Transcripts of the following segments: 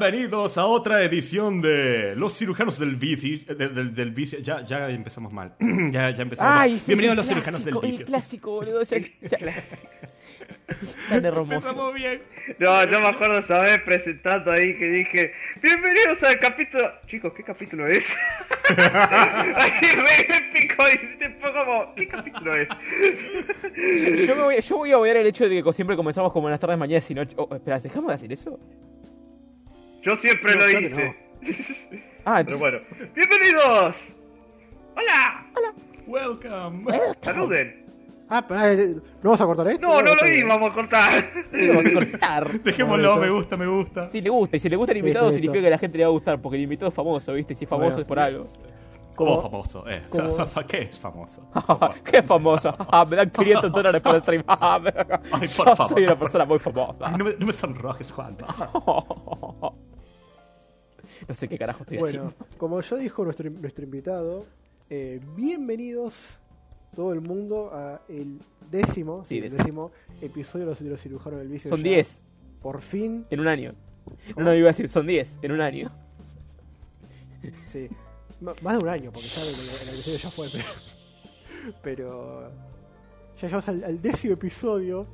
Bienvenidos a otra edición de Los cirujanos del vicio. Del, del, del vicio. Ya, ya empezamos mal. ya, ya empezamos Ay, mal. sí, Bienvenidos a los el cirujanos del clásico, vicio. El clásico, boludo. Ya, ya- Tan hermoso. Empezamos bien. No, yo me acuerdo esa vez presentando ahí que dije, bienvenidos al capítulo... Chicos, ¿qué capítulo es? Ahí re épico y después como, ¿qué capítulo es? Yo, yo me voy, yo voy a odiar el hecho de que siempre comenzamos como en las tardes, mañanas y noches. Oh, espera, ¿dejamos de hacer eso? Yo siempre No, lo claro hice. Ah, Pero bueno, bienvenidos. Hola, Welcome. saluden. Ah, pero, eh, ¿no vamos a cortar esto? No, no lo íbamos a cortar. ¿qué vamos a cortar? Dejémoslo, me gusta, me gusta. Si le gusta, y si le gusta el invitado, significa que a la gente le va a gustar, porque el invitado es famoso, ¿viste? Si es famoso Bueno. es por algo. ¿Cómo Como- famoso? Eh, como- fa- fa- ¿Qué es famoso? ¡Qué famoso! Ah, me dan 500 dólares por el stream. Ah, me- por Yo favor. soy una persona muy famosa. Ay, no, me, no me sonrojes, Juan. No sé qué carajo estoy Bueno, haciendo. como ya dijo nuestro, nuestro invitado, eh, bienvenidos todo el mundo a el décimo, Sí, sí, el décimo. episodio de los, de los cirujanos del vicio. Son Ya 10 Por fin, en un año. No, no, iba a decir, son 10 en un año. sí. Más de un año, porque ya el, el episodio ya fue, pero. Pero. Ya llegamos al, al décimo episodio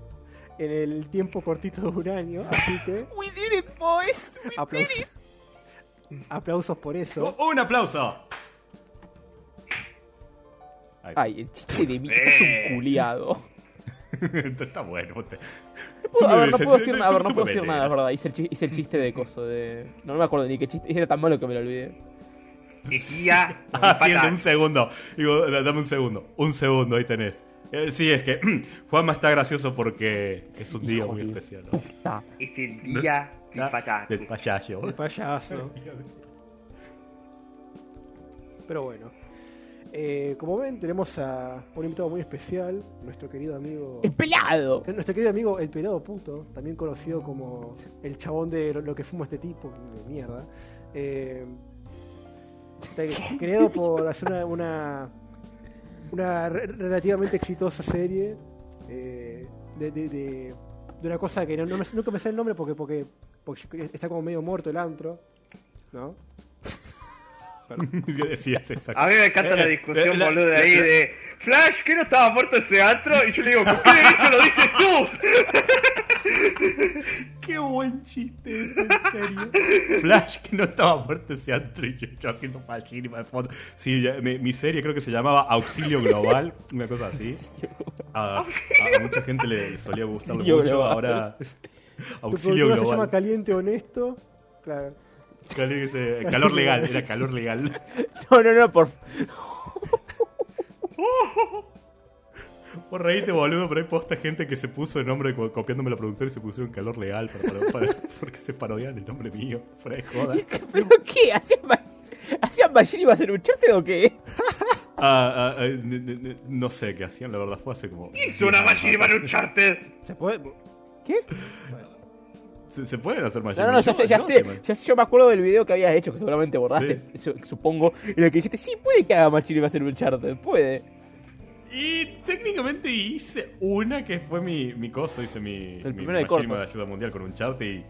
en el tiempo cortito de un año, así que. We did it, boys! We Aplausos, aplausos por eso. ¡Un aplauso! Ay, el chiste de mí, sos un culiado. Está bueno. te- No puedo, a ver, no puedo decir nada, no puedo decir nada, es verdad. Hice el, chi- hice el chiste de coso, de... No me acuerdo ni qué chiste, era tan malo que me lo olvidé. Decía, Ah, sí, el de un segundo. Digo, da- dame un segundo. Un segundo, ahí tenés. Eh, sí, es que Juanma está gracioso porque es un día Hijo muy de especial. es el día del Ah, payaso. Del payaso. El payaso. Pero bueno. Eh, como ven, tenemos a un invitado muy especial, nuestro querido amigo. ¡El pelado! Nuestro querido amigo El Pelado Puto, también conocido como el chabón de lo, lo que fuma este tipo, de mierda. Eh, está creado por hacer una, una, una re- relativamente exitosa serie eh, de, de, de- de una cosa que no, no me- nunca me sé el nombre porque, porque, porque está como medio muerto el antro, ¿no? ¿Qué decías exacto? A mí me encanta la Eh, discusión, eh, la- boludo, de ahí la- de Flash, ¿qué no estaba muerto ese antro? Y yo le digo, ¿con qué derecho lo dices tú? Qué buen chiste es, en serio. Flash, que no estaba muerto ese antro y yo, yo haciendo página de fondo. Sí, ya, mi, mi serie creo que se llamaba Auxilio Global, una cosa así. A, a mucha gente le, le solía gustar mucho, Global. ahora Auxilio productora se llama Global. Caliente Honesto. Claro. Calor legal, era calor legal. No, no, no, por... Por reírte, boludo, pero hay posta gente que se puso el nombre co- copiándome la productora y se pusieron calor legal para, para- para- porque se parodian el nombre mío. Fuera de joda. ¿Pero qué? ¿Hacían. ¿Hacían Machine iba a ser un chiste o qué? Ah, ah, ah, n- no sé qué hacían, la verdad fue hace como. Es una Machine Man Uncharted. ¿Se puede? ¿Qué? ¿Se, se pueden hacer más No, no, no, ya sé, ya sé. Ya sé, yo me acuerdo del video que habías hecho, que seguramente borraste, su- supongo, en el que dijiste, sí, puede que haga Machine iba a ser un charter, puede. Y técnicamente hice una que fue mi, mi coso, hice mi, El mi primero de machismo cortos. de ayuda mundial con un chart y.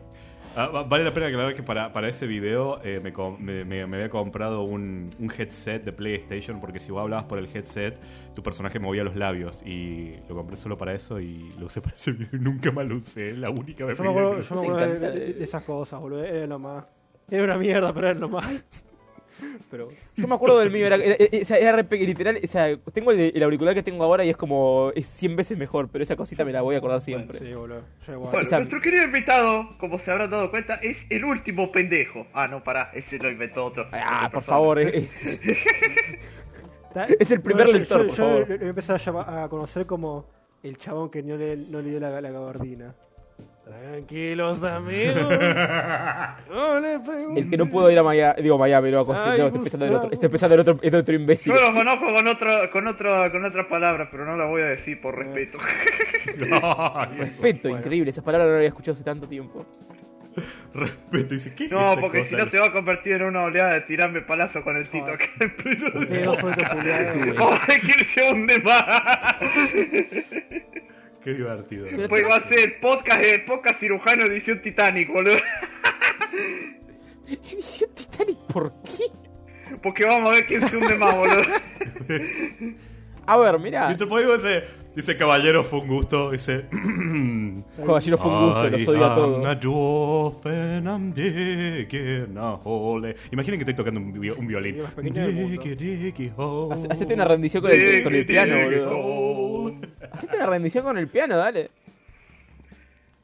ah, va- vale la pena aclarar que para, para ese video eh, me, com- me, me- me había comprado un, un headset de PlayStation porque si vos hablabas por el headset tu personaje movía los labios y lo compré solo para eso y lo usé para ese video y nunca más lo usé, es la única vez Yo me acuerdo, lo yo me usé. acuerdo de, encanta de- de- de esas cosas, boludo. Era lo más. Era una mierda, pero era lo más. Pero. Yo me acuerdo del mío, era, era, era- literal, o sea, tengo el, el auricular que tengo ahora y es como, es 100 veces mejor, pero esa cosita me la voy a acordar siempre. Sí, boludo. Yo igual. Bueno, Esa- nuestro querido invitado, como se habrán dado cuenta, es el último pendejo. Ah, no, pará, ese lo inventó otro. Ah, por persona. favor, es, Ta- es el primer yo- lector, yo, por yo favor. le- le voy a empezar a, llamar- a conocer como el chabón que no le, no le dio la, la gabardina. Tranquilos, amigos. no le pregunten. el que no puedo ir a Miami, digo Miami, no, Ay, no, estoy pensando en otro, estoy pensando en otro, en otro imbécil. Yo lo conozco con otro, con otro, con otra palabra, pero no la voy a decir por respeto. Respeto, increíble, esas palabras no las había escuchado hace tanto tiempo. respeto, dice, ¿qué es No, esa porque si no se va a convertir en una oleada de tirarme palazo con el tito acá en pleno. Ustedes dos son. ¡Ay, que se hunde más! Qué divertido. Pero- Pues va a ser podcast, eh, podcast cirujano edición Titanic, boludo. ¿Por qué? Porque vamos a ver quién se hunde más, boludo. A ver, mira. Mientras ahí dice, dice, caballero, fue un gusto. Dice, Caballero fue un gusto, los odio a todos. Imaginen que estoy tocando un, vi- un violín. Hacete una rendición con el, con el piano, boludo. Hacete una rendición con el piano, dale.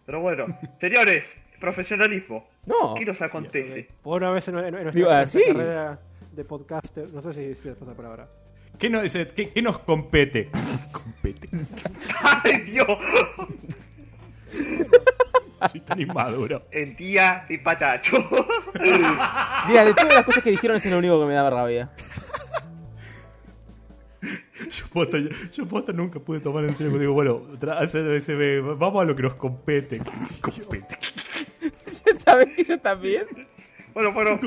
Pero bueno, señores, profesionalismo. No. ¿Qué nos acontece? Por una vez en, en- en nuestra, Digo, nuestra sí. carrera de podcaster, no sé si, si les pasa por ahora. ¿Qué ¿qué, qué nos compete? compete. ¡Ay, Dios! Soy tan inmaduro. El día de patacho. Mira, de todas las cosas que dijeron, ese es lo único que me daba rabia. Yo posta, yo posta nunca pude tomar en serio. Digo, bueno, vamos a lo que nos compete. compete. Ya sabes que yo también. Bueno, bueno,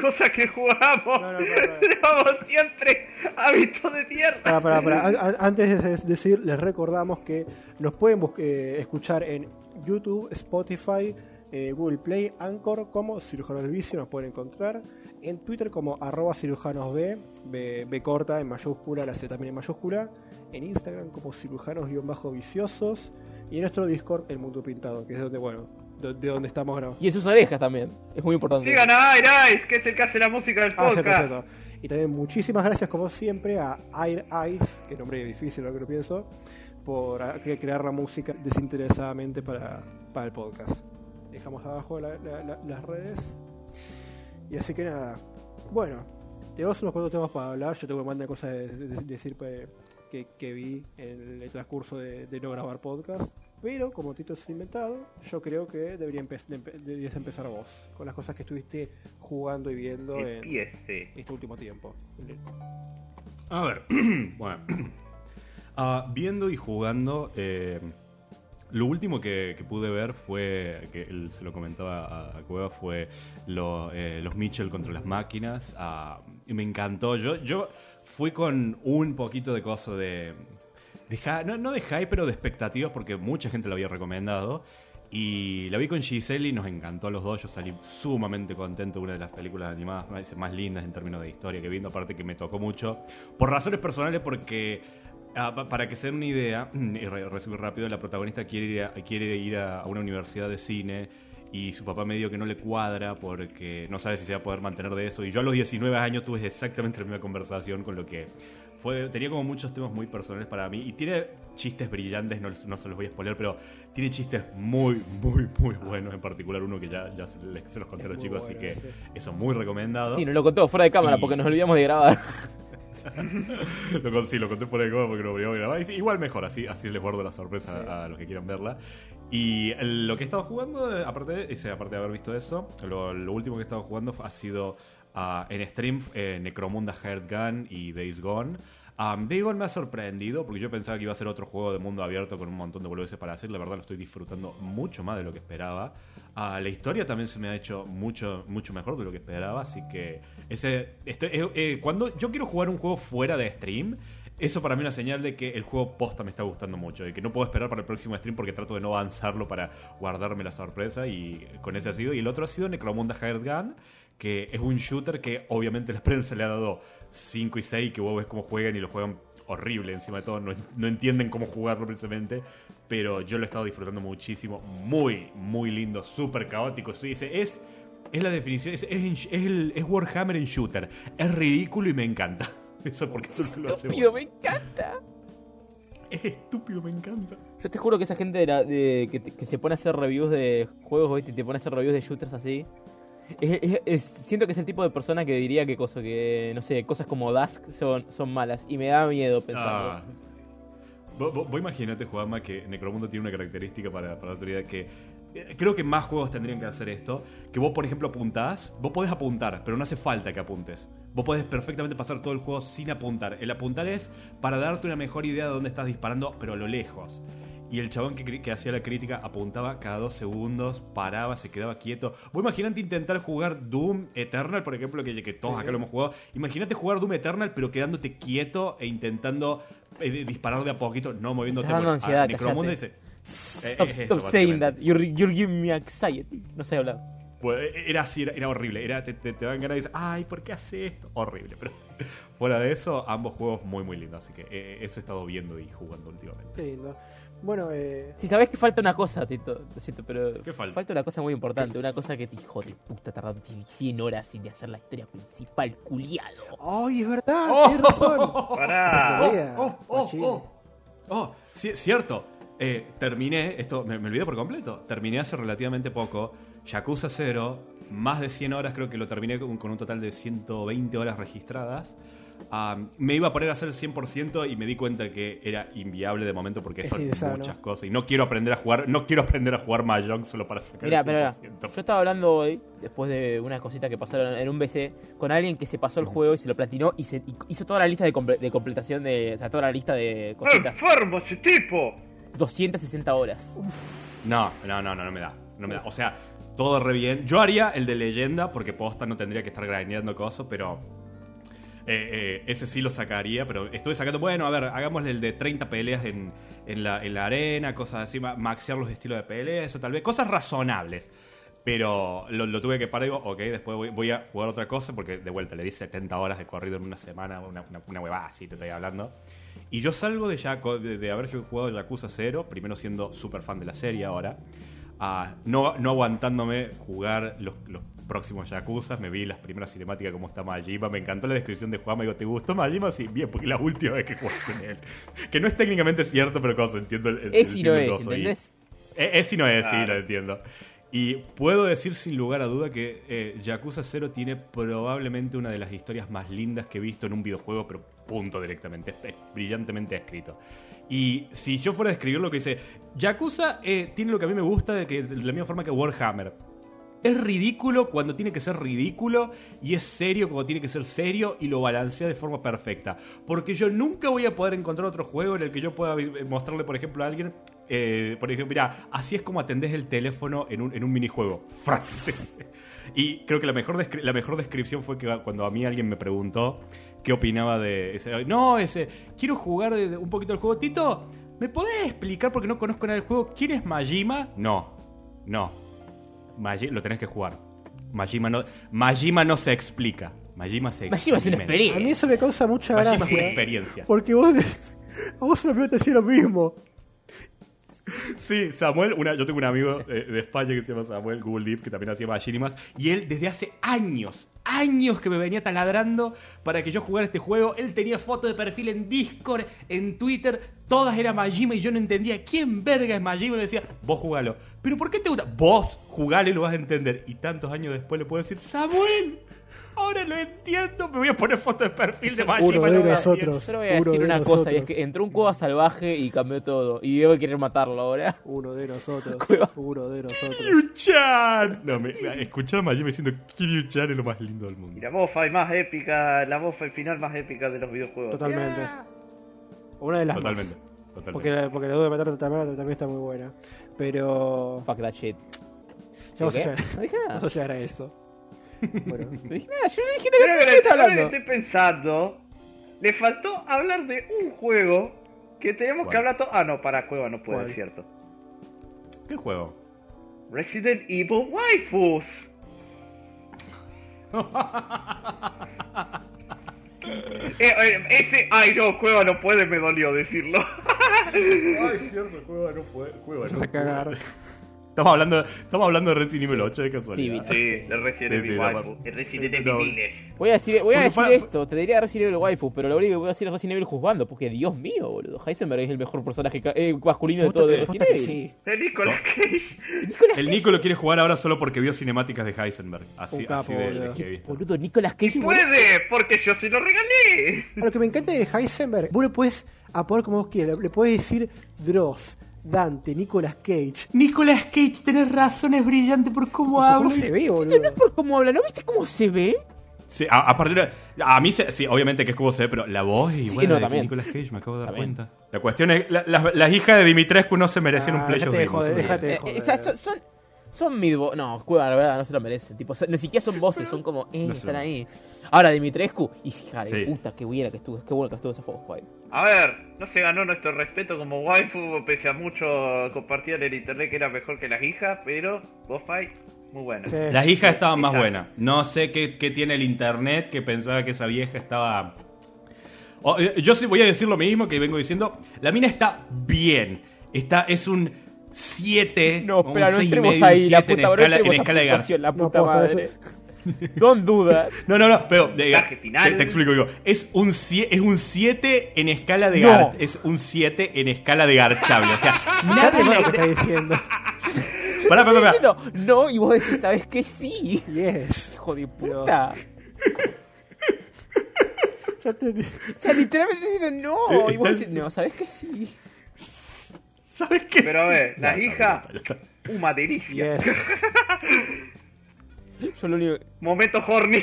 cosas que jugamos. No, no, no, no. Llevamos siempre hábitos de mierda. Para, para, para. An- an- Antes de decir, les recordamos que nos pueden eh, escuchar en YouTube, Spotify, eh, Google Play, Anchor como Cirujanos del Vicio, nos pueden encontrar. En Twitter como arroba cirujanosb, B, B corta en mayúscula, la C también en mayúscula. En Instagram como cirujanos-viciosos. Y en nuestro Discord, El Mundo Pintado, que es donde, bueno, de, de donde estamos grabando. Y en sus orejas también. Es muy importante. Sigan a Air Ice, que es el que hace la música del Ah, cierto, podcast. cierto. Y también muchísimas gracias, como siempre, a Air Ice, que nombre difícil, lo que lo pienso, por cre- crear la música desinteresadamente para, para el podcast. Dejamos abajo la- la- la- las redes. Y así que nada. Bueno, tenemos unos cuantos temas para hablar. Yo tengo que mandar cosas de, de- de decir pues, que, que vi en el transcurso de, de no grabar podcast. Pero como Tito es inventado, yo creo que debería empe- empe- deberías empezar vos con las cosas que estuviste jugando y viendo en este último tiempo. A ver, bueno. Ah, viendo y jugando, eh, lo último que, pude ver fue, que él se lo comentaba a, Cueva, fue eh, los Mitchell contra las máquinas. ah, y me encantó. Yo, yo fui con un poquito de coso de... de no, no de hype, pero de expectativas, porque mucha gente lo había recomendado. Y la vi con Giselle y nos encantó a los dos. Yo salí sumamente contento. Una de las películas animadas más, más lindas en términos de historia que vi. Aparte que me tocó mucho. Por razones personales, porque ah, pa- para que se den una idea, y re- resumir rápido, la protagonista quiere ir, a, quiere ir a, una universidad de cine. Y su papá me dijo que no le cuadra porque no sabe si se va a poder mantener de eso. Y yo a los 19 años tuve exactamente la misma conversación con lo que fue, tenía como muchos temas muy personales para mí y tiene chistes brillantes, no, no se los voy a spoiler, pero tiene chistes muy, muy, muy buenos, en particular uno que ya, ya se, les- se los conté a los chicos, bueno así que ese. eso muy recomendado. Sí, nos lo contó fuera de cámara Y- porque nos olvidamos de grabar. lo, con- sí, lo conté por ahí como porque no volvíamos a grabar. Sí, igual mejor, así, así les guardo la sorpresa Sí. a, a los que quieran verla. Y lo que he estado jugando, eh, aparte de, aparte de haber visto eso, lo, lo último que he estado jugando ha sido ah, en stream eh, Necromunda Heart Gun y Days Gone. Um, Days Gone me ha sorprendido porque yo pensaba que iba a ser otro juego de mundo abierto con un montón de boludeces para hacer. La verdad lo estoy disfrutando mucho más de lo que esperaba. Ah, la historia también se me ha hecho mucho, mucho mejor de lo que esperaba. Así que ese, estoy- eh, eh, cuando yo quiero jugar un juego fuera de stream, eso para mí es una señal de que el juego posta me está gustando mucho. Y que no puedo esperar para el próximo stream porque trato de no avanzarlo para guardarme la sorpresa. Y con ese ha sido. Y el otro ha sido Necromunda Hired Gun, que es un shooter que obviamente la prensa le ha dado 5 y 6, que vos ves cómo juegan y lo juegan horrible encima de todo. No, no entienden cómo jugarlo precisamente. Pero yo lo he estado disfrutando muchísimo. Muy, muy lindo, súper caótico. Sí, es, es, es la definición. Es, es, es el, es Warhammer en shooter. Es ridículo y me encanta. Eso porque eso es lo hace Estúpido, me encanta. es estúpido, me encanta. Yo te juro que esa gente de la- de- que, que se pone a hacer reviews de juegos, ¿viste? Y te pone a hacer reviews de shooters así. Es- es- es- siento que es el tipo de persona que diría que cosa que, no sé, cosas como Dusk son, son malas. Y me da miedo pensarlo. Ah. Vos, vos- vos imaginate, Juanma, que Necromundo tiene una característica para, para la autoridad que. Eh, Creo que más juegos tendrían que hacer esto. Que vos, por ejemplo, apuntás. Vos podés apuntar, pero no hace falta que apuntes. Vos podés perfectamente pasar todo el juego sin apuntar. El apuntar es para darte una mejor idea de dónde estás disparando, pero a lo lejos. Y el chabón que, que hacía la crítica apuntaba cada dos segundos, paraba, se quedaba quieto. Vos imaginate intentar jugar Doom Eternal, por ejemplo, que, que todos Sí. acá lo hemos jugado. Imagínate jugar Doom Eternal, pero quedándote quieto e intentando eh, disparar de a poquito, no moviéndote. Estás dando ansiedad, dice. Eh, Stop, es stop eso, saying that. You're, you're giving me anxiety. No sé hablar. Pues, era así, era, era horrible. Era, te, te, te dan ganas de decir, ay, ¿por qué hace esto? Horrible. Pero fuera de eso, ambos juegos muy, muy lindos. Así que eh, eso he estado viendo y jugando últimamente. Qué lindo. Bueno, eh, Si sabés que falta una cosa, Tito, Tito, pero ¿Qué falta? una cosa muy importante, una cosa que te hijo de puta tardaron 100 horas sin hacer la historia principal, culiado. ¡Ay, es verdad! Oh. ¡Tienes razón! Pará. Oh, oh, oh. Oh, sí, cierto. Eh, terminé, esto me, me olvidé por completo. Terminé hace relativamente poco. Yakuza 0, más de 100 horas, creo que lo terminé con, con un total de 120 horas registradas. Ah, me iba a poner a hacer el 100% y me di cuenta que era inviable de momento porque son insano. muchas cosas. Y no quiero aprender a jugar, no quiero aprender a jugar Mahjong solo para sacar Mira, el pero 100%. yo estaba hablando hoy, después de unas cositas que pasaron en un BC, con alguien que se pasó el juego y se lo platinó y, se, y hizo toda la lista de, comple- de completación de. O sea, toda la lista de cositas. ¡Enfermo ese tipo! 260 horas. No, no, no, no, no me da. No me da. O sea, todo re bien. Yo haría el de leyenda porque posta no tendría que estar grindeando cosas, pero. eh, eh, ese sí lo sacaría, pero estuve sacando. Bueno, a ver, hagámosle el de 30 peleas en, en, la, en la arena, cosas así, ma- maxear los estilos de pelea, eso tal vez. Cosas razonables. Pero lo, tuve que parar y digo, ok, después voy, a jugar otra cosa porque de vuelta le di 70 horas de corrido en una semana, una, una, una así, te estoy hablando. Y yo salgo de, Yaku- de, de haber jugado Yakuza 0, primero siendo súper fan de la serie ahora, a no, no aguantándome jugar los, los próximos Yakuza, me vi las primeras cinemáticas como está Majima, me encantó la descripción de Juan, me digo, ¿te gustó Majima? Sí, bien, porque es la última vez que jugué con él. Que no es técnicamente cierto, pero cosa, entiendo el, el- Es y no es. ¿entendés? Es y no es, sí, lo entiendo. Y puedo decir sin lugar a duda que eh, Yakuza 0 tiene probablemente una de las historias más lindas que he visto en un videojuego, pero punto directamente. Es, brillantemente escrito. Y si yo fuera a describir lo que dice, Yakuza eh, tiene lo que a mí me gusta de, que, de la misma forma que Warhammer. Es ridículo cuando tiene que ser ridículo y es serio cuando tiene que ser serio y lo balancea de forma perfecta. Porque yo nunca voy a poder encontrar otro juego en el que yo pueda eh, mostrarle, por ejemplo, a alguien, eh, por ejemplo, mira, así es como atendés el teléfono en un, en un minijuego. Y creo que la mejor, la mejor descripción fue que cuando a mí alguien me preguntó qué opinaba de ese. No, ese. Quiero jugar un poquito el juego. Tito, ¿me podés explicar porque no conozco nada del juego? ¿Quién es Majima? No, no. Maji- lo tenés que jugar. Majima no, Majima no se explica. Majima se Majima es una experimenta. experiencia. A mí eso me causa mucha Majima es gracia. una experiencia. Porque vos, a vos te hacía lo mismo. Sí, Samuel, una, yo tengo un amigo de España que se llama Samuel Google Deep, que también hacía Machinimas, y él desde hace años, años que me venía taladrando para que yo jugara este juego. Él tenía fotos de perfil en Discord, en Twitter, todas eran Majima y yo no entendía quién verga es Majima. Y me decía, vos jugalo. ¿Pero por qué te gusta? Vos jugalo y lo vas a entender. Y tantos años después le puedo decir, Samuel, ahora lo entiendo, me voy a poner fotos de perfil de Majima. Uno de nosotros. Solo voy a Uno decir de una cosa, y es que entró un cueva salvaje y cambió todo. Y debo querer matarlo ahora. Uno de nosotros. Cueva. Uno de nosotros. Kiryu-chan. No, me, escuchar a Majima diciendo Kiryu-chan es lo más lindo del mundo. Y la boss fight más épica, la boss fight final más épica de los videojuegos. Totalmente. Una de las Totalmente. más. totalmente. Porque, porque la duda de matar también, también está muy buena. Pero. Fuck that shit. Ya vamos a ¿Qué? llegar, vamos a llegar a eso. Bueno. No dije nada, yo no dije nada. ¿De ahora qué estás ahora que estoy pensando, le faltó hablar de un juego que tenemos que hablar todo. Ah, no, para Cueva no puede, ¿Cuál? es cierto. ¿Qué juego? Resident Evil Waifus. Eh, eh, ese, ay no, Cueva no puede, me dolió decirlo. Ay, cierto, Cueva no puede. Cueva a cagar. Estamos hablando, estamos hablando de Resident Evil 8 de casualidad. Sí, Sí, de Resident Sí, Evil sí, Waifu. de Resident Evil no. Voy a decir, voy a decir para- esto, te diría Resident Evil Waifu, pero lo único que voy a decir es Resident Evil juzgando, porque Dios mío, boludo. Heisenberg es el mejor personaje eh, masculino de todo que- de Resident Evil. sí. De Nicolas Cage. Nicolas El Cage, Nico lo quiere jugar ahora solo porque vio cinemáticas de Heisenberg. Así, capo, así de, que he visto. boludo, Nicolas Cage. Puede, porque yo se lo regalé. Lo que me encanta de Heisenberg, vos le puedes apodar como vos quieras. Le puedes decir Dross, Dante, Nicolas Cage. Nicolas Cage, tenés razón, es brillante por cómo ¿Cómo habla. se ve, Esto no boludo? es por cómo habla, ¿no viste cómo se ve? Sí, a, a partir de- A mí, se- sí, obviamente que es como se ve, pero la voz es igual no, de también. Nicolas Cage, me acabo de dar También. cuenta. La cuestión es, la- las, las hijas de Dimitrescu no se merecen Ah, un pleasure déjate de joder, déjate de Eh, joder. eh, o sea, son, son, son mid No, Cueva, la verdad, no se lo merecen. Tipo, son- ni siquiera son voces, son como, eh, No están ahí. Ahora, Dimitrescu, y hija de Sí. puta, qué buena que estuvo, qué bueno que estuvo esa foto, ahí. A ver, no se ganó nuestro respeto como waifu, pese a mucho compartir en el internet que era mejor que las hijas, pero boss fight, Muy bueno. Sí. Las hijas estaban más buenas. No sé qué, qué tiene el internet que pensaba que esa vieja estaba. Oh, eh, yo sí voy a decir lo mismo que vengo diciendo. La mina está bien. Está, es un 7. No, espera, no entremos ahí, la siete puta, en no escala, en escala de la No, puta madre. Don't do that. No, no, no, pero de- Puntaje final. te, te explico, digo, es un sie- es un 7 en escala de No. Gar, es un 7 en escala de garchable, o sea, Nada nadie de lo que está diciendo. Pará, pará, pará. Diciendo, no, y vos decís, ¿sabes qué? Sí. Yes. Hijo de puta. Ya te O sea, literalmente diciendo Eh, no. Y vos decís, no, ¿sabes qué? Sí. ¿Sabes qué? Pero a ver, la no, hija, no, no, no. una delicia. Yes. Yo lo único. Momento horny.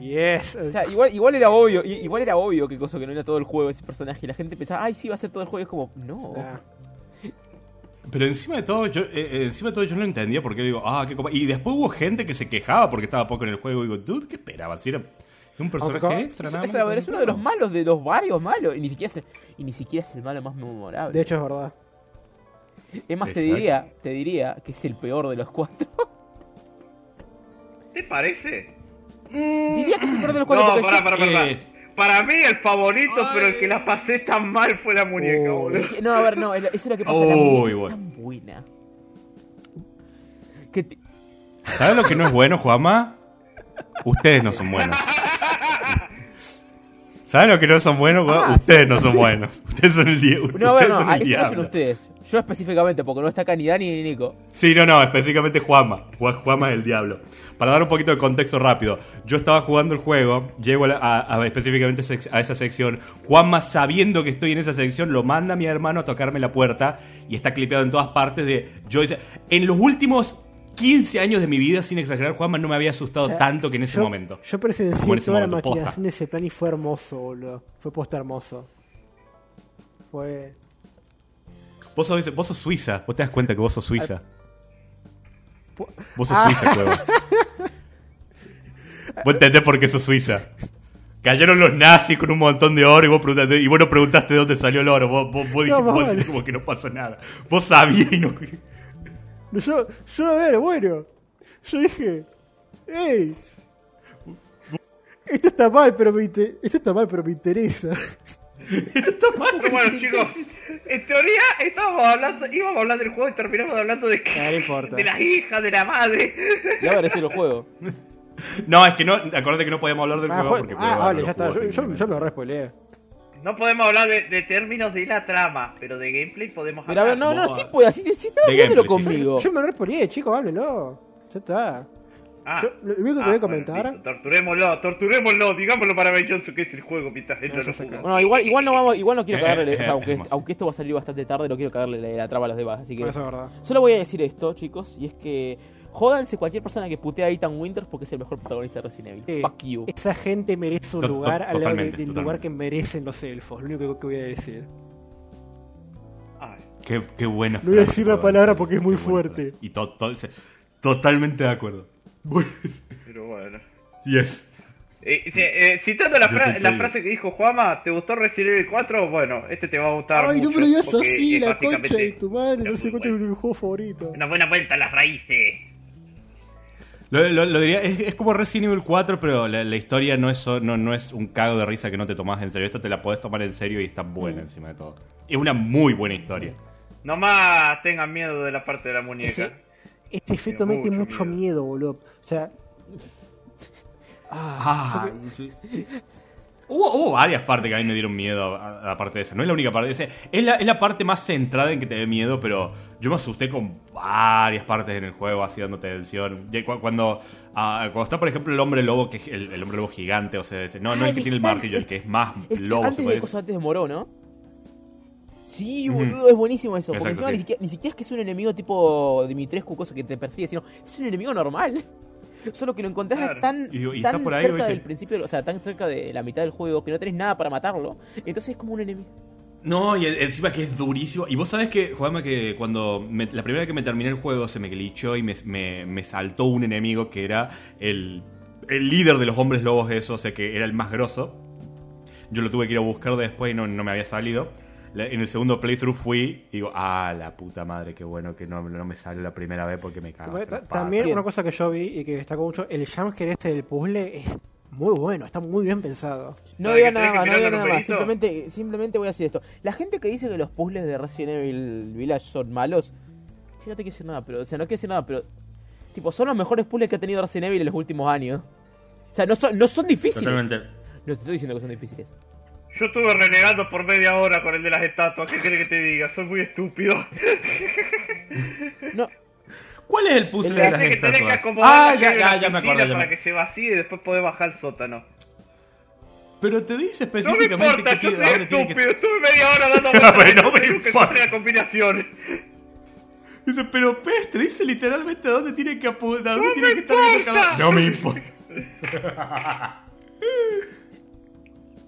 Yes. O sea, igual, igual era obvio, igual era obvio que cosa que no era todo el juego ese personaje. Y la gente pensaba, ay, sí, va a ser todo el juego. Y es como, no. Nah. Pero encima de todo, yo, eh, eh, encima de todo yo no entendía porque digo, ah, qué copa. Y después hubo gente que se quejaba porque estaba poco en el juego. Y digo, dude, ¿qué esperabas? Si era un personaje Aunque- extra, Es, nada es- más. a ver, es uno de los malos, de los varios malos. Y ni siquiera es el, y ni siquiera es el malo más memorable. De hecho, es verdad. es más, te diría, te diría que es el peor de los cuatro. ¿Te parece? diría que es el peor de los cuatro. No, yo- para, para. eh. Para mí el favorito, pero el que la pasé tan mal fue la muñeca, Oh. boludo. Es que- no, a ver, no, eso es lo que pasa. Uy, la muñeca bueno. es tan buena. Que te- ¿Sabes lo que no es bueno, Juanma? Ustedes no son buenos. ¿Saben lo que no son buenos? Ah, ustedes no son buenos. Ustedes son el diablo. No, ustedes no, ah, esto no son ustedes. Yo específicamente, porque no está acá ni Dani ni Nico. Sí, no, no, específicamente Juanma. Ju- Juanma es el diablo. Para dar un poquito de contexto rápido, yo estaba jugando el juego, llego a, a- a- específicamente a esa sección. Juanma, sabiendo que estoy en esa sección, lo manda a mi hermano a tocarme la puerta y está clipeado en todas partes de. Yo en los últimos 15 años de mi vida, sin exagerar, Juanma no me había asustado O sea, tanto que en ese yo- momento. Yo presencié toda la momento, posta. maquinación de ese plan y fue hermoso, boludo. Fue posta hermoso. Fue. Vos sos, vos sos suiza, vos te das cuenta que vos sos suiza. Vos sos Ah. suiza, Cueva. Vos entendés por qué sos suiza. Cayeron los nazis con un montón de oro y vos, preguntaste, y vos no preguntaste de dónde salió el oro. Vos, vos, vos dijiste, vos decís como que no pasó nada. Vos sabías y no... No, Yo, yo, a ver, bueno. Yo dije. ¡Ey! Esto está mal, pero me, inte- esto está mal, pero me interesa. Esto está mal. Pero bueno, chicos, en teoría estábamos hablando, íbamos a hablar del juego y terminamos hablando de, Ah, no importa. de las hijas, de la madre. Ya decir el juego. No, es que no... Acordate que no podíamos hablar del Ah, juego jue- porque... ah, vale, ya está. Yo, yo, yo lo respoileé. No podemos hablar de, de términos de la trama, pero de gameplay podemos Pero a hablar. ver, no, no, sí puede, así sí sí. conmigo. Yo me lo respoileé, chicos, háblenlo. Ya está. Ah. Yo- lo único que Ah, voy a bueno, comentar. listo, torturémoslo, torturémoslo, digámoslo para Ben Johnson que es el juego mientras él no No, lo juega. Bueno, igual, igual no vamos, igual no quiero Eh, cagarle, eh, o sea, eh, aunque, esto va a salir bastante tarde, no quiero cagarle la, la traba a los demás, así que Eso es verdad. solo voy a decir esto, chicos, y es que jódanse cualquier persona que putea a Ethan Winters porque es el mejor protagonista de Resident Evil. Eh, Fuck you. Esa gente merece un To- lugar al lado del totalmente. lugar que merecen los elfos. Lo único que, voy a decir. Ay, Qué, qué buena No voy a decir la palabra porque es muy fuerte. frase. Y to- to- se- totalmente de acuerdo. pero bueno. Yes. Eh, eh, citando la, Yo fra- frase que dijo Juama, ¿te gustó Resident Evil 4? Bueno, este te va a gustar. Ay, no mucho, me lo digas porque así, es la concha de tu madre. No es sé cuánto es mi juego favorito. Una buena vuelta a las raíces. Lo, lo- lo diría, es, es como Resident Evil 4, pero la, la historia no es, no, no es un cago de risa que no te tomas en serio. Esta te la podés tomar en serio y está Mm. buena encima de todo. Es una muy buena historia. Nomás tengan miedo de la parte de la muñeca. Ese- Este efecto Tiene mete mucho mucho miedo, boludo. O sea. Ah, Ah, sí. Hubo, hubo varias partes que a mí me dieron miedo a- a la parte de esa. No es la única parte. Es, es la, es la parte más centrada en que te dé miedo, pero yo me asusté con varias partes en el juego, así dándote tensión. Cuando, ah, cuando está, por ejemplo, el hombre lobo, que es el, el hombre lobo gigante, o sea, no, no Ah, el que tiene el martillo, el que es más lobo, se antes de, antes de Moró, ¿no? Sí, boludo, es buenísimo eso. Porque encima sí. ni, siquiera, ni siquiera es que es un enemigo tipo Dimitrescu, cosa que te persigue, sino es un enemigo normal. Solo que lo encontrás Claro. tan, Y- y tan está por ahí, cerca del principio, o sea, tan cerca de la mitad del juego que no tenés nada para matarlo. Entonces es como un enemigo. No, y encima que es durísimo. Y vos sabés que, Juanma, que cuando me- la primera vez que me terminé el juego se me glitchó y me, me- me saltó un enemigo que era el, el líder de los hombres lobos, eso, o sea, que era el más grosso. Yo lo tuve que ir a buscar después y no, no me había salido. la- en el segundo playthrough fui y digo, ah, la puta madre, qué bueno que no, no me sale la primera vez porque me cago. También una cosa que yo vi y que destacó mucho, el jumpscare este del puzzle es muy bueno, está muy bien pensado. No que nada más, no los nada más. Simplemente, simplemente voy a decir esto. La gente que dice que los puzzles de Resident Evil Village son malos, yo no te quiero decir nada, pero, o sea, no quiero decir nada, pero, tipo, son los mejores puzzles que ha tenido Resident Evil en los últimos años. O sea, no son, no son difíciles. Totalmente. No te estoy diciendo que son difíciles. Yo estuve renegando por media hora con el de las estatuas. ¿Qué querés que te diga? Soy muy estúpido. No, ¿Cuál es el puzzle de las que tenés que estatuas? acomodar Ah, ya, ya, ya me acuerdo. ya para que se vacíe y después podés bajar al sótano. Pero te dice No me específicamente importa, que yo soy tiene que- estúpido. Estuve media hora dando vueltas Bueno, no me importa. la combinación. Dice, pero Pez, te dice literalmente a dónde tiene que apuntar, dónde ¡No tiene me que estar importa! No me importa.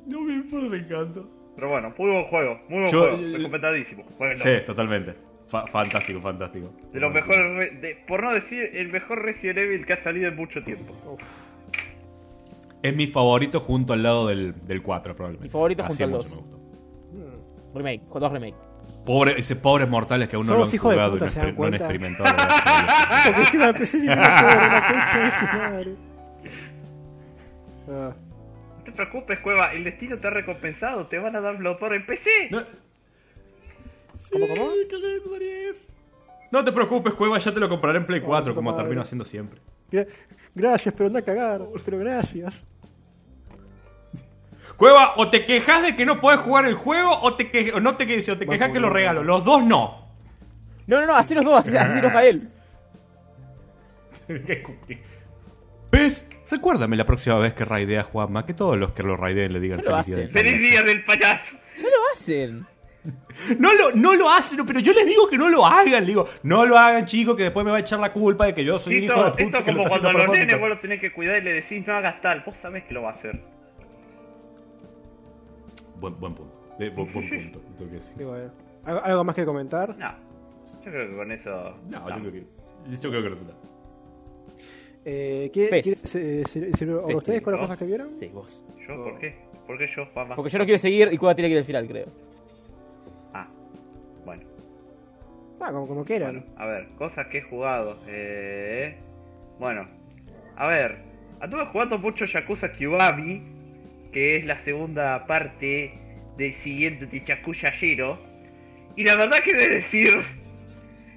no me importa, me encanta. Pero bueno, muy buen juego. Muy buen Yo- juego. Recomendadísimo. Jueguenlo. Sí, totalmente. Fa- fantástico, fantástico. De los mejores, re- de- por no decir el mejor Resident Evil que ha salido en mucho tiempo. Es mi favorito junto al lado del, del 4, probablemente. Mi favorito Así junto al mucho 2. me gustó. remake, con dos remake. Pobre, ese pobres mortales que aún no lo han jugado y no, ¿se dan exper- no han experimentado. Porque encima mi la concha de su madre. Ah, No te preocupes, Cueva. El destino te ha recompensado. Te van a dar Bloodborne en PC. No- ¿Cómo, cómo? No te preocupes, Cueva, ya te lo compraré en Play 4, puta como madre. termino haciendo siempre. gra- Gracias, pero anda a cagar. Pero gracias. Cueva, o te quejas de que no puedes jugar el juego, o, te que- o no te quejas, o te a quejas que lo regalo. Los dos no. No, no, no, así los dos, así, así enoja él. ¿Ves? Recuérdame la próxima vez que raidea Juanma, que todos los que lo raideen le digan Ya lo feliz día hacen. del ¡Feliz payaso. día del payaso! Ya lo hacen. No lo, no lo hacen, pero yo les digo que no lo hagan. Le digo, no lo hagan, chicos, que después me va a echar la culpa de que yo soy un hijo de puta. esto es que lo como está haciendo cuando a los nenes vos lo tenés que cuidar y le decís no hagas tal. Vos sabés que lo va a hacer. Buen, buen punto. Eh, buen, buen punto. tengo que decir. Qué bueno. ¿Algo, más que comentar? No. Yo creo que con eso. No, yo creo que. Yo creo que está. Eh, ¿qué- Pez. ¿Quieren se- se- se- Pez, ustedes con las cosas que vieron? Sí, vos. ¿Yo? ¿Por qué? ¿Por qué yo? Porque yo no quiero seguir y Cuba tiene que ir al final, creo. Ah, como, como quieran. Bueno, a ver, cosas que he jugado. Eh, bueno, a ver, anduve jugando mucho Yakuza Kiwami, que es la segunda parte del siguiente de Yakuza Zero. Y la verdad que he de decir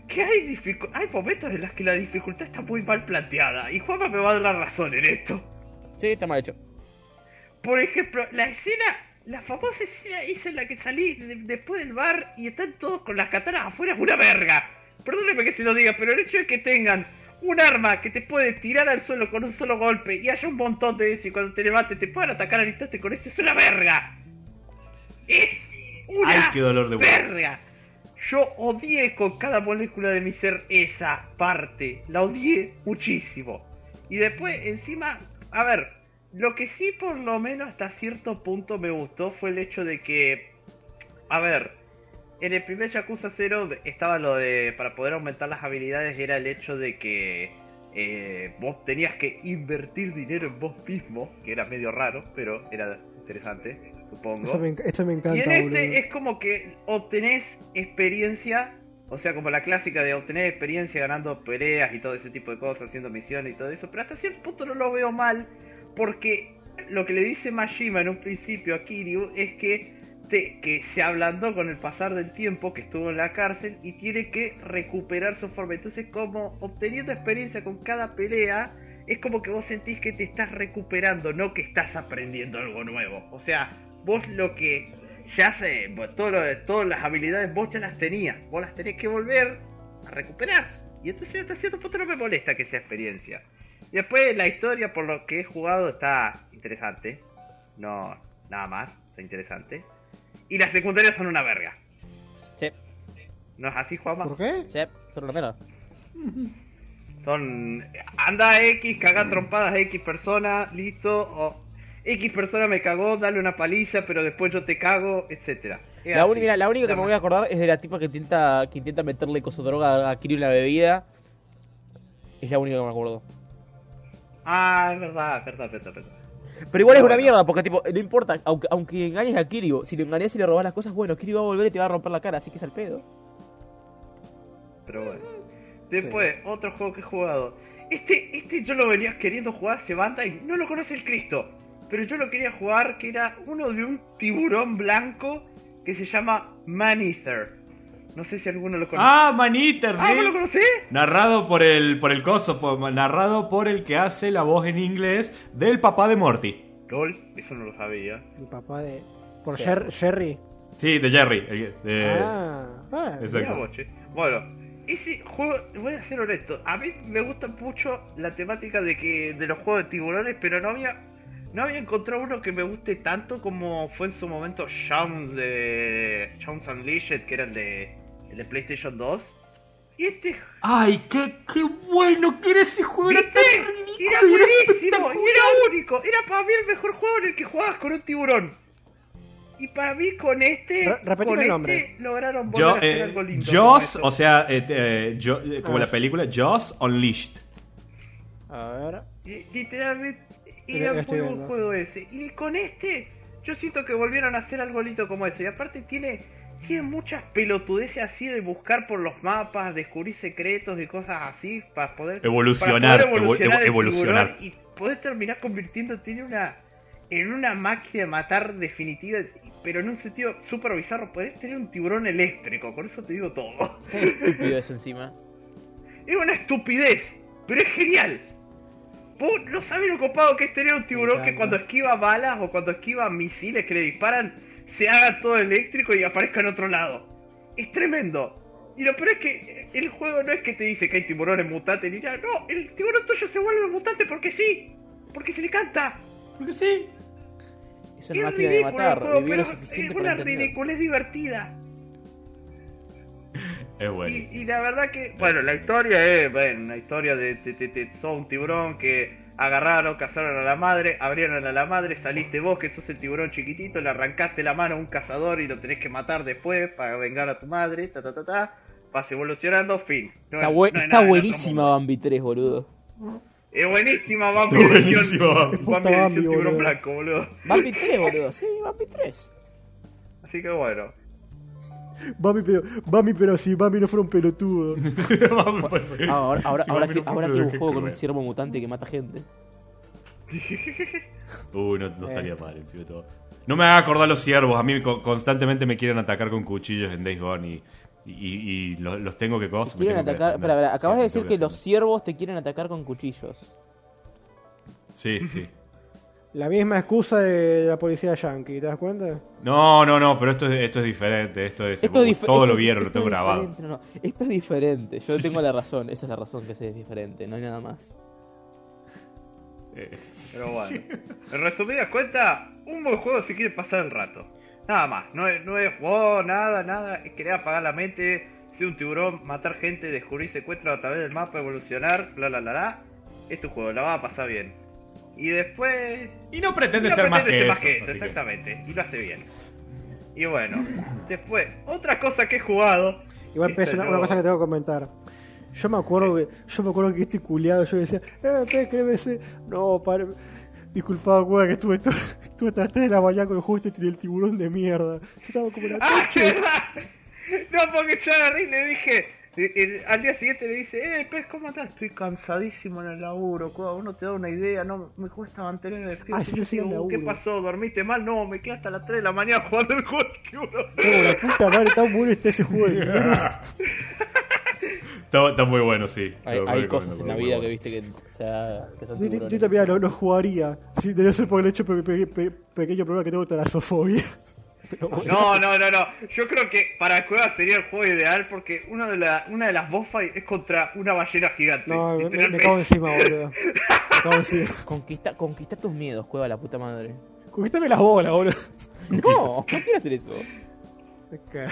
que hay, dificu- hay momentos en los que la dificultad está muy mal planteada. Y Juanma me va a dar la razón en esto. Sí, está mal hecho. Por ejemplo, la escena, la famosa escena esa en la que salí de- después del bar y están todos con las katanas afuera es una verga. Perdóneme que se lo diga, pero el hecho de que tengan un arma que te puede tirar al suelo con un solo golpe y haya un montón de eso y cuando te levantes te puedan atacar al instante con eso es una verga. Es una Ay, qué dolor de verga. Yo odié con cada molécula de mi ser esa parte. La odié muchísimo. Y después, encima, a ver, lo que sí por lo menos hasta cierto punto me gustó fue el hecho de que, a ver, en el primer Yakuza 0 estaba lo de, para poder aumentar las habilidades, era el hecho de que eh, vos tenías que invertir dinero en vos mismo, que era medio raro, pero era interesante, supongo. Eso me, enc- eso me Y encanta, en este boludo. es como que obtenés experiencia, o sea, como la clásica de obtener experiencia ganando peleas y todo ese tipo de cosas, haciendo misiones y todo eso, pero hasta cierto punto no lo veo mal, porque lo que le dice Majima en un principio a Kiryu es que, que se ablandó con el pasar del tiempo, que estuvo en la cárcel y tiene que recuperar su forma. Entonces, como obteniendo experiencia con cada pelea, es como que vos sentís que te estás recuperando, no que estás aprendiendo algo nuevo. O sea, vos lo que ya sé, todo lo de- todas las habilidades vos ya las tenías, vos las tenés que volver a recuperar. Y entonces hasta cierto punto no me molesta que sea experiencia. Después la historia, por lo que he jugado, está interesante. No, nada más, está interesante. Y las secundarias son una verga. Sí, ¿No es así, Juanma? ¿Por qué? sí, son lo menos. Son. Anda X, caga trompadas a X persona, listo. O X persona me cagó, dale una paliza, pero después yo te cago, etcétera. La, mira, única que La me voy a acordar es de la tipa que intenta, que intenta meterle coso de droga a en la bebida. Es la única que me acuerdo. Ah, es verdad, es verdad, es verdad, es verdad. Pero igual es una bueno. mierda, porque tipo, no importa, aunque, aunque engañes a Kiryu, si lo engañas y le robas las cosas, bueno, Kiryu va a volver y te va a romper la cara, así que es al pedo. Pero bueno. Después, otro juego que he jugado. Este, este yo lo venía queriendo jugar hace banda y no lo conoce el Cristo. Pero yo lo quería jugar que era uno de un tiburón blanco que se llama Manether. No sé si alguno lo conoce. Ah, Maniter, Ah, ¿vos lo sí. conocés? Narrado por el, por el coso, por- narrado por el que hace la voz en inglés del papá de Morty. LOL, eso no lo sabía. Mi papá de. Por Sí. Jer- Jerry. Sí, de Jerry. el- de- ah, ah, Exacto. Vos. Bueno, ese juego, voy a ser honesto, a mí me gusta mucho la temática de que de los juegos de tiburones, pero no había no había encontrado uno que me guste tanto como fue en su momento Shaun de Shaun's Unleashed, que era el de el de PlayStation 2. Y este Ay, qué, qué bueno que era ese juego. Era ¿Viste? tan ridículo Era era buenísimo, y espectacular. era único, era para mí el mejor juego en el que jugabas con un tiburón. Y para mí con este, Re- con el este nombre. lograron volver Yo, a hacer eh, algo lindo. Jaws, o sea, eh, eh, yo- eh, como Ah. la película Jaws Unleashed. A ver. Li- Literalmente Mira, era muy buen viendo. juego ese. Y con este, yo siento que volvieron a hacer algo lindo como ese. Y aparte tiene, tiene muchas pelotudeces así de buscar por los mapas, descubrir secretos y cosas así para poder Evolucionar, para poder evo- evo- el evolucionar. tiburón Y poder terminar convirtiendo tiene una en una máquina de matar definitiva, pero en un sentido súper bizarro. Podés tener un tiburón eléctrico, con eso te digo todo. Qué estúpido eso encima. Es una estupidez, pero es genial. Vos no sabés lo copado que es tener un tiburón que cuando esquiva balas o cuando esquiva misiles que le disparan, se haga todo eléctrico y aparezca en otro lado. Es tremendo. Y lo peor es que el juego no es que te dice que hay tiburones mutantes ni nada. No, el tiburón tuyo se vuelve mutante porque sí. Porque se le canta. Porque sí. Es Es una máquina de ridículo matar, juego, vivió lo pero suficiente es para una entender. ridícula, es divertida. Es bueno. Y, y la verdad que, bueno, la historia es, bueno, una historia de, de, de- de- sos un tiburón que agarraron, cazaron a la madre, abrieron a la madre, saliste vos que sos el tiburón chiquitito, le arrancaste la mano a un cazador y lo tenés que matar después para vengar a tu madre, ta ta ta ta, vas evolucionando, fin. No Está, no está buenísima. Bambi 3, boludo. Es buenísima Bambi buenísima Bambi. Bambi Bambi, tiburón blanco, boludo. Bambi 3, boludo. Sí, Bambi 3. Así que bueno. Bambi, pero, Bambi, pero si Bambi no fuera un pelotudo. Ah, ahora ahora, Sí, ahora, que, no ahora un juego con un ciervo mutante que mata gente. Uy, no, no estaría mal encima de todo. No me haga acordar los ciervos. A mí co- constantemente me quieren atacar con cuchillos en Days Gone y, y, y- y los, los tengo que cosas. me Quieren tengo que atacar. defender. Espera, espera, acabas de decir tengo que los ciervos te quieren atacar con cuchillos. Sí, sí. La misma excusa de la policía yankee, ¿te das cuenta? No, no, no, pero esto es, esto es diferente. Esto es. Esto es dif- todo esto- lo vieron, lo tengo es grabado. diferente, no, no. Esto es diferente. Yo tengo la razón. Esa es la razón que ese es diferente. No hay nada más. Eh, Pero bueno. En resumidas cuentas, un buen juego si quiere pasar el rato. Nada más. No es, no es wow, nada, nada. Es querer apagar la mente, ser un tiburón, matar gente, descubrir secuestros a través del mapa, evolucionar, bla bla bla bla. Es tu juego, la va a pasar bien. Y después. Y no pretende no ser más pretende que ser eso. que- exactamente. Y lo hace bien. Y bueno, después, otra cosa que he jugado. Igual es una, yo- una cosa que tengo que comentar. Yo me acuerdo que, yo me acuerdo que este culiado yo decía, eh, ¿qué crees? No, padre, disculpado, weón, que estuve, to- estuve hasta las 3 de la mañana con el juego este del tiburón de mierda. Yo estaba como la ¡Ah! No, porque yo agarré y le dije. Al día siguiente le dice, eh, pez, ¿cómo estás? Estoy cansadísimo en el laburo, cuando uno te da una idea, no me cuesta mantener el Ah, sí, yo sí, en el "Uh, ¿Qué laburo". pasó? ¿Dormiste mal? No, me quedé hasta las 3 de la mañana jugando el juego del tiburón. Como la puta madre, tan bueno está ese juego. Está, está muy bueno, sí. Hay, hay recomiendo, cosas en la vida bueno. que viste que, o sea, que son Yo, yo- también lo, lo jugaría. Sí, debe ser por el hecho pe- pe- pe- pequeño problema que tengo bueno. No, no, no, no. Yo creo que para Cueva sería el juego ideal porque una de, la, una de las boss fights es contra una ballena gigante. No, me, cago encima, boludo. Me cago encima. Conquista, conquista tus miedos, juega la puta madre. Conquistame las bolas, boludo. No, no quiero hacer eso. Cago.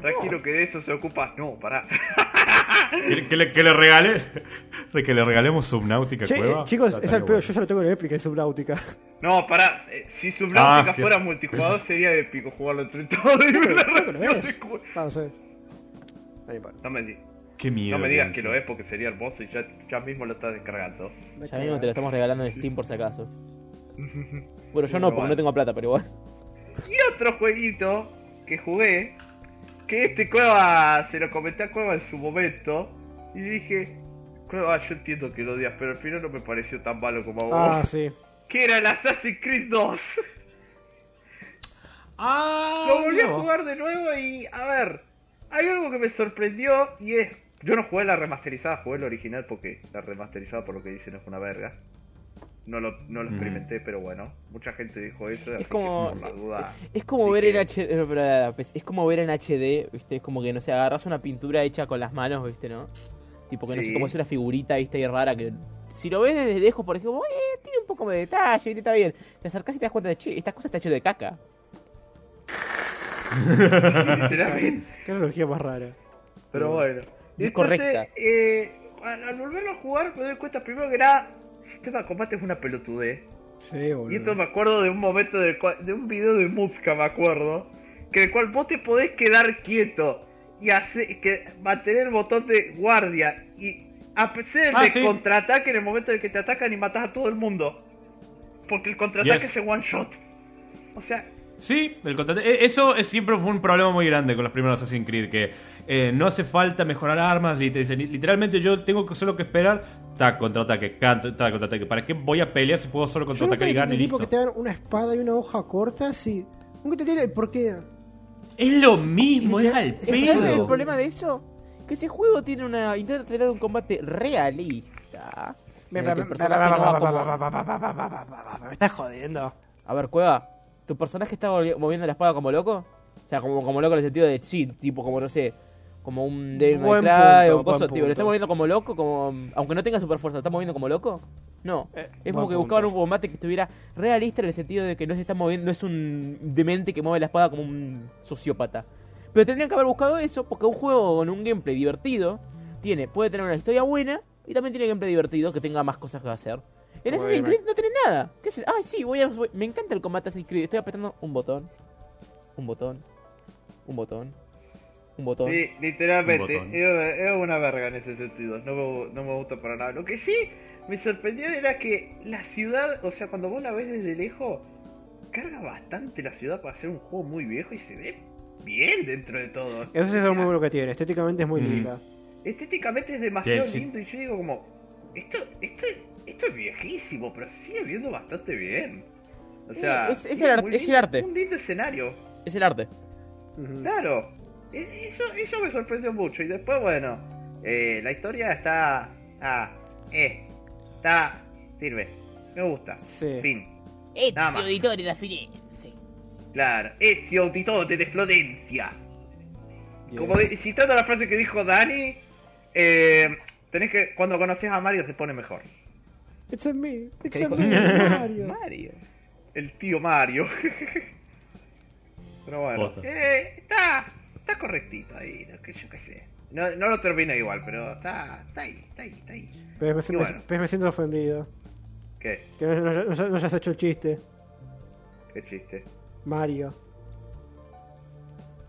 Tranquilo que de eso se ocupa. No, pará. ¿Que, le, que le regale, que le regalemos Subnautica Che, Cueva. eh, chicos, es al bueno. yo ya lo tengo en Epic, es Subnautica. No, pará. eh, Si Subnautica Ah, sí. fuera multijugador sería épico jugarlo entre todos. y la que lo es. Ah, no. Ahí me, di- Qué miedo. no me digas que lo es porque sería hermoso y ya, ya mismo lo estás descargando. Me Ya mismo te lo estamos regalando en Steam por si acaso. Bueno, yo no, porque no tengo plata, pero igual. Y otro jueguito que jugué, que este Cueva se lo comenté a Cueva en su momento, y dije, Cueva, yo entiendo que lo odias, pero al final no me pareció tan malo como a vos. Ah, sí. Que era el Assassin's Creed 2. Ah, Lo volví a jugar de nuevo y, a ver, hay algo que me sorprendió y es, yo no jugué la remasterizada, jugué la original porque la remasterizada por lo que dicen es una verga. No lo, no lo Mm. experimenté, pero bueno, mucha gente dijo eso. Es como. por la duda, Es como ver en HD. pero, Es como ver en HD, ¿viste? Es como que, no sé, agarras una pintura hecha con las manos, ¿viste? ¿No? Tipo que no sé cómo es una figurita, ¿viste? Y rara que. Si lo ves desde lejos, por ejemplo, eh, tiene un poco de detalle, ¿viste? Está bien. Te acercás y te das cuenta de, che, esta cosa está hecha de caca. literalmente. Qué analogía más rara. Pero bueno. Es Entonces, correcta. eh, al, al volverlo a jugar me doy cuenta primero que era... El sistema de combate es una pelotudez. Sí, boludo. Y esto me acuerdo de un momento del cual- de un video de Muska, me acuerdo, que el cual vos te podés quedar quieto y hacer que mantener el botón de guardia y hacer Ah, de sí. contraataque en el momento en el que te atacan y matas a todo el mundo. Porque el contraataque Yes. es one shot. O sea, Sí, el contrate- eh, Eso es- siempre fue un problema muy grande con los primeros Assassin's Creed, que eh, no hace falta mejorar armas, literalmente yo tengo que solo que esperar, tac, contraataque, tac, contraataque. ¿Para qué voy a pelear si puedo solo contraatacar y ganar listo? qué te dan una espada y una hoja corta si... Nunca entendí el por qué. Es lo mismo, es al ¿Sabes el pedo. problema de eso? Que ese juego tiene una. intenta tener un combate realista. Me, el que el estás jodiendo. A ver, Cueva, ¿tu personaje está moviendo la espada como loco? O sea, como, como loco en el sentido de sí, tipo como no sé, como un Devil May Cry un coso, tipo, ¿lo está moviendo como loco? como Aunque no tenga super fuerza, ¿lo está moviendo como loco? No. Eh, es como que punto. buscaban un combate que estuviera realista en el sentido de que no se está moviendo, no es un demente que mueve la espada como un sociópata. Pero tendrían que haber buscado eso porque un juego con un gameplay divertido tiene, puede tener una historia buena y también tiene gameplay divertido que tenga más cosas que hacer. En Assassin's Bueno. Creed no tiene nada. ¿Qué es? Ay, sí, voy a, voy- me encanta el combate Assassin's Creed. Estoy apretando un botón, un botón, un botón, un botón. Sí, literalmente, Un botón. es una verga en ese sentido, no me, no me gusta para nada. Lo que sí me sorprendió era que la ciudad, o sea, cuando vos la ves desde lejos, carga bastante la ciudad para ser un juego muy viejo y se ve bien dentro de todo. Eso es sea, muy bueno que tiene. Estéticamente es muy Mm. linda. Estéticamente es demasiado Sí, sí. lindo y yo digo como, esto, esto, esto es viejísimo, pero sigue viendo bastante bien. O sea, es- el arte- muy es el arte. Un lindo escenario. Es el arte. Claro, eso, eso me sorprendió mucho. Y después, bueno, eh, la historia está. Ah, eh, está. Sirve, me gusta. Sí. Fin, Este auditorio de Firenze. claro. Este auditorio de Florencia. Yes. Como de- citando la frase que dijo Dani, eh, tenés que. Cuando conoces a Mario se pone mejor. It's a me. It's me, Mario. Mario. El tío Mario. Pero bueno, eh, está, está correctito ahí, no, que yo qué sé. No, no lo termino igual, pero está, está ahí, está ahí, está ahí. Pero me, Y me- bueno. pero me siento ofendido. ¿Qué? Que no, no- no- no hayas hecho el chiste. ¿Qué chiste? Mario.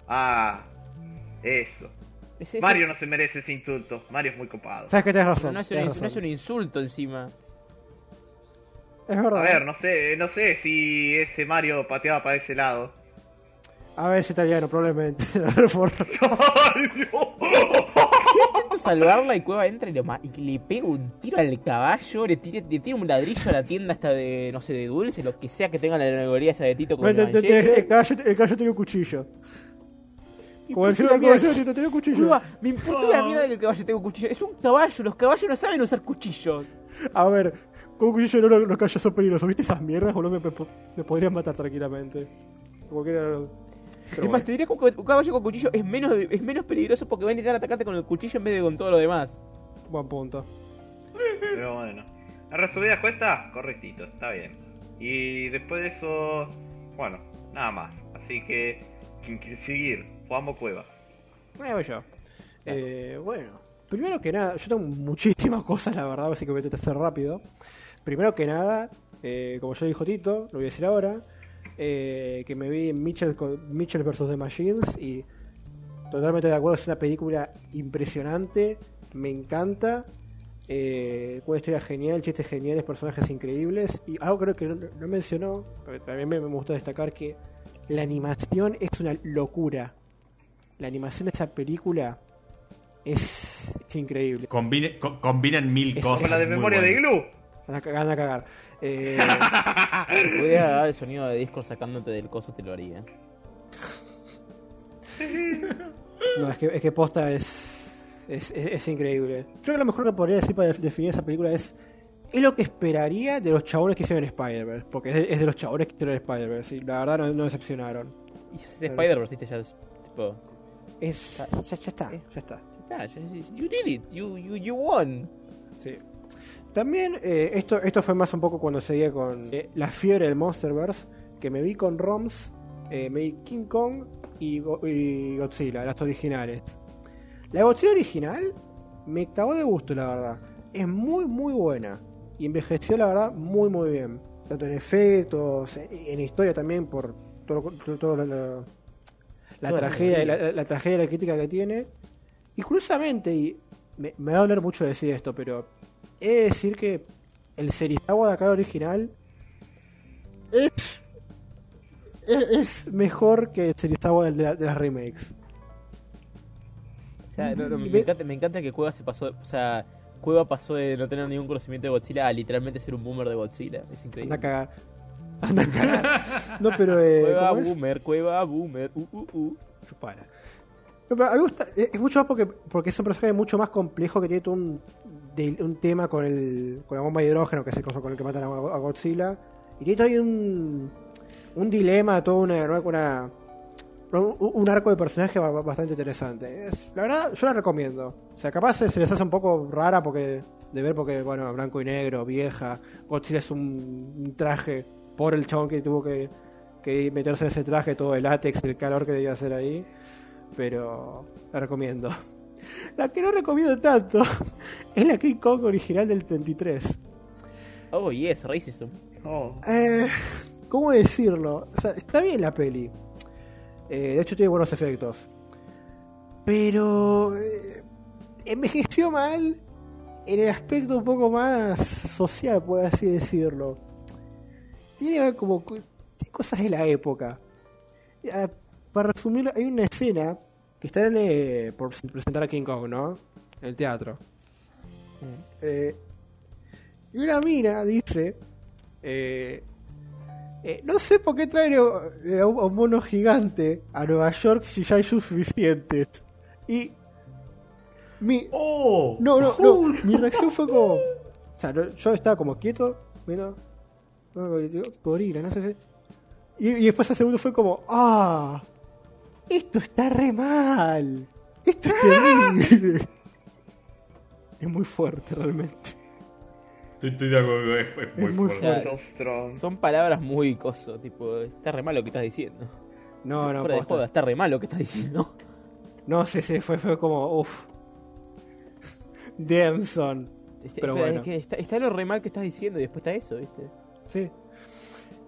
Ah, eso. Es Mario no se merece ese insulto. Mario es muy copado. Sabes que tenés razón. no, es un, ins- no es razón. un insulto encima. Es verdad. A ver, no sé, no sé si ese Mario pateaba para ese lado. A ver, es italiano, probablemente. Por- ¡Ay, Dios! Intento salvarla y Cueva entra y le, ma- y le pega un tiro al caballo, le tira, le tira un ladrillo a la tienda hasta de, no sé, de dulce, lo que sea que tenga la alegoría esa de Tito con Bueno, el el, caballo, el caballo tenía un cuchillo. Como la encima Tito tenía un cuchillo. Cueva, me importa una mierda que el caballo tenga un cuchillo. Es un caballo, los caballos no saben usar cuchillos. A ver, con un cuchillo no los, los caballos son peligrosos. ¿Viste esas mierdas, boludo? Me, me- me podrían matar tranquilamente. Como que era... Pero es más, te diría que un ca- un caballo con cuchillo es menos, de- es menos peligroso porque va a intentar atacarte con el cuchillo en vez de con todo lo demás. bueno, buen punto. Pero bueno. La resumida cuesta, correctito, está bien. Y después de eso, bueno, nada más. Así que, quien quiere seguir, Juanmo Cueva. Voy yo. Eh, bueno, primero que nada, yo tengo muchísimas cosas, la verdad, así que voy a intentar ser rápido. Primero que nada, eh, como ya dijo Tito, lo voy a decir ahora, eh, que me vi en Mitchell, con- Mitchell vs. The Machines y totalmente de acuerdo, es una película impresionante, me encanta. Eh, una historia genial, chistes geniales, personajes increíbles. Y algo creo que no, no mencionó, pero también me, me gustó destacar que la animación es una locura. La animación de esa película es, es increíble. Combine- co- combinan mil Es cosas. Como la de memoria de buenas. Glue. Van a, cagar, van a cagar. Eh, Si pudiera grabar el sonido de Discord sacándote del coso, te lo haría. no, es que, es que posta es, es, es- es increíble. Creo que lo mejor que podría decir para def- definir esa película es. Es lo que esperaría de los chabones que hicieron Spider-Verse. Porque es de, es de los chabones que hicieron Spider-Verse. Y la verdad no, no decepcionaron. Y ese Spider-Verse, viste, ya es tipo. Es, ya, ya está, ya está. Ya está, you did it, you, you, you won. Sí. También eh, esto, esto fue más un poco cuando seguía con eh, la fiebre del Monsterverse, que me vi con ROMs, eh, me vi King Kong y, Go- y Godzilla, las originales. La Godzilla original me cagó de gusto, la verdad. Es muy, muy buena. Y envejeció, la verdad, muy, muy bien. Tanto en efectos, en, en historia también, por todo, todo- todo lo- lo- la, la tragedia, maravilla. la, la tragedia y la crítica que tiene. Y curiosamente, y me, me va a doler mucho decir esto, pero he de decir que el Serizawa de acá original es, es, mejor que el Serizawa del de, la- de las remakes. O sea, no, no, me, encanta, me encanta que Cueva se pasó. O sea, Cueva pasó de no tener ningún conocimiento de Godzilla a literalmente ser un boomer de Godzilla. Es increíble. Anda a cagar. Anda a cagar. No, pero. Eh, Cueva ¿cómo es? boomer, Cueva boomer. Uh, uh, uh. Chupala. No, pero a mí me gusta, es es mucho más porque, porque es un personaje mucho más complejo que tiene todo un, de- un tema con el con la bomba de hidrógeno, que es el coso con el que matan a, Godzilla. Y tiene todavía un, un dilema, todo una, una- un, arco de personaje ba- ba- bastante interesante. Es- la verdad, yo la recomiendo. O sea, capaz se les hace un poco rara porque de ver porque, bueno, blanco y negro, vieja. Godzilla es un, un traje por el chabón que tuvo que, que meterse en ese traje, todo el látex, el calor que debía hacer ahí pero la recomiendo. La que no recomiendo tanto es la King Kong original del 33. Oh, yes, racism. Oh. Eh, ¿Cómo decirlo? O sea, está bien la peli. Eh, de hecho tiene buenos efectos. Pero eh, envejeció mal en el aspecto un poco más social, por así decirlo. Tiene como tiene cosas de la época. Ah, Para resumirlo, hay una escena que están eh, por presentar a King Kong, ¿no? En el teatro. Eh, y una mina dice, eh, eh, no sé por qué traer eh, a un, mono gigante a Nueva York si ya hay suficientes. Y mi, ¡Oh! no, no, no. Mi reacción fue como. O sea, yo estaba como quieto, mira. Gorila, no sé. Y, y después al segundo fue como. ¡Ah! Esto está re mal. Esto es terrible. Es muy fuerte realmente. Estoy, estoy de acuerdo, es, es muy, Es muy fuerte. Son palabras muy coso, tipo, está re mal lo que estás diciendo. No, no, Fuera de joda, está re mal lo que estás diciendo. No sé, sí, fue, fue como. Uff. Denson. Este- Pero o sea, bueno. es que está, está lo re mal que estás diciendo y después está eso, ¿viste? Sí.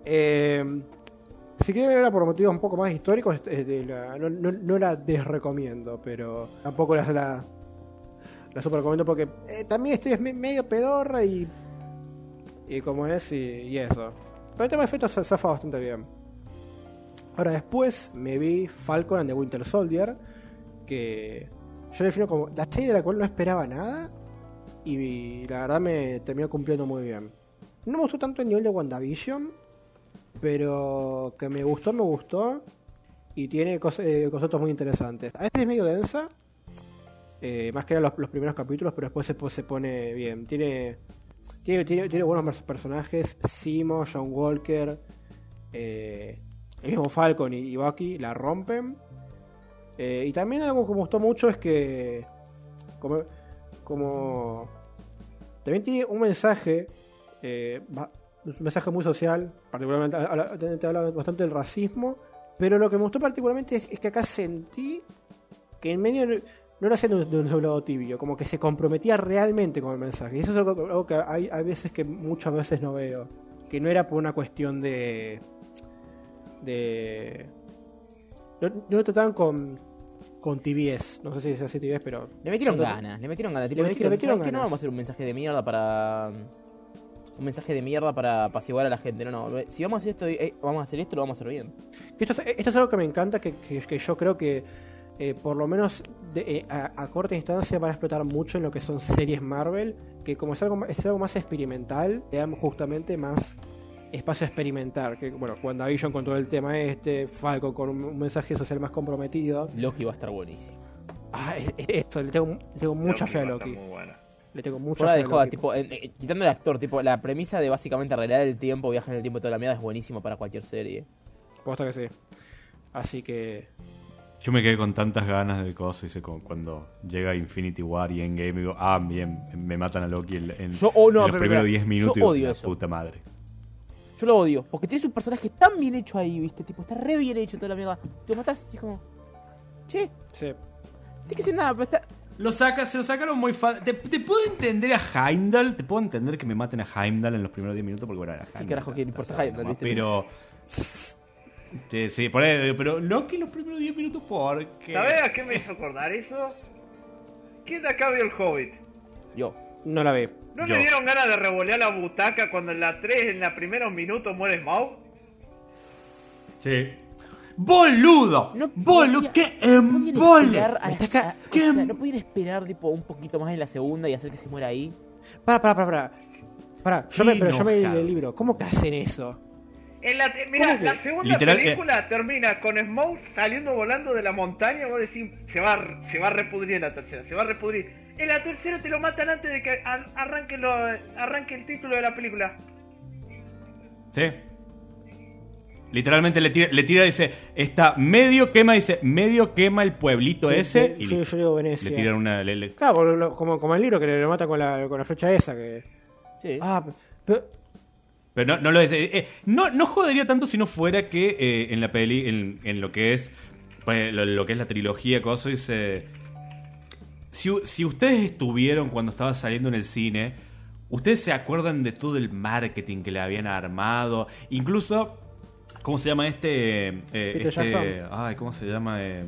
Eh, si quieren verla por motivos un poco más históricos, de la- no, la desrecomiendo, pero tampoco la, la, super recomiendo porque eh, también estoy me- medio pedorra y, y como es y, y eso. Pero el tema de efectos se zafa bastante bien. Ahora después me vi Falcon and the Winter Soldier, que yo defino como la serie de la cual no esperaba nada y la verdad me terminó cumpliendo muy bien. No me gustó tanto el nivel de WandaVision, pero que me gustó, me gustó. Y tiene eh, conceptos muy interesantes. A veces es medio densa, eh, más que los, los primeros capítulos, pero después se, se pone bien. Tiene, tiene, tiene, tiene buenos pers- personajes: Simo, John Walker, eh, el mismo Falcon y, Bucky la rompen. Y también algo que me gustó mucho es que, como, como también tiene un mensaje, un mensaje muy social, particularmente habla, te habla bastante del racismo, pero lo que me gustó particularmente es, es que acá sentí que en medio no, lo hacían de un, doblado tibio, como que se comprometía realmente con el mensaje. Y eso es algo, algo que hay, hay veces que muchas veces no veo, que no era por una cuestión de... de no, no lo trataban con con TBS. No sé si es así TBS, pero. Le metieron ganas, le metieron ganas. Le metieron- ¿sabes qué? No ganas. vamos a hacer un mensaje de mierda para. Un mensaje de mierda para apaciguar a la gente. No, no. Si vamos a hacer esto, eh, vamos a hacer esto, lo vamos a hacer bien. Esto, es, esto es algo que me encanta, que, que- que yo creo que eh, por lo menos de- eh, a, a corta instancia van a explotar mucho en lo que son series Marvel, que como es algo, es algo más experimental, le dan justamente más espacio a experimentar. Que bueno, WandaVision con todo el tema este, Falcon con un, un mensaje social más comprometido. Loki va a estar buenísimo. Ah, es- es- esto, le tengo, le tengo mucha fe a va estar Loki. muy buena. Le tengo mucha Fuera de joda, tipo, eh, eh, quitando el actor, tipo, la premisa de básicamente arreglar el tiempo, viajar en el tiempo y toda la mierda es buenísimo para cualquier serie. Posta que sí. Así que. Yo me quedé con tantas ganas de cosas, hice como cuando llega Infinity War y Endgame y digo, ah, bien, me matan a Loki en, en- Yo- oh, no, en los pero, primeros pero, 10 yo minutos. y digo, odio la eso. puta madre. Yo lo odio, porque tienes un personaje tan bien hecho ahí, ¿viste? Tipo, está re bien hecho toda la mierda. Te lo matás y es como. Che, Sí. no tiene que ser nada, pero está. Lo saca, se lo sacaron muy fácil. Te, te puedo entender a Heimdall, te puedo entender que me maten a Heimdall en los primeros 10 minutos porque bueno, era Heimdall. carajo, ¿qué le importa está Heimdall, nomás? Pero. Sí, sí, por ahí, pero Loki en los primeros 10 minutos porque. ¿Sabés a qué me hizo acordar eso? ¿Quién de acá vio el Hobbit? Yo. No la ve. ¿No Yo. le dieron ganas de revolear la butaca cuando en la 3, en los primeros minutos, muere Smaug? Sí. ¡Boludo! No ¡Boludo! ¡Qué embole! esperar a Me la- está ca- a- o ¿Qué sea, em- no esperar tipo un poquito más en la segunda y hacer que se muera ahí. Para, para, para, para. Para, yo me, pero yo me leí el libro. ¿Cómo que hacen eso? En la, mira, la segunda Literal, eh, película termina con Smaug saliendo volando de la montaña. Vos decís, se va, a- se va a repudrir en la tercera, se va a repudrir. En la tercera te lo matan antes de que ar- arranque, lo, arranque el título de la película. Sí. Literalmente le tira, le tira dice, está medio quema, dice, medio quema el pueblito Sí, ese. sí, y yo, le, yo digo Venecia. le tiran una. le- le- Claro, como, lo- como, el libro que le mata con la, con la flecha esa. que Sí. Ah, pero. Pero no, no lo es. eh, eh, no, no jodería tanto si no fuera que eh, en la peli, en, en lo que es pues, lo, lo que es la trilogía, cosa dice. Si, si ustedes estuvieron cuando estaba saliendo en el cine, ustedes se acuerdan de todo el marketing que le habían armado, incluso. ¿Cómo se llama este? eh, Peter este Jackson. ay, ¿cómo se llama? Eh,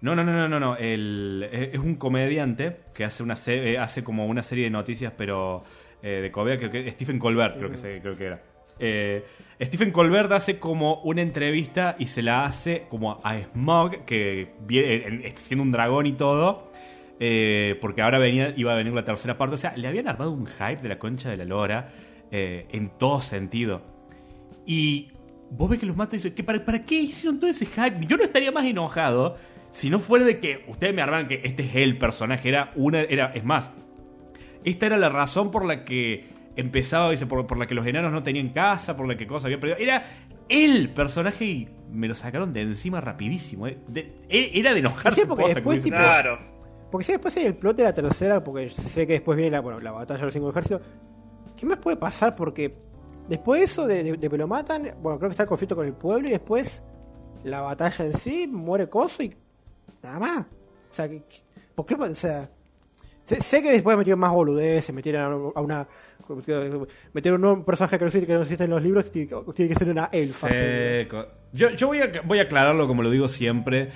no, no, no, no, no, no. El, es, es un comediante que hace una se- eh, hace como una serie de noticias, pero eh, de comedia, creo que Stephen Colbert, creo que se, creo que era. Eh, Stephen Colbert hace como una entrevista y se la hace como a Smog, que viene en- en- siendo un dragón y todo. porque ahora venía, iba a venir la tercera parte. O sea, le habían armado un hype de la concha de la lora en todo sentido. Y vos ves que los mata y dices, ¿qué, para, ¿para qué hicieron todo ese hype? Yo no estaría más enojado si no fuera de que ustedes me arman que este es el personaje. Era una. Era, es más, esta era la razón por la que empezaba, dice, por, por la que los enanos no tenían casa, por la que cosa había perdido. Era el personaje y me lo sacaron de encima rapidísimo. eh. De- e- era de enojarse. Sí, porque posta, después, tipo, Claro. Porque si después hay el plot de la tercera, porque sé que después viene la, bueno, la batalla de los cinco ejércitos. ¿Qué más puede pasar? Porque después de eso, de, de- de que lo matan, bueno, creo que está el conflicto con el pueblo y después la batalla en sí, muere Coso y nada más. O sea, ¿por qué? O sea, sé, sé que después metieron más boludeces, metieron a una... Metieron un personaje que no existe, que no existe en los libros, que tiene que ser una elfa. Yo, yo voy, a, voy a aclararlo como lo digo siempre.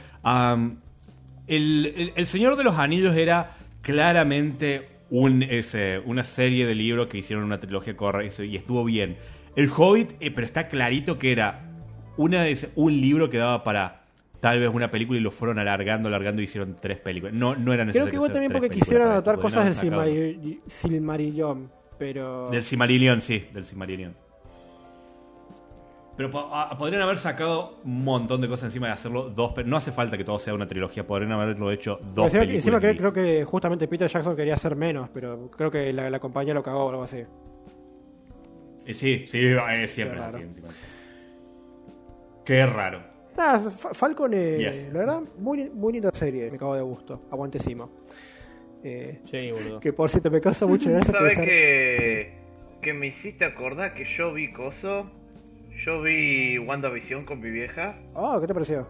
El- el Señor de los Anillos era claramente un, ese, una serie de libros que hicieron una trilogía corra y estuvo bien. El Hobbit, eh, pero está clarito que era una un libro que daba para tal vez una película y lo fueron alargando, alargando y hicieron tres películas. No, no era necesario. Creo que igual también porque quisieron adaptar cosas del podrían haber sacado- Silmari- Silmarillion, pero... Del Silmarillion, sí, del Silmarillion. Pero po- a- podrían haber sacado un montón de cosas encima de hacerlo dos. No hace falta que todo sea una trilogía, podrían haberlo hecho dos encima, películas. encima creo, creo que justamente Peter Jackson quería hacer menos, pero creo que la, la compañía lo cagó o algo así. Eh, sí, sí, eh, siempre Qué es así. raro. encima. Qué raro. Falcon, eh, Yes. la verdad, muy, muy linda serie, me cago de gusto. Aguantecimo. Eh, Sí, boludo. que por cierto me causa mucha gracia ¿Sabes que, que me hiciste acordar que yo vi Coso? Yo vi WandaVision con mi vieja. Oh, ¿qué te pareció?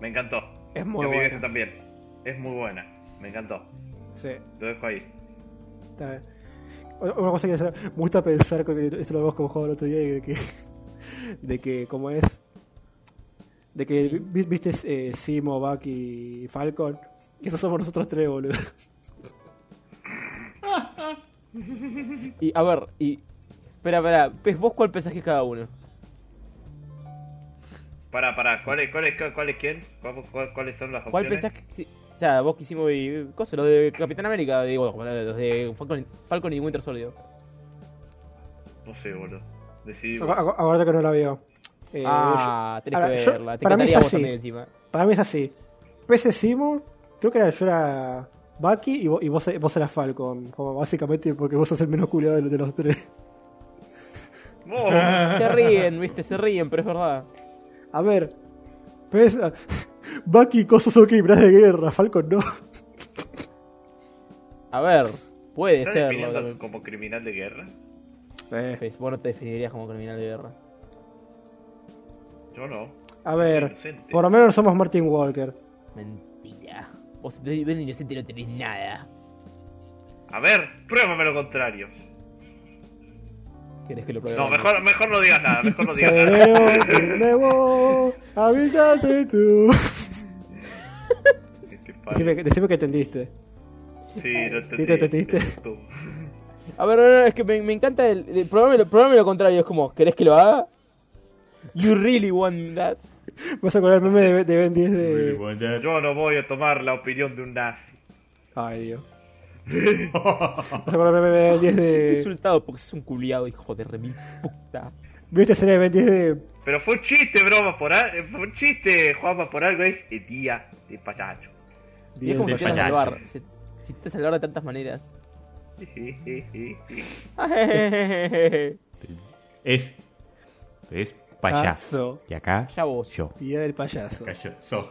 Me encantó. Es muy a mi vieja buena. también. Es muy buena. Me encantó. Sí, Lo dejo ahí. está bien. Una cosa que hacer, me gusta pensar, esto lo vemos como juego el otro día, y de que, de que como es... De que vi- viste eh, Simo, Bucky y Falcon. Que esos somos nosotros tres, boludo. Y a ver, y. Espera, espera. ¿Vos cuál pensás que es cada uno? Para, para, ¿cuál es, cuál es, cuál es quién? ¿Cuál- cuál- ¿Cuáles son las ¿Cuál opciones? pensás que.? O sea, vos quisimos y. Cosas, los de Capitán América, digo, los de Falcon, Falcon y Winter Soldier. No sé, boludo. Decidí. Acuérdate que no la vio. Eh, ah, yo- tenés ahora, que yo- verla. Te para mí es así. también encima. Para mí es así. PC Simo, creo que era, yo era Bucky y vos, y vos, vos eras Falcon. Como básicamente porque vos sos el menos culiado de los, de los tres. Oh, Se ríen, viste, se ríen, pero es verdad. A ver. Pesa. Bucky y cosas son criminales de guerra. Falcon no. A ver, puede ¿Estás definiendo también. como criminal de guerra? Eh, Pez, Vos no te definirías como criminal de guerra. Yo no. a ver. Inocente. Por lo menos somos Martin Walker. Mentira. Vos de de inocente no tenés nada. A ver, pruébame lo contrario. ¿Querés que lo pruebe? No, mejor, mejor no digas nada, mejor no digas Cerebro nada. de nuevo. Habítate tú. Decime, que- decime que entendiste. Sí, no entendí. ¿te entendiste? Tú. A ver, no, no, es que me, me encanta el. el probame, lo, probame lo contrario, es como, ¿querés que lo haga? You really want that. Vas a acordar el meme de, de Ben 10 de. Yo no voy a tomar la opinión de un nazi. Ay, Dios. Vas a acordar el meme de Ben 10 Estoy de. insultado porque es un culiado, hijo de remil puta. ¿Viste escena de Ben 10 de. Pero fue un chiste, broma, por algo. Fue un chiste, Juanma, por algo es el día de payacho. Como de payacho. salvar. Se, si te salvar de tantas maneras. Es. Es payaso. Y acá. Ya vos. Yo. Día del payaso. Acá yo. So.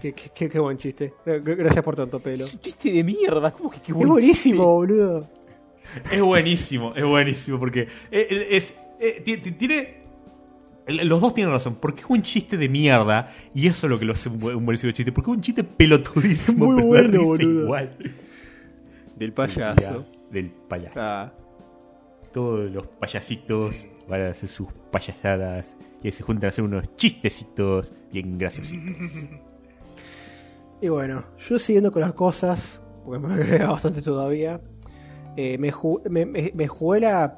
Qué, qué, qué- qué buen chiste. Gracias por tanto pelo. Es un chiste de mierda, ¿cómo que qué Es buen buenísimo, chiste? boludo. Es buenísimo, es buenísimo porque eh, eh, es, eh, ti- ti- tiene los dos tienen razón, porque es un chiste de mierda y eso es lo que lo hace un, buen- un buenísimo chiste, porque es un chiste pelotudísimo, Muy bueno, boludo. igual. Del Del payaso. Ah. Todos los payasitos van a hacer sus payasadas y se juntan a hacer unos chistecitos bien graciositos. Y bueno, yo siguiendo con las cosas, porque me queda bastante todavía, eh, me, ju- me, me- me jugué la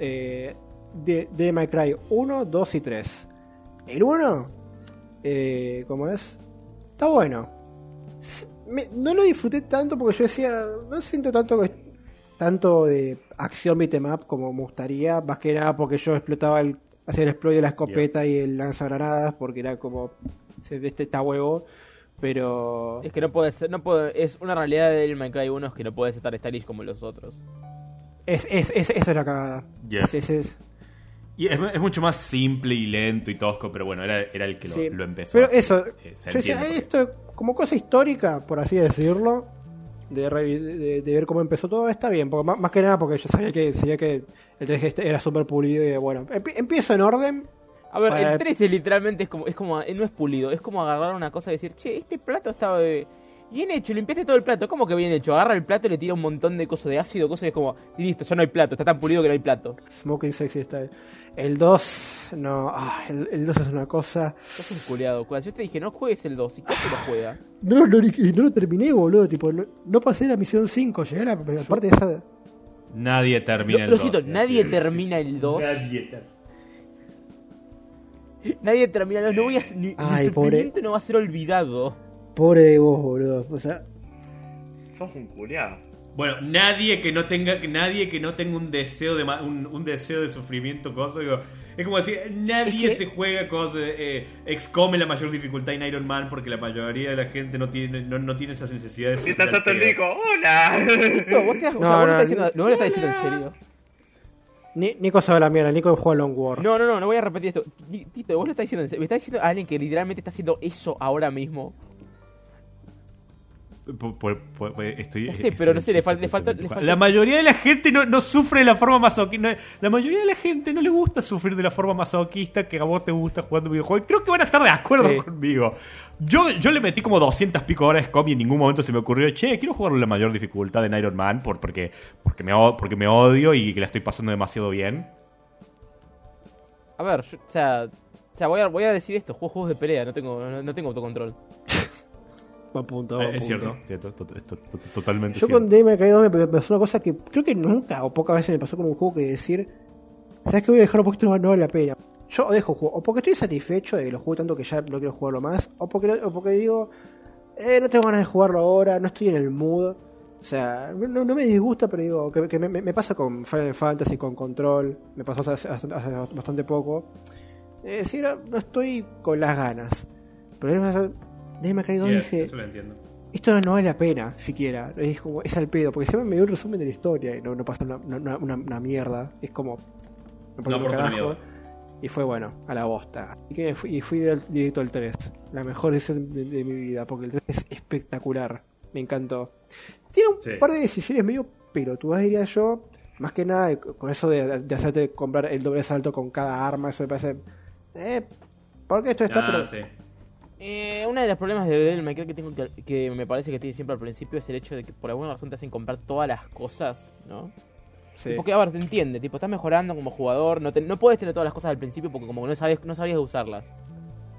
eh, de, de My Cry 1, 2 y 3. El 1, eh, ¿cómo es? Está bueno. No lo disfruté tanto porque yo decía, no siento tanto que tanto de acción beatmap como me gustaría, más que nada porque yo explotaba el hacía el exploit de la escopeta y el lanzagranadas porque era como se este está huevo, pero Es que no puede ser, no puede, es una realidad del Minecraft 1 es que no puedes estar stylish como los otros. es, es, es, eso es la cagada. Ya. Es- es- es- Y es, es mucho más simple y lento y tosco, pero bueno, era, era el que lo, sí. lo empezó. Pero así. eso, Eh, yo decía, esto como cosa histórica, por así decirlo, de, de, de ver cómo empezó todo, está bien, porque más, más que nada porque yo sabía que sabía que el 3G este era súper pulido y bueno, empi- empiezo en orden. A ver, Para- el 13 literalmente es como, es como, eh, no es pulido, es como agarrar una cosa y decir, che, este plato estaba eh, bien hecho, limpiaste todo el plato, ¿cómo que bien hecho? Agarra el plato y le tira un montón de cosas de ácido, cosas y es como, y listo, ya no hay plato, está tan pulido que no hay plato. Smoking Sexy está El 2, no, ah, el, el 2 es una cosa. Sos un culiado. Yo te dije, no juegues el 2, ¿y qué se lo juega? No, no, no lo terminé, boludo. Tipo, no, no pasé la misión 5, llegué a la parte de esa. Nadie termina Lo, el lo 2, siento, así nadie termina el 2. Nadie ter- Nadie termina el 2, no voy a, ni, mi Ay, pobre. sufrimiento no va a ser olvidado. Pobre de vos, boludo. O sea, Sos un culiado. Bueno, nadie que no tenga, nadie que no tenga un deseo de ma- un, un deseo de sufrimiento, cosa, digo, es como decir, nadie Es que- se juega cosas, eh, excome la mayor dificultad en Iron Man porque la mayoría de la gente no tiene, no, no tiene esas necesidades. Y está tanto el. Nico, ¡hola! No, vos, te, o sea, No, vos no, lo estás diciendo, no. no lo estás diciendo en serio. Ni- Nico sabe la mierda, Nico juega Long War. No, no, no, no voy a repetir esto. Tito, vos lo estás diciendo. Me estás diciendo a alguien que literalmente está haciendo eso ahora mismo. Por- por- por- por- estoy- Ya sé, es- pero no sé, le fal- falta- es- le falta- La mayoría de la gente no, no sufre de la forma masoquista. no- la mayoría de la gente no le gusta sufrir de la forma masoquista que a vos te gusta jugando videojuegos. Creo que van a estar de acuerdo Sí. conmigo. Yo, yo le metí como 200 pico horas de SCOM y en ningún momento se me ocurrió, che, quiero jugarlo en la mayor dificultad en Iron Man por, porque, porque, me, porque me odio y que la estoy pasando demasiado bien. A ver, yo- o sea, O sea, voy a, voy a decir esto, juego juegos de pelea, no tengo, no, no tengo autocontrol. Buen punto, Eh, es punto. cierto, cierto, to- to- to- totalmente Yo cierto. con Devil May Cry 2 me pasó una cosa que creo que nunca o pocas veces me pasó con un juego que decir, ¿sabes que voy a dejar un poquito no, no vale la pena? Yo dejo juego, o porque estoy satisfecho de que lo juego tanto que ya no quiero jugarlo más, o porque, o porque digo, eh, no tengo ganas de jugarlo ahora, no estoy en el mood. O sea, no, no me disgusta, pero digo, que, que me, pasa con Final Fantasy, con Control, me pasó hace, hace- hace bastante poco. Es decir, no estoy con las ganas. Pero Devil May Cry 2 Yes, dije, eso lo entiendo. esto no vale la pena, siquiera. Es como, es al pedo, porque se me dio un resumen de la historia y no, no pasa una, una, una- una mierda. Es como. me un carajo. Y fue bueno, a la bosta. Así que fui, y fui directo al 3. La mejor decisión de, de mi vida, porque el 3 es espectacular. Me encantó. Tiene un Sí. par de decisiones medio pelotudas, diría yo. Más que nada, con eso de, de hacerte comprar el doble salto con cada arma, eso me parece. Eh, porque esto está. Ah, pero, sí. Eh, uno de los problemas de Devil May Cry que, tengo que, que me parece que tiene siempre al principio es el hecho de que por alguna razón te hacen comprar todas las cosas, ¿no? sí. Porque, a ver, te entiende, tipo, estás mejorando como jugador, no, te- no puedes tener todas las cosas al principio porque como no sabes, no sabías usarlas.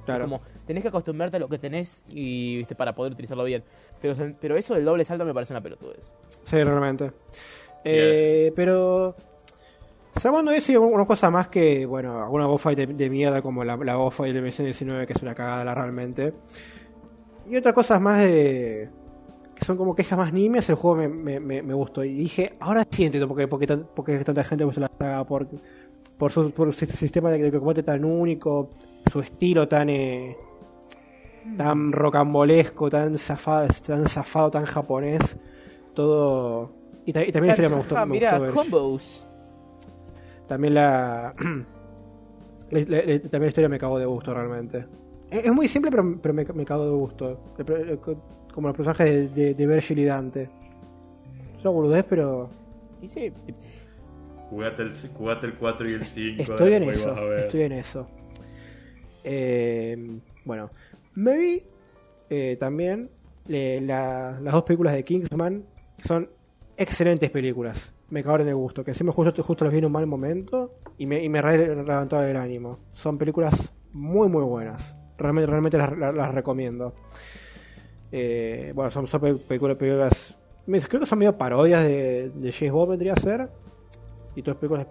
claro. Como tenés que acostumbrarte a lo que tenés y viste para poder utilizarlo bien. Pero, pero eso del doble salto me parece una pelotudez. Sí, realmente. Eh, pero. Salvando eso y una cosa más que, bueno, alguna boss fight de, de mierda como la, la boss fight de MC19 que es una cagada la- realmente. Y otras cosas más de. que son como quejas más nimias, el juego me, me, me, me gustó. Y dije, ahora sí entiendo por qué, por qué tan- por qué tanta gente gusta la saga, por, por su, por su sistema de, de combate tan único, su estilo tan. Eh, tan rocambolesco, tan zafado, tan zafado, tan japonés. Todo. Y, ta- y también la historia me gustó. Ah, mira, combos. También la, la- la- la- también la historia me cagó de gusto realmente. Es, es muy simple, pero, pero me, me cagó de gusto. Como los personajes de, de, de Virgil y Dante. Es una boludez, pero Y sí, Jugate el, jugate el 4 y el 5. estoy en eso. vas a ver. Estoy en eso. Eh, bueno, me vi eh, también eh, la- las dos películas de Kingsman, que son excelentes películas. Me cagaron de gusto, que encima justo, justo las vi en un mal momento y me, y me re- levantó el ánimo. Son películas muy muy buenas. Realmente, realmente las, las- las recomiendo. Eh, bueno, son, son pe- películas, películas- creo que son medio parodias de, de James Bond vendría a ser. Y todas películas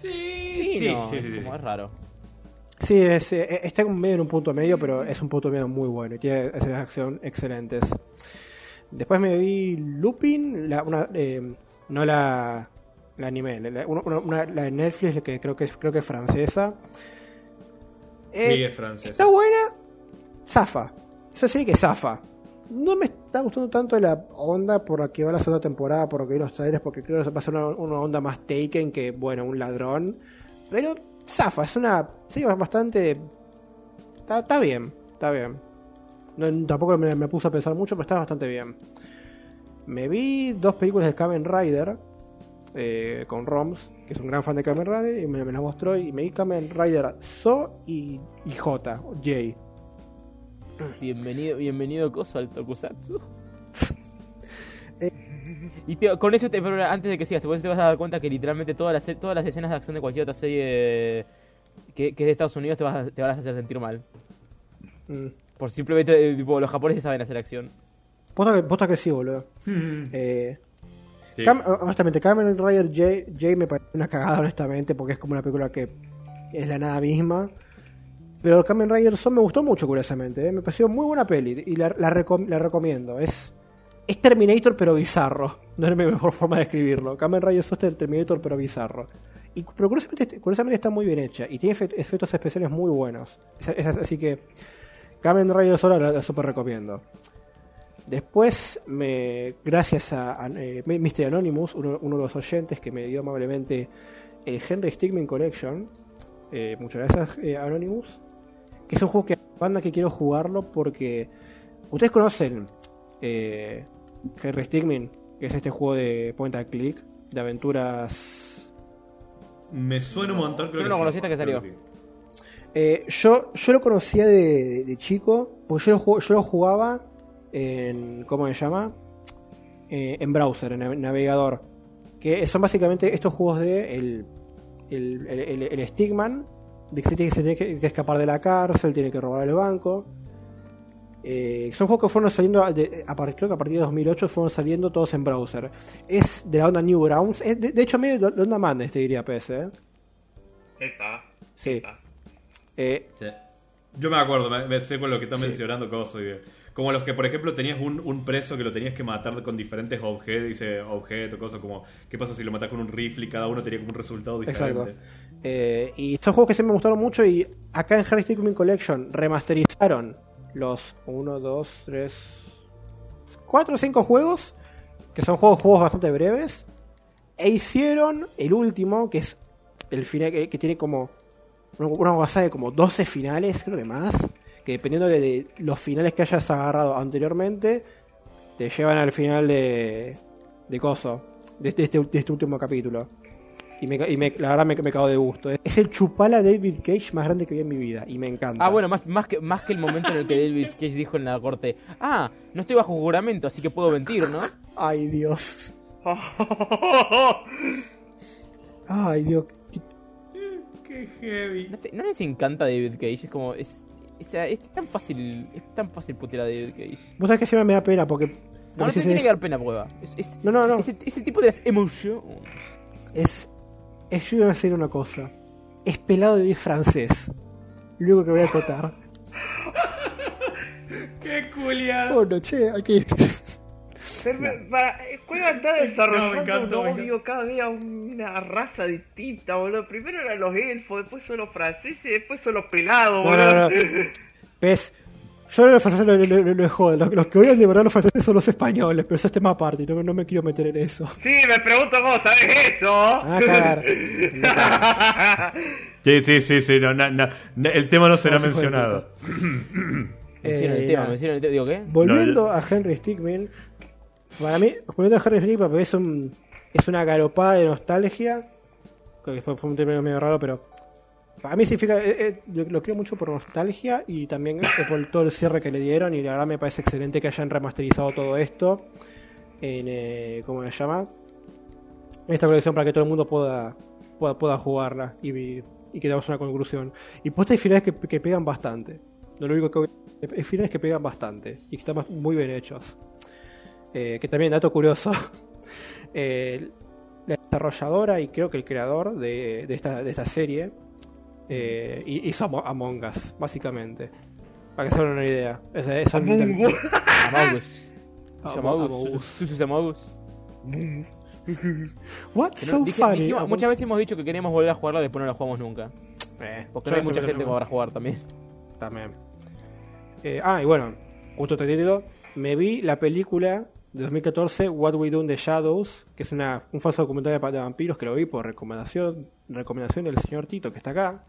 sí, Sí, sí, no, sí, es sí, sí. como es raro. Sí, es, eh, está medio en un punto medio, pero es un punto medio muy bueno y tiene escenas de acción excelentes. Después me vi Lupin, la, una, eh, no la, la anime, la, una, la de Netflix que creo que creo que es francesa. Sí, Eh, es francés. Está buena, zafa. Esa serie que zafa. No me está gustando tanto la onda por la que va la segunda temporada, por lo que vi los trailers, porque creo que va a ser una, una onda más Taken que, bueno, un ladrón. Pero zafa, es una serie bastante... Está, está bien, está bien. No, tampoco me, me puse a pensar mucho, pero está bastante bien. Me vi dos películas de Kamen Rider eh, con Roms, que es un gran fan de Kamen Rider, y me, me las mostró. Y me vi Kamen Rider So y, y J, o J. Bienvenido, bienvenido Koso al Tokusatsu. Eh. Y te- con eso, te, pero antes de que sigas, te, te vas a dar cuenta que literalmente todas las, todas las escenas de acción de cualquier otra serie que, que es de Estados Unidos te, vas a- te van a hacer sentir mal. Mm. Por simplemente, eh, tipo, los japoneses saben hacer acción. Posta que, posta que sí, boludo. Mm. Eh, Sí. Cam- honestamente, Kamen Rider J, J me parece una cagada, honestamente, porque es como una película que es la nada misma. Pero Kamen Rider Son me gustó mucho, curiosamente. eh. Me pareció muy buena peli y la, la, recom- la recomiendo. Es, es Terminator, pero bizarro. No es mi mejor forma de escribirlo. Kamen Rider Son es Terminator, pero bizarro. Y, pero curiosamente, curiosamente está muy bien hecha y tiene efe- efectos especiales muy buenos. Es- es- así que Kamen Rider Son la, la super recomiendo. Después, me, gracias a, a, eh, Mr. Anonymous, uno, uno de los oyentes que me dio amablemente el Henry Stigman Collection, eh, muchas gracias eh, Anonymous, que es un juego que banda que quiero jugarlo porque ustedes conocen eh, Henry Stigman, que es este juego de point and click, de aventuras... Me suena un montón. Creo Yo lo hasta que salió. sí. Eh, yo, yo lo conocía de, de chico, porque yo lo, yo lo jugaba en. ¿Cómo se llama? Eh, en browser, en nav- navegador. Que son básicamente estos juegos de. El, el, el, el- el Stickman, de que se tiene, se tiene que, que escapar de la cárcel, tiene que robar el banco. Eh, son juegos que fueron saliendo, de- a creo que a partir de 2008 fueron saliendo todos en browser. Es de la onda Newgrounds, es de, de hecho medio de la onda Madness te diría PS, ¿eh? Sí. Eh, Yo me acuerdo, me, me sé con lo que están Sí. mencionando cosas. y como los que, por ejemplo, tenías un, un preso que lo tenías que matar con diferentes objetos, dice objeto, cosas como, ¿qué pasa si lo matas con un rifle y cada uno tenía como un resultado diferente? Exacto. Eh, y son juegos que sí me gustaron mucho y acá en Harry Stickmin Collection remasterizaron los 1, 2, 3, 4 o 5 juegos, que son juegos, juegos bastante breves, e hicieron el último, que es el final, que, que tiene como una, una guasada de como 12 finales, creo que más, que dependiendo de, de los finales que hayas agarrado anteriormente, te llevan al final de, de Coso, de, de este, de este último capítulo. Y, me, y me- la verdad me, me cago de gusto. Es el chupala David Cage más grande que vi en mi vida. Y me encanta. Ah, bueno, más, más, que, más que el momento en el que David Cage dijo en la corte, ah, no estoy bajo juramento, así que puedo mentir, ¿no? Ay, Dios. Ay, Dios. Qué heavy. ¿No, te- no les encanta David Cage? Es como, es, o sea, es tan fácil, es tan fácil putear a David Cage. Vos sabés que siempre me da pena porque. No, no te se- tiene que dar pena prueba. Es, es, No, no, no. Es, el, es el tipo de las emotions. Es. es yo iba a decir una cosa. Es pelado de francés. Único que voy a acotar. ¡Qué culia! Oh, no, che, hay Pero, para, el juego está desarrollando No, me encanta, un me odio cada vez a una raza distinta, boludo. Primero eran los elfos, después son los franceses, después son los pelados, No, boludo. no, no. ¿Ves? Yo los franceses lo, lo, lo- lo jodo. Los, los que odian de verdad los franceses son los españoles, pero eso es tema aparte no, no me quiero meter en eso. Sí, me pregunto cómo sabes eso. Ah, cagar. Sí, sí, sí, sí, no, no, no, no, el tema no será No, mencionado. Me hicieron el tema, me hicieron el tema. Digo, ¿qué? Volviendo No, a Henry Stickmin, para mí, volviendo a Henry Stickmin, para mí es, un, es una galopada de nostalgia. Creo que fue, un término medio raro, pero para mí significa. eh, eh, lo, lo quiero mucho por nostalgia y también eh, por todo el cierre que le dieron. Y la verdad me parece excelente que hayan remasterizado todo esto en. ¿Cómo se llama? Esta colección para que todo el mundo pueda, pueda, pueda jugarla y, y que damos una conclusión. Y puesta hay finales que, que pegan bastante. Lo único que hay finales que pegan bastante y que están muy bien hechos. Eh, que también, dato curioso, eh, la desarrolladora y creo que el creador de, de esta, de esta serie eh, hi- hizo Amo- Among Us, básicamente. Para que se hagan una idea. Esa- esa- Among Us. Amogus. Amo- Amogus. Amogus. Susus Amogus. What's Que so dije- funny? dijimos- Among muchas Us? veces hemos dicho que queremos volver a jugarla, después no la jugamos nunca. Eh, Porque no hay mucha gente pensando- como para jugar también. También. Eh, ah, y bueno, justo te título. Me vi la película de 2014, What We Do in the Shadows, que es una, un falso documental de, vampiros que lo vi por recomendación recomendación del señor Tito, que está acá.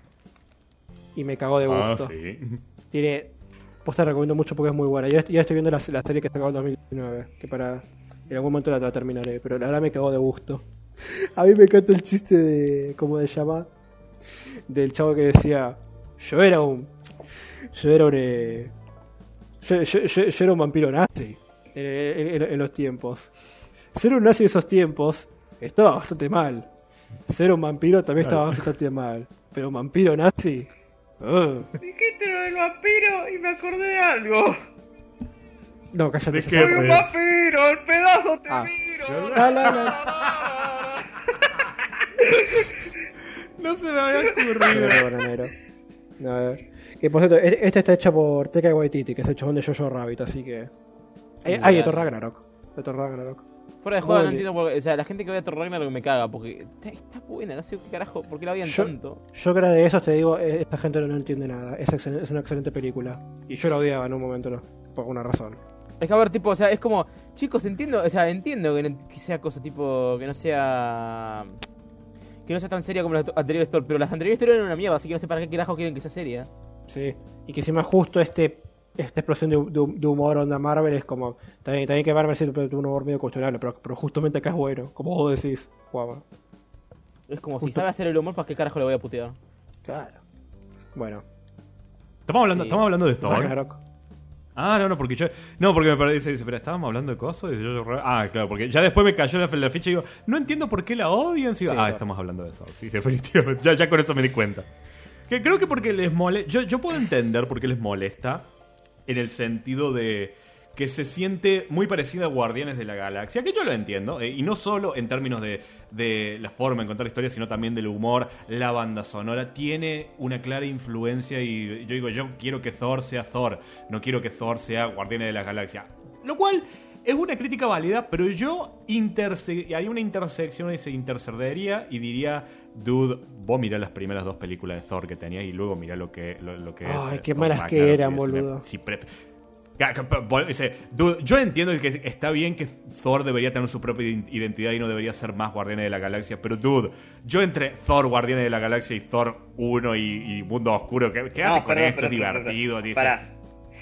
Y me cagó de Ah, gusto. sí. Tiene. Pues te recomiendo mucho porque es muy buena. Ya, ya estoy viendo la, la serie que sacó en 2019. Que para. En algún momento la, la terminaré. Pero la verdad me cagó de gusto. A mí me encanta el chiste de. ¿Cómo se llama? Del chavo que decía. Yo era un. Yo era un. eh, yo, yo- yo- yo era un vampiro nazi. En, en- los tiempos. Ser un nazi en esos tiempos. Estaba bastante mal. Ser un vampiro también estaba bastante mal. Pero un vampiro nazi. Dijiste lo del vampiro y me acordé de algo. No, cállate. ¿De qué, Soy un vampiro, el pedazo te Ah. miro. La, la, la. No se me había ocurrido. No, eh. Que por cierto, e- esta está hecha por Taika Waititi, que es el chabón de Jojo Rabbit, así que. Ay, ay, de Thor Ragnarok. De Thor Ragnarok. Fuera de juego no entiendo por qué. O sea, la gente que ve a Thor Ragnarok me caga. Porque está, está buena, no sé qué carajo. ¿Por qué la odian Yo- tanto? Yo que era de esos te digo, eh, esta gente no, no entiende nada. Es, excel- es una excelente película. Y yo la odiaba en un momento, no, por alguna razón. Es que a ver, tipo, o sea, es como. Chicos, entiendo. O sea, entiendo que, no- que sea cosa tipo. Que no sea. Que no sea tan seria como las anteriores Thor. Pero las anteriores Thor eran una mierda. Así que no sé para qué carajo quieren que sea seria. Sí. Y que encima justo este esta explosión de, de- de humor onda Marvel es como. También, también que Marvel siempre tuvo un humor medio cuestionable, pero, pero justamente acá es bueno, como vos decís, Juama. Es como si Justo- sabe hacer el humor, ¿para qué carajo le voy a putear? Claro. Bueno, Estamos hablando, Sí. estamos hablando de Thor. Ragnarok. Ah, no, no, porque yo. No, porque me parece. Dice, pero estábamos hablando de cosas. Y yo- yo- ah, claro, porque ya después me cayó la, la ficha y digo, no entiendo por qué la odian. Sigo, Sí, ah, Thor. estamos hablando de Thor. Sí, definitivamente. Ya, ya con eso me di cuenta. Que creo que porque les molesta. Yo, yo puedo entender por qué les molesta. En el sentido de que se siente muy parecida a Guardianes de la Galaxia, que yo lo entiendo, eh, y no solo en términos de, de la forma de contar historias, sino también del humor, la banda sonora, tiene una clara influencia y yo digo, yo quiero que Thor sea Thor, no quiero que Thor sea Guardianes de la Galaxia. Lo cual es una crítica válida, pero yo haría una intersección y se intercedería y diría, dude, vos mirá las primeras dos películas de Thor que tenías y luego mirá lo que, lo, lo que es. Ay, qué Thor malas que eran, boludo. si dude, yo entiendo que está bien que Thor debería tener su propia ident- identidad y no debería ser más Guardianes de la Galaxia, pero dude, yo entre Thor, Guardianes de la Galaxia y Thor 1 y, y Mundo Oscuro, quédate No, con perdón, esto, perdón, es perdón, divertido. perdón. dice. Pará.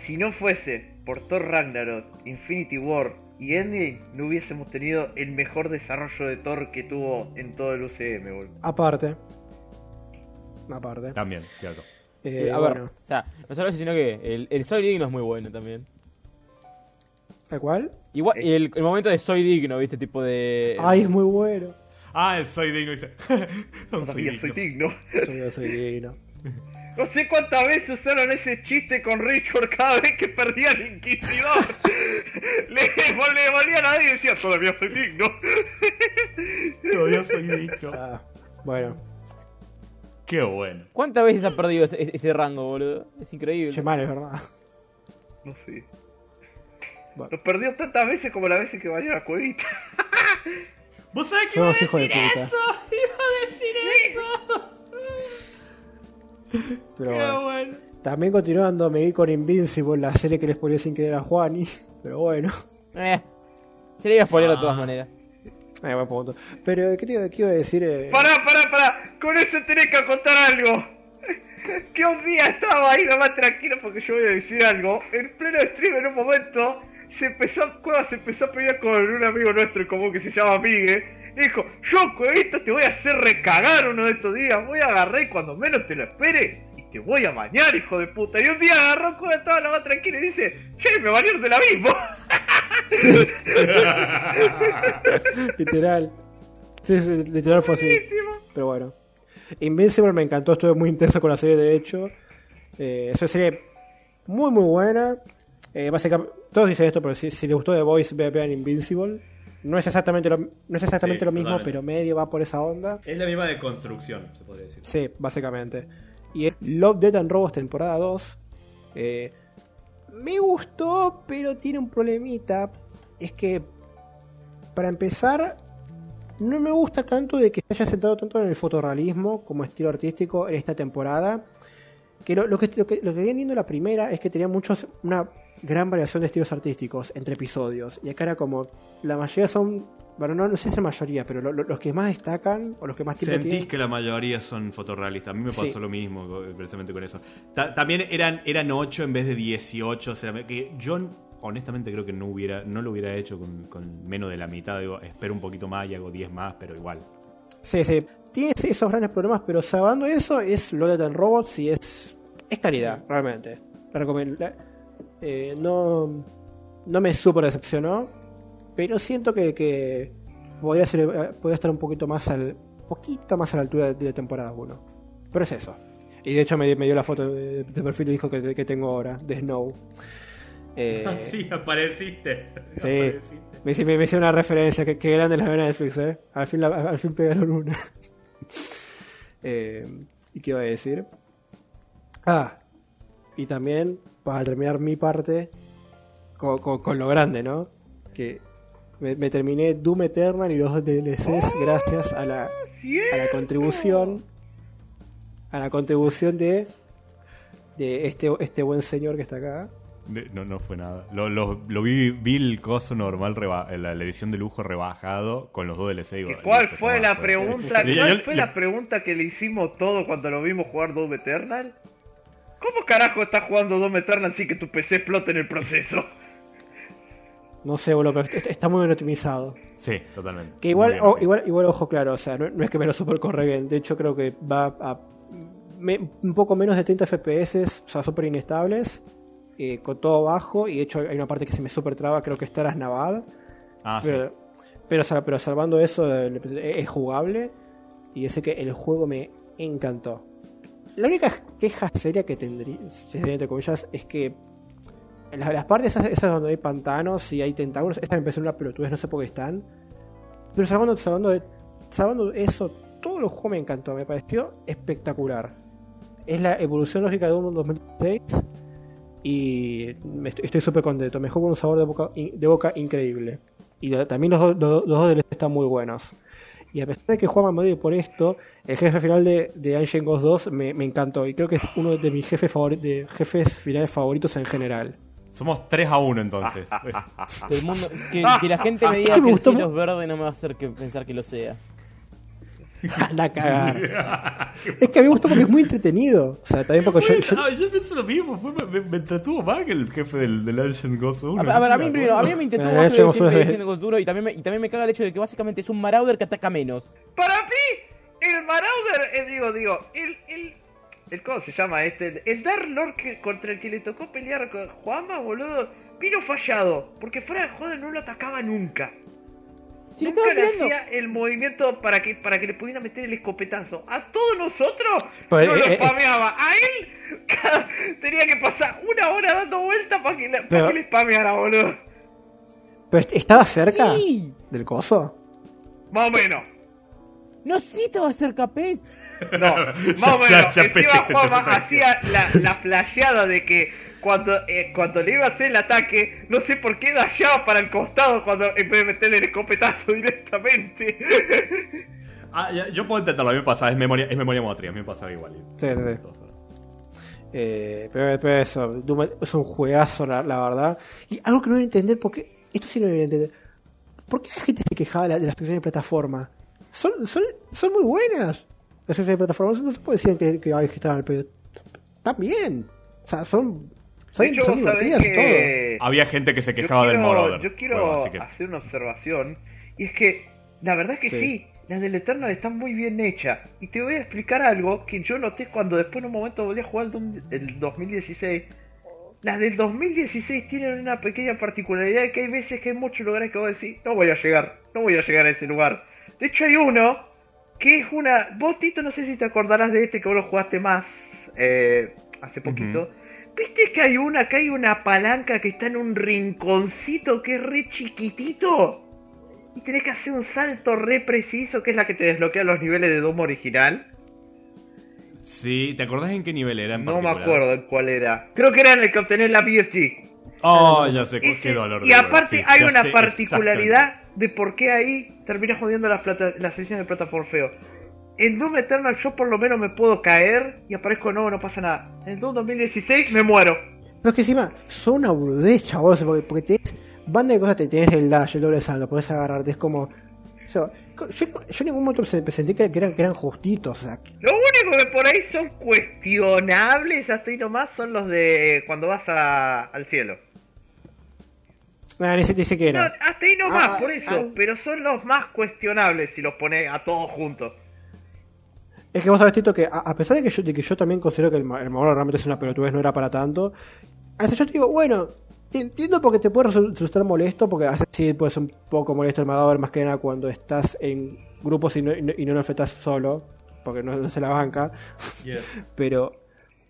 Si no fuese por Thor Ragnarok, Infinity War y Endgame, no hubiésemos tenido el mejor desarrollo de Thor que tuvo en todo el UCM, boludo. Aparte. Aparte. También, cierto. Eh, a ver, bueno, o sea, no solo eso, sino que el, el Soy Digno es muy bueno también. ¿Tal cual? Igual, el, el momento de Soy Digno, ¿viste? Tipo de. Ay, es muy bueno. Ah, el soy digno dice. no soy Todavía soy digno. digno. Yo soy digno. No sé cuántas veces usaron ese chiste con Richard cada vez que perdía el Inquisidor. le, le valía a nadie y decía, todavía soy digno. Todavía soy digno. Ah, bueno, Qué bueno. ¿Cuántas veces ha perdido ese, ese- ese rango, boludo? Es increíble. che, mal, es verdad. No sé. Bueno. Lo perdió tantas veces como las veces que valió la cuevita. ¿Vos sabés que iba a decir eso? Iba a decir eso. Pero Qué bueno. bueno. También continuando, me vi con Invincible, la serie que les ponía sin querer a Juani. Pero bueno, Eh, se le iba a spoiler de todas Ah. maneras. eh, buen punto. Pero, ¿qué, te, iba- qué iba a decir? Eh, Pará, pará, pará. Con eso tenés que contar algo. Que un día estaba ahí nomás tranquilo porque yo voy a decir algo. En pleno stream en un momento se empezó, Cueva se empezó a pelear con un amigo nuestro en común que se llama Migue. Dijo, yo Cuevita te voy a hacer recagar uno de estos días. Voy a agarrar y cuando menos te lo espere. Y te voy a bañar, hijo de puta. Y un día agarró Cueva, estaba la más tranquila y dice, che, me bañaron del abismo. literal. Sí, sí, literal fue así. Buenísimo. Pero bueno. Invincible me encantó, estuve muy intenso con la serie de hecho. Eh, es una serie muy muy buena. Eh, básicamente, todos dicen esto, pero si, si les gustó The Voice, ve- vean Invincible. No es exactamente lo, no es exactamente Sí, lo mismo, pero medio va por esa onda. Es la misma de construcción, se podría decir. Sí, básicamente. Y es Love, Death and Robots temporada 2. Eh, me gustó, pero tiene un problemita. Es que, para empezar, no me gusta tanto de que se haya centrado tanto en el fotorrealismo como estilo artístico en esta temporada. Que lo, lo que, lo que lo que venía la primera es que tenía muchos una gran variación de estilos artísticos entre episodios. Y acá era como, la mayoría son, bueno, no, no sé si la mayoría, pero lo- lo- los que más destacan o los que más tiempo Sentís tienen. que la mayoría son fotorrealistas. A mí me pasó Sí. lo mismo, precisamente con eso. Ta- también eran, eran 8 en vez de 18. O sea, que yo honestamente creo que no hubiera no lo hubiera hecho con, con menos de la mitad. Digo, espero un poquito más y hago 10 más, pero igual. Sí, sí. Tiene esos grandes problemas, pero salvando eso, es Love and Robots y es, es calidad, realmente. La- eh, no, no me super decepcionó, pero siento que, que podría, ser, eh, podría estar un poquito más al poquito más a la altura de, la temporada 1. Pero es eso. Y de hecho me, me dio la foto de, de perfil y dijo que, que tengo ahora, de Snow. Eh, sí, apareciste. Sí. Me, hice- me, me hice una referencia, que, que grande la de Netflix, ¿eh? Al fin, la- al fin pegaron una. Eh, ¿Y qué iba a decir? Ah, y también, para terminar mi parte, con, con- con lo grande, ¿no? Que me, me terminé Doom Eternal y los dos DLCs gracias a la, a la contribución a la contribución de de este, este buen señor que está acá. No, no fue nada. Lo, lo- lo vi, vi el coso normal, reba- la, la edición de lujo rebajado con los dos DLC. digo, ¿Cuál fue la pregunta? ¿Cuál fue la pregunta que le hicimos todos cuando lo vimos jugar Doom Eternal? ¿Cómo carajo estás jugando Doom Eternal sin que tu PC explote en el proceso? No sé, boludo, pero est- está muy bien optimizado. Sí, totalmente. Que igual, bien, o- igual, igual ojo claro, o sea, no, no es que me lo super corre bien. De hecho, creo que va a me- un poco menos de 30 FPS, o sea, súper inestables, eh, con todo bajo. Y de hecho, hay una parte que se me super traba, creo que está las Navad. Ah, sí. Pero, pero, pero salvando eso, eh, es jugable. Y ese que el juego me encantó. La única queja seria que tendría, entre comillas, es que las, las partes esas, donde hay pantanos y hay tentáculos, estas me parecen una pelotudez, no sé por qué están. Pero salvando, salvando, de- eso, todo el juego me encantó, me pareció espectacular. Es la evolución lógica de un 2006 y me estoy súper contento. Me dejó con un sabor de boca, de boca increíble. Y también los, los, los están muy buenos. Y a pesar de que juega medio por esto, el jefe final de, de Ancient Ghost 2 me, me encantó. Y creo que es uno de mis jefes, favori- de jefes finales favoritos en general. Somos 3 a 1 entonces. Del mundo, es que, que la gente me Es diga que me que el cielo es verde no me va a hacer que pensar que lo sea. Anda a cagar. es que a mí me gustó porque es muy entretenido. O sea, también porque yo, yo- yo pienso lo mismo, fue- me, me entretuvo más que el jefe del, del Ancient Ghost 1. A, a ver, a mí primero, a mí me Eh, más hecho, que vos sos- el Cultura y también, me, y también me caga el hecho de que básicamente es un Marauder que ataca menos. Para mí, el Marauder, eh, digo, digo, el, el, el, ¿cómo se llama este? El Dark Lord que, contra el que le tocó pelear con Juanma, boludo, vino fallado, porque fuera de joda no lo atacaba nunca. Si le nunca estaba le mirando. hacía el movimiento para que, para que le pudiera meter el escopetazo. A todos nosotros Pues, no lo eh, eh, spameaba. A él cada- tenía que pasar una hora dando vueltas para que, le- para que le spameara, boludo. pero est- estaba cerca Sí. del coso. Más o menos. No, sí te va a ser capaz. No, más o menos. ya- ya Encima Juanma hacía la, la flasheada de que cuando, eh, cuando le iba a hacer el ataque, no sé por qué dashaba para el costado cuando en vez de meterle el escopetazo directamente. Ah, ya, yo puedo intentarlo, a mí me pasa, es memoria, es memoria motriz, a mí me pasaba igual. Sí, sí, sí. Eh, pero, pero eso, Doom es un juegazo, la, la verdad. Y algo que no voy a entender, porque esto sí no lo voy a entender. ¿Por qué la gente se quejaba de, la- de las secciones de plataforma? Son, son, son muy buenas las secciones de plataforma. No se puede decir que, que, ay, que estaban al pedo. Bien. O sea, son, son, hecho, son divertidas y todo. que... Había gente que se Yo quejaba del quiero- Moroder. Yo quiero Bueno, así que- hacer una observación. Y es que, la verdad es que Sí. sí. las del Eternal están muy bien hechas. Y te voy a explicar algo que yo noté cuando después en un momento volví a jugar el, Doom- el 2016. Las del 2016 tienen una pequeña particularidad de que hay veces que hay muchos lugares que vos decís, no voy a llegar, no voy a llegar a ese lugar. De hecho hay uno que es una... Vos, Tito, no sé si te acordarás de este que vos lo jugaste más eh, hace poquito. ¿Viste que hay una, que hay una palanca que está en un rinconcito que es re chiquitito? Y tenés que hacer un salto re preciso, que es la que te desbloquea los niveles de Doom original. Sí, ¿te acordás en qué nivel era en No me acuerdo en cuál era. Creo que era en el que obtenés la BFG. Oh, ya sé, Ese- qué dolor. y aparte sí, hay una particularidad de por qué ahí terminas jodiendo las, plata, las sesiones de plataformeo. En Doom Eternal yo por lo menos me puedo caer y aparezco nuevo, no pasa nada. En Doom 2016 me muero. Pero es que encima son una boludez, chavos, porque, porque tenés banda de cosas, te tenés el dash, el doble salto, podés agarrarte, es como... o sea, yo, yo en ningún momento se- sentí que, que eran, que eran justitos, o sea, que- Lo único que por ahí son cuestionables hasta ahí nomás son los de cuando vas a- al cielo. nada, ni se dice que No, hasta ahí nomás, Ah, por eso. ah. Pero son los más cuestionables si los pones a todos juntos. Es que vos sabés, Tito, que a, a pesar de que, yo, de que yo también considero que el, el Mauro realmente es una pelotudez, no era para tanto, hasta yo te digo, bueno, te entiendo porque te puede resu- resultar molesto, porque a veces sí puede ser un poco molesto el Magador, más que nada cuando estás en grupos y no, y no, y no lo enfrentas solo, porque no, no se la banca, pero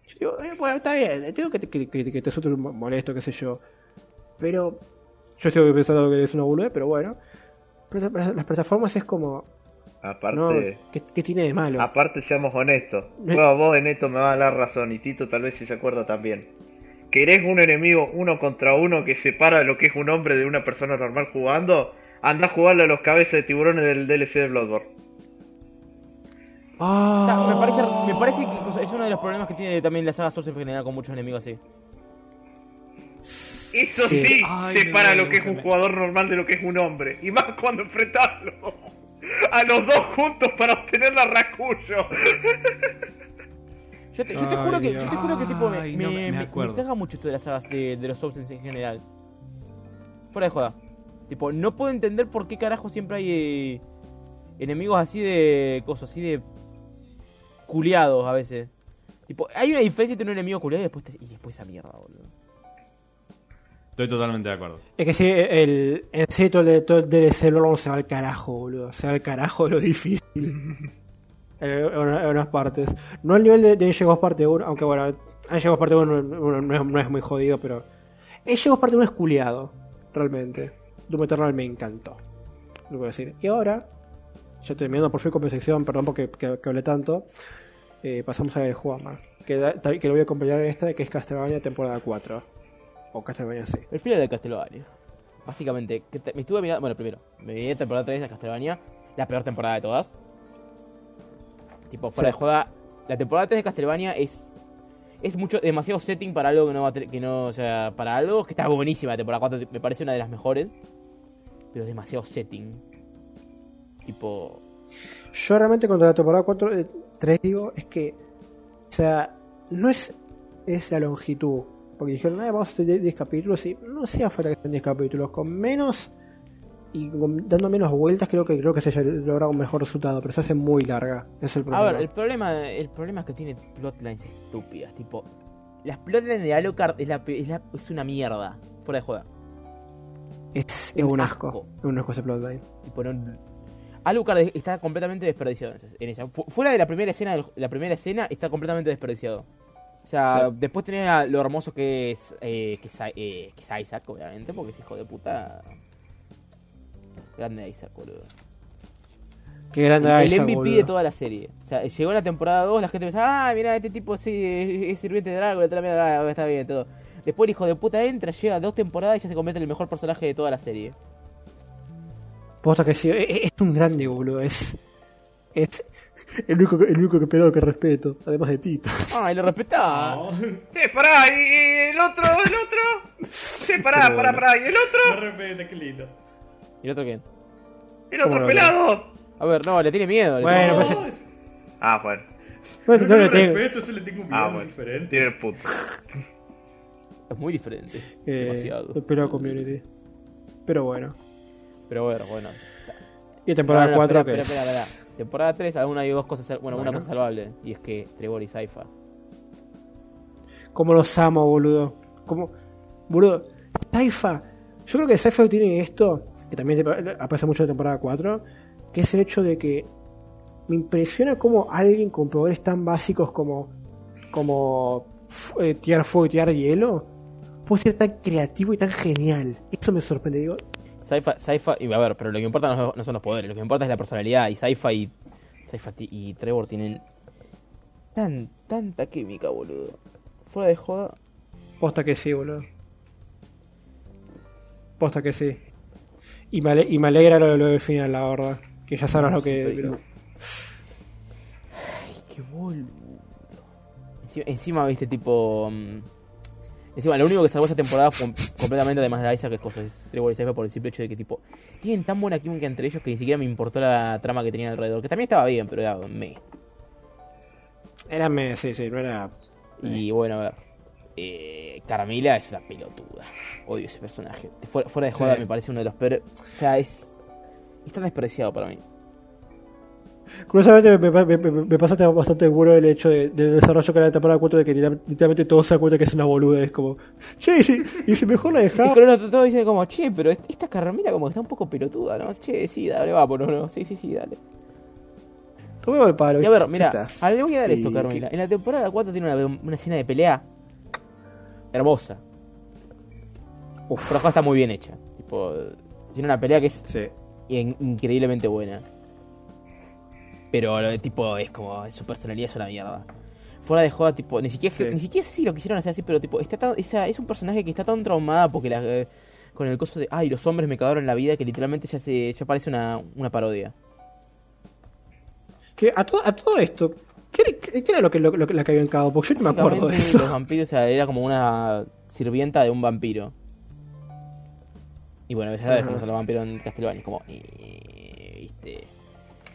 yo digo, eh, bueno, está bien, entiendo que, te- que, que, que te resulte molesto, qué sé yo, pero yo sigo pensando que es una boludez, pero bueno, pero las plataformas es como, Aparte, no, ¿qué, qué tiene de malo? aparte seamos honestos. Bueno, vos en esto me vas a dar razón y Tito tal vez si se acuerda también. ¿Querés un enemigo uno contra uno que separa lo que es un hombre de una persona normal jugando? Anda a jugarle a los cabezas de tiburones del DLC de Bloodborne. Ah. No, me parece, me parece que es uno de los problemas que tiene también la saga Souls en general con muchos enemigos así. Eso Sí. sí, Ay, me separa lo que es un me- jugador normal de lo que es un hombre. Y más cuando enfrentarlo a los dos juntos para obtener la Rakuyo. Yo te, yo te Ay, juro que, yo te juro que tipo me, Ay, me, no me- caga mucho esto de las sagas de, de los Souls en general. Fuera de joda. Tipo, no puedo entender por qué carajo siempre hay eh, enemigos así de. cosas, así de. culiados a veces. Tipo, hay una diferencia entre un enemigo culiado y después, te- y después esa mierda, boludo. Estoy totalmente de acuerdo. Es que sí, el, en serio todo el, todo el DLC luego se va al carajo, boludo. Se va al carajo lo difícil. en, en una- en unas partes. No al nivel de, de Ghost parte 1, aunque bueno, Angel parte 1 no, es, no es muy jodido, pero. Angel parte 1 es culiado, realmente. Doom Eternal me encantó. Lo voy a decir. Y ahora, ya terminando por fin con mi sección, perdón porque que, hablé tanto. eh, pasamos a Juama, que, que lo voy a acompañar en esta, que es Castlevania temporada 4. O Castlevania C. El final de Castlevania. Básicamente, que te- me estuve mirando. Bueno, primero, me vi temporada 3 de Castlevania, la peor temporada de todas. Tipo, fuera Sí. de juega. La temporada 3 de Castlevania es. Es mucho, demasiado setting para algo que no va a tener- que no, o sea, para algo que está buenísima. La temporada 4 me parece una de las mejores. Pero es demasiado setting. Tipo. Yo realmente contra la temporada 4, eh, 3 digo, es que, o sea, no es, es la longitud. Porque dijeron, "Ah, vamos a hacer 10 10 capítulos y no hacía falta que sean 10 capítulos. Con menos y con- dando menos vueltas creo que creo que se haya logrado un mejor resultado, pero se hace muy larga. Es el A problema. ver, el problema, el problema es que tiene plotlines estúpidas. Tipo, las plotlines de Alucard es, la, pe- es, la- es una mierda. Fuera de juega. es, es un un asco. asco. Es un asco ese plotline. Tipo, no- Alucard es- está completamente desperdiciado en esa- Fuera de la primera escena, la primera escena está completamente desperdiciado. O sea, Sí. después tenés lo hermoso que es, eh, que, es, eh, que es Isaac, obviamente, porque es hijo de puta. Grande Isaac, boludo. Qué grande el Isaac, MVP boludo. de toda la serie. O sea, llegó la temporada 2, la gente pensaba, ah, mira, este tipo sí, es, es sirviente de la mierda, ah, está bien, todo. Después el hijo de puta entra, llega dos temporadas y ya se convierte en el mejor personaje de toda la serie. Posta que sí, es, es un grande, boludo. Es. Es el único, que- el único que pelado que respeto, además de Tito. Ay, lo respetaba. No, Sí, pará, y, y el otro, el otro. Sí, pará, Pero pará, bueno. pará, y el otro, no repite, qué lindo. ¿Y el otro quién? el ¿Cómo otro no? pelado. A ver, no, le tiene miedo. le Bueno, tiene- pues- es- Ah, bueno. No, no, no le le tengo. respeto, eso le tengo un Ah, miedo bueno. diferente. Tiene el puto. es muy diferente. Eh, Demasiado. el pelado community. Pero bueno. Pero bueno, bueno. Y temporada No, no, no, 4 espera, que espera, espera, espera. Temporada 3, alguna hay dos cosas, sal- bueno, una Bueno. cosa salvable. Y es que Trevor y Saifa. Como los amo, boludo. Como. Boludo. Saifa. Yo creo que Saifa tiene esto. Que también aparece mucho en temporada 4. Que es el hecho de que. Me impresiona cómo alguien con poderes tan básicos como. Como. eh, tirar fuego y tirar hielo. Puede ser tan creativo y tan genial. Eso me sorprende. Digo. Saifa, Saifa, y a ver, pero lo que importa no, no son los poderes, lo que importa es la personalidad. Y Saifa y. Saifa y Trevor tienen. Tan, tanta química, boludo. Fuera de joda. Posta que sí, boludo. Posta que sí. Y me, ale- y me alegra lo, lo del final, la verdad. Que ya sabrás lo que. Pero- Ay, qué boludo. Encima, encima, viste, tipo. mm, Encima, lo único que salvó esa temporada fue completamente, además de Isaac, es cosa, es Trevor y Saifa por el simple hecho de que, tipo, tienen tan buena química entre ellos que ni siquiera me importó la trama que tenían alrededor. Que también estaba bien, pero era me. Era me, sí, sí, no era. Y bueno, a ver. Eh, Carmila es una pelotuda. Odio ese personaje. Fuera, fuera de joda, Sí. me parece uno de los peores. O sea, es. Es tan despreciado para mí. Curiosamente me, me, me- me pasaste bastante bueno el hecho de- del desarrollo que era la temporada 4 de que literal- literalmente todos se dan cuenta que es una boluda. Es como, che, sí, y si mejor la Y dejaba. con uno todo dice como, che, pero est- esta Carmila como que está un poco pelotuda, ¿no? Che, sí, dale, va, por uno. Sí, sí, sí, dale. Tomemos el palo. Y a ver, mira, le voy a dar esto, Y Carmila. que- En la temporada 4 tiene una, una escena de pelea hermosa. Uf. Pero está muy bien hecha. Tipo, tiene una pelea que es Sí. in- increíblemente buena. Pero tipo es como su personalidad es una mierda. Fuera de joda, tipo, ni siquiera, Sí. ni siquiera sé si lo quisieron hacer así, pero tipo, está tan, es un personaje que está tan traumada porque la, eh, con el coso de ay, los hombres me cagaron la vida que literalmente ya se ya parece una, una parodia. Que a, todo, a todo esto, ¿qué, era- qué- qué era lo que, lo, lo que la que habían cagado? Porque yo no me acuerdo de eso. Los vampiros, o sea, era como una sirvienta de un vampiro. Y bueno, ya sabes Ajá. cómo son los vampiros en Castlevania, es como, eh, viste.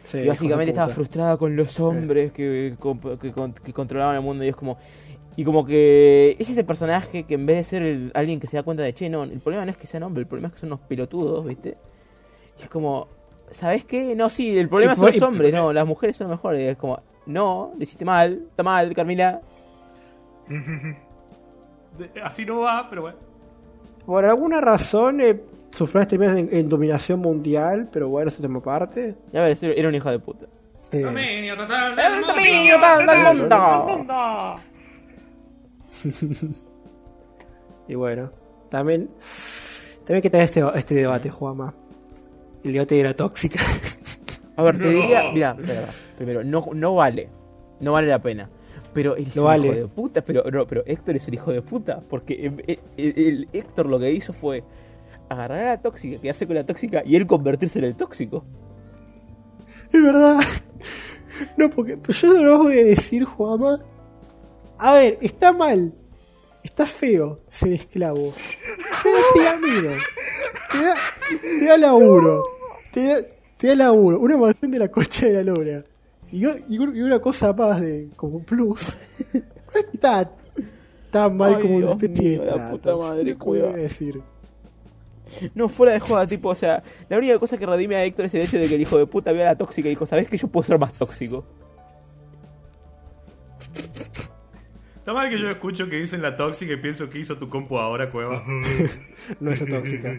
Sí, Y básicamente estaba frustrada con los hombres que, que, con- que controlaban el mundo y es como... Y como que es ese personaje que en vez de ser el- alguien que se da cuenta de, che, no, el problema no es que sean hombres, el problema es que son unos pelotudos, ¿viste? Y es como, ¿sabes qué? No, sí, el problema son los hombres, no, las mujeres son mejores. Y es como, no, lo hiciste mal, está mal, Carmila. Así no va, pero bueno. Por alguna razón, eh, sus planes terminan en, en dominación mundial, pero bueno, eso tema aparte. Ya ver, era un hijo de puta. Eh, Dominio total ¡El dominio total del mundo! y bueno, también, también que tener este, este debate, Juama. El debate de la tóxica. A ver, te No. diría, mira, espera, primero, no, no vale, no vale la pena. Pero él es No un vale. hijo de puta, pero, no, pero Héctor es un hijo de puta, porque eh, el, el Héctor lo que hizo fue agarrar a la tóxica, quedarse con la tóxica y él convertirse en el tóxico. Es verdad. No, porque yo no lo voy a decir, Juama. A ver, está mal. Está feo ser esclavo. Pero si la. Te da, te da laburo. Te da, te da laburo. Una mansión de la cocha de la lora. Y, y un- y una cosa más de como plus. No está tan mal Ay, como Dios una especie mío, de la puta madre, ¿Qué voy a cuidado. decir? No, fuera de joda, tipo, o sea, la única cosa que redime a Héctor es el hecho de que el hijo de puta vio a la tóxica y dijo, ¿sabes que yo puedo ser más tóxico? Está mal que yo escucho que dicen la tóxica y pienso que hizo tu compu ahora, cueva. No es tóxica.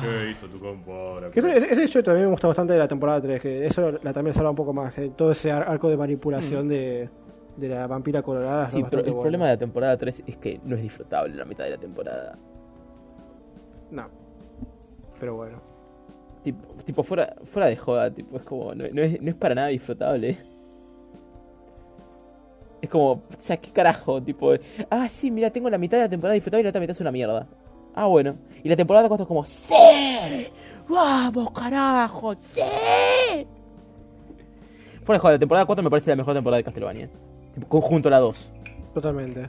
¿Qué hizo tu compu ahora? Que Ese, ese hecho también me gusta bastante de la temporada 3, que eso la también salva un poco más, que todo ese ar- arco de manipulación de, de la vampira colorada. Sí, pero el bueno. problema de la temporada 3 es que no es disfrutable la mitad de la temporada. No. Pero bueno. Tipo, tipo fuera, fuera de joda, tipo, es como, no, no es, no es para nada disfrutable. Es como, o sea, ¿qué carajo? Tipo, ah, sí, mira, tengo la mitad de la temporada disfrutable y la otra mitad es una mierda. Ah, bueno. Y la temporada 4 es como, ¡Sí! ¡Vamos, carajo! ¡Sí! Fuera de joda, la temporada 4 me parece la mejor temporada de Castlevania. Conjunto la 2. Totalmente.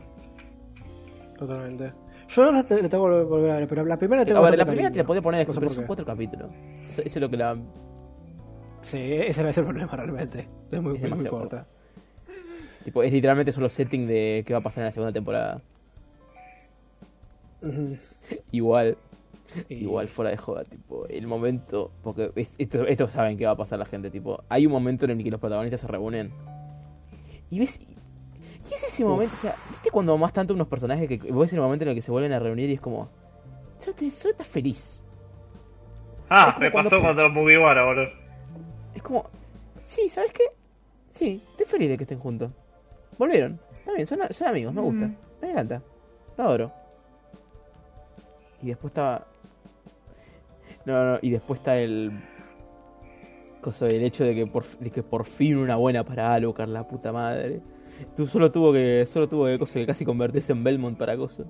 Totalmente. Yo no la, te- la tengo que volver a ver, pero la primera tengo A ver, la primera te la podía poner, No sé pero son cuatro capítulos. Eso, eso es lo que la... Sí, ese es el problema realmente. Es muy, Es muy corta. Tipo, es literalmente solo setting de qué va a pasar en la segunda temporada. Igual, Y- igual fuera de joda, tipo, el momento, porque es- esto, esto saben que va a pasar la gente, tipo, hay un momento en el que los protagonistas se reúnen y ves, y es ese momento, o sea, ¿viste cuando más tanto unos personajes que ves el momento en el que se vuelven a reunir y es como, solo, te- solo estás feliz? Ah, me pasó cuando Mugiwara, boludo. Es como, sí, ¿sabes qué? Sí, estoy feliz de que estén juntos. Volvieron, está bien, son, son amigos, me gusta, me encanta, lo adoro. Y después estaba... No, no, y después está el... Cosa del hecho de que por, de que por fin una buena para Alucard, la puta madre. Tú solo tuvo que, solo tuvo que, cosa, que casi convertirse en Belmont para cosa.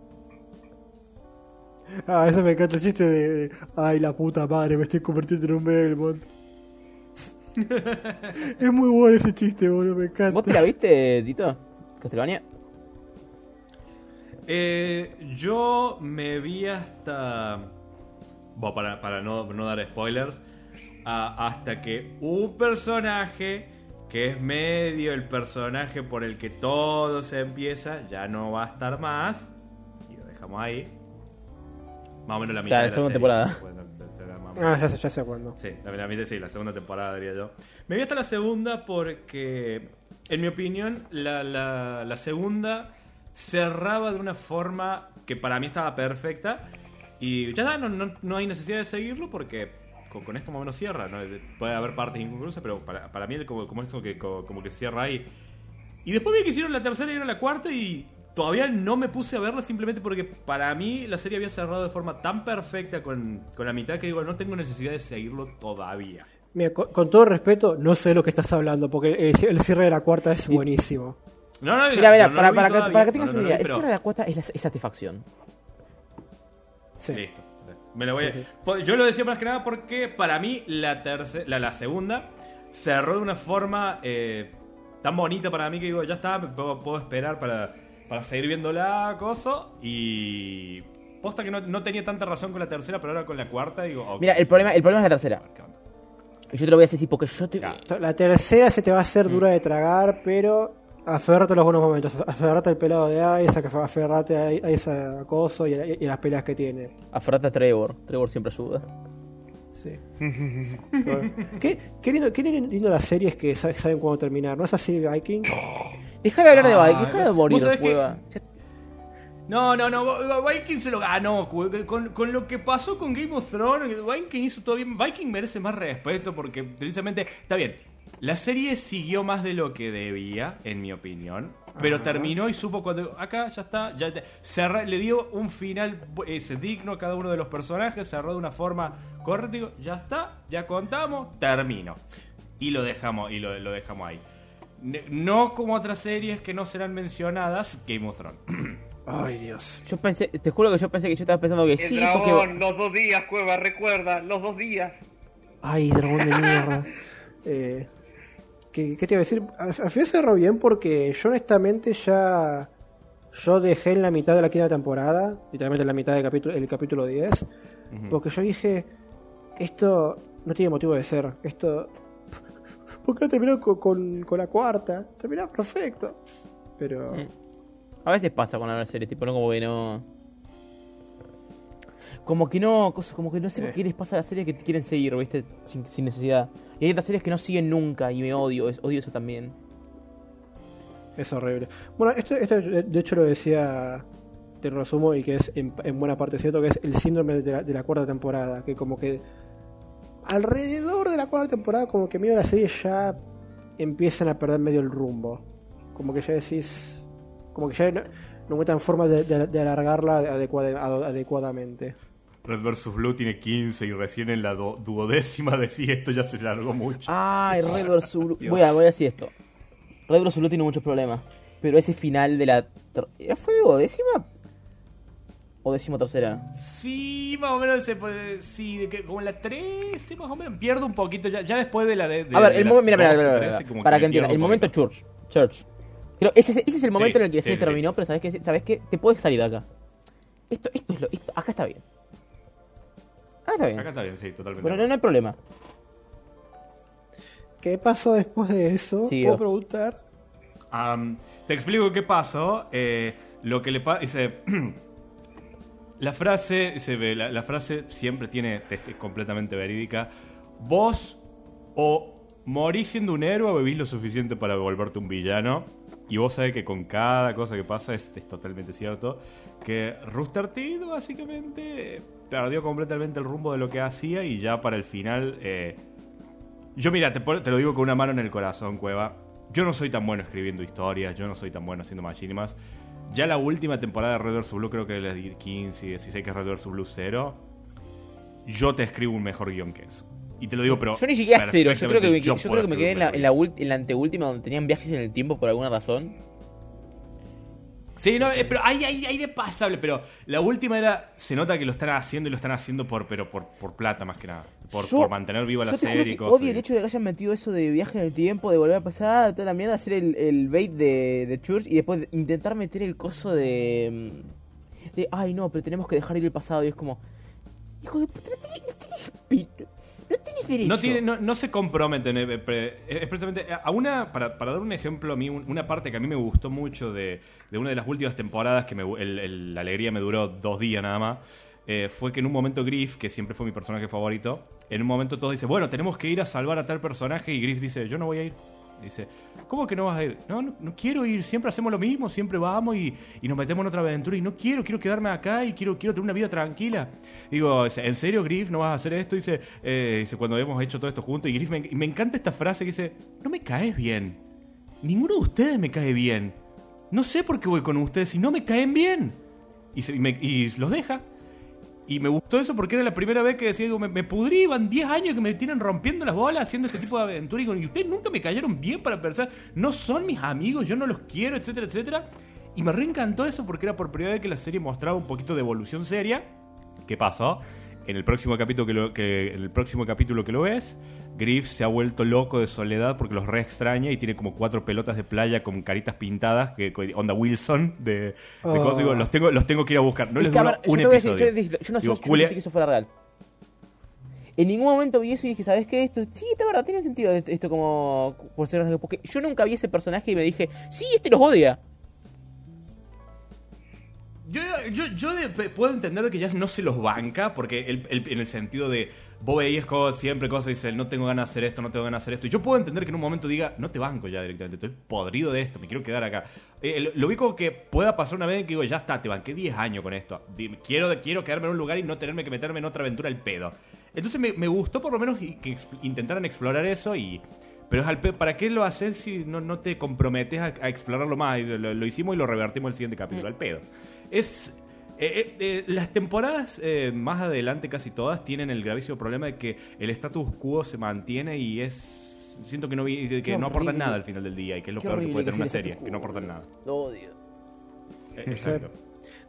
Ah, ese me encanta el chiste de, de, Ay, la puta madre, me estoy convirtiendo en un Belmont. es muy bueno ese chiste, boludo, me encanta. ¿Vos te la viste, Tito? ¿Castlevania? Eh, yo me vi hasta. Bueno, para, para no, no dar spoilers. A- hasta que un personaje que es medio el personaje por el que todo se empieza ya no va a estar más. Y lo dejamos ahí. Más o menos la O mitad sea, de la la segunda serie. temporada. Bueno, o Ah, ya sé, ya sé cuándo. Sí, la, la mitad, sí, la segunda temporada diría yo. Me vi hasta la segunda porque, en mi opinión, la, la- la segunda cerraba de una forma que para mí estaba perfecta. Y ya está, no, no, no hay necesidad de seguirlo porque con, con esto más o menos cierra. ¿no? Puede haber partes inconclusas, pero para, para mí como, como esto que, como, como que se cierra ahí. Y después vi que hicieron la tercera y era la cuarta y todavía no me puse a verla simplemente porque para mí la serie había cerrado de forma tan perfecta con, con la mitad que digo, no tengo necesidad de seguirlo todavía. Mira, con, con todo respeto, no sé lo que estás hablando, porque el, el cierre de la cuarta es buenísimo. No, no, Mira, mira, no, no para, que, para que tengas No, no, una no idea, el pero- cierre de la cuarta es, la- es satisfacción. Sí. Listo. Me lo voy a- Sí. Po- Yo lo decía más que nada porque para mí la, terce- la, la segunda cerró de una forma eh, tan bonita para mí que digo, ya está, me puedo, puedo esperar para, para seguir viendo la cosa y... Posta que no, no tenía tanta razón con la tercera, pero ahora con la cuarta digo... ok, Mira, el sí, problema, el problema es la tercera. yo te lo voy a decir así porque yo te... La tercera se te va a hacer dura de tragar, pero aferrate a los buenos momentos. Aferrate al pelado de Isaac, aferrate a, a ese acoso y a, y a las peleas que tiene. Aferrate a Trevor. Trevor siempre ayuda. Sí. Bueno, qué, qué lindo, qué lindo las series que sa- saben cuándo terminar. ¿No es así Vikings? Deja de hablar de Ah, Vikings, deja de morir, que-. Ya- No, no, no, Viking se lo ganó. Con, con lo que pasó con Game of Thrones, Viking hizo todo bien. Viking merece más respeto porque precisamente, está bien, la serie siguió más de lo que debía, en mi opinión. Pero Ajá. terminó y supo cuando. Acá ya está. Ya te- cerra- le dio un final ese digno a cada uno de los personajes. Cerró de una forma correcta. digo, Ya está, ya contamos, termino. Y lo dejamos, y lo, lo dejamos ahí. No como otras series que no serán mencionadas, Game of Thrones. Ay, Dios. Yo pensé, te juro que yo pensé que yo estaba pensando que El sí, dragón, porque. los dos días, Cueva, recuerda, los dos días. Ay, dragón de mierda. Eh, ¿qué, qué te iba a decir? Al, al final cerró bien porque yo honestamente ya... Yo dejé en la mitad de la quinta temporada, literalmente en la mitad del capítulo, el capítulo 10, porque yo dije, esto no tiene motivo de ser, esto... ¿Por qué no terminó con, con- con la cuarta? Terminó perfecto. Pero... Mm. A veces pasa con la serie, tipo, no como que no. Como que no, como que no sé por qué les pasa a las series que te quieren seguir, ¿viste? Sin, sin necesidad. Y hay otras series que no siguen nunca y me odio, es- odio eso también. Es horrible. Bueno, esto, esto de hecho lo decía, te resumo, y que es en, en buena parte cierto, que es el síndrome de la, de la cuarta temporada, que como que alrededor de la cuarta temporada, como que medio de la serie ya empiezan a perder medio el rumbo. Como que ya decís, como que ya no, no encuentran forma de, de- de alargarla adecuada- adecuadamente. Red vs. Blue tiene 15 y recién en la do- duodécima decía esto ya se largó mucho. Ay, Red vs. Blue. Voy a, voy a decir esto. Red vs. Blue tiene muchos problemas. Pero ese final de la. ter- ¿Fue de décima? ¿O décimo tercera? Sí, más o menos se puede. Sí, que, como en la 13, más o menos. Pierdo un poquito ya, ya después de la de. de- A ver, de el momento. Mira, mira, 12, mira, 13, mira, como para que entiendan. pierdo El momento. Church. Church. Creo, ese, es- ese es el momento Sí, en el que sí, sí. terminó, pero ¿sabes qué? ¿Sabes qué? Te puedes salir de acá. Esto, esto es lo. esto- acá está bien. Acá está bien. Acá está bien, sí, totalmente. Bueno, no, no hay problema. ¿Qué pasó después de eso? Sí, ¿Puedo preguntar? Te explico qué pasó. Eh, lo que le pasa. Dice. la frase. Se ve, la, la frase siempre tiene. Es completamente verídica. Vos o morís siendo un héroe o vivís lo suficiente para volverte un villano. Y vos sabés que con cada cosa que pasa es, es totalmente cierto. Que Rooster Teeth básicamente perdió completamente el rumbo de lo que hacía y ya para el final. eh, yo mira, te, te lo digo con una mano en el corazón, Cueva. Yo no soy tan bueno escribiendo historias, yo no soy tan bueno haciendo machinimas. Ya la última temporada de Red vs. Blue, creo que es la 15 y 16, que es Red vs. Blue 0. Yo te escribo un mejor guion que eso. Y te lo digo, pero. Yo ni siquiera cero. Yo creo que me, yo creo que me quedé en la, en, la, en la anteúltima donde tenían viajes en el tiempo por alguna razón. Sí, no, eh, pero hay, hay, hay de pasable, pero la última era, se nota que lo están haciendo y lo están haciendo por, pero por, por plata más que nada, por, Yo- por mantener viva la Yo te juro serie y que cosas. odio el hecho de que hayan metido eso de viaje en el tiempo, de volver a pasar, toda la mierda, hacer el, el bait de, de Church y después de intentar meter el coso de, mm, de. Ay, no, pero tenemos que dejar ir el pasado. Y es como. Hijo de puta, no tenés, no no tenés derecho. No, tiene, no, no se comprometen. eh, pre- Es precisamente. A una. Para, para dar un ejemplo, a mí, un- una parte que a mí me gustó mucho de, de una de las últimas temporadas, que me, el- la alegría me duró dos días nada más, eh, fue que en un momento Griff, que siempre fue mi personaje favorito, en un momento todos dicen, bueno, tenemos que ir a salvar a tal personaje, y Griff dice, yo no voy a ir. Dice, ¿cómo que no vas a ir? No, no, quiero ir, siempre hacemos lo mismo, siempre vamos y, y nos metemos en otra aventura y no quiero, quiero quedarme acá y quiero, quiero tener una vida tranquila. Digo, ¿en serio, Griff, no vas a hacer esto? Dice, eh, dice cuando hemos hecho todo esto juntos y Griff, me, me encanta esta frase que dice, no me caes bien. Ninguno de ustedes me cae bien. No sé por qué voy con ustedes si no me caen bien. Y, se- y los deja. Y me gustó eso porque era la primera vez que decía, me, me pudrí, van 10 años que me tienen rompiendo las bolas haciendo este tipo de aventura. Y, digo, y ustedes nunca me cayeron bien para pensar, no son mis amigos, yo no los quiero, etcétera, etcétera. Y me reencantó eso porque era por primera vez que la serie mostraba un poquito de evolución seria. ¿Qué pasó? En el próximo capítulo que lo, que, en el próximo capítulo que lo ves, Griff se ha vuelto loco de soledad porque los re extraña y tiene como cuatro pelotas de playa con caritas pintadas, que onda Wilson de, de Oh. cosas. Digo, los tengo, los tengo que ir a buscar. No Es les que, ver, yo un decir, episodio. yo, yo no sé, yo sentí que eso fuera real. En ningún momento vi eso y dije, ¿sabes qué? Esto, sí, está verdad, tiene sentido esto, como por ser Porque yo nunca vi ese personaje y me dije, sí, este los odia. Yo, yo, yo puedo entender de que ya no se los banca, porque el- en el sentido de vos veías co- siempre cosas y dices, no tengo ganas de hacer esto, no tengo ganas de hacer esto. Y yo puedo entender que en un momento diga, no te banco ya directamente, estoy podrido de esto, me quiero quedar acá. Eh, lo, único que pueda pasar una vez que digo, ya está, te banqué 10 años con esto. Quiero, quiero quedarme en un lugar y no tenerme que meterme en otra aventura al pedo. Entonces me, me gustó por lo menos y- que intentaran explorar eso y... Pero es al pe- ¿para qué lo haces si no, no te comprometes a, a explorarlo más? Y Lo, lo hicimos y lo revertimos en el siguiente capítulo, al pedo. Es... eh, eh, eh, las temporadas eh, más adelante, casi todas, tienen el gravísimo problema de que el status quo se mantiene y es. Siento que no, vi- que Qué no aportan horrible. nada al final del día y que es lo Qué peor que puede que tener una serie, que no aportan nada. Lo odio. Eh. Exacto.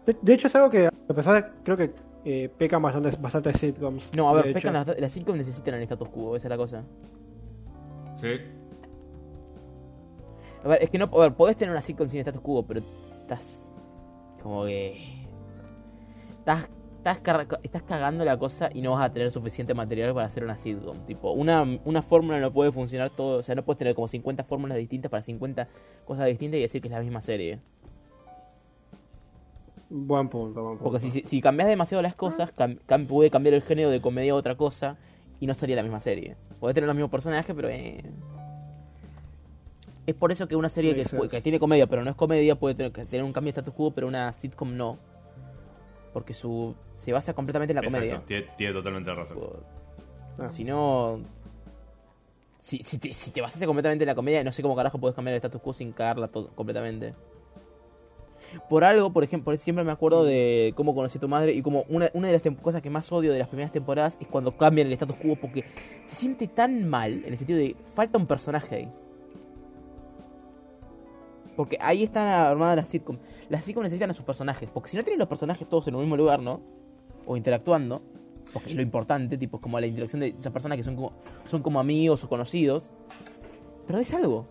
De, de hecho, es algo que, a pesar de, creo que eh, pecan bastante, bastante sitcoms. No, a ver, pecan las, las sitcoms necesitan el status quo, esa es la cosa. Sí. A ver, es que no, a ver, podés tener una sitcom sin status quo, pero estás como que estás estás, estás cagando la cosa y no vas a tener suficiente material para hacer una sitcom. Tipo, una, una fórmula no puede funcionar todo, o sea, no puedes tener como 50 fórmulas distintas para 50 cosas distintas y decir que es la misma serie. Buen punto, buen punto. Porque si, si, si cambias demasiado las cosas, cam- cam- puede cambiar el género de comedia a otra cosa y no sería la misma serie. Podés tener los mismos personajes, pero eh... Es por eso que una serie que, tiene comedia, pero no es comedia, puede tener, que tener un cambio de status quo, pero una sitcom no. Porque su se basa completamente en la Exacto, comedia. tiene, tiene totalmente razón. Por- Ah. Si no... Si, si, te, si te basas completamente en la comedia, no sé cómo carajo puedes cambiar el status quo sin cagarla todo completamente. Por algo, por ejemplo, siempre me acuerdo de cómo conocí a tu madre y como una, una de las cosas que más odio de las primeras temporadas es cuando cambian el status quo porque se siente tan mal en el sentido de falta un personaje ahí. Porque ahí están armadas las sitcoms. Las sitcoms necesitan a sus personajes. Porque si no tienen los personajes todos en un mismo lugar, ¿no? O interactuando. Porque es lo importante, tipo, como la interacción de esas personas que son como, son como amigos o conocidos. Pero es algo.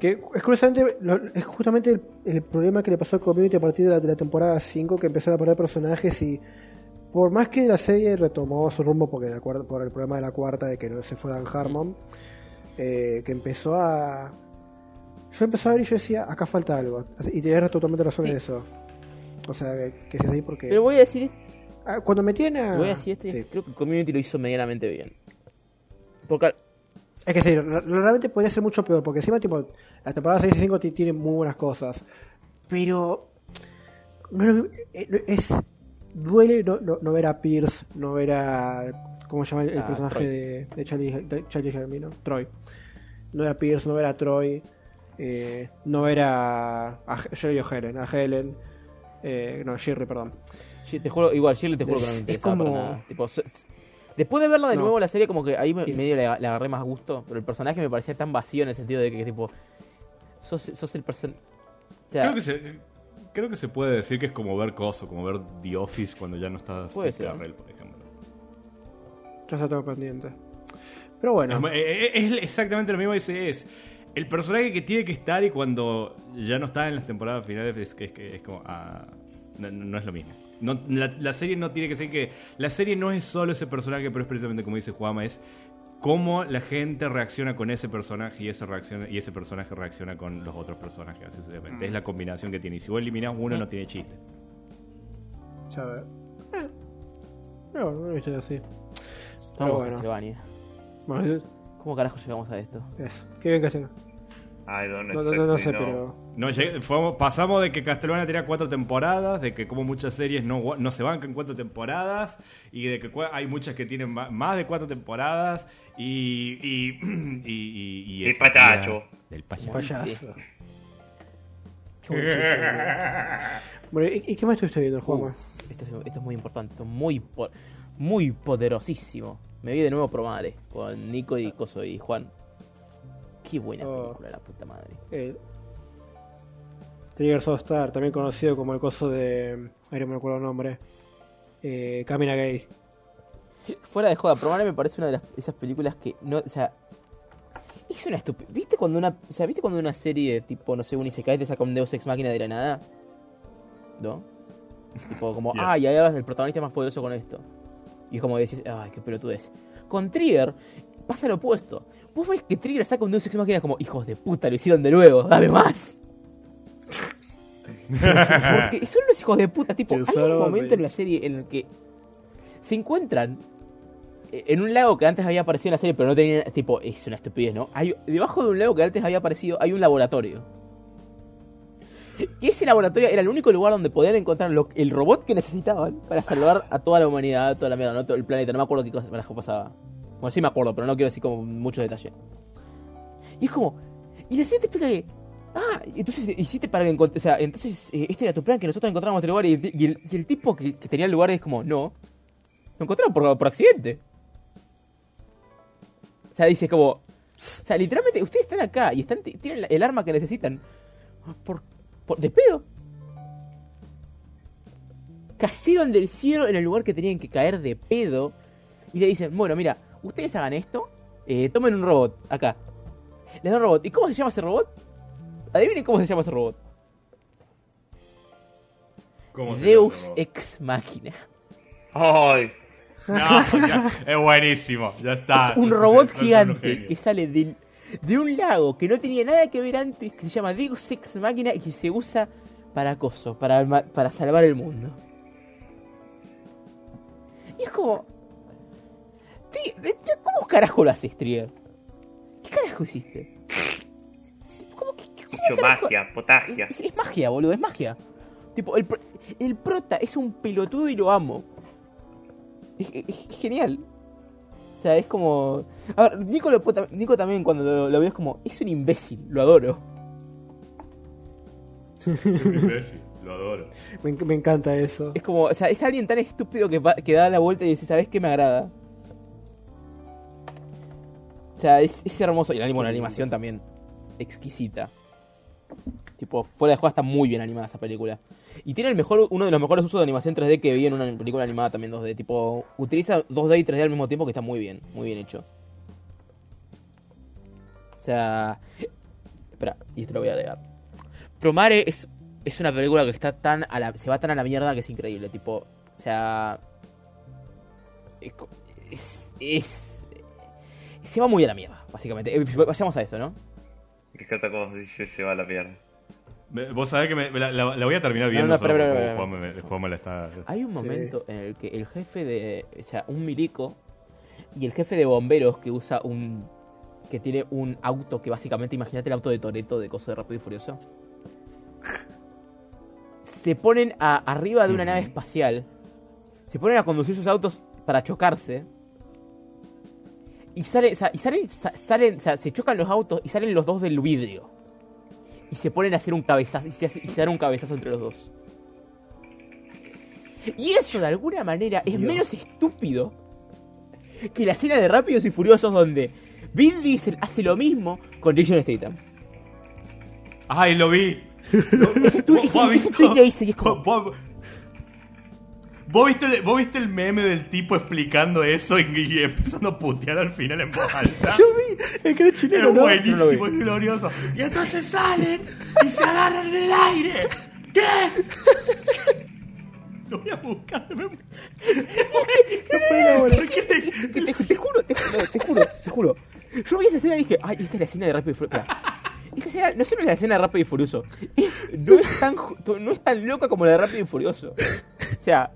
Que es curiosamente, es justamente el, el problema que le pasó al community a partir de la, de la temporada 5, que empezaron a poner personajes y por más que la serie retomó su rumbo porque la cuarta- por el problema de la cuarta de que no se fue Dan Harmon, eh, que empezó a... Yo empecé a ver y yo decía, acá falta algo. Y tienes totalmente razón Sí. en eso. O sea, que, es así porque... Pero voy a decir, Ah, cuando metían a... voy a decir este, Sí. creo que Community lo hizo medianamente bien. Porque Es que sí, re- realmente podría ser mucho peor, porque encima, tipo, la temporada 6 y 5 ti- tiene muy buenas cosas. Pero. no es eh, no- es. Duele no, no, no ver a Pierce, no ver a. ¿Cómo se llama el, el A personaje Troy. de, de Charlie, de Charlie Germino? Troy. No ver a Pierce, no ver a Troy. eh, no ver a. a yo digo Helen, a Helen. eh, no, Shirley, perdón. Te juro, igual, Shirley te juro que no me Es- es interesaba como- para nada. Tipo, después de verla de No. nuevo la serie, como que ahí me, medio le, le agarré más gusto. Pero el personaje me parecía tan vacío en el sentido de que, tipo, sos, sos el person... O sea, Creo que se. Creo que se puede decir que es como ver Coso, como ver The Office cuando ya no está Puede ser. Por ejemplo. Ya tengo pendiente. Pero bueno. Es, es exactamente lo mismo, ese es el personaje que tiene que estar y cuando ya no está en las temporadas finales es, que- es, que es como... ah, no, no es lo mismo. No, la, la serie no tiene que ser que... La serie no es solo ese personaje, pero es precisamente como dice Juama, es cómo la gente reacciona con ese personaje y ese, reacciona, y ese personaje reacciona con los otros personajes. Así sucesivamente. Es la combinación que tiene. Y si vos eliminás uno, no tiene chiste. Ver. Eh. No, no lo he visto así. estamos pero en bueno. ¿Cómo carajo llegamos a esto? eso. Qué bien que. I don't No, no, no, no sé, exactly pero. know. No, lleg- fuimos- pasamos de que Castlevania tenía cuatro temporadas, de que como muchas series no, no se bancan cuatro temporadas, y de que hay muchas que tienen más de cuatro temporadas, y... y, y, y, El payacho. Del payacho. Payaso. Qué buen chiste. bueno, ¿y, qué más estuviste viendo, Juanma? Esto es, esto es muy importante, esto es muy, muy poderosísimo. Me vi de nuevo Promare con Nico y Coso y Juan. Qué buena Oh. película, la puta madre. Eh, Trigger Star, también conocido como el coso de. Ahí no me acuerdo el nombre. Eh, Camina Gay. Fuera de joda, Promare me parece una de las, esas películas que no, o sea, es una estupidez. ¿Viste cuando una, o sea, ¿viste cuando una serie tipo, no sé, un Isekai te saca un Deus Ex Máquina de la nada? ¿No? Tipo como, Yeah. ah, y ahí hablas del protagonista más poderoso con esto. Y es como decís, ay, qué pelotudez. Con Trigger pasa lo opuesto. Vos ves que Trigger saca un Deus Ex Máquina como, hijos de puta, lo hicieron de nuevo, dame más. Porque son los hijos de puta, tipo, hay un momento en la serie en el que se encuentran eh, en un lago que antes había aparecido en la serie, pero no tenía, tipo, es una estupidez, ¿no? Hay, debajo de un lago que antes había aparecido hay un laboratorio. Y ese laboratorio era el único lugar donde podían encontrar lo- el robot que necesitaban para salvar a toda la humanidad, a toda la mierda, ¿no? todo el planeta. No me acuerdo qué cosa pasaba. Bueno, sí me acuerdo, pero no quiero decir como mucho detalle. Y es como. Y la serie te explica que. Ah, entonces hiciste para que O sea, entonces eh, este era tu plan, que nosotros encontramos este lugar. Y, el tipo que, tenía el lugar es como, no. Lo encontraron por, accidente. O sea, dice como. O sea, literalmente, ustedes están acá y están tienen el arma que necesitan. Por, por, de pedo. Cayeron del cielo en el lugar que tenían que caer de pedo. Y le dicen, bueno, mira, ustedes hagan esto. eh, tomen un robot, acá. Les dan un robot. ¿Y cómo se llama ese robot? Adivinen cómo se llama ese robot. ¿Cómo se Deus llama? Ex Machina. Ay, No, ya, es buenísimo, ya está. es un robot gigante que sale del- de un lago que no tenía nada que ver antes, que se llama Deus Ex Machina y que se usa para acoso, para, para salvar el mundo. Y es como... ¿Cómo carajo lo haces, Trigger? ¿Qué carajo hiciste? ¿Cómo mucho carajo- magia, potagia. Es, es- es magia, boludo, es magia. Tipo, el, pro- el prota es un pelotudo y lo amo. Es, es- es genial. O sea, es como. A ver, Nico, lo también cuando lo, lo veo es como. Es un imbécil, lo adoro. Es un imbécil, lo adoro. Me, me encanta eso. Es como. O sea, es alguien tan estúpido que da la vuelta y dice, ¿sabes qué me agrada? O sea, es, es hermoso. Y la, animo- la animación también. Exquisita. Tipo, fuera de juego está muy bien animada esa película. Y tiene el mejor, uno de los mejores usos de animación 3D que vi en una película animada también 2D. Tipo, utiliza 2D y 3D al mismo tiempo que está muy bien, muy bien hecho. O sea... Espera, y esto lo voy a agregar. Promare es, es una película que está tan a la, se va tan a la mierda que es increíble. Tipo, o sea... Es, es- se va muy a la mierda, básicamente. Eh, Vayamos a eso, ¿no? Me encanta cómo dice se va a la mierda. Vos sabés que me- la, la- la voy a terminar No, viendo no, Juan me- me la está... Hay un momento en el que el jefe de. O sea, un milico y el jefe de bomberos que usa un. que tiene un auto que básicamente, imagínate el auto de Toreto de Coso de Rápido y Furioso. Se ponen a- arriba de una nave espacial. Se ponen a conducir sus autos para chocarse. Y, sale, o sea, y salen, sa- salen, o sea, se chocan los autos y salen los dos del vidrio. Y se ponen a hacer un cabezazo. Y se, hace- y se dan un cabezazo entre los dos. Y eso de alguna manera es menos estúpido que la escena de Rápidos y Furiosos donde Vin Diesel hace lo mismo con Jason Statham. ¡Ay, lo vi! Ese tu- ¿Vos- ese- vos has ese visto- tweet que hice y es como- vos- vos- ¿Vos viste, el, vos viste el meme del tipo explicando eso y, y empezando a putear al final en voz alta? Yo vi, es que es chileno, Es ¿no? buenísimo, es glorioso. Y entonces salen y se agarran en el aire. ¿Qué? Lo voy a buscar. me- ¿Por qué le- Que te, te juro, te juro, te juro, te juro. Yo vi esa escena y dije, ay, esta es la escena de Rápido y Furioso. Esta escena no solo es la escena de Rápido y Furioso, no, es tan, no es tan loca como la de Rápido y Furioso. O sea,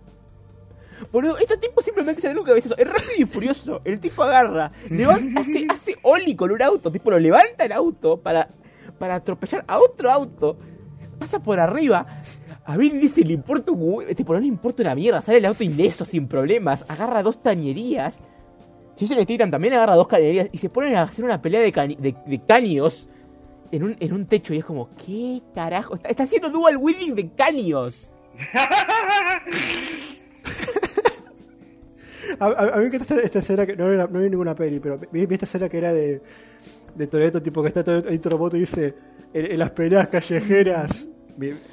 boludo, estos tipos simplemente se dan un cabezazo. Es Rápido y Furioso. El tipo agarra, levanta, hace, hace Oli con un auto, tipo lo levanta el auto para, para atropellar a otro auto, pasa por arriba. A Vin Diesel le importa un tipo, no le importa una mierda, sale el auto ileso sin problemas, agarra dos tañerías. Jason Statham también agarra dos cañerías y se ponen a hacer una pelea de, cani- en un, en un techo y es como, ¿qué carajo? Está, está haciendo dual wielding de caños. A, a- a mí me encanta esta, esta escena que no, era- no vi ninguna peli, pero vi, vi esta escena que era de, de Toreto, tipo que está todo tu robot y dice en, en las peleas callejeras,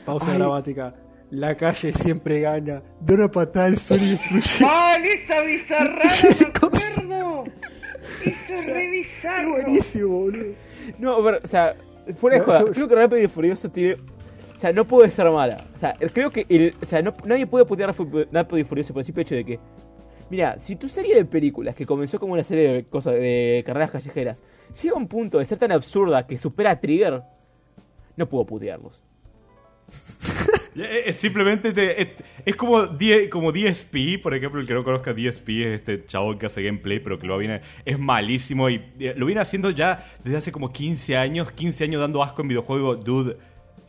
pausa Ay. dramática, la calle siempre gana, da una patada al sol y destruye. ¡Mal esa bizarrada! ¿Qué ¡Me acuerdo! Eso es re bizarro. buenísimo, boludo. No, pero, o sea, fuera de No, joda, yo- creo que Rápido y Furioso tiene... O sea, no puede ser mala. O sea, creo que el, o sea, no- nadie puede putear a Rápido y Furioso por el simple hecho de que... Mira, si tu serie de películas, que comenzó como una serie de cosas de carreras callejeras, llega a un punto de ser tan absurda que supera Trigger, no puedo putearlos. Eh, eh, simplemente te- es, es como, D- como DSP, por ejemplo, el que no conozca DSP es este chabón que hace gameplay, pero que lo viene, es malísimo y eh, lo viene haciendo ya desde hace como 15 años, 15 años dando asco en videojuegos, dude.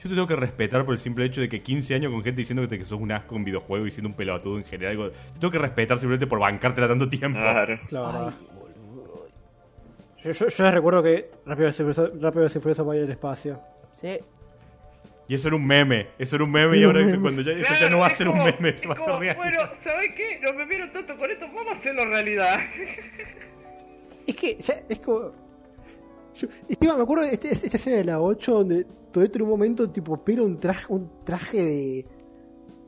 Yo te tengo que respetar por el simple hecho de que 15 años con gente diciendo que, te- que sos un asco en videojuegos y siendo un pelotudo en general. algo- Te tengo que respetar simplemente por bancártela tanto tiempo. Claro. Claro. Yo, yo, yo recuerdo que Rápido y Furioso, Rápido y va a ir al espacio. Sí. Y eso era un meme, eso era un meme y ahora meme. cuando ya, eso ya no va a ser un meme, es eso va a ser real. Bueno, ¿sabes qué? No me vieron tanto con esto, vamos a hacerlo realidad. Es que ya es como. Yo, encima me acuerdo de este- esta escena de la 8 donde todo esto en un momento tipo pera un traje, un traje de.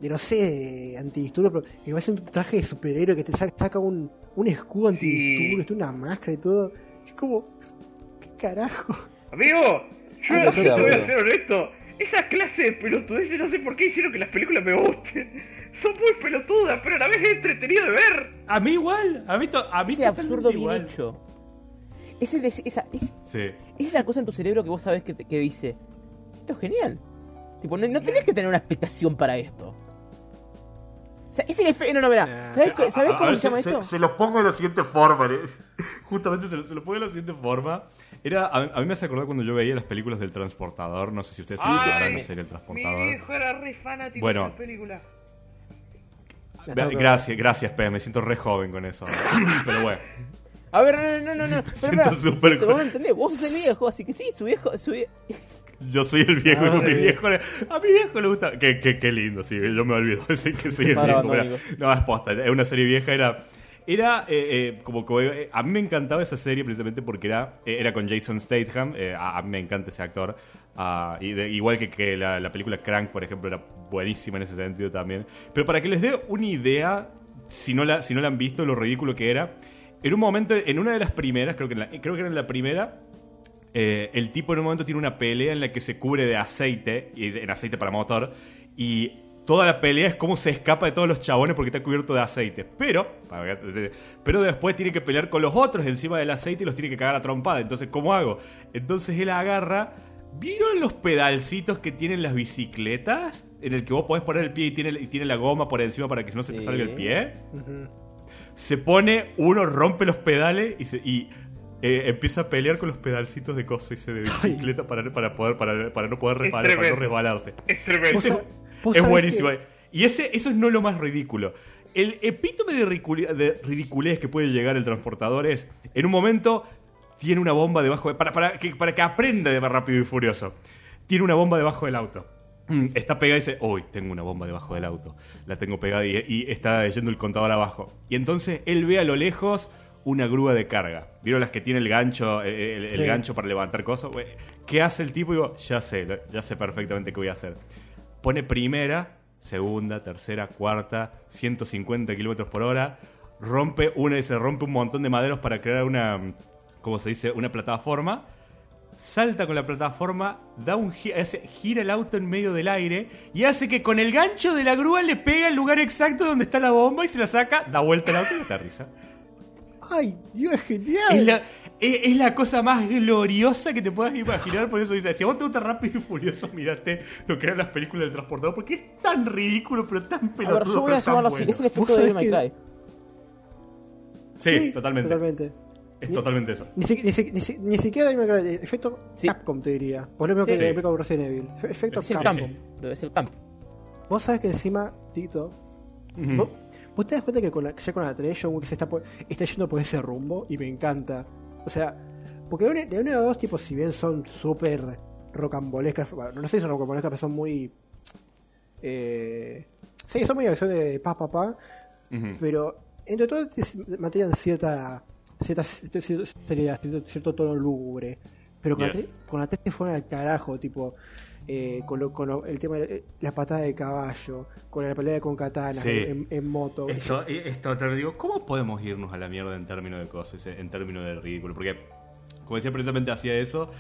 de no sé, de antidisturbios, pero que va a ser un traje de superhéroe que te saca, saca un, un escudo antidisturbios, tiene una máscara y todo. Es como. ¿Qué carajo? Amigo, yo, yo no, te voy a ser honesto. Esa clase de pelotudeces no sé por qué hicieron que las películas me gusten. Son muy pelotudas, pero a la vez es entretenido de ver. A mí igual, a mí, to- a mí absurdo bien igual. hecho. Esa, es, Sí. es esa cosa en tu cerebro que vos sabés que, te- que dice: Esto es genial. Tipo, no, no tenés que tener una explicación para esto. O sea, ese efecto. No, no, verá. ¿Sabés, A- qué- ¿sabés a- a cómo ver, se llama esto? Se, lo pongo de la siguiente forma. ¿eh? Justamente se lo, se lo pongo de la siguiente forma. Era, a, a mí me hace acordar cuando yo veía las películas del Transportador. No sé si ustedes Ay, sabrán la serie El Mi Transportador. viejo era re fanático Bueno. de Gracias, gracias, P. Me siento re joven con eso. Pero bueno. A ver, no, no, no, no. Pero, Siento súper- Vos no entendés, vos sos el viejo, así que sí, su viejo. Su vie- Yo soy el viejo, Ah, a mi viejo, le- a mi viejo le gusta. Qué, qué, qué lindo, sí, yo me olvido que soy el viejo. pero- no, es posta, es una serie vieja, era. Era eh, eh, como que eh, a mí me encantaba esa serie precisamente porque era, eh, era con Jason Statham, eh, a, a mí me encanta ese actor, ah, y de- igual que, que la, la película Crank, por ejemplo, era buenísima en ese sentido también. Pero para que les dé una idea, si no la, si no la han visto, lo ridículo que era, en un momento, en una de las primeras, creo que, en la- creo que era en la primera, eh, el tipo en un momento tiene una pelea en la que se cubre de aceite, y en aceite para motor, y toda la pelea es cómo se escapa de todos los chabones porque está cubierto de aceite. Pero, pero después tiene que pelear con los otros encima del aceite y los tiene que cagar a trompada. Entonces, ¿cómo hago? Entonces él agarra. ¿Vieron los pedalcitos que tienen las bicicletas? En el que vos podés poner el pie y tiene, y tiene la goma por encima para que no se te Sí. salga el pie Ujú. Se pone, uno rompe los pedales y, se- y, eh, empieza a pelear con los pedalcitos de cosas y se de bicicleta para, para poder para, para no poder Es resbalar, para no resbalarse. Es tremendo. Es buenísimo. que- Y ese, eso no es lo más ridículo. El epítome de ridiculez que puede llegar el transportador es, en un momento, tiene una bomba debajo de... Para, para, que, para que aprenda de más rápido y furioso. Tiene una bomba debajo del auto. Mm, Está pegada y dice, uy, tengo una bomba debajo del auto. La tengo pegada y, y está yendo el contador abajo. Y entonces él ve a lo lejos una grúa de carga. ¿Vieron las que tiene el gancho, eh, el, el Sí. gancho para levantar cosas? ¿Qué hace el tipo? Y digo, ya sé, ya sé perfectamente qué voy a hacer. Pone primera, segunda, tercera, cuarta, 150 kilómetros por hora. Rompe una y se rompe un montón de maderos para crear una, ¿cómo se dice? Una plataforma. Salta con la plataforma, da un gi- hace- gira el auto en medio del aire y hace que con el gancho de la grúa le pega al lugar exacto donde está la bomba y se la saca, da vuelta el auto y aterriza. Ay, Dios, es genial. Es la, es, es la cosa más gloriosa que te puedas imaginar. Por eso dice: Si a vos te gusta rápido y furioso, mirate lo que eran las películas del transportador. Porque es tan ridículo, pero tan A ver, pelotudo. yo voy a llamarlo así, bueno. es el efecto de que- Cry. Sí, totalmente. Totalmente. Es totalmente eso. Ni, si- ni, si- ni, si- ni siquiera Devil May Cry, eh, efecto Sí. Capcom te diría. Por lo menos Sí. que Sí. sí. Resident Evil. Efe- Efecto Es el Capcom. campo. Es el campo. Vos sabés que encima, Tito, Ujú. vos, vos te das cuenta que con la, ya con la 3 John Wick se está, por- está yendo por ese rumbo y me encanta. O sea, porque de una a dos, tipo, si bien son súper rocambolescas, bueno, no sé si son rocambolescas, pero son muy. Eh, sí, son muy acciones de pa, pa, pa, pero entre todo te mantenían cierta, cierta, cierta seriedad, cierto, cierto tono lúgubre. Pero con, Yes. la, tres- con la 3 te fueron al carajo, tipo. eh, con, lo- con lo- el tema de la patada de caballo, con la pelea con katana Sí. en, en moto. Esto, esto te digo, ¿cómo podemos irnos a la mierda en términos de cosas, en términos de ridículo? Porque, como decía, precisamente hacía eso.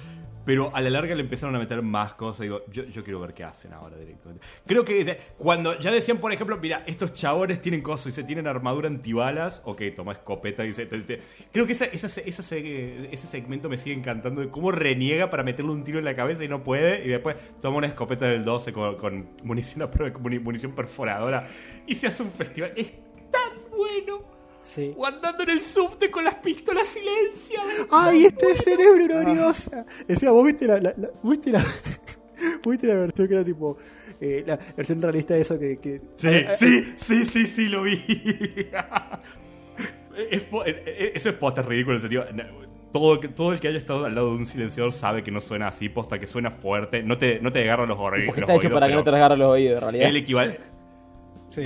Pero a la larga le empezaron a meter más cosas. Digo, yo, yo quiero ver qué hacen ahora directamente. Creo que de- cuando ya decían, por ejemplo, mira, estos chabones tienen cosas y se tienen armadura antibalas, ok, toma escopeta y te- Creo que esa, esa, esa se- ese segmento me sigue encantando de cómo reniega para meterle un tiro en la cabeza y no puede, y después toma una escopeta del 12 con, con munición, munición perforadora y se hace un festival. Es tan bueno. Sí. O andando en el subte con las pistolas silenciadas. ¡Ay, este es cerebro gloriosa! Decía, vos viste la, la, la- viste la, viste la versión que era tipo. eh, la versión realista de eso que. que Sí, sí, sí, sí, sí, lo vi. Es eh, eh, eso es posta ridículo, en serio. Todo, todo el que haya estado al lado de un silenciador sabe que no suena así, posta que suena fuerte. No te, no te agarra los, oídos Porque está hecho para que no te agarren los oídos, en realidad. El equivalente. Sí.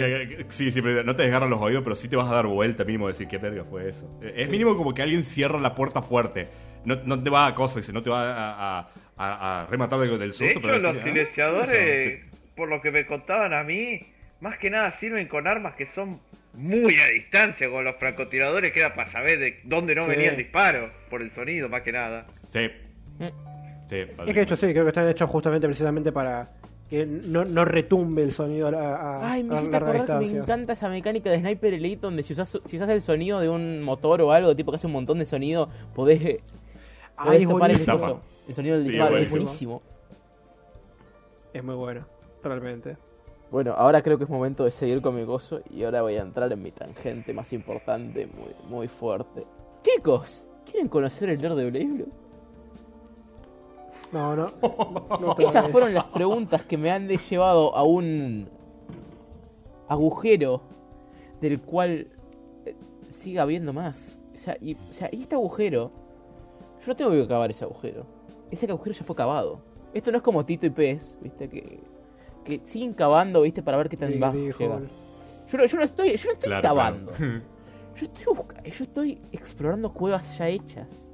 Sí, sí, pero no te desgarran los oídos, pero sí te vas a dar vuelta mínimo decir qué verga fue eso. Eh, Es mínimo como que alguien cierra la puerta fuerte. No, no te va a cosas, no te va a, a, a- a rematar del del De susto. hecho, pero los decir, ah, silenciadores, por lo que me contaban a mí, más que nada sirven con armas que son muy a distancia, con los francotiradores que era para saber de dónde no Sí. venía el disparo, por el sonido más que nada. Sí. Sí, Es que de hecho sí, creo que están hechos justamente precisamente para que no, no retumbe el sonido a, a, Ay, me hiciste acordar que me encanta esa mecánica de Sniper Elite donde si usas, si usas el sonido de un motor o algo, tipo que hace un montón de sonido, podés, eh, podés Ay, es tapar el, coso, el sonido del Sí, disparo. es es buenísimo. Es muy bueno, realmente. Bueno, ahora creo que es momento de seguir con mi gozo y ahora voy a entrar en mi tangente más importante, muy, muy fuerte. Chicos, ¿quieren conocer el lore de Blaze Blue? No, no. Esas fueron las preguntas que me han llevado a un agujero del cual eh, siga habiendo más. O sea, y, o sea, y este agujero, yo no tengo que cavar ese agujero. Ese agujero ya fue cavado. Esto no es como Tito y Pez, ¿viste? Que, que siguen cavando, ¿viste? Para ver qué tan bajo llega. Yo no, yo no estoy, yo no estoy Claro, cavando. claro. Yo estoy busca- yo estoy explorando cuevas ya hechas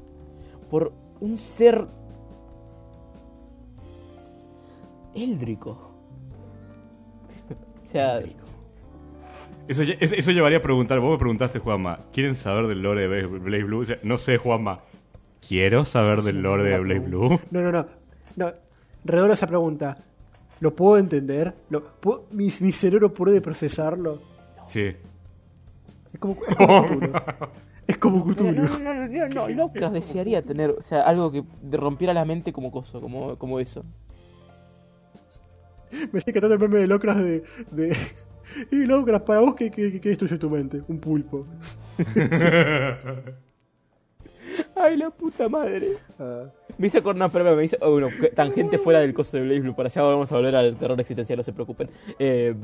por un ser éldrico. O sea, Eso, lle- eso- eso llevaría a preguntar, vos me preguntaste, Juanma, ¿quieren saber del lore de Blaze Blue? O sea, no sé, Juanma, ¿quiero saber del lore de Blaze Blue? No, no, no. no. Redoblo esa pregunta. ¿Lo puedo entender? ¿Lo, puedo- mi, mi cerebro puede procesarlo? Sí. Es como, es como Cthulhu. Es como no, Cthulhu. no, no, no, no, no, Lovecraft desearía tener, o sea, algo que de- rompiera la mente como coso, como, como eso. Me estoy cantando el meme de Locras de. de... Y Locras, para vos, ¿qué, qué, qué destruye tu mente? Un pulpo. Ay, la puta madre. Ah, Me hice acordar, espérame, me hice, oh, bueno, tangente fuera del coso de Blaze Blue, para allá vamos a volver al terror existencial, no se preocupen. Eh,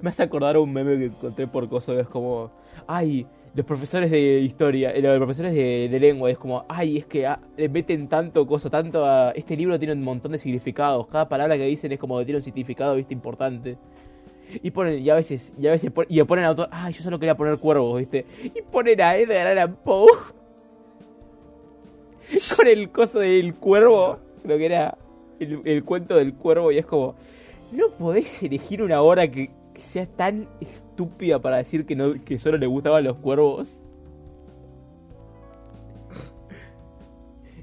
me hace acordar a un meme que encontré por coso, es como, ay, los profesores de historia, eh, los profesores de, de lengua, es como, ay, es que ah, meten tanto coso, tanto a, este libro tiene un montón de significados, cada palabra que dicen es como que tiene un significado, viste, importante. Y ponen, y a veces, y a veces, y ponen autor, ay, yo solo quería poner cuervos, viste, y ponen a Edgar Allan Poe con el coso del cuervo, creo que era el, cuento del cuervo, y es como, no podés elegir una hora que, que sea tan estúpida para decir que, no, que solo le gustaban los cuervos.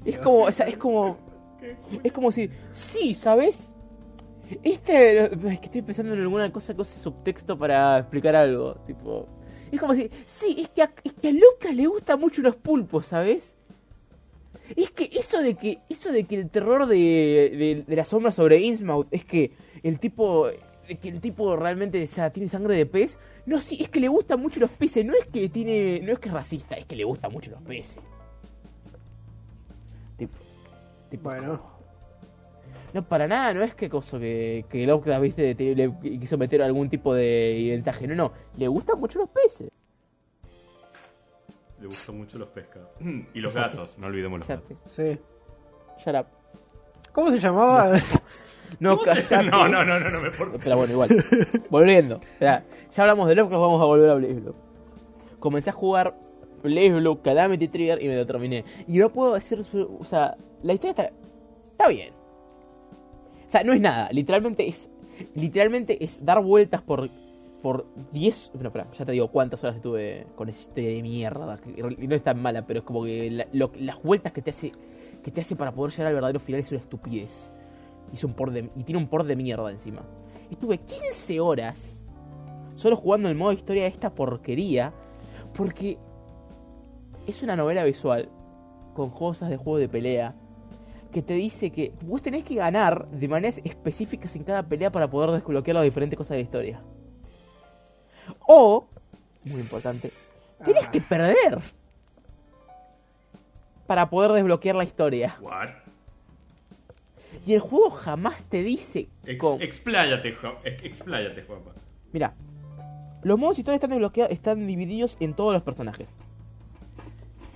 Es como, o sea, es como, es como si, sí, ¿sabes? Este, es que estoy pensando en alguna cosa, cosa subtexto para explicar algo, tipo, es como si, sí, es que a, es que a Lucas le gustan mucho los pulpos, ¿sabes? Es que eso de que eso de que el terror de, de, de la sombra sobre Innsmouth es que el tipo que el tipo realmente o sea, tiene sangre de pez, no sí, es que le gustan mucho los peces, no es que tiene no es que es racista, es que le gustan mucho los peces. Tipo, tipo, bueno, no, para nada, no es que cosa que, que Lovecraft, viste, te- le quiso meter algún tipo de mensaje. No, no, le gustan mucho los peces. Le gustan mucho los pescados. Y los gatos, no olvidemos los gatos. Sí. Shut up. ¿Cómo se llamaba? No, callate. No, no, no, no, no me por... Pero bueno, igual. Volviendo. Ya hablamos de Lovecraft, vamos a volver a Blaze Blue. Comencé a jugar Blaze Blue, Calamity Trigger y me lo terminé. Y no puedo decir. su- O sea, la historia está. Está bien. O sea, no es nada. Literalmente es. Literalmente es dar vueltas por. Por 10. No, espera, ya te digo cuántas horas estuve con esa historia de mierda. que No es tan mala, pero es como que la- lo- las vueltas que te hace. que te hace para poder llegar al verdadero final es una estupidez. Y, es un por de- y tiene un por de mierda encima. Estuve 15 horas solo jugando el modo historia de esta porquería. Porque es una novela visual con cosas de juego de pelea que te dice que vos tenés que ganar de maneras específicas en cada pelea para poder desbloquear las diferentes cosas de la historia. O, muy importante, tenés que perder para poder desbloquear la historia. What? Y el juego jamás te dice Ex- expláyate, Juan- ex- expláyate, Juanpa. Mira, los modos historia están, desbloquea- están divididos en todos los personajes.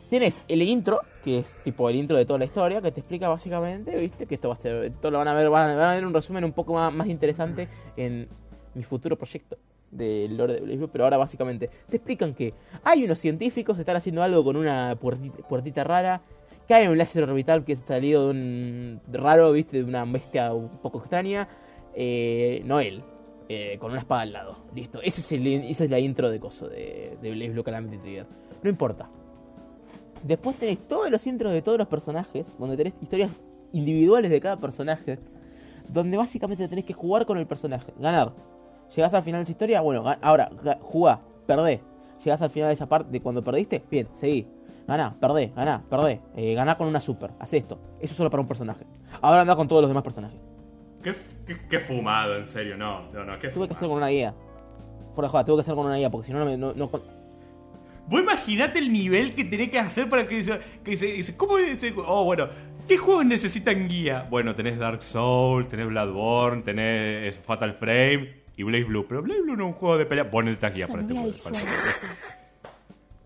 Tienes el intro, que es tipo el intro de toda la historia, que te explica básicamente, viste, que esto va a ser, esto lo van a ver, van a, ver un resumen un poco más, más interesante en mi futuro proyecto del lore de Blaze Blue, pero ahora básicamente te explican que hay unos científicos que están haciendo algo con una puertita, puertita rara, hay un láser orbital que es salido de un raro, viste, de una bestia un poco extraña, eh, Noel, eh, con una espada al lado. Listo. Esa es la intro de coso de, de Blaze Blue Calamity Trigger. No importa. Después tenés todos los intros de todos los personajes, donde tenés historias individuales de cada personaje, donde básicamente tenés que jugar con el personaje, ganar. Llegás al final de esa historia, bueno, ahora, jugá, perdé. Llegás al final de esa parte de cuando perdiste, bien, seguí. Ganá, perdé, ganá, perdé. Eh, ganá con una super, haz esto. Eso solo para un personaje. Ahora anda con todos los demás personajes. ¿Qué, qué, qué fumado, en serio, no, no, no, qué Tuve que hacer con una guía. Fuera de joda, tuve que hacer con una guía porque si no, no, me- no, no con- Vos imaginate el nivel que tenés que hacer para que dice, que dice, dice, ¿cómo dice? Oh, bueno, ¿qué juegos necesitan guía? Bueno, tenés Dark Souls, tenés Bloodborne, tenés Fatal Frame y Blaze Blue. Pero Blaze Blue no es un juego de pelea. Vos necesitas guía para este juego. para-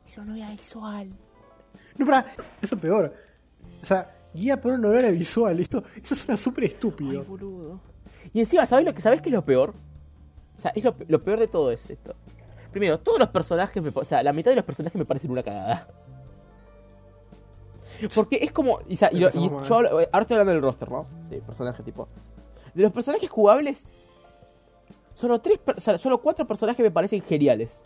Eso no era visual. No, para, eso es peor. O sea, guía por una novela visual, esto, eso suena súper Ay, estúpido. boludo. Y encima, ¿sabés lo que sabés que es lo peor? O sea, es lo, lo peor de todo es esto. Primero, todos los personajes, me, o sea, la mitad de los personajes me parecen una cagada. Porque es como, y, lo- yo hablo- ahora estoy hablando del roster, ¿no? De personaje tipo. De los personajes jugables, solo tres, solo cuatro personajes me parecen geniales.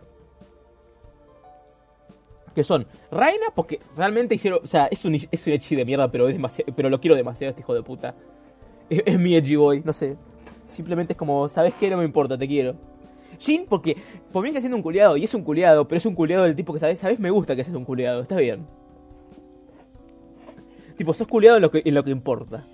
Que son Raina, porque realmente hicieron, o sea, es un, es un Echi de mierda, pero es demasiado, pero lo quiero demasiado este hijo de puta. Es, es mi edgy boy, no sé. Simplemente es como, ¿sabes qué? No me importa, te quiero. Jin, porque comienza siendo un culiado, y es un culiado, pero es un culiado del tipo que, ¿sabes? ¿Sabes? Me gusta que seas un culiado, está bien. Tipo, sos culiado en lo que, en lo que importa.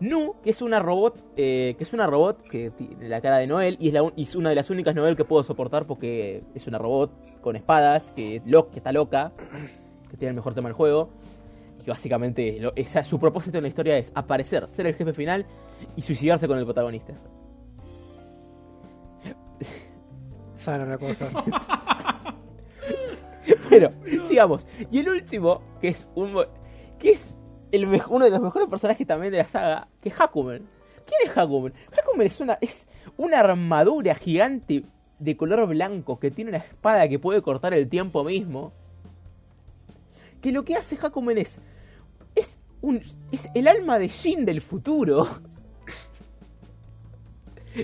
Nu, que es una robot, eh, que es una robot que tiene la cara de Noel, y es, la un- y es una de las únicas Noel que puedo soportar porque es una robot con espadas, que, lo, que está loca, que tiene el mejor tema del juego. Y que básicamente lo- su propósito en la historia es aparecer, ser el jefe final y suicidarse con el protagonista. Sana la cosa. Pero, sigamos. Y el último, que es un que es el uno de los mejores personajes también de la saga, que es Hakumen. ¿Quién es Hakumen? Hakumen es una, es una armadura gigante de color blanco que tiene una espada que puede cortar el tiempo mismo. Que lo que hace Hakumen es. Es es el alma de Jin del futuro.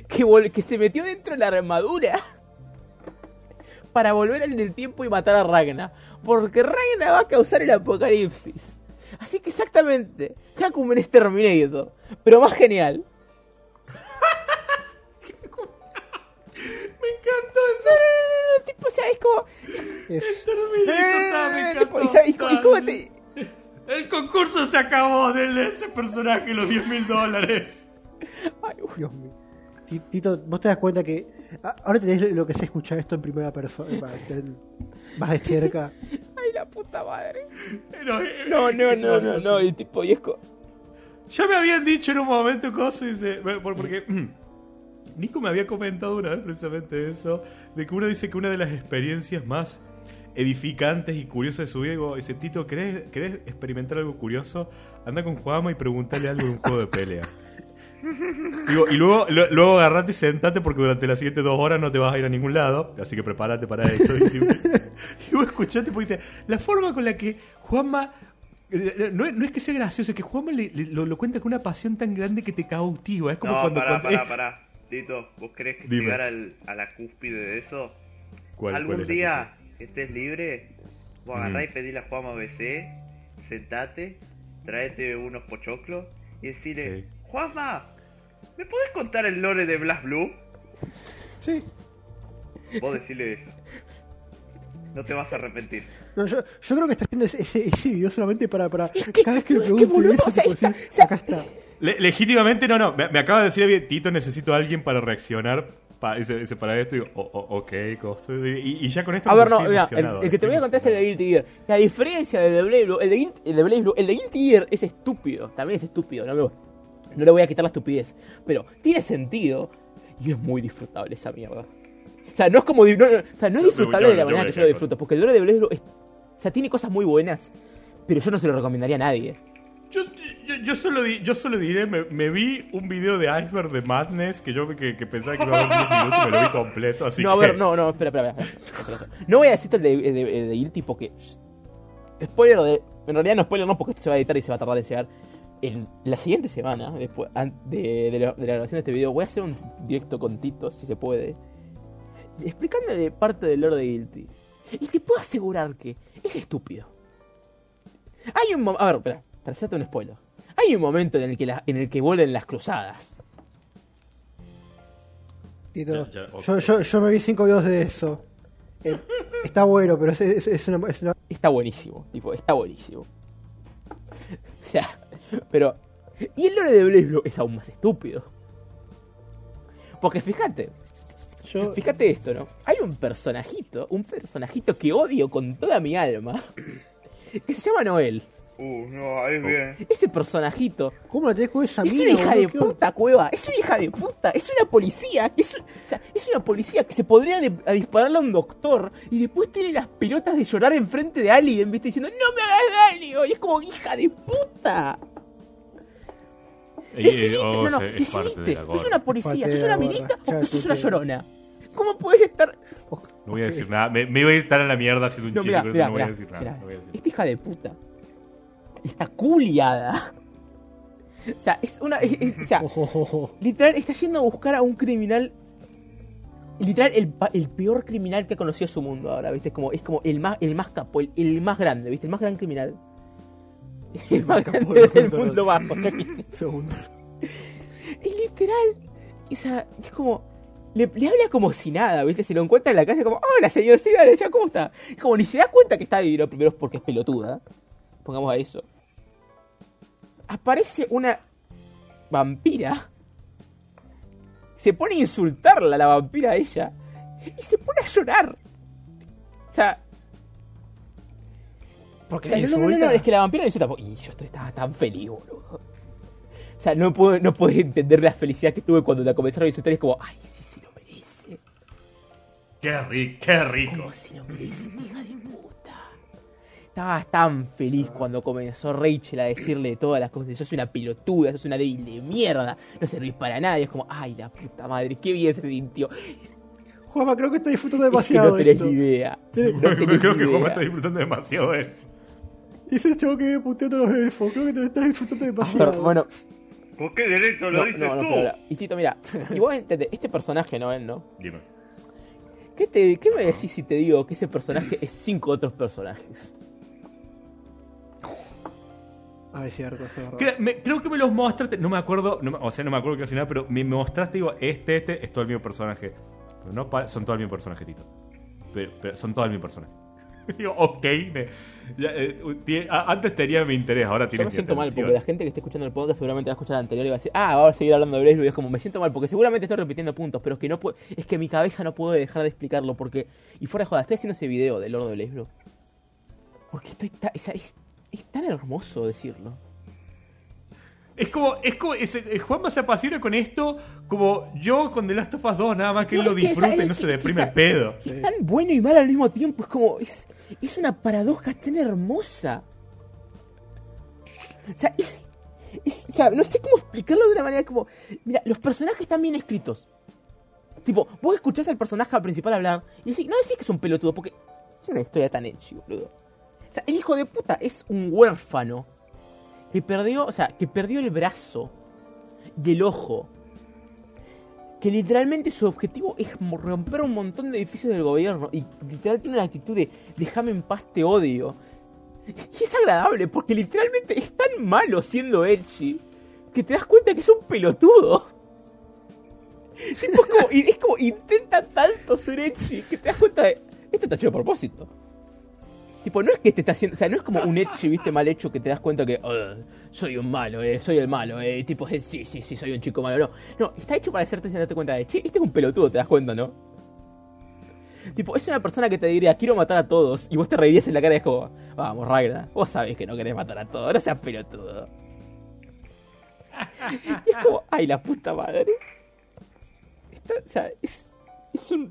Que, que se metió dentro de la armadura para volver al del tiempo y matar a Ragna. Porque Ragna va a causar el apocalipsis. Así que exactamente, Hakumen es Terminator, pero más genial. Me encantó eso. No, no, no, no, tipo, o sea, es como... Es, Terminator, está, me tipo, encantó. y sabes- y co- y cómo te- El concurso se acabó, denle a ese personaje los 10 mil dólares. Ay, uf. Dios mío. Ti- Tito, vos te das cuenta que ahora tenés lo que es escuchar esto en primera persona, más de cerca. Puta madre. Eh, No, no, eh, no, no, no, y tipo, y es Ya me habían dicho en un momento cosas, dice, bueno, por- porque Nico me había comentado una vez precisamente eso, de que uno dice que una de las experiencias más edificantes y curiosas de su vida, dice, Tito, ¿querés, ¿querés experimentar algo curioso? Anda con Juama y preguntale algo de un juego de pelea. Digo, y luego, lo- luego agarrate y sentate porque durante las siguientes dos horas no te vas a ir a ningún lado, así que prepárate para eso. y vos escuchaste porque dice, la forma con la que Juanma eh, no, es- no es que sea gracioso, es que Juanma le- le- lo, lo cuenta con una pasión tan grande que te cautiva. Es como No, cuando. pará, pará, eh, pará. Tito, ¿vos crees que Dime. llegar al, a la cúspide de eso? ¿cuál- cuál ¿Algún día que estés libre? Vos Mm. agarrá y pedí la Juama BC sentate, tráete unos pochoclos y decirle, Sí. Juanma, ¿me podés contar el lore de Blast Blue? Sí. Vos decirle eso. No te vas a arrepentir. No, yo, yo creo que está haciendo ese, ese, ese video solamente para, para Es que- cada vez que le es que, eso, decir, acá está. Le- legítimamente, no, no. Me, me acaba de decir Tito, necesito a alguien para reaccionar pa- ese- ese- para esto. Y digo, "Oh, oh, ok, cosa. Y, y ya con esto. A ver, no, mira, el, el que te voy a contar es el de. Guilty Gear. La diferencia del de Blaze Blue, el de, el de Blaze Blue, el de Guilty Gear es estúpido, también es estúpido, no, me- no le voy a quitar la estupidez, pero tiene sentido y es muy disfrutable esa mierda. O sea, no es como, no, no, o sea, no es disfrutable de la manera a que yo lo disfruto, porque el lore de es, o sea, tiene cosas muy buenas, pero yo no se lo recomendaría a nadie. Yo, yo, yo solo, di- yo solo diré, me, me vi un video de Iceberg de Madness que yo que, que pensaba que iba a ver 10 minutos y me lo vi completo, así no, a que... ver, no, no, espera, espera, espera, espera, espera. No voy a decirte el de, el de, el de Guilty porque. Spoiler de. En realidad no spoiler no porque esto se va a editar y se va a tardar en llegar. En la siguiente semana, después de, de la, de la grabación de este video, voy a hacer un directo con Tito, si se puede. Explicándole parte del lore de Guilty. Y te puedo asegurar que es estúpido. Hay un momento. A ver, espera, para hacerte un spoiler. Hay un momento en el que, la- en el que vuelven las cruzadas. Tito, Ya, ya, ok. yo, yo, yo me vi cinco videos de eso. Eh, está bueno, pero es, es, es una, es una- está buenísimo, tipo, está buenísimo. O sea, pero. Y el lore de Blaze Blue es aún más estúpido. Porque fíjate, yo- fíjate esto, ¿no? Hay un personajito, un personajito que odio con toda mi alma, que se llama Noel. Uh, no, ahí bien. Ese personajito ¿Cómo la tenés con esa es mina, una hija de puta, cueva. Es una hija de puta. Es una policía. que Es, un- o sea, es una policía que se podría de- a dispararle a un doctor y después tiene las pelotas de llorar enfrente de alguien, ¿viste? Diciendo, no me hagas daño. Y es como, hija de puta. Oh, no, no, se- es parte decidiste. de la ¿Sos una policía? ¿Sos una minita? ¿O sos una llorona? ¿Cómo puedes estar.? No voy a decir nada. Me, me iba a ir tan a la mierda haciendo un No, chiste, mira, no voy a decir nada. mira. no voy a decir. Esta hija de puta está culiada. O sea, es una. es- es- o sea, Ojo, ojo, ojo. Literal, está yendo a buscar a un criminal. Literal, el, el peor criminal que ha conocido su mundo ahora, ¿viste? Es como, es como el más, el más capo, el, el más grande, ¿viste? El más gran criminal. El más grande del mundo, sé. Segundo. Y literal, o sea, es como. Le, le habla como si nada, ¿viste? Se lo encuentra en la casa como, hola señor, sí, dale, ya, ¿cómo está? Es como ni se da cuenta que está lo primero es porque es pelotuda. Pongamos a eso. Aparece una vampira. Se pone a insultarla la vampira a ella. Y se pone a llorar. O sea, Porque o sea, la no, no, no, no, insulta. es que la vampira le insulta. Y yo estoy- estaba tan feliz, boludo. O sea, no puedo, no puedo entender la felicidad que tuve cuando la comenzaron a insultar. Es como, ay, sí, sí lo merece. Qué rico, qué rico. Como si lo merece, hija de puta. Estaba tan feliz cuando comenzó Rachel a decirle todas las cosas. Sos una pelotuda, sos una débil de mierda. No servís para nada. Y es como, ay, la puta madre, qué bien se sintió. Juanma, creo que está disfrutando Es que demasiado. no tenés esto. ni idea. Tenés- No tenés Creo ni que Juanma está disfrutando demasiado de esto. Dice el chavo que viene puteando a los elfos. Creo que te estás disfrutando demasiado. Pero, bueno, ¿Por qué derecho lo no, dices no, no, tú? y Tito, mira, y vos entendés, este personaje, ¿no? Él, ¿no? Dime. ¿Qué, te, ¿Qué me decís si te digo que ese personaje es cinco otros personajes? Ah, es cierto, es verdad. Me- creo que me los mostraste, no me acuerdo, no o sea, no me acuerdo casi nada, pero me, me mostraste, digo, este, este es todo el mismo personaje. Pero no son todo el mismo personaje, Tito. Pero, pero son todo el mismo personaje. digo, ok. me- ya, eh, antes tenía mi interés, ahora Yo tiene me mi siento mal porque la gente que esté escuchando el podcast seguramente va a escuchar el anterior y va a decir, ah, vamos a seguir hablando de Blue", y es como, me siento mal porque seguramente estoy repitiendo puntos, pero es que no puedo, es que mi cabeza no puede dejar de explicarlo porque, y fuera de joda, estoy haciendo ese video del Lord de Blaze Blue. Porque estoy ta- es, es- es tan hermoso decirlo. Es como, es como, es, es- Juanma se apasiona con esto como yo con The Last of Us 2, nada más que él lo disfruta y no se deprime el pedo. Es tan bueno y mal al mismo tiempo, es como, es, es una paradoja tan hermosa. O sea, es, es- o sea, no sé cómo explicarlo de una manera como, mira, los personajes están bien escritos. Tipo, vos escuchás al personaje principal hablar y decís, no decís que es un pelotudo, porque es una historia tan edgy, boludo. O sea, el hijo de puta es un huérfano que perdió, o sea, que perdió el brazo y el ojo que literalmente su objetivo es romper un montón de edificios del gobierno y literal tiene una actitud de déjame en paz, te odio. Y es agradable porque literalmente es tan malo siendo Elchi que te das cuenta que es un pelotudo. Tipo, es, como, y es como intenta tanto ser Elchi que te das cuenta de. Esto está hecho a propósito. Tipo, no es que te está haciendo. O sea, no es como un Elchi, viste, mal hecho que te das cuenta que. "Ah, soy un malo, eh, soy el malo, eh. Tipo, eh, sí, sí, sí, soy un chico malo. No, no, está hecho para hacerte darte cuenta de. Che, este es un pelotudo, te das cuenta, ¿no? Tipo, es una persona que te diría, quiero matar a todos. Y vos te reirías en la cara y es como, vamos, Ragnar, vos sabés que no querés matar a todos, no seas pelotudo. Y es como, ay, la puta madre. Está- o sea, es, es un...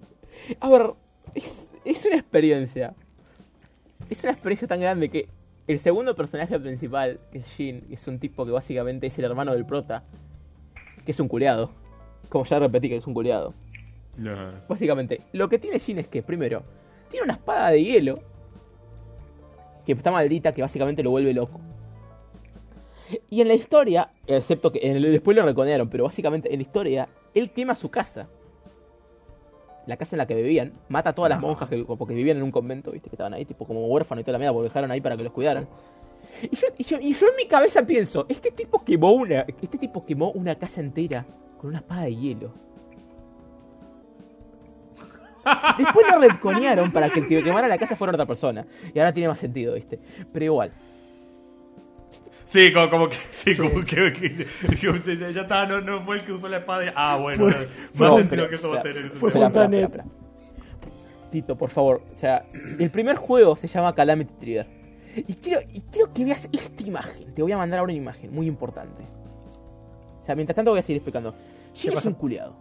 A ver, es, es una experiencia. Es una experiencia tan grande que el segundo personaje principal, que es Jin, que es un tipo que básicamente es el hermano del prota, que es un culeado. Como ya repetí que es un culeado. Ajá. Básicamente, lo que tiene Jin es que, primero, tiene una espada de hielo que está maldita, que básicamente lo vuelve loco. Y en la historia, excepto que en el- después lo reconearon, pero básicamente en la historia, él quema su casa. La casa en la que vivían, mata a todas las monjas que, porque vivían en un convento, viste, que estaban ahí, tipo como huérfanos y toda la mierda, porque dejaron ahí para que los cuidaran. Y yo, y yo- y yo en mi cabeza pienso, este tipo quemó una. Este tipo quemó una casa entera con una espada de hielo. Después lo retconearon para que el que quemara la casa fuera otra persona. Y ahora tiene más sentido, ¿viste? Pero igual. Sí, como, como que. Sí, como que. que- que- ya está, no, no fue el que usó la espada. y- Ah, bueno, Fue- no, fue- no No, sentido pero, que eso va a tener fue sentido. Espera, espera, Fontanet. espera, espera. Tito, por favor. O sea, el primer juego se llama Calamity Trigger. Y quiero, y quiero que veas esta imagen. Te voy a mandar ahora una imagen muy importante. O sea, mientras tanto voy a seguir explicando. Jin es un culiado.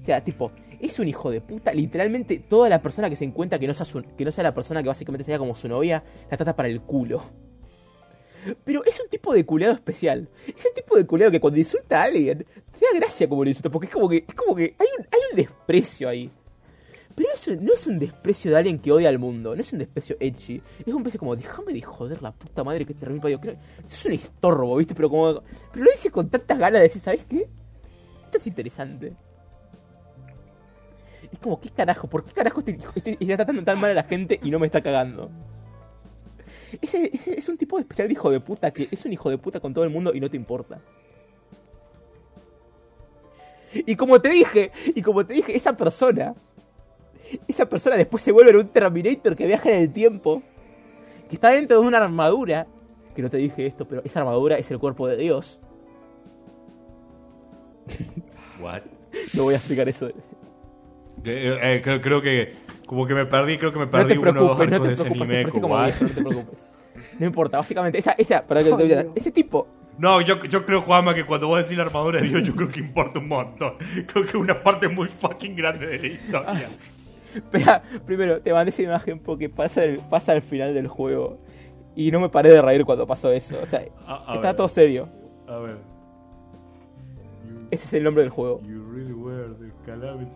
O sea, tipo, es un hijo de puta. Literalmente, toda la persona que se encuentra que no sea, su- que no sea la persona que básicamente sea como su novia, la trata para el culo. Pero es un tipo de culeado especial. Es el tipo de culeado que cuando insulta a alguien, te da gracia como lo insulta, porque es como que, es como que hay, un, hay un desprecio ahí. Pero eso no es un desprecio de alguien que odia al mundo, no es un desprecio edgy. Es un desprecio como, déjame de joder la puta madre que te remil parió. Creo- Eso es un estorbo, ¿viste? Pero como. Pero lo dice con tantas ganas de decir, ¿sabes qué? Esto es interesante. Es como, ¿qué carajo? ¿Por qué carajo este, este- está tratando tan mal a la gente y no me está cagando? Ese, ese es un tipo de especial de hijo de puta que es un hijo de puta con todo el mundo y no te importa. Y como te dije, y como te dije, esa persona, esa persona después se vuelve un Terminator que viaja en el tiempo, que está dentro de una armadura, que no te dije esto, pero esa armadura es el cuerpo de Dios. What? No voy a explicar eso. Eh, eh, creo, creo que. Como que me perdí, creo que me No perdí te uno o dos preocupes, no arcos te de ese preocupes, te anime. explico como, viejo, no te preocupes. No importa, básicamente, esa, esa, para que te voy a dar, Dios. ese tipo, No, yo, yo creo, Juanma, que cuando vos decís la armadura de Dios, yo creo que importa un montón. Creo que es una parte muy fucking grande de la historia. Espera, primero, te mandé esa imagen porque pasa, el- pasa al final del juego. Y no me paré de reír cuando pasó eso. O sea, A- a está ver. todo serio. A ver. You, Ese es el nombre del juego. you really were the calamity.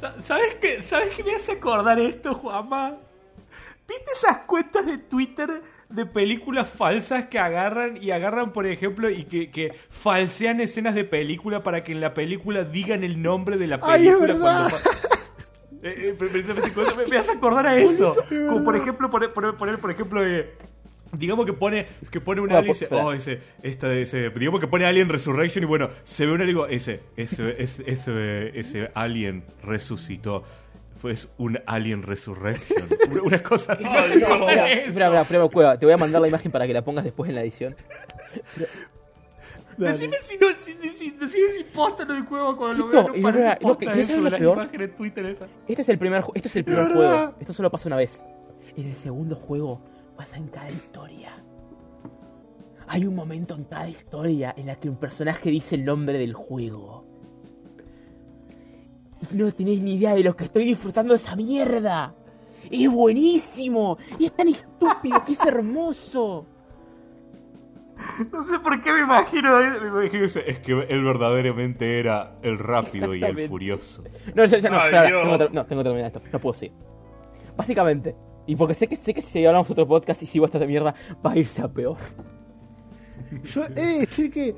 Sa- ¿Sabes qué? ¿Sabes qué me hace acordar esto, Juanma? ¿Viste esas cuentas de Twitter de películas falsas que agarran y agarran, por ejemplo, y que, que falsean escenas de película para que en la película digan el nombre de la Ay, es película verdad. cuando Eh, eh, precisamente me, me hace acordar a eso. Como por ejemplo, poner, poner, poner, por ejemplo, eh, digamos que pone, que pone un No, alien y dice, espera. oh, ese, esta, ese, digamos que pone Alien Resurrection y bueno, se ve un alien y digo, ese, ese, ese, ese, ese alien resucitó. Fue un Alien Resurrection. Una, una cosa así. Espera, espera, espera, espera, Cueva, te voy a mandar la imagen para que la pongas después en la edición. Dale. Decime si no, si, si, decime si posta lo de cueva cuando lo No, veo. parece no, no, posta eso esa. Este es el primer, este es el primer juego. Esto solo pasa una vez. En el segundo juego pasa en cada historia. Hay un momento en cada historia en la que un personaje dice el nombre del juego. No tenés ni idea de lo que estoy disfrutando de esa mierda. Es buenísimo. Y es tan estúpido que es hermoso. No sé por qué me imagino, me imagino ese- es que él verdaderamente era el rápido y el furioso. No, ya, ya no, Ay, tengo, no, tengo que terminar esto. No puedo seguir. Básicamente, y porque sé que sé que si hablamos otro podcast y sigo esta mierda, va a irse a peor. Yo he de decir que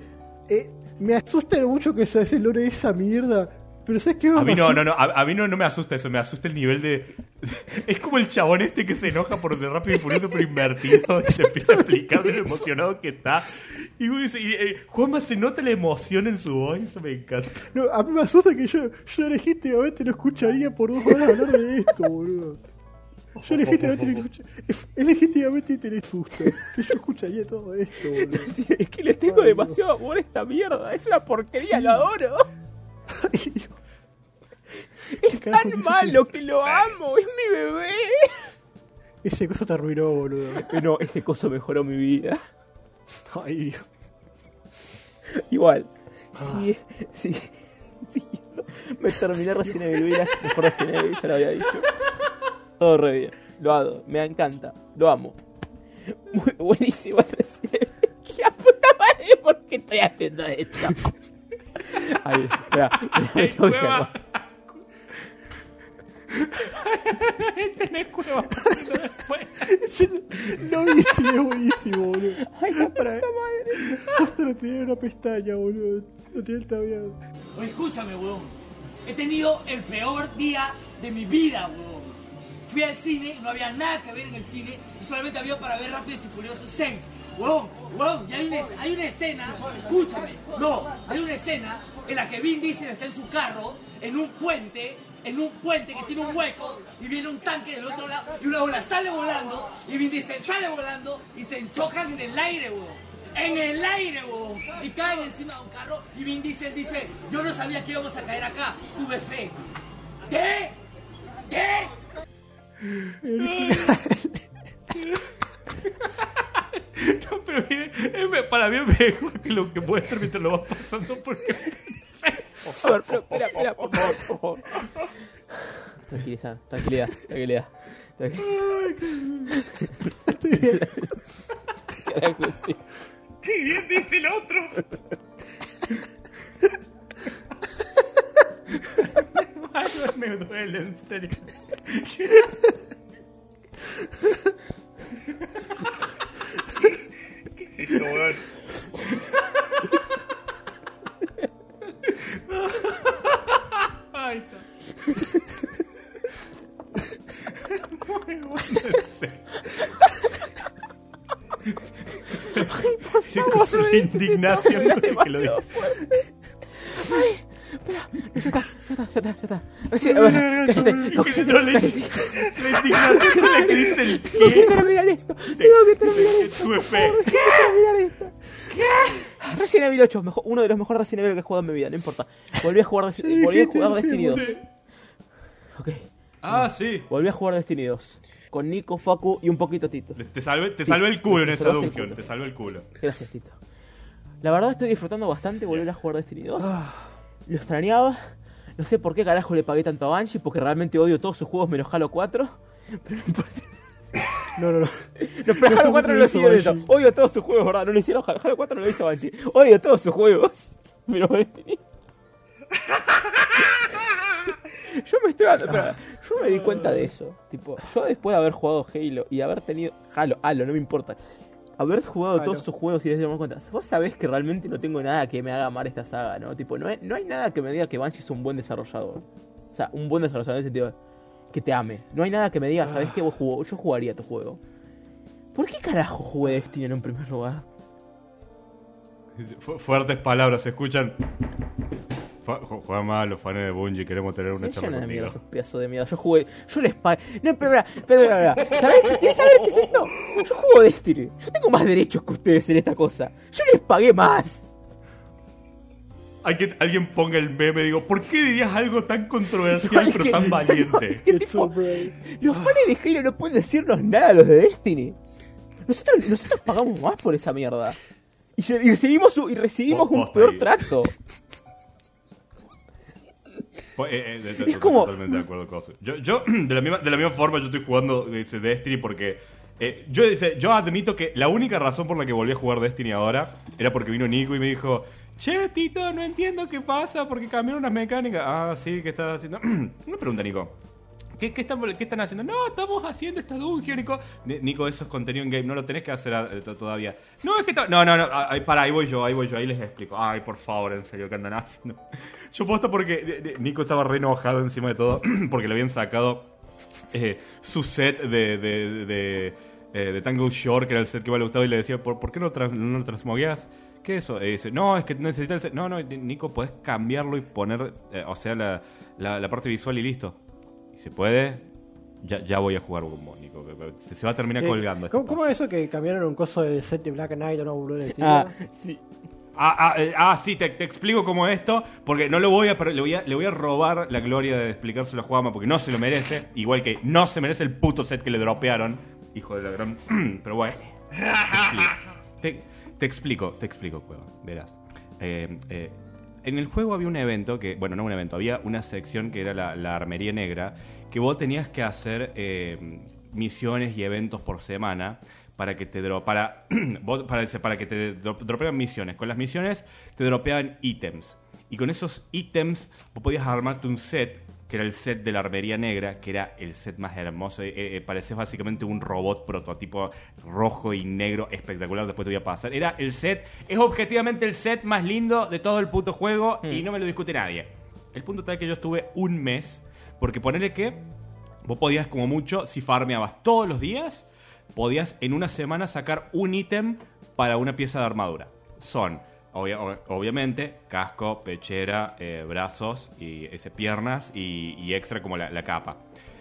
eh, me asusta mucho que se hace el lore de esa mierda. Pero ¿sabes qué? me A mí no, no, no, a, a mí no, no me asusta eso, me asusta el nivel de... Es como el chabón este que se enoja por de rápido y furioso pero invertido y se empieza a explicar de lo emocionado que está. Y, dice, y, eh, Juanma se nota la emoción en su voz, eso me encanta. No, a mí me asusta que yo, yo legítimamente no escucharía por dos horas hablar de esto, boludo. Yo legítimamente, legítimamente te le asusta. Que yo escucharía todo esto, boludo. Sí, es que le tengo Ay, demasiado amor a esta mierda. Es una porquería, lo adoro. Ay, Dios. Es carajo tan malo que lo amo. Es mi bebé. Ese cosa te arruinó, boludo. Eh, No, ese coso mejoró mi vida. Ay, Dios. Igual. Sí, sí, sí. Me terminé Resident Evil Village, mejor Resident Evil, ya lo había dicho. Todo re bien. Lo adoro, me encanta, lo amo. Muy buenísimo el Resident Evil. ¡La puta madre! ¿Por qué estoy haciendo esto? Ahí, espera, calmar. Tenés cueva después. No no viste, es buenísimo, boludo. Ay, la puta madre. Justo no tenía una pestaña, boludo. No tenía el tabiado. Oye, escúchame, weón. He tenido el peor día de mi vida, weón. Fui al cine, no había nada que ver en el cine y solamente había para ver Rápidos y Furiosos 6. Weón, weón, y hay una, hay una escena, escúchame, no, hay una escena en la que Vin Diesel está en su carro, en un puente, en un puente que tiene un hueco y viene un tanque del otro lado y una ola sale volando y Vin Diesel sale volando y se enchocan en el aire, weón. En el aire, weón. Y caen encima de un carro y Vin Diesel dice, yo no sabía que íbamos a caer acá, tuve fe. ¿Qué? ¿Qué? No, pero mire, para mí es mejor que lo que puede ser mientras lo vas pasando porque... A ver, pero espera, espera, por favor, por favor. Tranquilidad, tranquilidad, tranquilidad. tranquilidad. Carajo, sí. ¡Qué bien dice el otro! Me duele, en serio. Esto, weón. Ay, está. Muy bueno, en serio. favor, Con no la digas indignación que lo demasiado fuerte. Ay, espera, ya está, ya está, ya está, ya está. Ver, cállate, no, cállate, No le- cállate. La indignación que dice el Tengo que pie. terminar esto, tengo que terminar esto. Tengo que terminar esto. ¿Qué? Resident Evil 8, mejor- uno de los mejores Resident Evil que he jugado en mi vida, no importa. Volví a jugar, volví a jugar Destiny 2. Ok, Ah, sí. volví a jugar Destiny 2. Con Nico, Facu y un poquito Tito. Te salvé, te Sí, salvé el culo en el dungeon. Te salvé el culo. Gracias, Tito. La verdad estoy disfrutando bastante volver a jugar Destiny 2. Lo extrañaba. No sé por qué carajo le pagué tanto a Banshee, porque realmente odio todos sus juegos menos Halo 4. Pero no importa. No, no, no. No, pero Halo 4 no lo hizo hicieron eso. Odio todos sus juegos, ¿verdad? No lo hicieron Halo. Halo 4 no lo hizo Banshee. Odio todos sus juegos. Destiny. Yo me estoy dando, espera, yo me di cuenta de eso. Tipo, yo después de haber jugado Halo y haber tenido. Halo, Halo, no me importa. Haber jugado todos sus juegos y desde darme cuenta. Vos sabés que realmente no tengo nada que me haga amar esta saga, ¿no? Tipo, no hay, no hay nada que me diga que Banshee es un buen desarrollador. O sea, un buen desarrollador en el sentido de que te ame. No hay nada que me diga, ¿sabés que vos jugó? Yo jugaría tu juego. ¿Por qué carajo jugué Destiny en un primer lugar? Fu- Fuertes palabras, se escuchan. Juega mal, los fans de Bungie, queremos tener una Se charla contigo. esos pedazos de mierda. Yo jugué. Yo les pagué. No, pero, espera, espera, espera. ¿Sabés? ¿Quieres saber qué es esto? Yo juego Destiny. Yo tengo más derechos que ustedes en esta cosa. Yo les pagué más. Hay que alguien ponga el meme, digo, ¿por qué dirías algo tan controversial No, pero tan valiente? ¿Qué tipo? Los fans de Halo no pueden decirnos nada a los de Destiny. Nosotros, nosotros pagamos más por esa mierda. Y, se- y recibimos, un- y recibimos Vos- un vos peor ahí. trato. Eh, eh, Es como- Totalmente de acuerdo con eso. Yo, yo de, la misma, de la misma forma, yo estoy jugando ese Destiny porque. eh, yo, dice, yo admito que la única razón por la que volví a jugar Destiny ahora era porque vino Nico y me dijo: Che, Tito, no entiendo qué pasa porque cambiaron unas mecánicas. Ah, sí, ¿qué estás haciendo? me pregunta Nico: ¿Qué, están, qué están haciendo? No, estamos haciendo esta dungeon, Nico. Ni- Nico, eso es contenido en game, no lo tenés que hacer eh, to- todavía. No, es que... No, no, no, ah, ahí, para, ahí voy yo, ahí voy yo, ahí les explico. Ay, por favor, en serio, ¿qué andan haciendo? Yo posta porque Nico estaba re enojado encima de todo, porque le habían sacado eh, su set de, de, eh, de Tangle Shore, que era el set que más le gustaba, y le decía, ¿por, por qué no, no lo transmogueas? ¿Qué es eso? Y dice, no, es que necesitas el set. No, no, Nico, podés cambiarlo y poner, eh, o sea, la, la, la parte visual y listo. Se puede, ya, ya voy a jugar con vos, Nico. Se, se va a terminar Eh, colgando. este ¿Cómo, es eso que cambiaron un coso del set de Black Knight o no, boludo? de estilo? Ah, sí. Ah, ah, eh, ah, sí, te, te explico cómo esto, porque no lo voy a, pero le voy a, le voy a robar la gloria de explicárselo a Juanma, porque no se lo merece, igual que no se merece el puto set que le dropearon, hijo de la gran... pero bueno, te, te explico, te explico, Cueva, verás. Eh, eh, en el juego había un evento que, bueno, no un evento, había una sección que era la, la armería negra, que vos tenías que hacer eh, misiones y eventos por semana para que te dro para, para, que te dro- misiones. Con las misiones te dropeaban ítems. Y con esos ítems vos podías armarte un set, que era el set de la armería negra, que era el set más hermoso. Eh, eh, parecías básicamente un robot prototipo rojo y negro espectacular. Después te voy a pasar. Era el set, es objetivamente el set más lindo de todo el puto juego y no me lo discute nadie. El punto está que yo estuve un mes, porque ponerle que vos podías como mucho, si farmeabas todos los días, podías en una semana sacar un ítem para una pieza de armadura. Son, obvia- ob- obviamente, casco, pechera, eh, brazos, y ese, piernas y, extra como la, capa.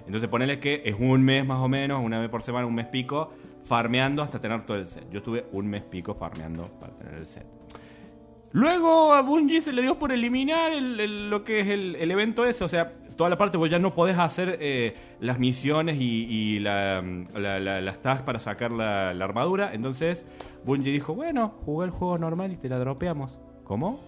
Entonces ponele que es un mes más o menos, una vez por semana, un mes pico, farmeando hasta tener todo el set. Yo estuve un mes pico farmeando para tener el set. Luego a Bungie se le dio por eliminar el- el- lo que es el, el evento ese. O sea, toda la parte vos ya no podés hacer eh, las misiones y, y la- la- la- las tasks para sacar la, armadura. Entonces Bungie dijo, bueno, jugué el juego normal y te la dropeamos. ¿Cómo?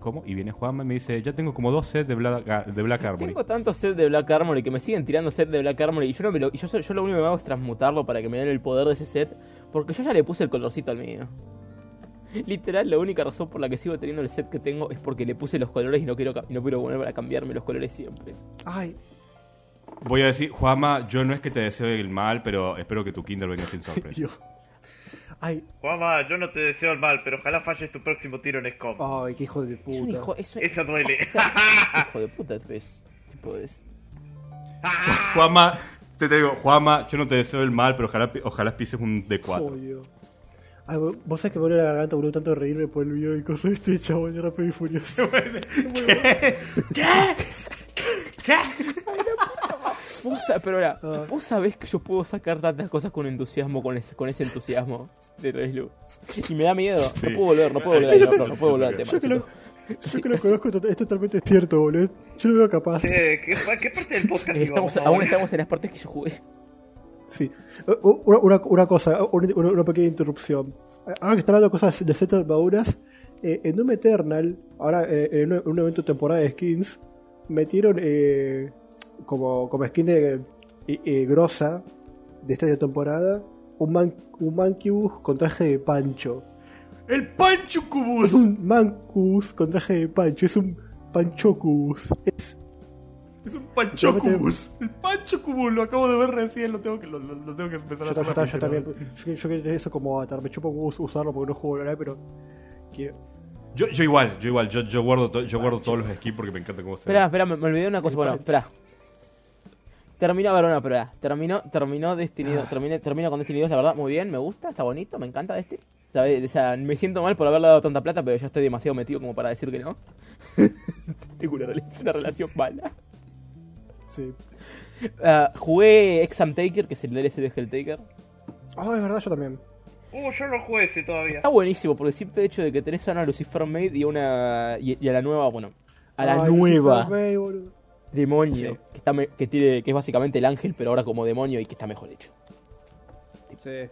¿Cómo? Y viene Juanma y me dice, ya tengo como dos sets de Black, de Black Armory. Tengo tantos sets de Black Armory que me siguen tirando set de Black Armory y yo, no me lo, y yo, yo lo único que hago es transmutarlo para que me den el poder de ese set. Porque yo ya le puse el colorcito al mío. Literal, la única razón por la que sigo teniendo el set que tengo es porque le puse los colores y no quiero, y no quiero volver a cambiarme los colores siempre. Ay, Voy a decir, Juanma, yo no es que te deseo el mal, pero espero que tu Kinder venga sin sorpresa. Dios. Ay, Juanma, yo no te deseo el mal, pero ojalá falles tu próximo tiro en Scom. ay, qué hijo de puta. Es un hijo, es un- Eso duele. o sea, es un hijo de puta, pues. Tipo, es. Juanma, te, te digo, Juanma, yo no te deseo el mal, pero ojalá, ojalá pises un D4. Jodido. Ay, vos vos sabés que me duele la garganta, boludo, tanto de reírme por el video y cosas de este chabón de Rápido y Furioso. Vos sa- pero ahora, Ah. vos sabés que yo puedo sacar tantas cosas con entusiasmo, con ese, con ese entusiasmo de Reslu. Y me da miedo. Sí. No puedo volver, no puedo volver, al- no, no puedo volver al tema. Yo que lo, siento. yo que lo conozco es totalmente cierto, boludo. Yo lo veo capaz. Eh, ¿qué, ¿Qué parte del podcast Estamos, aún estamos en las partes que yo jugué. Sí. Una, una, una cosa, una, pequeña interrupción. Ahora que están hablando de cosas de sets de armaduras, eh, en Doom Eternal, ahora eh, en un, en un evento de temporada de skins, metieron eh, como, como skin de eh, grosa de esta temporada un, man, un Mancubus con traje de pancho. ¡El Pancho Es un Mancubus con traje de pancho, es un Panchocubus. Es, Es un Pancho Cubus. El Pancho Cubus, lo acabo de ver recién, lo tengo que, lo, lo- lo tengo que empezar a yo, hacer. ta- yo también. Yo, yo que eso como avatar, me chupo huevo usarlo porque no juego online, pero quiero. Yo, yo igual, yo igual, yo, yo guardo, to- yo guardo todos los skins porque me encanta cómo se Espera, espera, me, me olvidé de una cosa. Bueno, espera. Terminó, Verona, pero espera. Terminó, terminó Destiny 2, terminé, termino con Destiny 2, la verdad, muy bien, me gusta, está bonito, me encanta Destiny. ¿Sabes? O sea, me siento mal por haberle dado tanta plata, pero ya estoy demasiado metido como para decir que no. Tengo una, rela- es una relación mala. Sí. Ah, jugué Exam Taker, que es el DLC de Helltaker. Ah, es verdad, yo también. Uh, yo no jugué ese todavía. Está buenísimo, por el simple hecho de que tenés a una Lucifer Maid y a una. y, y a la nueva, bueno. A la Ay, nueva May, demonio. Sí. Que, está me- que, tiene, que es básicamente el ángel, pero ahora como demonio y que está mejor hecho. Sí.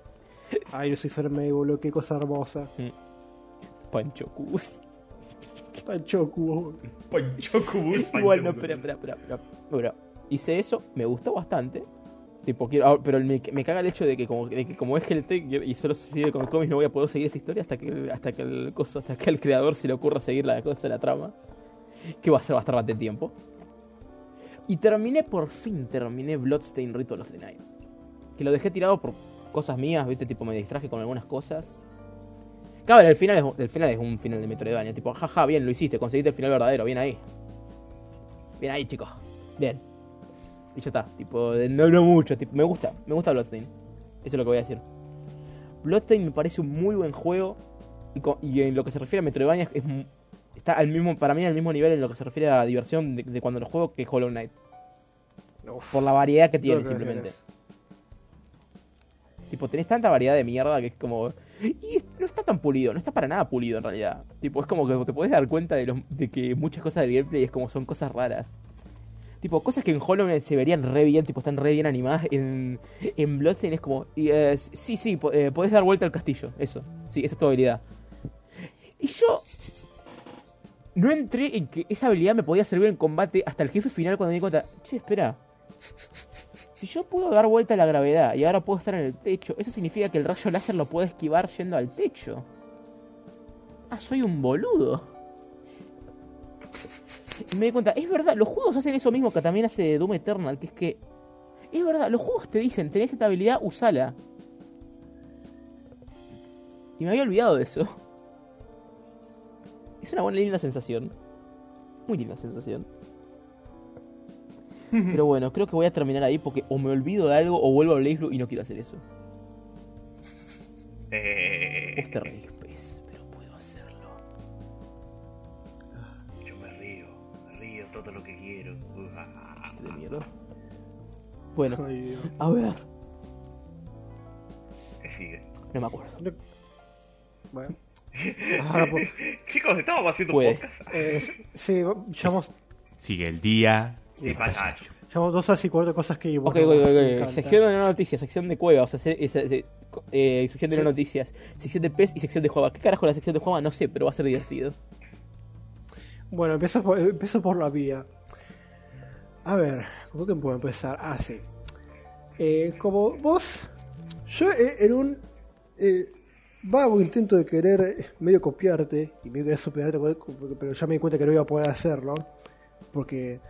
Ay, Lucifer May, boludo, qué cosa hermosa. Pancho Cus. Panchoku, boludo. Pancho Cubus. Igual no, espera, espera, espera. espera. Hice eso, me gustó bastante. Tipo, quiero, ah, pero me, caga el hecho de que como, de que como es y solo sigue con cómics, no voy a poder seguir esa historia hasta que hasta que el hasta que al creador se le ocurra seguir la cosa, la trama. Que va a ser bastante tiempo. Y terminé, por fin terminé Bloodstain Ritual of the Night. Que lo dejé tirado por cosas mías, viste, tipo me distraje con algunas cosas. Claro, el final es, el final es un final de Metroidvania, tipo, jaja, bien, lo hiciste, conseguiste el final verdadero, bien ahí. Bien ahí, chicos. Bien. Y ya está, tipo, no, no mucho, tipo, me gusta, me gusta Bloodstain. Eso es lo que voy a decir. Bloodstain me parece un muy buen juego. Y, en lo que se refiere a Metroidvania, es, está al mismo, para mí al mismo nivel en lo que se refiere a diversión de, de cuando lo juego que Hollow Knight. Uf, Por la variedad que tiene, que simplemente. Tipo, tenés tanta variedad de mierda que es como. Y no está tan pulido, no está para nada pulido en realidad. Tipo, es como que te podés dar cuenta de, los- de que muchas cosas del gameplay es como son cosas raras. Tipo, cosas que en Hollow se verían re bien, tipo, están re bien animadas. En, en Bloodstained es como. y, eh, sí, sí, po- eh, podés dar vuelta al castillo, eso. Sí, esa es tu habilidad. Y yo. No entré en que esa habilidad me podía servir en combate hasta el jefe final cuando me di cuenta. Che, espera. Si yo puedo dar vuelta a la gravedad y ahora puedo estar en el techo, eso significa que el rayo láser lo puedo esquivar yendo al techo. Ah, soy un boludo. Y me di cuenta, es verdad, los juegos hacen eso mismo que también hace Doom Eternal, que es que... Es verdad, los juegos te dicen, tenés esta habilidad, usala. Y me había olvidado de eso. Es una buena linda sensación. Muy linda sensación. Pero bueno, creo que voy a terminar ahí porque o me olvido de algo o vuelvo a Blaze Blue y no quiero hacer eso. Eh, Vos te Bueno, Ay, a ver. Sigue. No me acuerdo. Bueno. Ahora, pues, Chicos, estábamos haciendo Puede. podcast. eh, sí, llevamos, Sigue el día. Y patacho. llevamos dos horas y cuatro cosas que... Ok, ok, ok. Sección de no noticias, sección de cueva, o sea, se- se- se- eh, sección de no noticias, sección de pez y sección de juega. ¿Qué carajo la sección de juega? No sé, pero va a ser divertido. Bueno, empiezo por, empiezo por la vía. A ver, ¿cómo que puedo empezar? Ah, sí. Eh, como vos, yo eh, en un eh, vago intento de querer eh, medio copiarte y medio querer superarte, pero ya me di cuenta que no iba a poder hacerlo. Porque,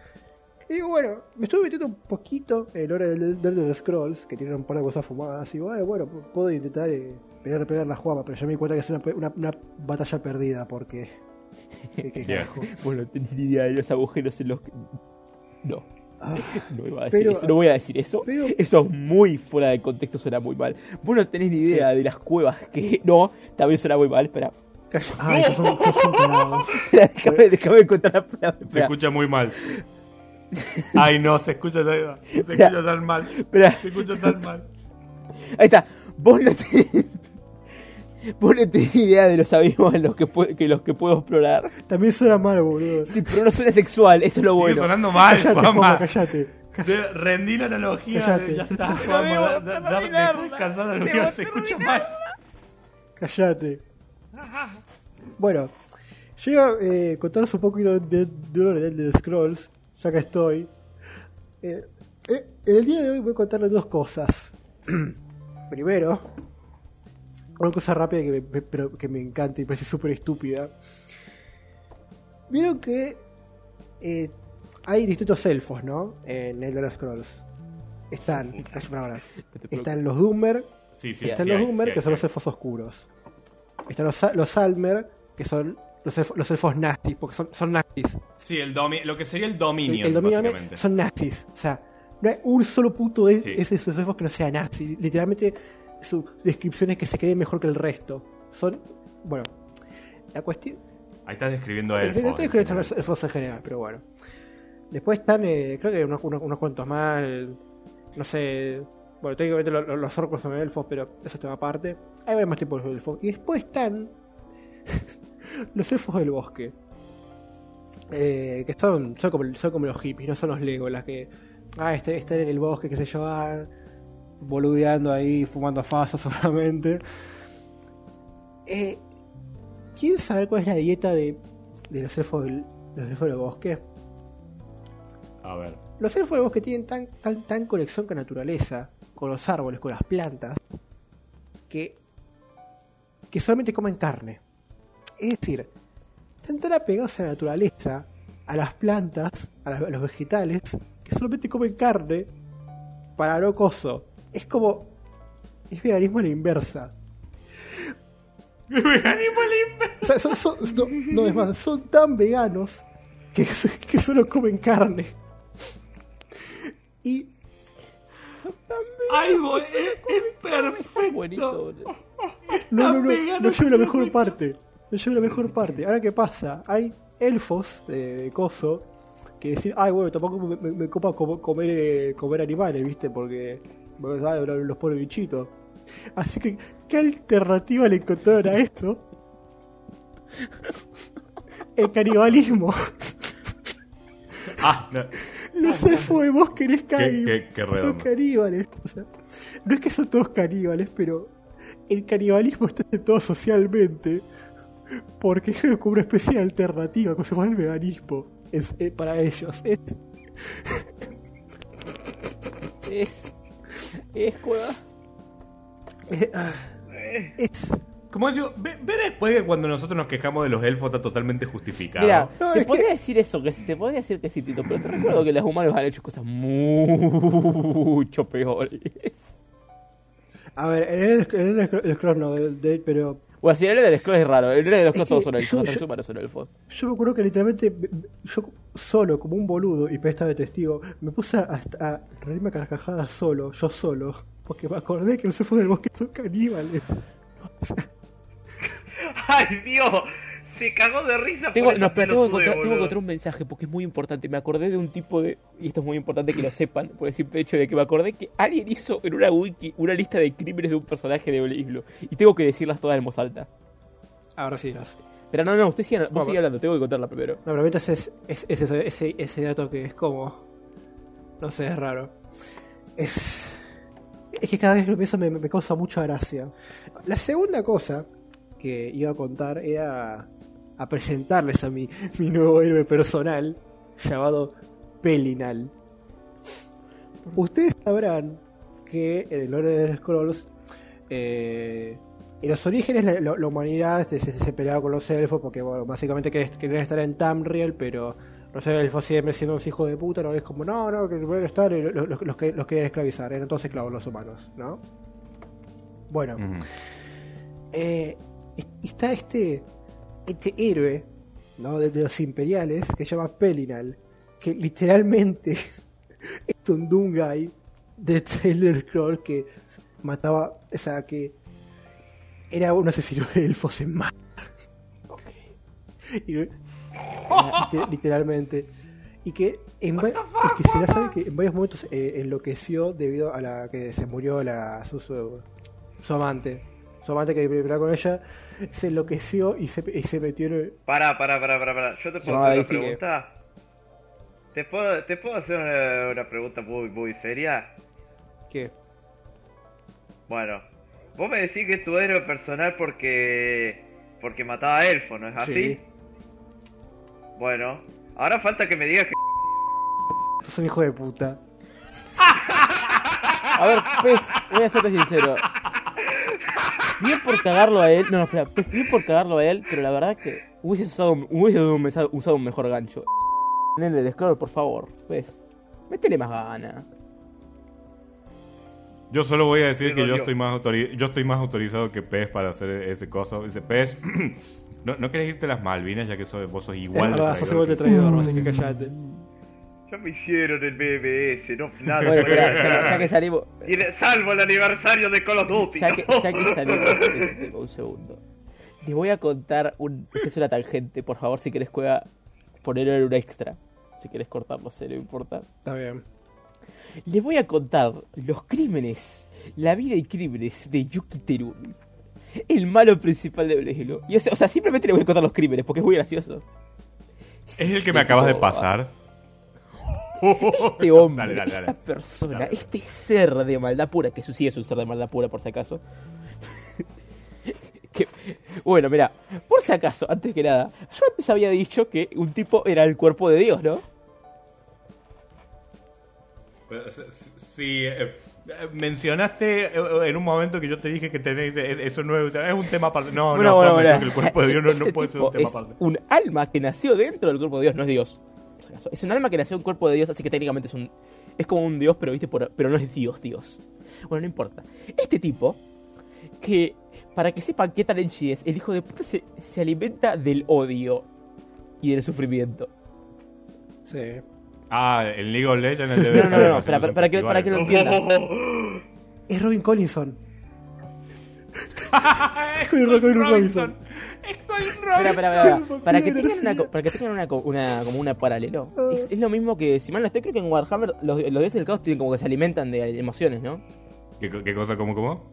y digo, bueno, me estuve metiendo un poquito en hora del Elder Scrolls, que tiene un par de cosas fumadas. Y digo, "Ay, bueno, puedo intentar eh, pegar, pegar la jugada, pero ya me di cuenta que es una, una, una batalla perdida, porque. ¿qué- qué carajo? Bueno, ni idea de los agujeros en los No. No iba a decir Pero- eso, no voy a decir eso. pero- Eso es muy fuera de contexto, suena muy mal. Vos no tenés ni idea de las cuevas que... No, también suena muy mal, espera. Ay, sos un, sos un déjame, déjame contar la palabra. Se escucha muy mal. Ay, no, se escucha, tan- se escucha tan mal. Se escucha tan mal. Ahí está. Vos no tenés... No tenés idea de los abismos en los que, que los que puedo explorar. También suena mal, boludo. Sí, pero no suena sexual, eso es lo Sigue bueno. sonando mal, Callate, Juanma. Juanma, callate. De- Rendí la analogía. Cállate. de- ya está, No Juanma. debo da- descansar la analogía, se escucha mal. Callate. Bueno, yo iba a eh, contaros un poquito de, de, de, de Scrolls, ya que estoy. Eh, eh, en el día de hoy voy a contarles dos cosas. Primero, una cosa rápida que me, me- pero que me encanta y parece súper estúpida. Vieron que eh, hay distintos elfos, ¿no? En el de los Scrolls. Están. Están los Doomer, Sí, sí, están sí los hay, Doomer, sí hay, que son los elfos oscuros. Están los, los Almer, que son los elfos, los elfos nazis, porque son, son nazis. Sí, el domi- lo que sería el El, dominio, el dominio básicamente. son nazis. O sea, no hay un solo punto de Sí. ese- esos elfos que no sea nazi. Literalmente, su descripción es que se creen mejor que el resto. Son. Bueno, la cuestión. Ahí estás describiendo Eh, elfos. estoy escribiendo los elfos en general, pero bueno. Después están, eh, creo que unos, unos, unos cuantos más. No sé. Bueno, técnicamente los, orcos son elfos, pero eso es tema aparte. Hay varios más tipos de elfos. Y después están los elfos del bosque. Eh, que son, son, como, son como los hippies, no son los Legolas que. Ah, este, están en el bosque, qué sé yo, ah, boludeando ahí, fumando fasos seguramente. Eh, ¿Quieren saber cuál es la dieta de, de los elfos del, de los elfos del bosque? A ver. Los elfos del bosque tienen tan, tan, tan conexión con la naturaleza, con los árboles, con las plantas, que, que solamente comen carne. Es decir, están tan apegados a la naturaleza a las plantas, a, a los vegetales, que solamente comen carne para no coso. Es como. Es veganismo a la inversa. Veganismo limpio. O sea, son, son- no, no, es más, son tan veganos que, que solo comen carne. Y Ay, bo- es, es perfecto. Buenito, no, no, no, no llevo la mejor parte. No llevo la mejor parte. Ahora, ¿qué pasa? Hay elfos de, de coso que decir, ay, bueno, tampoco me, me- me copa comer, eh, comer animales, ¿viste? Porque bueno, ay, los, los pobres bichitos. Así que, ¿qué alternativa le encontraron a esto? El canibalismo. Ah, no. Los elfos de bosque eres Qué- qué- qué Son caníbales. O sea, no es que son todos caníbales, pero el canibalismo está aceptado socialmente porque es como una especie de alternativa, como se llama el veganismo. Es, eh, para ellos. Es, Es. Es cueva. eh, ah, Eh, es- Como yo, ve, ve después que cuando nosotros nos quejamos de los elfos está totalmente justificado. Mira, No, te es podría que- decir eso, que sí, te podría decir que sí, Tito, pero te recuerdo que los humanos han hecho cosas mucho peores. A ver, en el, en el, el Scroll no, de- de- pero Bueno, si el héroe del Scroll es raro, el héroe del Scroll Es todos son elfos, yo- hasta los yo- humanos son elfos. yo me acuerdo que literalmente me- me- yo solo, como un boludo, y presta de testigo, me puse a, a reírme a carcajadas solo, yo solo, porque me acordé que los elfos del bosque son caníbales. ¡Ay, Dios! Se cagó de risa Tengo, por no, espera, tengo que, encontrar, tengo que encontrar un mensaje porque es muy importante. Me acordé de un tipo de. Y esto es muy importante que lo sepan, por el simple hecho de que me acordé que alguien hizo en una wiki una lista de crímenes de un personaje de Blislo. Y tengo que decirlas todas en voz alta. Ahora sí, no sé. Pero no, no, usted sigue, vos Bueno. sigue hablando, tengo que contarla primero. No, pero es, es, es eso, ese, ese dato que es como. No sé, es raro. Es. Es que cada vez lo pienso me, me causa mucha gracia. La segunda cosa que iba a contar era a presentarles a mi, mi nuevo héroe personal llamado Pelinal. Ustedes sabrán que en el lore de los Scrolls, eh, en los orígenes la, la- la humanidad este, se, se peleaba con los elfos porque bueno, básicamente querían estar en Tamriel, pero los elfos siempre siendo unos hijos de puta, no es como, no, no, que pueden estar, y los, los, los que- los querían esclavizar, eran todos esclavos los humanos, ¿no? Bueno, eh, est- está este, este héroe ¿no? de, de los imperiales que se llama Pelinal, que literalmente es un Dungai de Taylor Scroll que mataba, o sea, que era un asesino de elfos en masa. Y- liter- literalmente. Y que, en y que se la sabe que en varios momentos eh, enloqueció debido a la que se murió la, su, su, su amante. Su amante que vivía con ella se enloqueció y se, y se metió en el- Pará, pará, pará, pará, pará. Yo te puedo hacer una que- pregunta. ¿Te puedo, ¿Te puedo hacer una, una pregunta muy, muy seria? ¿Qué? Bueno, vos me decís que es tu héroe personal porque porque mataba a elfo, ¿no es así? Sí. Bueno, ahora falta que me digas que Sos un hijo de puta. A ver, Pez, voy a serte sincero. Bien por cagarlo a él. No, no, espera, Pez, bien por cagarlo a él, pero la verdad que hubiese usado, hubiese usado- usado un mejor gancho. Nene del Scroll, por favor, Pez. Métele más gana. Yo solo voy a decir que yo estoy más yo estoy más autorizado que Pez para hacer ese coso. Ese Pez, ¿no, ¿no querés irte a las Malvinas ya que sos, vos sos Es igual de verdad, sos traidor igual de que- traidor, así que callate. Ya me hicieron el BBS, no nada. Bueno, espera, ya, que salimos. Y salvo el aniversario de Call of Duty. Ya que, ya que salimos tema, un segundo. Les voy a contar un. Esta es una tangente, por favor, si querés juega, ponerlo en un extra. Si querés cortarlo, se no importa. Está bien. Les voy a contar los crímenes, la vida y crímenes de Yuki Terumi. El malo principal de. Y o sea, o sea, simplemente le voy a contar los crímenes porque es muy gracioso. ¿Es el que me acabas de pasar? Este hombre, Dale, dale, dale. esta persona, Dale. este ser de maldad pura, que eso sí es un ser de maldad pura por si acaso. Que- bueno, mira, por si acaso, antes que nada, yo antes había dicho que un tipo era el cuerpo de Dios, ¿no? S- Sí, eh, eh, mencionaste eh, en un momento que yo te dije que tenéis eh, eso no es, o sea, es un tema aparte. No, Bueno, no, bueno, el cuerpo de Dios no, no Este puede ser un tema es aparte. un alma que nació dentro del cuerpo de Dios, no es Dios. Caso. Es un alma que nació en un cuerpo de Dios, así que técnicamente es un. Es como un Dios, pero viste, por- pero no es Dios, Dios. Bueno, no importa. Este tipo, que para que sepan qué tan enchi es, el hijo de puta se, se alimenta del odio y del sufrimiento. Sí. Ah, el League of Legends, el de No, no, no, no, para- para- para que- para que lo entienda. Es Robin Collinson. Es Colin Colin Robinson. Espera, espera, espera, espera. Para que tengan una, para que tengan una, co- una como una paralelo. Es, es lo mismo que, si mal no estoy, creo que en Warhammer los, los dioses del caos tienen como que se alimentan de emociones, ¿no? ¿Qué, co- qué cosa, cómo, cómo?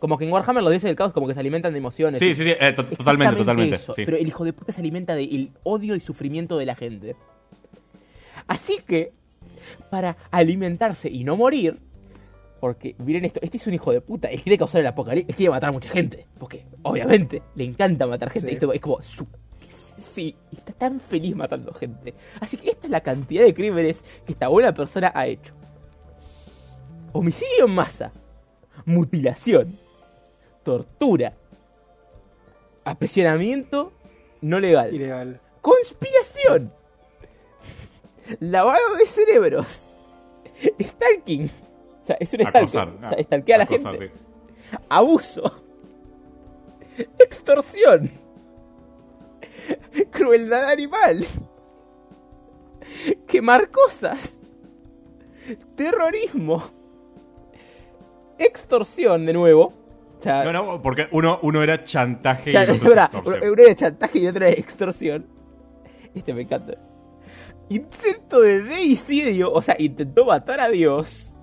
Como que en Warhammer los dioses del caos como que se alimentan de emociones. Sí, sí, sí, eh, to- totalmente, totalmente. eso, sí. Pero el hijo de puta se alimenta del odio y sufrimiento de la gente. Así que, para alimentarse y no morir, porque miren esto, este es un hijo de puta, él quiere causar el apocalipsis, él quiere matar a mucha gente, porque obviamente le encanta matar gente, Sí. esto es como su... Sí, está tan feliz matando gente. Así que esta es la cantidad de crímenes que esta buena persona ha hecho. Homicidio en masa, mutilación, tortura, aprisionamiento no legal, Ilegal. conspiración, lavado de cerebros, stalking, o sea, es un stalker, Acosar. o sea, stalkea a la gente, abuso, extorsión, crueldad animal, quemar cosas, terrorismo, extorsión de nuevo. O sea, No, no, porque uno, uno era chantaje Chan- y otro extorsión. uno era chantaje y otro era extorsión. Este me encanta. Intento de deicidio, o sea, intentó matar a Dios.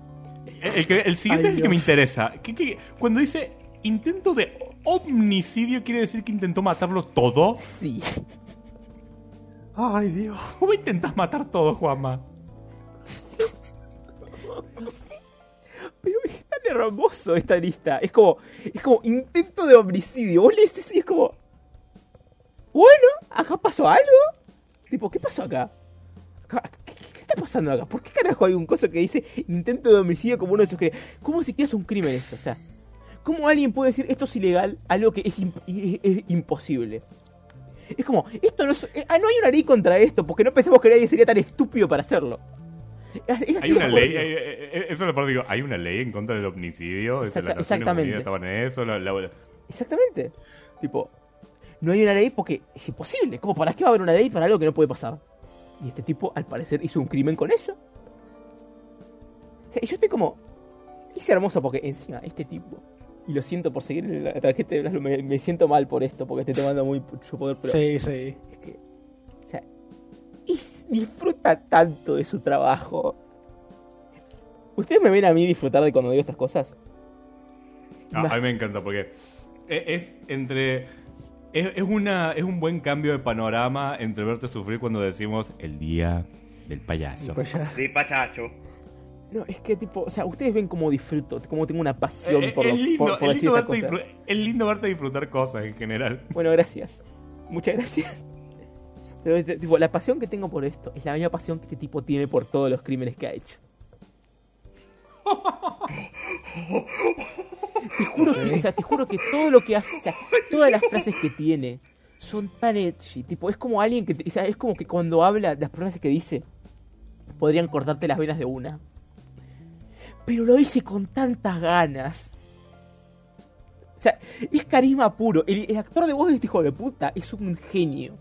El, el que- el siguiente Ay, es el que me interesa. ¿Qué- qué- cuando dice intento de omnicidio, ¿quiere decir que intentó matarlo todo? Sí. Ay, Dios. ¿Cómo intentas matar todo, Juanma? No sé. Pero es tan hermoso esta lista. Es como, es como intento de homicidio. Vos eso y es como. Bueno, acá pasó algo. Tipo, ¿qué pasó acá? Acá- ¿Qué, qué- está pasando acá? ¿Por qué carajo hay un coso que dice intento de homicidio como uno de esos que. ¿Cómo si es un crimen eso? O sea, ¿cómo alguien puede decir esto es ilegal? Algo que es, imp- es- es imposible. Es como, esto no es. eh, ah, no hay una ley contra esto, porque no pensamos que nadie sería tan estúpido para hacerlo. Es- es Hay una ley, hay- eh, eh, eso lo digo, hay una ley en contra del omnicidio. Exacta- exactamente. Unidas Estaban en eso, la- la- Exactamente. Tipo, no hay una ley porque es imposible. Como, ¿para qué va a haber una ley para algo que no puede pasar? Y este tipo, al parecer, hizo un crimen con eso. O sea, y yo estoy como. Es hermoso porque encima, este tipo. Y lo siento por seguir en la tarjeta de me, me siento mal por esto, porque estoy tomando muy mucho poder, pero. Sí, sí. Es que. O sea. es- disfruta tanto de su trabajo. ¿Ustedes me ven a mí disfrutar de cuando digo estas cosas? Ah, a mí me encanta porque e- es entre. Es, es una, es un buen cambio de panorama entre verte sufrir cuando decimos el día del payaso. Ya. Sí, pachacho. No, es que tipo, o sea, ustedes ven cómo disfruto, cómo tengo una pasión Eh, por, es, lo- lindo, por, por es decir lindo cosas. es lindo verte disfrutar cosas en general. Bueno, gracias. Muchas gracias. Pero, este, tipo, la pasión que tengo por esto es la misma pasión que este tipo tiene por todos los crímenes que ha hecho. Te juro que, todo lo que hace, o sea, todas las frases que tiene son tan edgy. Tipo, es como alguien que, es como que cuando habla, las frases que dice podrían cortarte las venas de una. Pero lo dice con tantas ganas. O sea, es carisma puro. El actor de voz de este hijo de puta es un genio.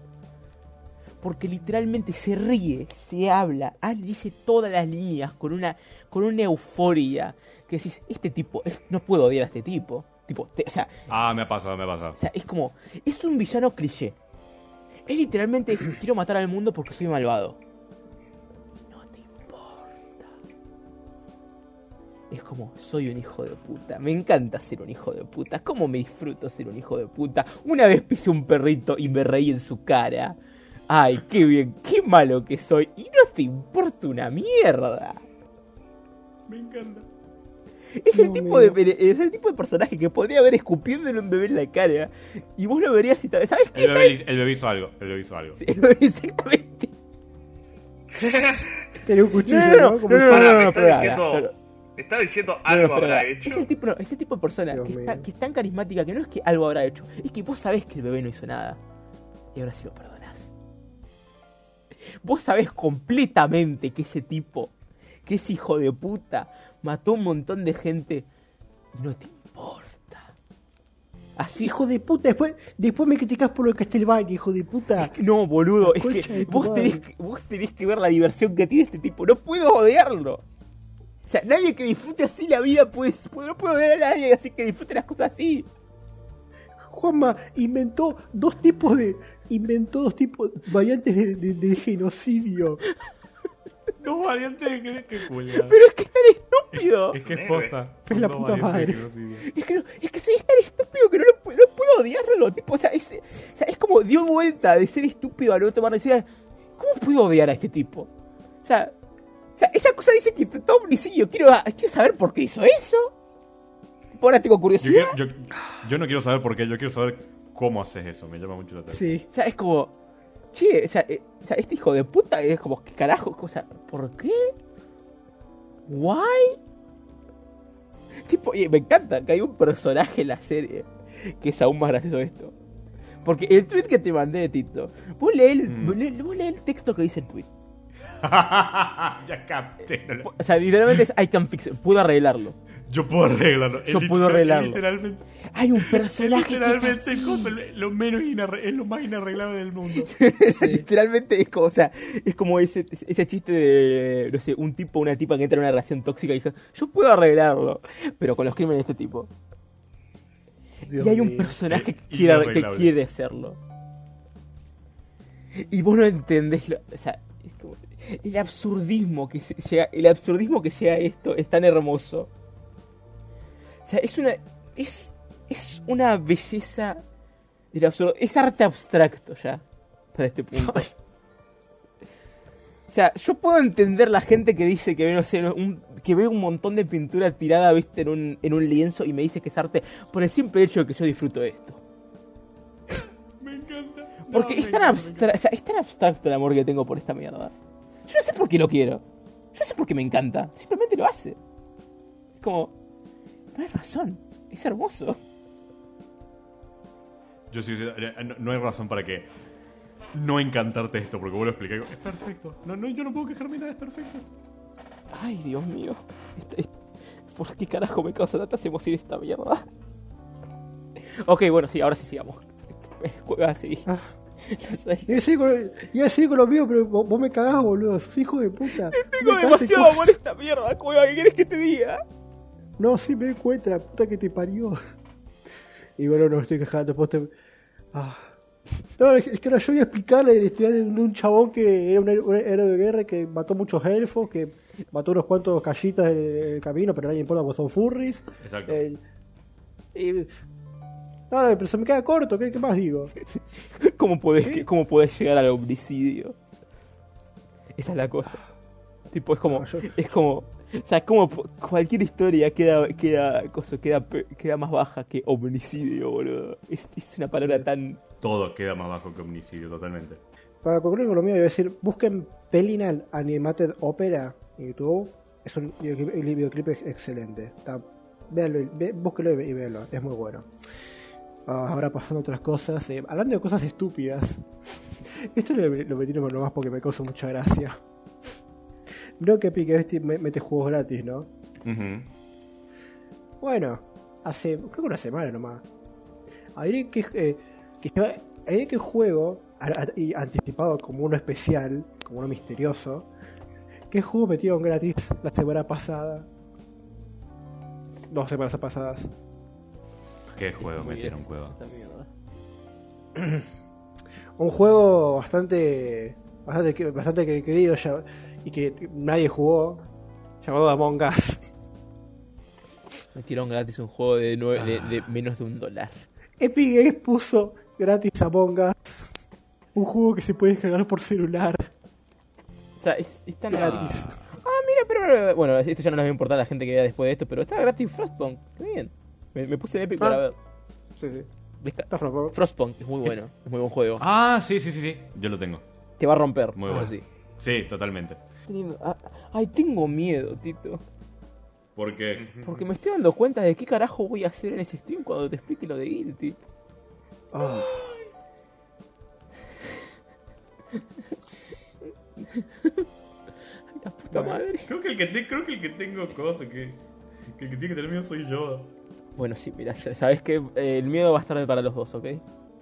Porque literalmente se ríe, se habla, ah, dice todas las líneas con una, con una euforia. Que decís, este tipo, es- no puedo odiar a este tipo. Tipo, te- o sea, Ah, me ha pasado, me ha pasado. o sea, es como. Es un villano cliché. Es literalmente es, quiero matar al mundo porque soy malvado. No te importa. Es como, soy un hijo de puta. Me encanta ser un hijo de puta. ¿Cómo me disfruto ser un hijo de puta? Una vez pisé un perrito y me reí en su cara. Ay, qué bien, qué malo que soy. Y no te importa una mierda. Me encanta. Es el, No, tipo de, es el tipo de personaje que podría haber escupiéndole un bebé en la cara. Y vos lo verías y tal. ¿Sabes qué? El bebé, el bebé hizo algo, el bebé hizo algo. Sí, el bebé exactamente. Tiene un cuchillo, No, ¿no? no, no, Como no, no, no, no, está diciendo, No, no, algo pero habrá hecho. Es el tipo, no, ese tipo de persona que, está, que es tan carismática que no es que algo habrá hecho, es que vos sabés que el bebé no hizo nada. Y ahora sí lo perdonás. Vos sabés completamente que ese tipo, que ese hijo de puta, mató un montón de gente y no te importa. Así, Hijo de puta, después, después me criticás por lo que está el baño, hijo de puta. No, boludo, es que de vos madre. tenés, que vos tenés que ver la diversión que tiene este tipo. No puedo odiarlo. O sea, nadie que disfrute así la vida, pues, pues, no puedo odiar a nadie así que disfrute las cosas así. Juanma inventó dos tipos de. Inventó dos tipos variantes de, de- de genocidio. Dos variantes de que. Pero es que es tan estúpido. Es que es posta. Es la puta madre. Es que, no- es que soy tan estúpido que no, lo, no puedo odiarlo. Tipo, o sea, es, o sea, es como dio vuelta de ser estúpido a no tomar decisión. ¿Cómo puedo odiar a este tipo? O sea, o sea esa cosa dice que todo homicidio. Quiero, quiero saber por qué hizo eso. Ahora tengo Yo, curiosidad. quiero- yo, yo no quiero saber por qué, yo quiero saber cómo haces eso. Me llama mucho la atención. Sí. O sea, es como. Che, o sea, eh, o sea, este hijo de puta es como, ¿qué carajo? O sea, ¿por qué? ¿Why? Tipo, y me encanta que hay un personaje en la serie que es aún más gracioso esto. Porque el tweet que te mandé, Tito, vos lees el, Mm. vos lees- vos lees el texto que dice el tweet. ya capté. no lo- O sea, literalmente es I can fix it, puedo arreglarlo. Yo puedo arreglarlo. Yo puedo arreglarlo. Literalmente, Hay un personaje que es literalmente así. cosa- lo menos es lo más inarreglable del mundo. Literalmente es como, o sea, es como ese, ese chiste de, no sé, un tipo o una tipa que entra en una relación tóxica y dice, yo puedo arreglarlo, pero con los crímenes de este tipo. Dios y hay un personaje que quiere, que quiere hacerlo. Y vos no entendés, lo- o sea, es como- el absurdismo que llega, el absurdismo que llega a esto es tan hermoso. O sea, es una, es, es una belleza del absurdo, es arte abstracto ya, para este punto. O sea, yo puedo entender la gente que dice que ve, no sé, un, que ve un montón de pintura tirada, viste, en un, en un lienzo y me dice que es arte por el simple hecho de que yo disfruto esto. Me encanta. Porque es, tan encanta, o sea, es tan abstracto el amor que tengo por esta mierda. Yo no sé por qué lo quiero. Yo no sé por qué me encanta. Simplemente lo hace. Es como... No hay razón. Es hermoso. Yo sí, sí, eh, no, no hay razón para que no encantarte esto, porque vos lo expliqué. Es perfecto. No, no, yo no puedo quejarme nada, es perfecto. Ay, Dios mío. Este- ¿Por qué carajo me causa tantas emociones esta mierda? Ok, bueno, sí, ahora sí sigamos. Juega así. Ah. No sé. Iba a seguir con, con lo mío, pero vos, me cagás, boludo. Sos hijo de puta. Tengo demasiado amor a esta mierda, cueva. ¿Qué quieres que te diga? No, sí me di cuenta, la puta que te parió. Y bueno, no me estoy quejando, después te... Ah. No, es que ahora yo voy a explicarle la historia de un chabón que era un héroe de guerra que mató muchos elfos, que mató unos cuantos callitas en el camino, pero nadie importa porque son furries. Exacto. Eh, y... No, no, pero se me queda corto, ¿qué, qué más digo? ¿Cómo podés, ¿Cómo podés llegar al homicidio? Esa es la cosa. Tipo, es como. No, yo- Es como. O sea, como cualquier historia queda, queda, cosa, queda, queda más baja que homicidio, boludo. Es, es una palabra tan. Todo queda más bajo que homicidio, totalmente. Para concluir con lo mío, voy a decir, busquen Pelinan Animated Opera en YouTube. Es un videoclip, el videoclip es excelente. Está, véanlo, y- ve- búsquenlo y, y véanlo, es muy bueno. Ah, ahora pasando a otras cosas, eh, hablando de cosas estúpidas. Esto lo, lo metí nomás porque me causa mucha gracia. Veo que Epic me- mete juegos gratis, ¿no? Bueno, hace creo que una semana nomás. Hay que, eh, que lleva- hay que juego a- a- y anticipado como uno especial, como uno misterioso. ¿Qué juego metieron gratis la semana pasada? Dos semanas pasadas. ¿Qué juego metieron mierda. Un juego bastante bastante, bastante que- querido ya, y que nadie jugó, llamado Among Us. Me tiraron gratis un juego de, de menos de un dólar. Epic Games puso gratis Among Us. Un juego que se puede descargar por celular. O sea, es, es tan Gratis. Ah, mira, pero. Bueno, esto ya no les va a importar a la gente que vea después de esto, pero está gratis Frostpunk. Qué bien. Me, me puse en Epic Ah. para ver. Sí, sí. Desca- Está flaco. Frostpunk es muy bueno. Es muy buen juego. Ah, sí, sí, sí, sí. Yo lo tengo. Te va a romper. Muy bueno. sí. Sí, totalmente. Ah, Ay, tengo miedo, Tito. Porque Porque me estoy dando cuenta de qué carajo voy a hacer en ese stream cuando te explique lo de Guilty. Ah. madre. Creo que el que, te- creo que, el que tengo cosas, que, que el que tiene que tener miedo soy yo. Bueno, sí, mira, sabes que el miedo va a estar para los dos, ¿ok?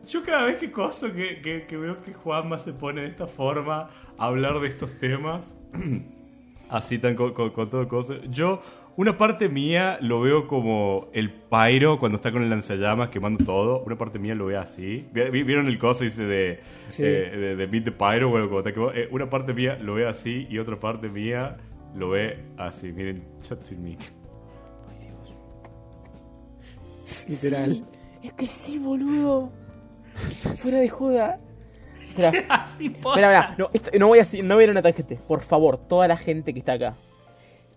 Yo cada vez que coso que, que, que veo que Juanma se pone de esta forma a hablar de estos temas, así tan con, con- con todo cosas, yo, una parte mía lo veo como el Pyro cuando está con el lanzallamas quemando todo, una parte mía lo ve así. Vi- vi- ¿Vieron el coso dice de, Sí. eh, de, de Meet the Pyro? Bueno, como está quemado, eh, una parte mía lo ve así y otra parte mía lo ve así. Miren, chat sin mic. Literal. Es que sí, boludo. Fuera de joda. Espera, Así, espera, espera. No, esto- no voy a no voy a ir a una tangente. Por favor, toda la gente que está acá.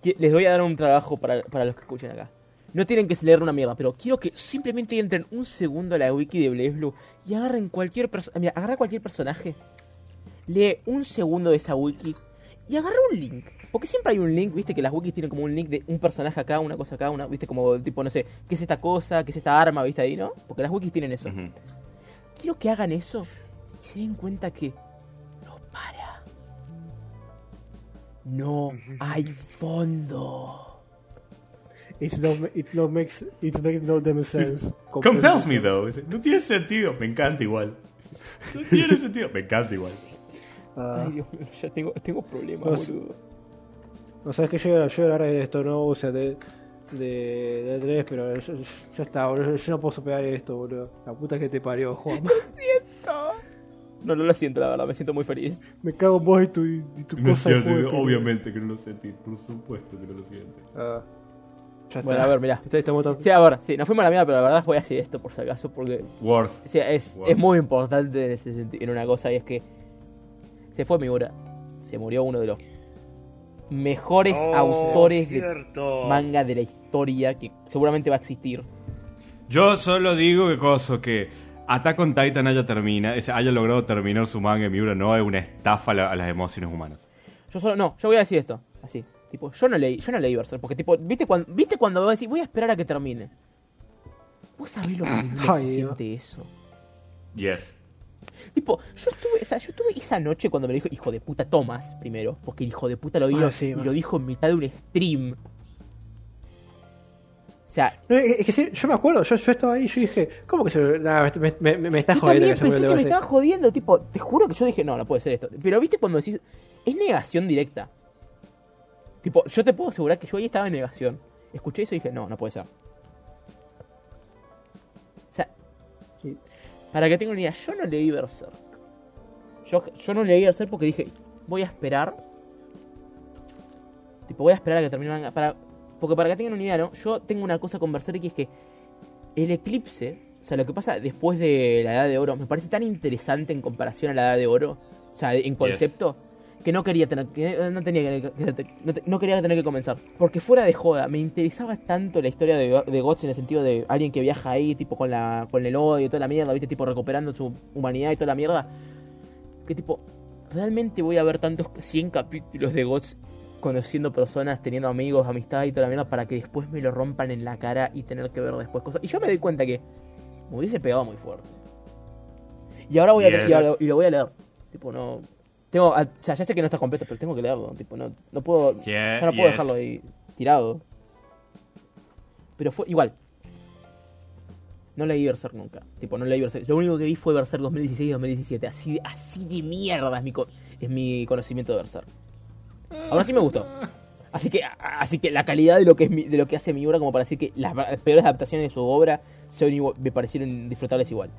que- Les voy a dar un trabajo para, para los que escuchen acá. No tienen que leer una mierda, pero quiero que simplemente entren un segundo a la wiki de Blaze Blue y agarren cualquier persona. Mira, agarra cualquier personaje. Lee un segundo de esa wiki y agarra un link. Porque siempre hay un link, viste, que las wikis tienen como un link de un personaje acá, una cosa acá, una, viste, como tipo, no sé, qué es esta cosa, qué es esta arma, viste ahí, ¿no? Porque las wikis tienen eso. Ujú. Quiero que hagan eso y se den cuenta que no para. No hay fondo. It's no, it no makes, it makes no damn sense. Compels me though. No tiene sentido. Me encanta igual. No tiene sentido. Me encanta igual. Ah, Ay, Dios mío, ya tengo, tengo problemas, No boludo. no sabes que yo, yo hablar de esto, no, o sea, de, de, de 3, pero yo- yo- ya está, boludo. Yo no puedo superar esto, boludo. La puta que te parió, Juan. No, no lo siento, la verdad, me siento muy feliz. Me cago en vos y tu, y tu No cosa cierto, juego obviamente que no lo sentí. Por supuesto que no lo siente. Ah, ya está. Bueno, a ver, mirá. Está- estamos tan- Sí, ahora, sí, nos fuimos a la mierda, pero la verdad voy a decir esto por si acaso, porque Worth. o sea, es, es muy importante en, ese senti- en una cosa, y es que se fue Miura. Se murió uno de los mejores Oh, autores de manga de la historia, que seguramente va a existir. Yo solo digo que coso que Attack on Titan haya termina, ese- haya logrado terminar su manga en Miura no es una estafa a, la- a las emociones humanas. Yo solo, no, yo voy a decir esto, así. Tipo, yo no leí, yo no leí Berserk, porque tipo, ¿viste cuando, ¿viste cuando decís, voy a esperar a que termine? ¿Vos sabés lo que Ay, Dios. siente eso? Yes. Tipo, yo estuve, o sea, yo estuve esa noche cuando me lo dijo hijo de puta Thomas primero, porque el hijo de puta lo dijo Ah, sí, y lo dijo en mitad de un stream. O sea, No, es que sí, yo me acuerdo, yo, yo estaba ahí y yo dije, ¿cómo que se Nah, me, me, yo jodiendo también pensé que me estaban jodiendo, tipo, te juro que yo dije, no, no puede ser esto. Pero viste cuando decís, es negación directa. Tipo, yo te puedo asegurar que yo ahí estaba en negación. Escuché eso y dije, no, no puede ser. Para que tengan una idea, yo no leí Berserk. Yo, yo no leí Berserk porque dije, voy a esperar. Tipo, voy a esperar a que termine el manga. Para, porque para que tengan una idea, ¿no? Yo tengo una cosa con Berserk y es que el eclipse, o sea, lo que pasa después de la Edad de Oro, me parece tan interesante en comparación a la Edad de Oro, o sea, en concepto, que no quería tener que no tenía que, que- no, te- no quería tener que comenzar, porque fuera de joda, me interesaba tanto la historia de, de Guts en el sentido de alguien que viaja ahí, tipo con la con el odio y toda la mierda, viste, tipo recuperando su humanidad y toda la mierda, que tipo realmente voy a ver tantos 100 capítulos de Guts conociendo personas, teniendo amigos, amistad y toda la mierda para que después me lo rompan en la cara y tener que ver después cosas. Y yo me doy cuenta que me hubiese pegado muy fuerte. Y ahora voy a y, y lo voy a leer. Tipo, no. Tengo, o sea, ya sé que no está completo, pero tengo que leerlo. Tipo, no, no puedo. Yeah, ya no puedo yes. dejarlo ahí tirado. Pero fue igual. No leí Berserk nunca. Tipo, no leí Berserk. Lo único que vi fue Berserk 2016 y 2017. Así, así de mierda es mi, co- es mi conocimiento de Berserk. Ahora sí me gustó. Así que, así que la calidad de lo que es mi- de lo que hace mi obra, como para decir que las peores adaptaciones de su obra son igual- me parecieron disfrutables igual.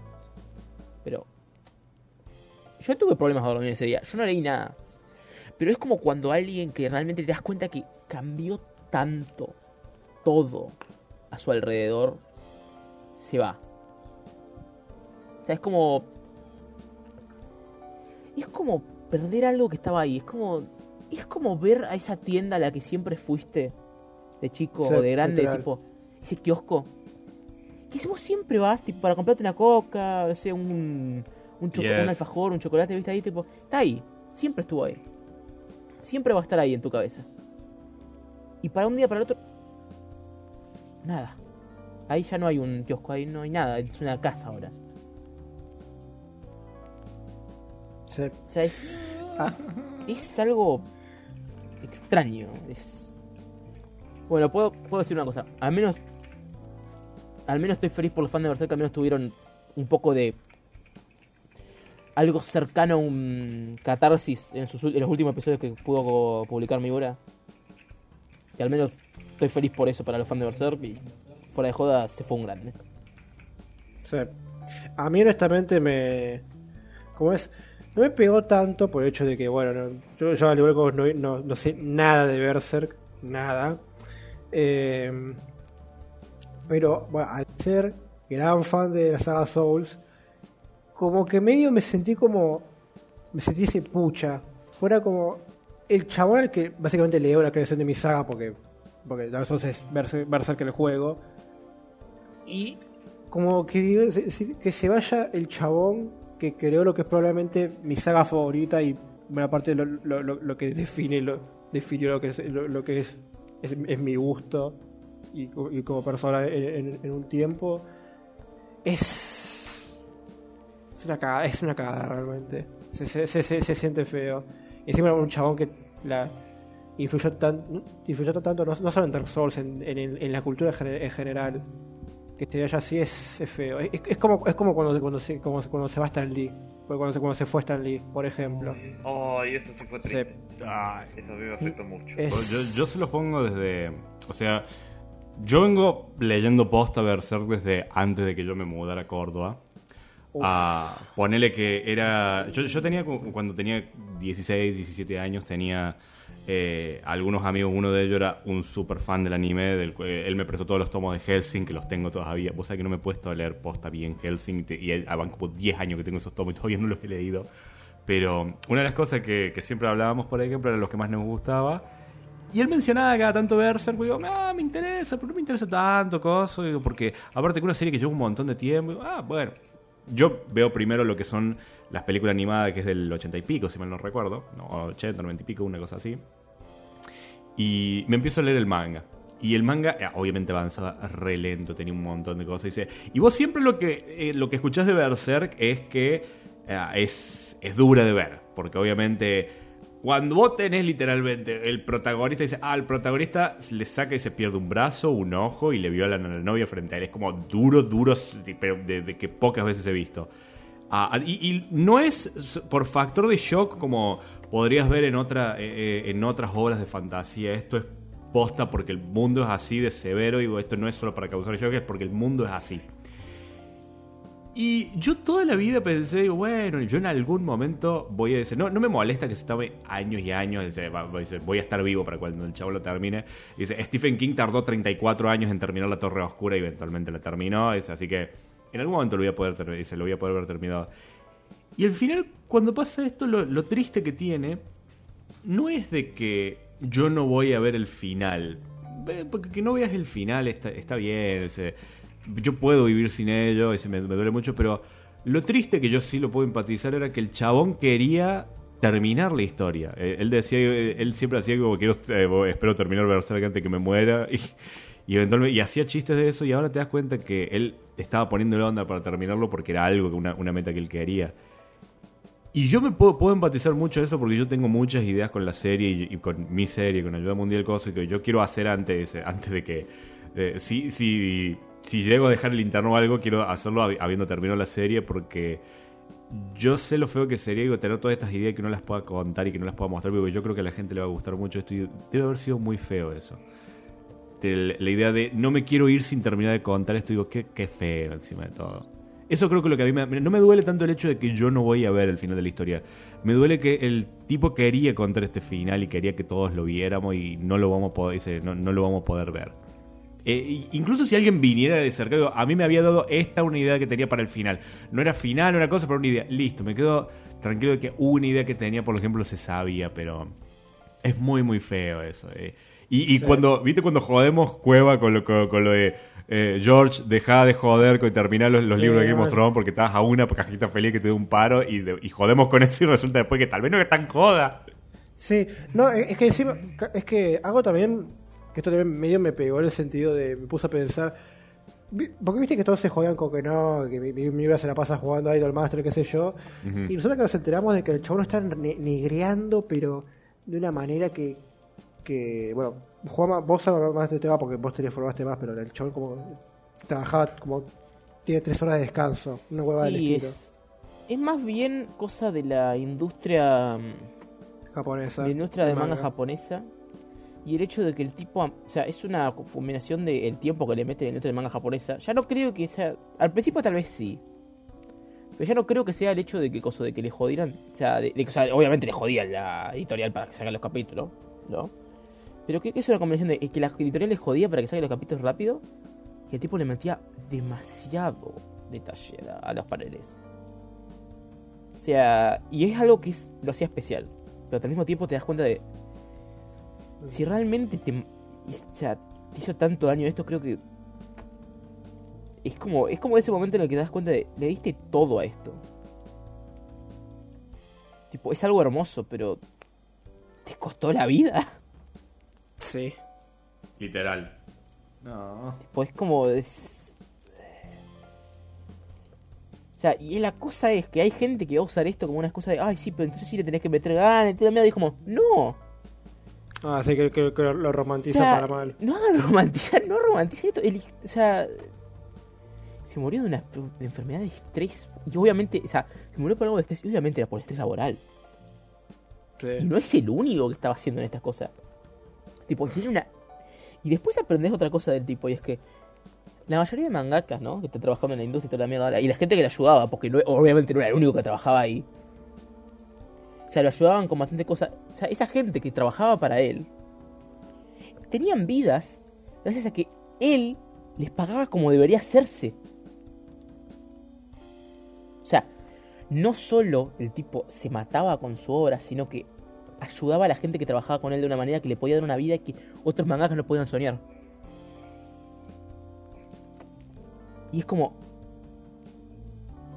Pero yo tuve problemas de dormir ese día. Yo no leí nada. Pero es como cuando alguien que realmente te das cuenta que cambió tanto todo a su alrededor se va. O sea, es como. Es como perder algo que estaba ahí. Es como. Es como ver a esa tienda a la que siempre fuiste de chico o de grande, literal. tipo. Ese kiosco. Que vos siempre vas tipo, para comprarte una coca, no sé, un, un, Yes. un alfajor, un chocolate, viste ahí, tipo. Está ahí. Siempre estuvo ahí. Siempre va a estar ahí en tu cabeza. Y para un día para el otro. Nada. Ahí ya no hay un kiosco, ahí no hay nada, es una casa ahora. Sí. O sea, es. Es algo. extraño. Es... Bueno, puedo, puedo decir una cosa. Al menos. Al menos estoy feliz por los fans de Berserk, al menos tuvieron un poco de. Algo cercano a un catarsis en, sus, en los últimos episodios que pudo publicar mi obra. Y al menos estoy feliz por eso para los fans de Berserk. Y fuera de joda, se fue un grande. A mí honestamente me... ¿Cómo es? No me pegó tanto por el hecho de que, bueno, no- yo, yo al igual que vos no, no- no sé nada de Berserk, nada. Eh, pero, bueno, al ser gran fan de la saga Souls, como que medio me sentí como... Me sentí ese pucha. Fuera como el chabón al que básicamente leo la creación de mi saga porque, porque Dark Souls es Berserk, el juego. Y como que, que se vaya el chabón que creó lo que es probablemente mi saga favorita y buena parte de lo, lo- lo- lo que define lo, definió lo que es lo, que es, es, es mi gusto y, y como persona en, en- en un tiempo es es una cagada, es una cagada realmente se, se, se, se- se siente feo y encima un chabón que la influyó, tan, influyó tanto no, no solo en Dark Souls en, en- en la cultura en gene- en general que te vaya así es, es feo. Es, es como, es como cuando, cuando, se, como cuando se va Stan Lee. Fue Cuando se, cuando se fue Stan Lee, por ejemplo. Ay, eso sí fue triste. Se- Ay, Eso a mí me afectó mucho. es- Yo, yo se los pongo desde. O sea, yo vengo leyendo posta Berserk desde antes de que yo me mudara a Córdoba. A ponerle que era. Yo, yo tenía, cu- cuando tenía 16, 17 años, tenía eh, algunos amigos. Uno de ellos era un super fan del anime. Del, cu- él me prestó todos los tomos de Helsing, que los tengo todavía. Vos sabés que no me he puesto a leer posta bien Helsing. y van como 10 años que tengo esos tomos y todavía no los he leído. Pero una de las cosas que, siempre hablábamos, por ejemplo, era los que más nos gustaba. Y él mencionaba cada tanto Berserk, digo, ah, me interesa, pero no me interesa tanto, cosa, digo, porque aparte que una serie que lleva un montón de tiempo, digo, ah, bueno. Yo veo primero lo que son las películas animadas, que es del 80 y pico, si mal no recuerdo, no, 80, 90 y pico, una cosa así. Y me empiezo a leer el manga. Y el manga, eh, obviamente avanzaba re lento, tenía un montón de cosas. Y, vos siempre lo que, eh, lo que escuchás de Berserk es que eh, es, es dura de ver. Porque obviamente, cuando vos tenés literalmente el protagonista, dice, ah, el protagonista le saca y se pierde un brazo, un ojo y le violan a la novia frente a él. Es como duro, duro, pero de, de que pocas veces he visto. Ah, y, y no es por factor de shock como podrías ver en, otra, eh, eh, en otras obras de fantasía. Esto es posta porque el mundo es así de severo. Y esto no es solo para causar shock, es porque el mundo es así. Y yo toda la vida pensé, bueno, yo en algún momento voy a decir, no, no me molesta que se tome años y años, dice, dice, voy a estar vivo para cuando el chavo lo termine. Dice, Stephen King tardó 34 años en terminar La Torre Oscura y eventualmente la terminó, dice, así que en algún momento lo voy a poder, dice, lo voy a poder ver terminado. Y al final, cuando pasa esto, lo, triste que tiene no es de que yo no voy a ver el final. Ve, Porque que no veas el final está, está bien. sea, yo puedo vivir sin ello, ese me, me duele mucho, pero lo triste que yo sí lo puedo empatizar era que el chabón quería terminar la historia. Eh, Él decía, eh, él siempre hacía como quiero, eh, espero terminar Berserk antes que me muera y, y eventualmente y hacía chistes de eso y ahora te das cuenta que él estaba poniéndole onda para terminarlo porque era algo, una, una meta que él quería. Y yo me puedo, empatizar mucho de eso porque yo tengo muchas ideas con la serie y, y con mi serie, con Ayuda Mundial, cosas que yo quiero hacer antes, antes de que... eh, si, si, si llego a dejar el interno o algo, quiero hacerlo habi- habiendo terminado la serie porque yo sé lo feo que sería digo, tener todas estas ideas que no las pueda contar y que no las pueda mostrar, porque yo creo que a la gente le va a gustar mucho esto y debe haber sido muy feo eso. La idea de no me quiero ir sin terminar de contar esto, digo, qué, qué feo encima de todo. Eso creo que lo que a mí me, no me duele tanto el hecho de que yo no voy a ver el final de la historia. Me duele que el tipo quería contar este final y quería que todos lo viéramos y no lo vamos a poder, no, no lo vamos a poder ver. Eh, y- incluso si alguien viniera de cerca, digo, a mí me había dado esta una idea que tenía para el final. No era final, no era cosa, pero una idea. Listo, me quedo tranquilo de que una idea que tenía, por ejemplo, se sabía, pero es muy, muy feo eso. eh. Y, y cuando, ¿viste cuando jodemos Cueva con lo, con, con lo de eh, George, deja de joder con terminar los, los Sí, libros de Game of. Thrones porque estás a una cajita feliz que te dé un paro y, de- y jodemos con eso y resulta después que tal vez no es tan joda. Sí, no, es es que encima, es que hago también, que esto también medio me pegó en el sentido de, me puse a pensar, porque viste que todos se juegan con que no, que mi, mi, mi vida se la pasa jugando a Idol Master, qué sé yo, y nosotros que nos enteramos de que el chabón está ne- negreando, pero de una manera que que, bueno, Juanma, vos sabés más de este tema porque vos te formaste más, pero el chabón como trabajaba como tiene tres horas de descanso, una hueva del Sí, estilo es, es más bien cosa de la industria mm, japonesa. la industria de manga manga. japonesa y el hecho de que el tipo, o sea, es una combinación del tiempo que le mete en de manga japonesa. Ya no creo que sea, al principio tal vez sí. Pero ya no creo que sea el hecho de que coso de que le jodieran, o sea, obviamente le jodían la editorial para que salgan los capítulos, ¿no? Pero que, que es una combinación de que la editorial le jodía para que salgan los capítulos rápido y el tipo le metía demasiado detalle a, a los paneles. O sea, y es algo que es, lo hacía especial. Pero al mismo tiempo te das cuenta de. Si realmente te. O sea, te hizo tanto daño esto, creo que. Es como, es como ese momento en el que te das cuenta de. Le diste todo a esto. Tipo, es algo hermoso, pero. Te costó la vida. Sí. Literal. No. Tipo, es como. es- O sea, y la cosa es que hay gente que va a usar esto como una excusa de. Ay, sí, pero entonces sí le tenés que meter ganas y te da miedo. Y es como, no. Ah, sí, que, que- que lo O romantiza sea, para mal. No romantizar, no romanticen esto. El- o sea, se murió de una de enfermedad de estrés. Y obviamente, o sea, se murió por algo de estrés. Y obviamente era por estrés laboral. Y no es el único que estaba haciendo en estas cosas. Tipo, tiene una. Y después aprendes otra cosa del tipo, y es que la mayoría de mangakas, ¿no? Que están trabajando en la industria y toda la mierda, y la gente que le ayudaba, porque no- obviamente no era el único que trabajaba ahí. Sea, lo ayudaban con bastante cosas. O sea, esa gente que trabajaba para él tenían vidas gracias a que él les pagaba como debería hacerse. O sea, no solo el tipo se mataba con su obra, sino que ayudaba a la gente que trabajaba con él de una manera que le podía dar una vida que otros mangakas no podían soñar. Y es como...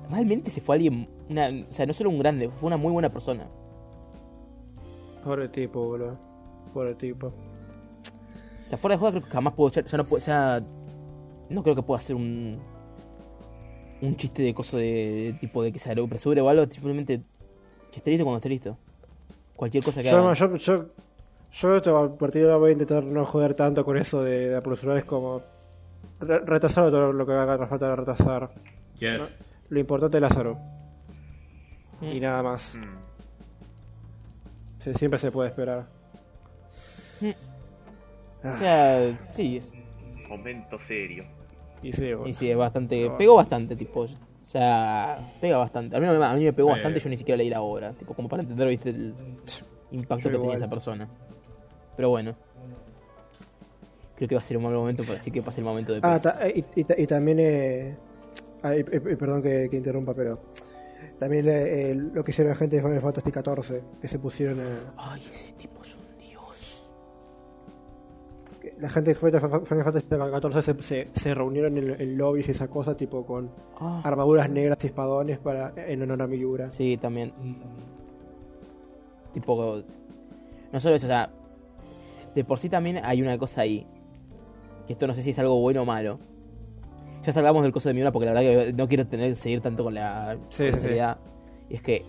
Realmente se fue alguien... O sea, no solo un grande, fue una muy buena persona. Pobre tipo, boludo. Pobre tipo. O sea, fuera de juego creo que jamás puedo echar... Ya no puedo... Ya, no creo que pueda hacer un... Un chiste de coso de, tipo de que se apresure o algo. Simplemente que esté listo cuando esté listo. Cualquier cosa que Yo, haga. yo, yo, yo de ahora voy a intentar no joder tanto con eso de, de apresurar. Es como re- retrasar todo lo que haga falta de retrasar. Yes. Lo importante es Lázaro. Mm. Y nada más. Mm. Sí, siempre se puede esperar. O sea, sí, es, Momento serio. Y sí, bueno. y sí, es bastante. Pegó bastante, tipo. O sea, pega bastante. A mí, me- a mí me pegó Eh. bastante, yo ni siquiera leí la obra. Tipo, como para entender, viste, el impacto Yo que tenía esa persona. Pero bueno. Creo que va a ser un mal momento, pero así que pase el momento de Ah, ta- y, y ta- y también, eh, ah, y- y perdón que, que interrumpa, pero también eh, lo que hicieron la gente de Final Fantasy XIV, que se pusieron a... Ay, ese tipo es un dios. La gente de Final Fantasy XIV se, se, se reunieron en, en lobbies y esa cosa, tipo con Ah, armaduras negras y espadones para, en honor a Miura. sí, también. Tipo. No solo eso, o sea. De por sí también hay una cosa ahí. Que esto no sé si es algo bueno o malo. Ya salgamos del coso de Miura porque la verdad que no quiero tener seguir tanto con la, Sí, con sí. Y es que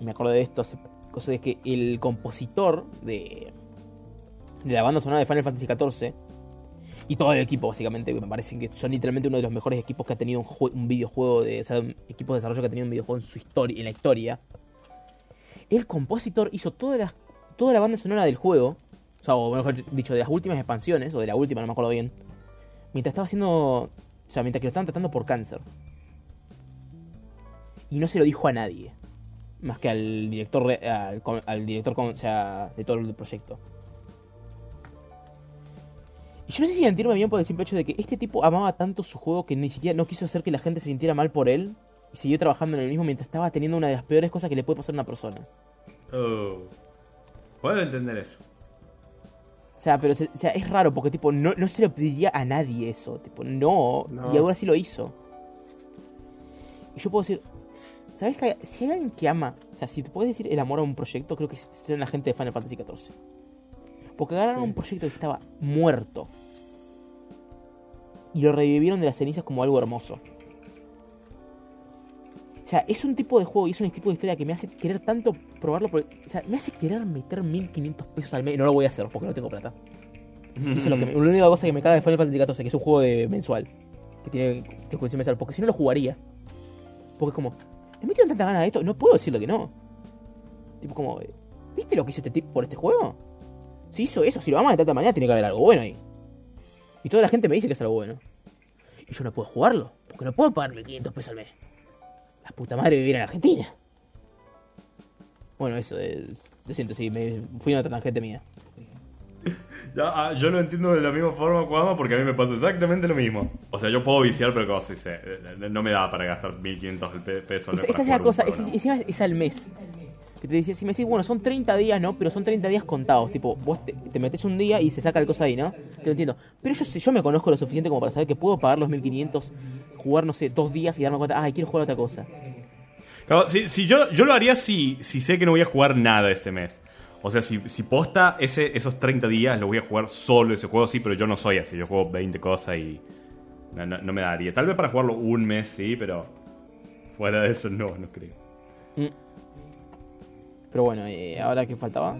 me acuerdo de esto hace cosa de que el compositor de, de la banda sonora de Final Fantasy XIV y todo el equipo básicamente, me parece que son literalmente uno de los mejores equipos que ha tenido un, jue- un videojuego de, o sea, un equipo de desarrollo que ha tenido un videojuego en su historia, en la historia. El compositor hizo toda la, toda la banda sonora del juego, o sea, o mejor dicho, de las últimas expansiones, o de la última, no me acuerdo bien, mientras estaba haciendo, o sea, mientras que lo estaban tratando por cáncer. Y no se lo dijo a nadie, más que al director, re- al, al director, o sea, de todo el proyecto. Y yo no sé si sentirme bien por el simple hecho de que este tipo amaba tanto su juego que ni siquiera no quiso hacer que la gente se sintiera mal por él. Y siguió trabajando en el mismo mientras estaba teniendo una de las peores cosas que le puede pasar a una persona. Oh. Puedo entender eso. O sea, pero se- o sea, es raro porque tipo no, no se lo pediría a nadie eso. Tipo, no. No. Y aún así lo hizo. Y yo puedo decir, ¿sabes que si hay alguien que ama, o sea, si te puedes decir el amor a un proyecto, creo que son la gente de Final Fantasy XIV. Porque agarraron un proyecto que estaba muerto. Y lo revivieron de las cenizas como algo hermoso. Sea, es un tipo de juego y es un tipo de historia que me hace querer tanto probarlo. porque- o sea, me hace querer meter 1500 pesos al mes. Y no lo voy a hacer porque no tengo plata. Eso es lo que me- la única cosa que me caga de Final Fantasy XIV, que es un juego de mensual. Que tiene frecuencia mensual. Porque si no lo jugaría. Porque como, me metieron tanta ganas de esto, no puedo decirle que no. Tipo como, ¿viste lo que hizo este tipo por este juego? Si hizo eso, si lo aman de tanta manera, tiene que haber algo bueno ahí. Y toda la gente me dice que es algo bueno. Y yo no puedo jugarlo, porque no puedo pagar 1500 pesos al mes. La puta madre vivir en Argentina. Bueno, eso, eh, lo siento, sí, me fui a una tangente mía. Ya, ah, yo lo entiendo de la misma forma, Cuama, porque a mí me pasa exactamente lo mismo. O sea, yo puedo viciar, pero como si se, eh, no me da para gastar 1500 pe- pesos. mes Esa, es la cosa, es, encima es al mes. Que te decía, si me decís, bueno, son 30 días, ¿no? Pero son 30 días contados. Tipo, vos te, te metes un día y se saca el cosa ahí, ¿no? Te lo entiendo. Pero yo, yo me conozco lo suficiente como para saber que puedo pagar los 1500, jugar, no sé, dos días y darme cuenta, ay, quiero jugar otra cosa. Claro, si, si yo, yo lo haría si, si sé que no voy a jugar nada este mes. O sea, si, si posta ese, esos 30 días, lo voy a jugar solo ese juego, sí, pero yo no soy así. Yo juego 20 cosas y no, no- no me daría. Tal vez para jugarlo un mes, sí, pero fuera de eso no, no creo. Pero bueno, eh, ahora qué faltaba.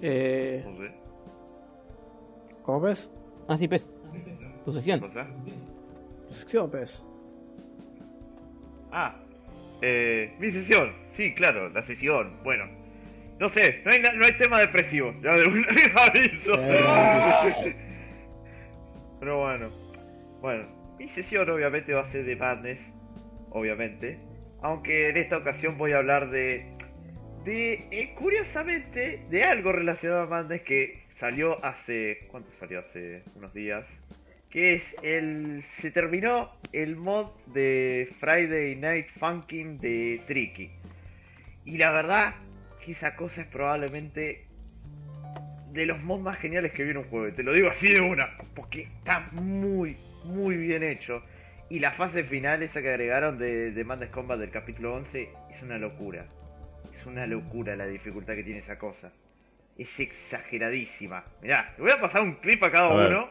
Eh. ¿Cómo ves? Ah, sí, pez. Tu sección. cosa. ¿Qué ves? Ah, eh, mi sesión. Sí, claro, la sesión. Bueno, no sé, no hay, no hay tema depresivo. Ya de un aviso. Pero bueno, bueno, mi sesión obviamente va a ser de Madness, obviamente. Aunque en esta ocasión voy a hablar de, de eh, curiosamente, de algo relacionado a Madness que salió hace, ¿cuánto salió? Hace unos días. Que es el, se terminó el mod de Friday Night Funkin' de Tricky. Y la verdad que esa cosa es probablemente de los mods más geniales que vi en un juego. Te lo digo así de una, porque está muy, muy bien hecho. Y la fase final, esa que agregaron de, de Madness Combat del capítulo 11, es una locura. Es una locura la dificultad que tiene esa cosa. Es exageradísima. Mirá, le voy a pasar un clip a cada A uno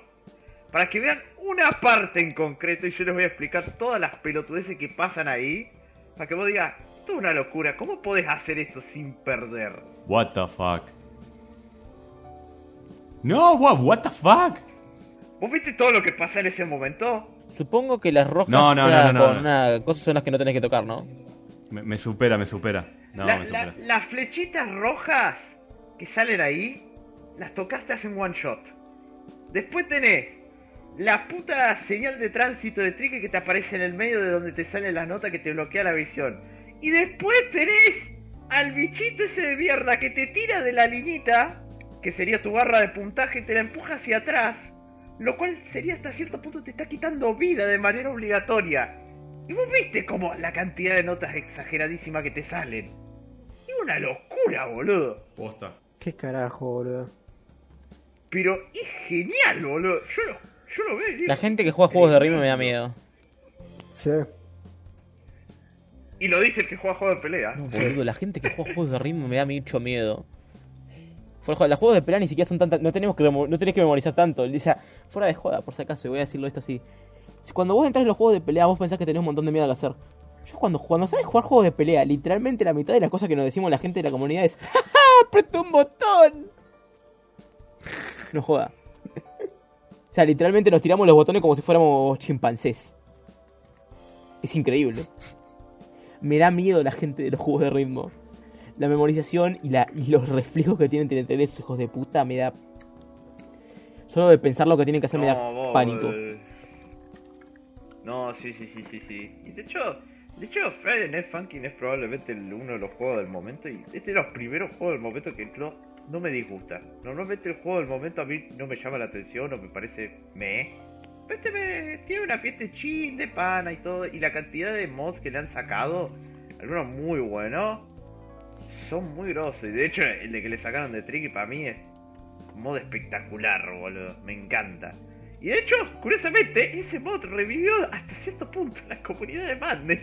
para que vean una parte en concreto y yo les voy a explicar todas las pelotudeces que pasan ahí. Para que vos digas, esto es una locura, ¿cómo podés hacer esto sin perder? What the fuck. No, what, what the fuck. ¿Vos viste todo lo que pasa en ese momento? Supongo que las rojas No, no, no, no, no, con no. una cosas son las que no tenés que tocar, ¿no? Me, me supera, me supera. No, La- me la- supera. las flechitas rojas que salen ahí, las tocaste hacen one shot. Después tenés la puta señal de tránsito de trique que te aparece en el medio de donde te sale la nota que te bloquea la visión. Y después tenés al bichito ese de mierda que te tira de la liñita, que sería tu barra de puntaje, y te la empuja hacia atrás. Lo cual sería hasta cierto punto te está quitando vida de manera obligatoria. Y vos viste como la cantidad de notas exageradísima que te salen. Es una locura, boludo. Posta. ¿Qué carajo, boludo? Pero es genial, boludo. Yo lo, yo lo veo y La gente que juega juegos de ritmo me da miedo. Sí. Y lo dice el que juega juegos de pelea. No, boludo, la gente que juega juegos de ritmo me da mucho miedo. Fuera de los juegos de pelea ni siquiera son tantas. No, tenemos que, no tenés que memorizar tanto. O sea, fuera de joda, por si acaso, voy a decirlo esto así. Cuando vos entras en los juegos de pelea, vos pensás que tenés un montón de miedo al hacer. Yo cuando, cuando sabes jugar juegos de pelea, literalmente la mitad de las cosas que nos decimos la gente de la comunidad es ¡Ja, ¡Apretó un botón! No joda. O sea, literalmente nos tiramos los botones como si fuéramos chimpancés. Es increíble. Me da miedo la gente de los juegos de ritmo. La memorización y, la, y los reflejos que tienen tener esos hijos de puta me da. Solo de pensar lo que tienen que hacer me da vos, pánico. No, sí, sí, sí, sí, sí. Y de hecho, de hecho, Friday Night Funkin' es probablemente el- uno de los juegos del momento. Y este es de los primeros juegos del momento que no, no me disgusta. Normalmente el juego del momento a mí no me llama la atención o me parece me. Pero este me, tiene una fiesta chin de pana y todo. Y la cantidad de mods que le han sacado, algunos muy buenos, son muy grosos. Y de hecho, el de que le sacaron de Tricky para mí es un mod espectacular, boludo. Me encanta. Y de hecho, curiosamente, ese mod revivió hasta cierto punto la comunidad de Madness.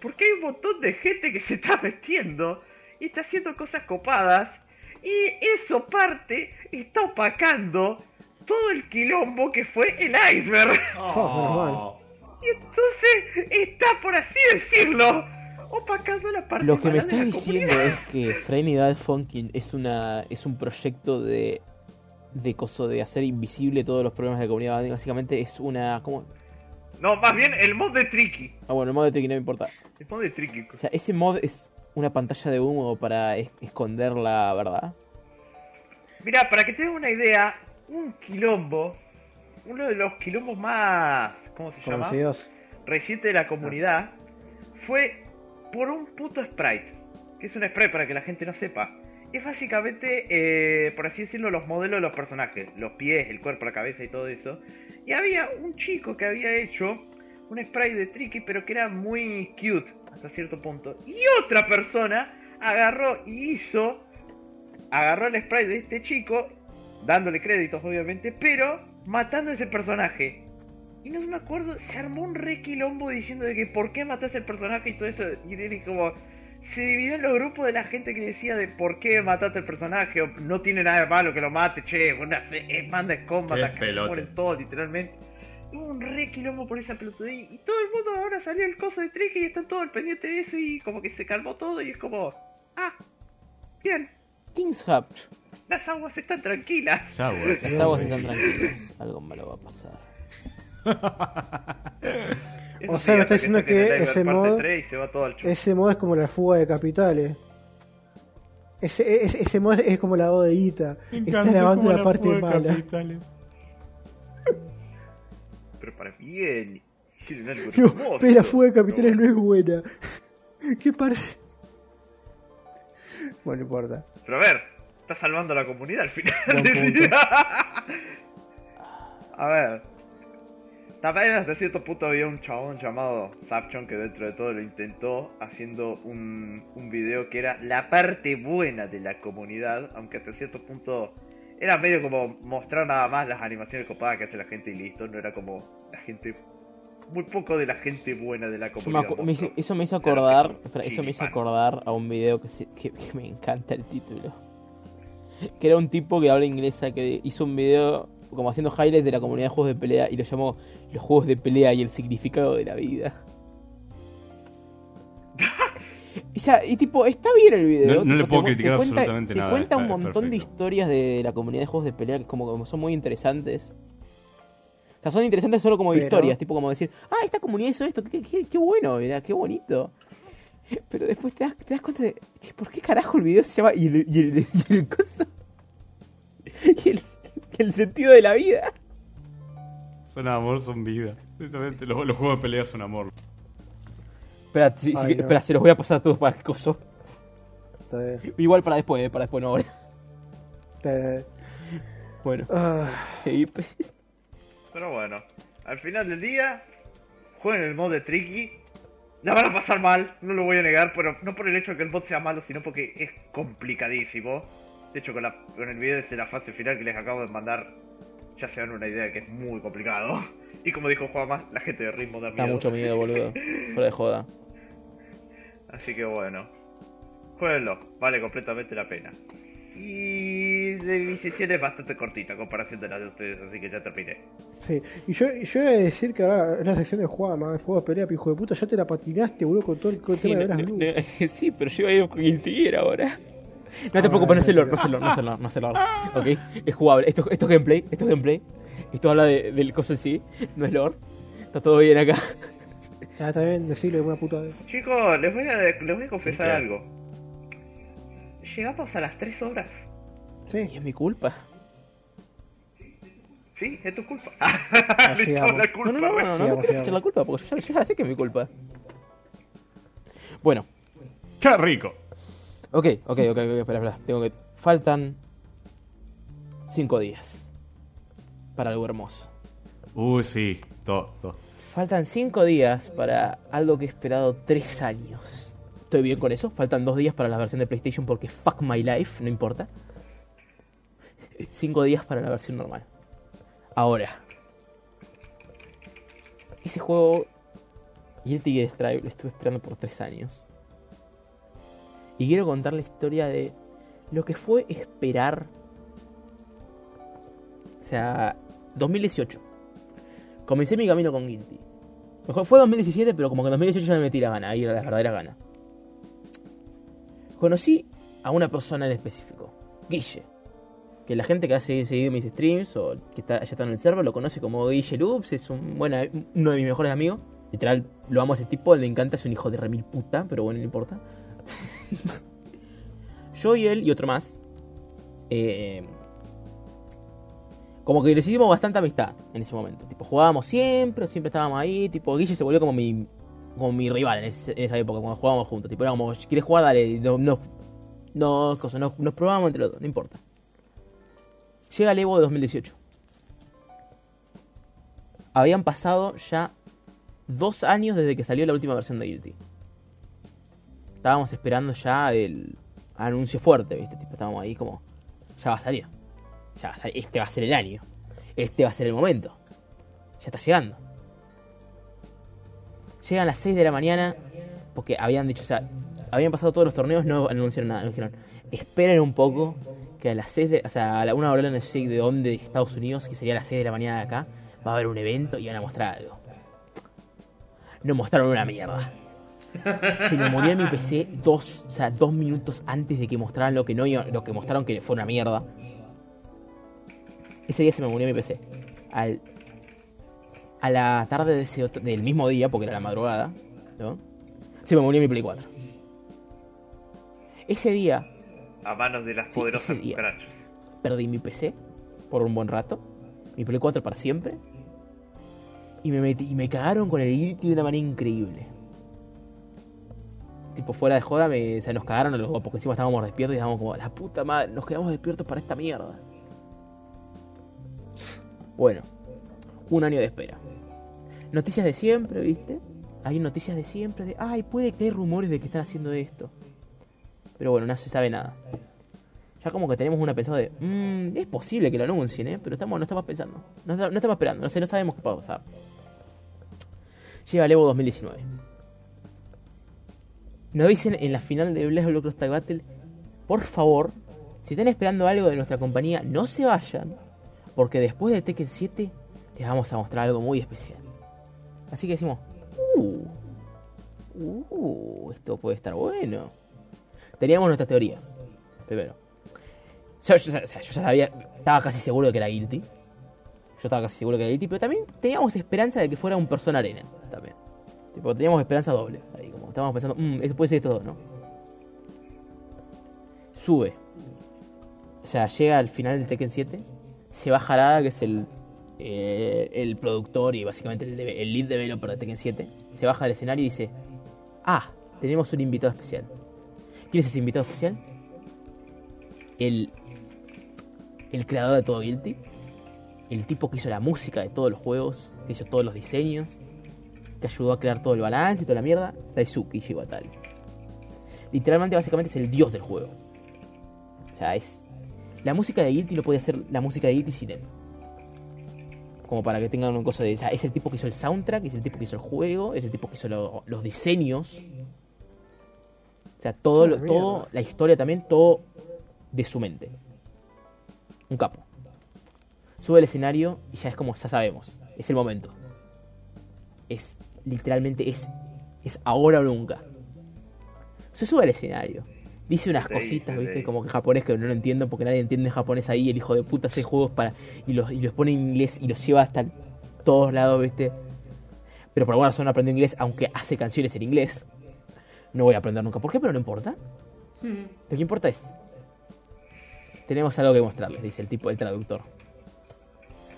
Porque hay un montón de gente que se está metiendo y está haciendo cosas copadas. Y eso parte está opacando todo el quilombo que fue el iceberg. Oh, Y entonces está, por así decirlo, opacando la parte Lo que me estás diciendo comunidad. es que Night Funkin' es una es un proyecto de de coso de hacer invisible todos los problemas de la comunidad. Básicamente es una ¿cómo? No, más bien el mod de Tricky. Ah, bueno, el modo de Tricky no me importa. El mod de Tricky. O sea, ese mod es una pantalla de humo para es- esconder la verdad. Mira, para que te des una idea, un quilombo, uno de los quilombos más, ¿cómo se llama? Conocidos. Reciente de la comunidad, fue por un puto sprite. Que es un sprite para que la gente no sepa. Es básicamente, eh, por así decirlo, los modelos de los personajes. Los pies, el cuerpo, la cabeza y todo eso. Y había un chico que había hecho un sprite de Tricky, pero que era muy cute hasta cierto punto. Y otra persona agarró y hizo agarró el sprite de este chico, dándole créditos obviamente, pero matando a ese personaje. Y no me acuerdo, se armó un re quilombo diciendo de que por qué mataste al personaje y todo eso. Y era como, se dividió en los grupos de la gente que decía de por qué mataste al personaje, o no tiene nada de malo que lo mate, che, una, es manda es combat, acá mueren todos literalmente. Hubo un re quilombo por esa pelotudez y todo el mundo ahora salió el coso de Tricky y están todos al pendiente de eso y como que se calmó todo y es como, ah, bien, Kings Hub. las aguas están tranquilas. Ya, güey. Las aguas están tranquilas. Algo malo va a pasar. O sí, sea, me está diciendo el que ese mod- 3 y se va todo al chupo. Ese mod es como la fuga de capitales. Ese, ese, ese mod es como la bodeguita. Está lavando la parte mala. Pero para bien. Hicieron algo No, pero la fuga de capitales no es buena. ¿Qué parece? Bueno, no importa. Pero a ver, está salvando a la comunidad al final. A ver. También hasta cierto punto había un chabón llamado Zapchon que dentro de todo lo intentó haciendo un, un video que era la parte buena de la comunidad, aunque hasta cierto punto era medio como mostrar nada más las animaciones copadas que hace la gente y listo, no era como la gente, muy poco de la gente buena de la me comunidad. me hizo- eso me hizo acordar. espera, eso me hizo acordar a un video que, se- que- que me encanta el título. Que era un tipo que habla inglesa que hizo un video como haciendo highlights de la comunidad de juegos de pelea y lo llamó Los juegos de pelea y el significado de la vida. O sea, y tipo, está bien el video. No- no le puedo te- te criticar cuenta- absolutamente te nada, cuenta un está- es montón de historias de la comunidad de juegos de pelea que como, como son muy interesantes. O sea, son interesantes solo como Pero- historias, tipo como decir, ah, esta comunidad hizo esto, qué, qué- qué bueno, mira, qué bonito. Pero después te das, te das cuenta de, che, ¿por qué carajo el video se llama y el, y el, y el coso? Y el, y el sentido de la vida. Son amor, son vida. Precisamente, los, los juegos de pelea son amor. Espera, si- si- Ay, no. espera, se los voy a pasar a todos para qué coso. Igual para después, eh, para después, no ahora. Bueno, Ah, pues. Pero bueno, al final del día, jueguen el mod de Tricky. La van a pasar mal, no lo voy a negar, pero no por el hecho de que el mod sea malo, sino porque es complicadísimo. De hecho, con, la, con el video de la fase final que les acabo de mandar, ya se dan una idea de que es muy complicado. Y como dijo Juanma, la gente de ritmo da Da miedo. mucho miedo, boludo. Fuera de joda. Así que bueno, jueguenlo, vale completamente la pena. Y de mi sesión es bastante cortita a comparación de la de ustedes, así que ya terminé. sí. Y yo, yo voy a decir que ahora es la sección de Juan, de juego de pelea, hijo de puta, ya te la patinaste, boludo, con todo el, con Sí, tema de Veras no- sí, pero yo iba a ir con Guilty Gear ahora. No te Ah, preocupes, no es el lore, no es el lore, no es el lore, no es el lore. Ok, es jugable. Esto, esto es gameplay, esto es gameplay. Esto habla de- del coso en sí, no es lore. Está todo bien acá. Ya está bien, decirle una puta vez. Chicos, les voy a, les voy a confesar algo. Llegamos a las 3 horas. Sí, Y es mi culpa. Sí, es tu culpa. Sigamos. echamos la culpa. No, no, no, no, no, no, me quiero echar la culpa, porque yo ya, yo ya sé que es mi culpa. Bueno, ¡Qué rico! Ok, ok, ok, ok, espera, espera. Tengo que. Faltan. 5 días. Para algo hermoso. Uy, sí, todo, todo. Faltan 5 días para algo que he esperado 3 años. ¿Estoy bien con eso? Faltan 2 días para la versión de PlayStation porque fuck my life, no importa. 5 días para la versión normal. Ahora. Ese juego, Guilty Gear Strive, lo estuve esperando por 3 años. Y quiero contar la historia de lo que fue esperar. O sea, 2018. Comencé mi camino con Guilty. Mejor fue 2017, pero como que en 2018 ya me metí la gana, ahí era la verdadera gana. Conocí a una persona en específico, Guille. Que la gente que ha segui- seguido mis streams o que está, ya está en el server lo conoce como Guille Loops, es un, bueno, uno de mis mejores amigos. Literal, lo amo a ese tipo, le encanta, es un hijo de remil puta, pero bueno, no importa. Yo y él y otro más. eh, como que le hicimos bastante amistad en ese momento. Tipo, jugábamos siempre, siempre estábamos ahí. Tipo, Guille se volvió como mi, como mi rival en, ese- en esa época, cuando jugábamos juntos. Tipo, era como, ¿quieres jugar? Dale. No, no, no, nos probábamos entre los dos, no importa. Llega el Evo de 2018. Habían pasado ya dos años desde que salió la última versión de Guilty. Estábamos esperando ya el anuncio fuerte, ¿viste? Tipo, estábamos ahí como, ya va a salir. Ya va a salir. Este va a ser el año. Este va a ser el momento. Ya está llegando. Llegan las 6 de la mañana porque habían dicho, o sea, habían pasado todos los torneos, no anunciaron nada. Dijeron, esperen un poco que a las 6 de, o sea, a la una hora no sé de dónde, de Estados Unidos, que sería a las 6 de la mañana de acá, va a haber un evento y van a mostrar algo. No mostraron una mierda. Se me murió en mi PC dos, o sea, dos minutos antes de que mostraran lo que no lo que mostraron que fue una mierda. Ese día se me murió mi PC. Al, a la tarde de ese otro- del mismo día, porque era la madrugada, ¿no? Se me murió mi Play 4. Ese día A manos de las Sí, poderosas día. perdí mi PC por un buen rato. Mi Play 4 para siempre. Y me metí, y me cagaron con el Guilty de una manera increíble. Tipo, fuera de joda, sea, nos cagaron los dos, porque encima estábamos despiertos y estábamos como, la puta madre, nos quedamos despiertos para esta mierda. Bueno, un año de espera. Noticias de siempre, ¿viste? Hay noticias de siempre de, ay, puede que hay rumores de que están haciendo esto. Pero bueno, no se sabe nada. Ya como que tenemos una pensada de, mmm, es posible que lo anuncien, ¿eh? Pero estamos, no estamos pensando. No, no estamos esperando, no sé, no sabemos qué va a pasar. Llega el Evo 2019. Nos dicen en la final de Black Block Tag Battle, por favor, si están esperando algo de nuestra compañía, no se vayan, porque después de Tekken 7 les vamos a mostrar algo muy especial. Así que decimos, uh, uh, esto puede estar bueno. Teníamos nuestras teorías. Primero. Yo, ya sabía, estaba casi seguro de que era Guilty. Yo estaba casi seguro que era Guilty, pero también teníamos esperanza de que fuera un Persona Arena. También. Tipo, teníamos esperanza doble. Estábamos pensando, mmm, eso puede ser esto, ¿no? Sube. O sea, llega al final del Tekken 7. Se baja Arada, que es el, eh, el productor y básicamente el, el lead developer de Tekken 7. Se baja del escenario y dice: Ah, tenemos un invitado especial. ¿Quién es ese invitado especial? El, el creador de todo Guilty. El tipo que hizo la música de todos los juegos, que hizo todos los diseños, que ayudó a crear todo el balance y toda la mierda, Daisuke Shibatari. Literalmente, básicamente es el dios del juego. O sea, es. La música de Guilty no podía ser la música de Guilty sin él. Como para que tengan una cosa de. O sea, es el tipo que hizo el soundtrack, es el tipo que hizo el juego, es el tipo que hizo lo- los diseños. O sea, todo, lo- Ah, todo, la historia también, todo de su mente. Un capo. Sube al escenario y ya es como, ya sabemos, es el momento. Es literalmente, es, es ahora o nunca. Se sube al escenario. Dice unas cositas, ¿viste? Como que japonés que no lo entiendo porque nadie entiende japonés ahí. El hijo de puta hace juegos para. Y los, y los pone en inglés y los lleva hasta todos lados, ¿viste? Pero por alguna razón no aprendió inglés, aunque hace canciones en inglés. No voy a aprender nunca. ¿Por qué? Pero no importa. Lo que importa es. Tenemos algo que mostrarles, dice el tipo, el traductor.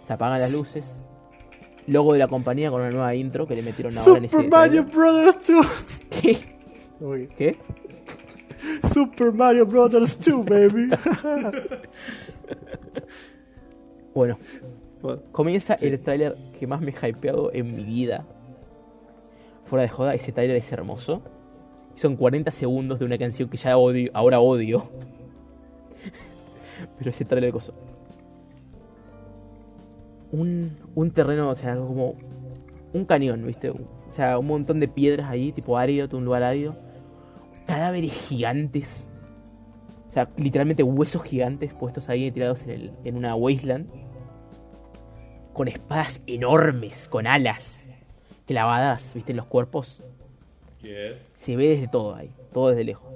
Se apagan las luces. Logo de la compañía con una nueva intro que le metieron ahora en ese. Super Mario Brothers 2. ¿Qué? Uy, ¿Qué? Super Mario Brothers 2, baby. Bueno, comienza el tráiler que más me he hypeado en mi vida. Fuera de joda, ese tráiler es hermoso. Son 40 segundos de una canción que ya odio, ahora odio. Pero ese tráiler coso. Un, un terreno, o sea, como un cañón, ¿viste? O sea, un montón de piedras ahí, tipo árido, un lugar árido. Cadáveres gigantes. O sea, literalmente huesos gigantes puestos ahí tirados en, el- en una wasteland. Con espadas enormes, con alas. clavadas, ¿viste? En los cuerpos. ¿Qué es? Se ve desde todo ahí, todo desde lejos.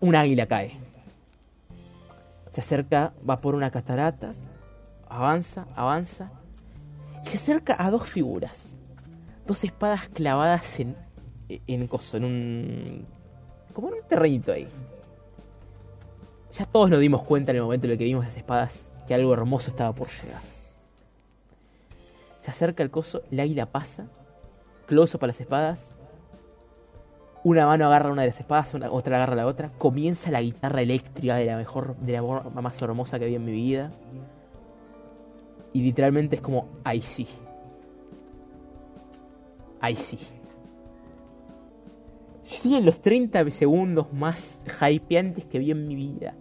Un águila cae. Se acerca, va por unas cataratas, avanza, avanza. Y se acerca a dos figuras. Dos espadas clavadas en, en coso, en un... como en un terrenito ahí. Ya todos nos dimos cuenta en el momento en el que vimos esas espadas que algo hermoso estaba por llegar. Se acerca el coso, el águila pasa, close para las espadas. Una mano agarra una de las espadas, otra agarra la otra. Comienza la guitarra eléctrica de la mejor, de la más hermosa que vi en mi vida. Y literalmente es como, ahí sí. Ahí sí. Siguen los 30 segundos más hypeantes que vi en mi vida.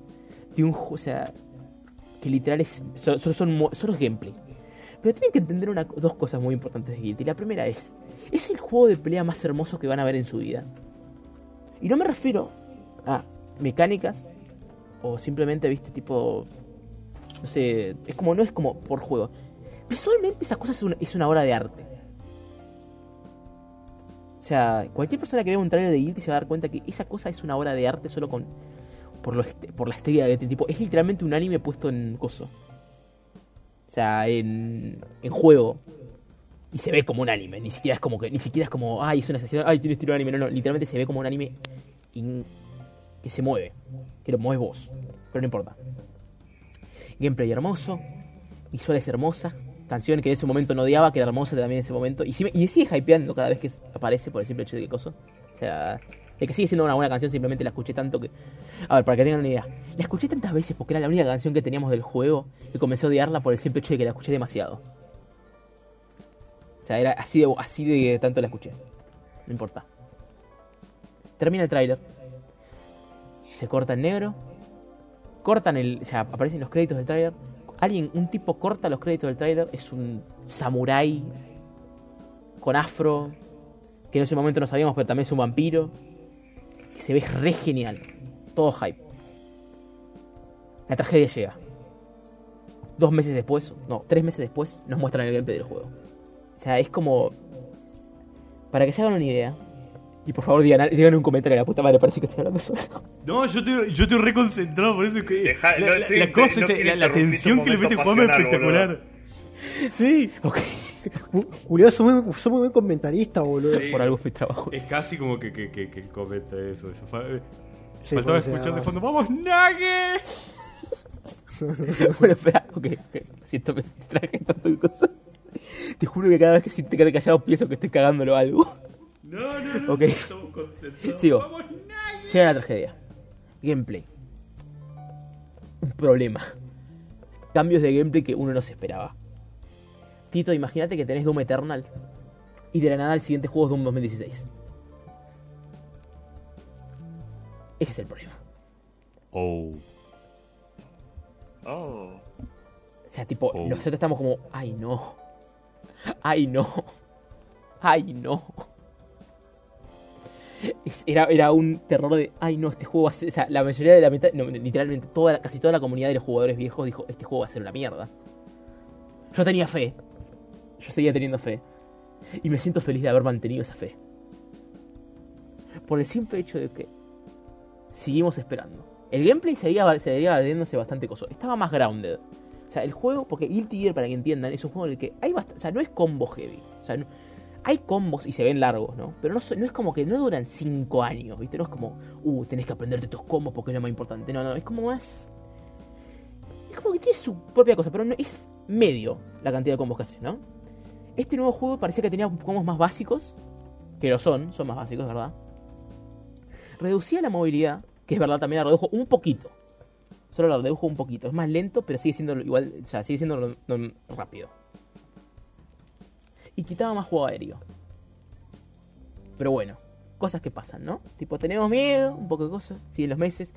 De un juego, o sea, que literal es, solo, son, solo es gameplay. Pero tienen que entender una, dos cosas muy importantes de Guilty. La primera es, es el juego de pelea más hermoso que van a ver en su vida. Y no me refiero a mecánicas o simplemente, viste, tipo, no es como, no es como por juego. Visualmente esa cosa es una, es una obra de arte. O sea, cualquier persona que vea un trailer de Guilty se va a dar cuenta que esa cosa es una obra de arte solo con por, lo este- por la estética de este tipo. Es literalmente un anime puesto en coso. O sea, en, en juego. Y se ve como un anime. Ni siquiera es como que. Ni siquiera es como. Ay, es una. Ay, tiene estilo de anime. No, no. Literalmente se ve como un anime que se mueve. Que lo mueves vos. Pero no importa. Gameplay hermoso. Visuales hermosas. Canción que en ese momento no odiaba, que era hermosa también en ese momento. Y, me- y sigue hypeando cada vez que aparece por el simple hecho de que coso. O sea, de que sigue siendo una buena canción, simplemente la escuché tanto que. A ver, para que tengan una idea. La escuché tantas veces porque era la única canción que teníamos del juego que comencé a odiarla por el simple hecho de que la escuché demasiado. O sea, era así de, así de tanto la escuché. No importa. Termina el tráiler. Se corta en negro. Cortan el. O sea, aparecen los créditos del tráiler. Alguien, un tipo corta los créditos del tráiler. Es un samurái con afro. Que en ese momento no sabíamos, pero también es un vampiro. Que se ve re genial. Todo hype. La tragedia llega. Dos meses después, no, tres meses después, nos muestran el gameplay del juego. O sea, es como. Para que se hagan una idea. Y por favor digan, digan un comentario, la puta madre, parece que estoy hablando solo. No, yo estoy, yo estoy reconcentrado, por eso es que. Deja- la, no, la- sí, la cosa, no es- quiero la, la interrumpir tensión que le mete Juan es espectacular. Sí, Ok. Ju- Julio, sos muy, sos muy buen comentarista, boludo. Sí. Por algo es mi trabajo. Es casi como que, que, que, que comenta eso. eso eh, Sí, Faltaba escuchar de fondo, ¡vamos, Nuggets! bueno, espera, ok, ok. Siento me distraje tanto de cosas. Te juro que cada vez que si te quedas callado pienso que estoy cagándolo algo. No, no, no, Ok. estamos concentrados. Sigo. Llega la tragedia. Gameplay. Un problema. Cambios de gameplay que uno no se esperaba. Tito, imagínate que tenés Doom Eternal. Y de la nada el siguiente juego es Doom 2016. Ese es el problema. Oh. Oh. O sea, tipo, Oh. nosotros estamos como, ay no. Ay no. Ay no. Era, era un terror de, ay no, este juego va a ser... O sea, la mayoría de la mitad, no, literalmente, toda, casi toda la comunidad de los jugadores viejos dijo, este juego va a ser una mierda. Yo tenía fe. Yo seguía teniendo fe. Y me siento feliz de haber mantenido esa fe. Por el simple hecho de que seguimos esperando. El gameplay seguía, seguía valiéndose bastante coso. Estaba más grounded. O sea, el juego, porque Guilty Gear, para que entiendan, es un juego en el que hay bastante. O sea, no es combo heavy. O sea, hay combos y se ven largos, ¿no? Pero no, es como que no duran 5 años, ¿viste? No es como, uh, tenés que aprenderte estos combos porque es lo más importante. No, no, es como más. Es como que tiene su propia cosa, pero no, es medio la cantidad de combos que hace, ¿no? Este nuevo juego parecía que tenía combos más básicos, que lo son, son más básicos, ¿verdad? Reducía la movilidad, que es verdad, también la redujo un poquito. Solo la redujo un poquito. Es más lento, pero sigue siendo igual, o sea, sigue siendo rápido. Y quitaba más juego aéreo. Pero bueno, cosas que pasan, ¿no? Tipo, tenemos miedo, un poco de cosas, siguen los meses.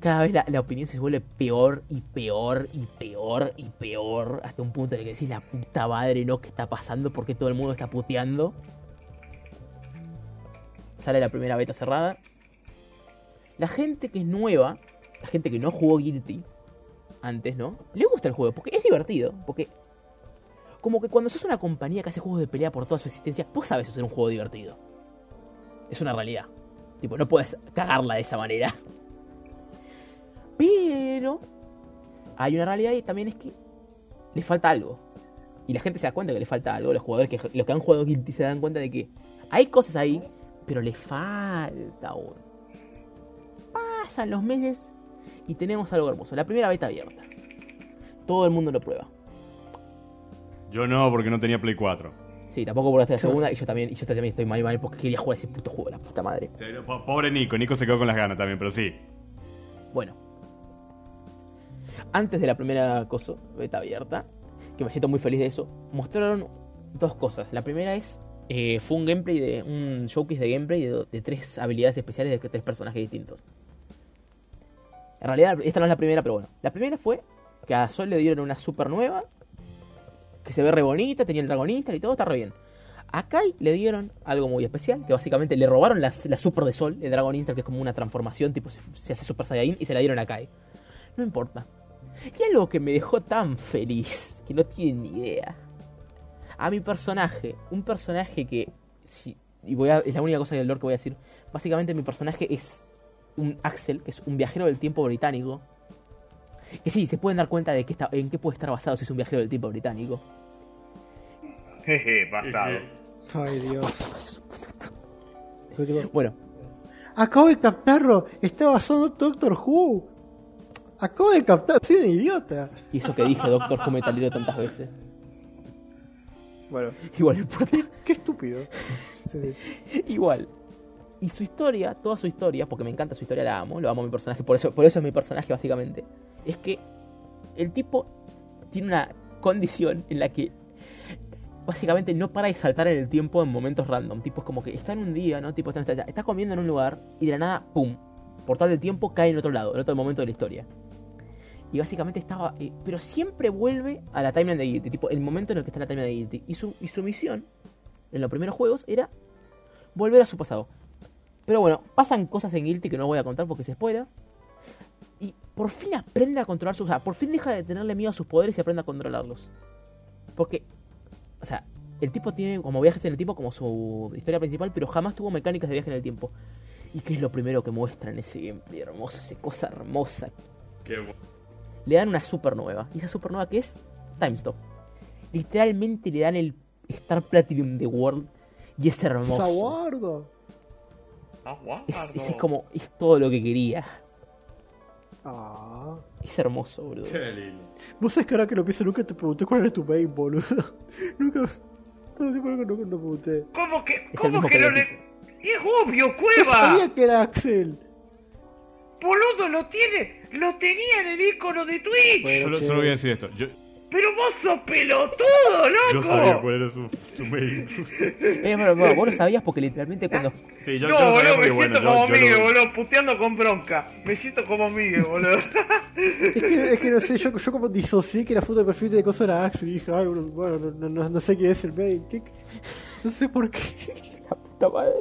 Cada vez la, opinión se vuelve peor y peor y peor y peor. Hasta un punto en el que decís la puta madre, ¿no? ¿Qué está pasando? ¿Por qué todo el mundo está puteando? Sale la primera beta cerrada. La gente que es nueva, la gente que no jugó Guilty antes, ¿no? Le gusta el juego porque es divertido. Porque como que cuando sos una compañía que hace juegos de pelea por toda su existencia, vos sabes hacer un juego divertido. Es una realidad. Tipo, no puedes cagarla de esa manera. Pero hay una realidad y también es que le falta algo. Y la gente se da cuenta que le falta algo. Los jugadores que, los que han jugado Guilty se dan cuenta de que hay cosas ahí, pero le falta aún. Pasan los meses y tenemos algo hermoso. La primera beta abierta. Todo el mundo lo prueba. Yo no, porque no tenía Play 4. Sí, tampoco probaste la segunda y yo también, y yo también estoy mal, mal porque quería jugar ese puto juego, la puta madre. Sí, po- Pobre Nico, Nico se quedó con las ganas también, pero sí. Bueno. Antes de la primera cosa, beta abierta, que me siento muy feliz de eso, mostraron dos cosas. La primera es, eh, fue un gameplay de, un showcase de gameplay de, de tres habilidades especiales de tres personajes distintos. En realidad, esta no es la primera, pero bueno. La primera fue que a Sol le dieron una super nueva, que se ve re bonita, tenía el dragonista y todo, está re bien. A Kai le dieron algo muy especial, que básicamente le robaron la, la super de Sol, el Dragon Instant, que es como una transformación, tipo se, hace Super Saiyajin, y se la dieron a Kai. No importa. Y algo que me dejó tan feliz, que no tienen ni idea. A mi personaje, un personaje que, si- y voy es la única cosa del lore que voy a decir, básicamente mi personaje es un Axel, que es un viajero del tiempo británico. Que sí, se pueden dar cuenta de que está, en qué puede estar basado si es un viajero del tiempo británico. Jeje, basado. Ay, Dios. Bueno, Acabo de captarlo. Está basado en Doctor Who. Acabo de captar. Soy un idiota. y eso que dije Doctor Who metalero tantas veces. Bueno, Igual importa. qué estúpido. Sí, sí. Igual. Y su historia, toda su historia, porque me encanta su historia, la amo, lo amo a mi personaje, por eso, por eso es mi personaje básicamente, es que el tipo tiene una condición en la que básicamente no para de saltar en el tiempo en momentos random. Tipo, es como que está en un día, ¿no? Tipo, está, está- está comiendo en un lugar y de la nada, ¡pum! Portal del tiempo cae en otro lado, en otro momento de la historia. Y básicamente estaba. eh, pero siempre vuelve a la timeline de Guilty, tipo, el momento en el que está en la timeline de Guilty. Y su, y su misión en los primeros juegos era volver a su pasado. Pero bueno, pasan cosas en Guilty que no voy a contar porque se spoila. Y por fin aprende a controlar sus. O sea, por fin deja de tenerle miedo a sus poderes y aprende a controlarlos. Porque, o sea, el tipo tiene como viajes en el tiempo como su historia principal, pero jamás tuvo mecánicas de viaje en el tiempo. ¿Y qué es lo primero que muestra en ese gameplay hermoso? Esa cosa hermosa. Qué Le dan una supernova. ¿Y esa supernova qué es? Time Stop. Literalmente le dan el Star Platinum de World. Y es hermoso. Saguardo. Aguardo. Es, es- es como, es todo lo que quería. Ah. Es hermoso, boludo. Qué lindo. Vos sabés que ahora que lo pienso, nunca te pregunté cuál era tu main, boludo. nunca. Todo el tiempo nunca, nunca lo pregunté. ¿Cómo que, Es cómo que no le... Es obvio, Yo Cueva. sabía que era Axel. Boludo, lo tiene. Lo tenía en el icono de Twitch. Bueno, Solo, che. solo voy a decir esto. Yo, Pero vos sos pelotudo, loco. yo sabía cuál era su, su mail. Eh, bueno, vos lo sabías porque literalmente cuando. Sí, yo, no, yo boludo, me bueno, siento yo, como yo Miguel, lo- boludo, puteando con bronca. Me siento como Miguel, boludo. Es que, es que no sé, yo, yo como disocié que la foto de perfil de cosa era Axel y dije, ay, bueno, no, no, no sé qué es el main. ¿Qué- qué? No sé por qué. La puta madre.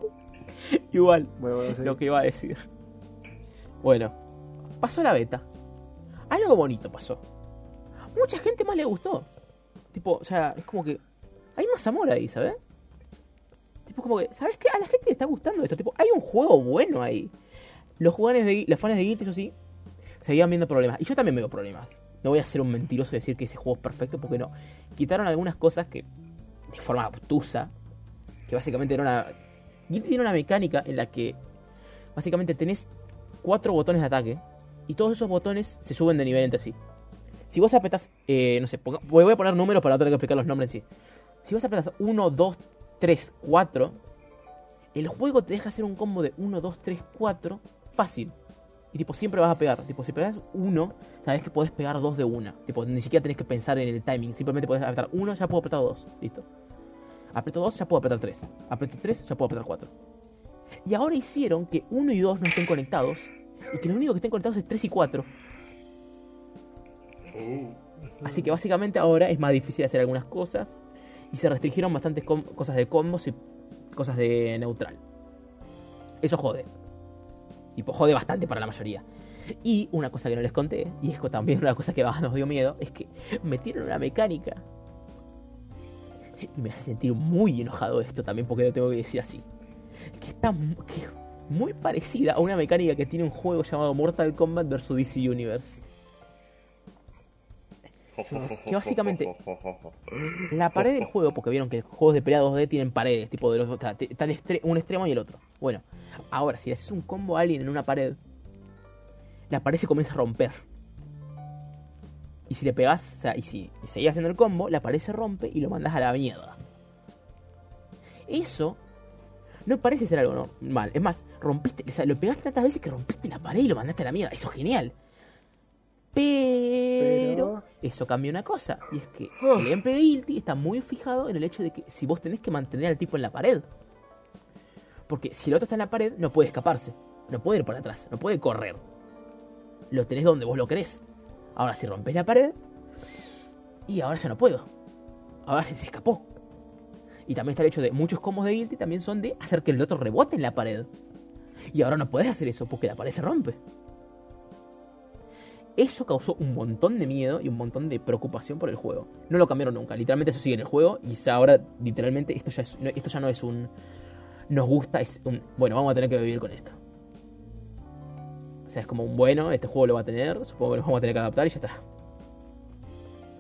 Igual, Bueno, bueno, sí. lo que iba a decir. Bueno, pasó la beta. Algo bonito pasó. Mucha gente más le gustó. Tipo, o sea, es como que. Hay más amor ahí, ¿sabes? Tipo, como que, ¿sabes qué? A la gente le está gustando esto. Tipo, hay un juego bueno ahí. Los jugadores de los fans de Guild, eso sí, seguían viendo problemas. Y yo también veo problemas. No voy a ser un mentiroso y decir que ese juego es perfecto, porque no. Quitaron algunas cosas que, de forma obtusa, que básicamente era una. Guild tiene una mecánica en la que básicamente tenés cuatro botones de ataque y todos esos botones se suben de nivel entre sí. Si vos apretás, eh, no sé, ponga- voy a poner números para no tener que explicar los nombres en sí. Si vos apretás 1, 2, 3, 4, el juego te deja hacer un combo de 1, 2, 3, 4 fácil. Y tipo, siempre vas a pegar. Tipo, si pegas uno, sabes que podés pegar dos de una. Tipo, ni siquiera tenés que pensar en el timing. Simplemente podés apretar uno, ya puedo apretar dos. Listo. Aprieto 2, ya puedo apretar 3. Aprieto 3, ya puedo apretar 4. Y ahora hicieron que 1 y 2 no estén conectados. Y que lo único que estén conectados es 3 y 4. Así que básicamente ahora es más difícil hacer algunas cosas. Y se restringieron bastantes cosas de combos y cosas de neutral. Eso jode. Tipo, jode bastante para la mayoría. Y una cosa que no les conté, y es también una cosa que nos dio miedo, es que metieron una mecánica Y me hace sentir muy enojado esto también, porque lo tengo que decir así. Que está muy parecida a una mecánica que tiene un juego llamado Mortal Kombat vs. DC Universe. Que básicamente- La pared del juego, porque vieron que los juegos de pelea 2D tienen paredes, tipo de los dos, está un extremo y el otro. Bueno, ahora si le haces un combo a alguien en una pared, la pared se comienza a romper. Y si le pegas, y si seguís haciendo el combo, la pared se rompe y lo mandas a la mierda. Eso no parece ser algo normal. Es más, rompiste, o sea, lo pegaste tantas veces que rompiste la pared y lo mandaste a la mierda. Eso es genial. Pero, Pero- eso cambia una cosa. Y es que el gameplay de Guilty está muy fijado en el hecho de que si vos tenés que mantener al tipo en la pared. Porque si el otro está en la pared, no puede escaparse. No puede ir por atrás. No puede correr. Lo tenés donde vos lo querés. Ahora si rompes la pared. Y ahora ya no puedo. Ahora se, se escapó. Y también está el hecho de muchos combos de Guilty también son de hacer que el otro rebote en la pared. Y ahora no podés hacer eso porque la pared se rompe. Eso causó un montón de miedo y un montón de preocupación por el juego. No lo cambiaron nunca. Literalmente eso sigue en el juego. Y ahora, literalmente, esto ya, esto ya no es un. Nos gusta, es un. Bueno, vamos a tener que vivir con esto. O sea, es como un bueno, este juego lo va a tener. Supongo que nos vamos a tener que adaptar y ya está.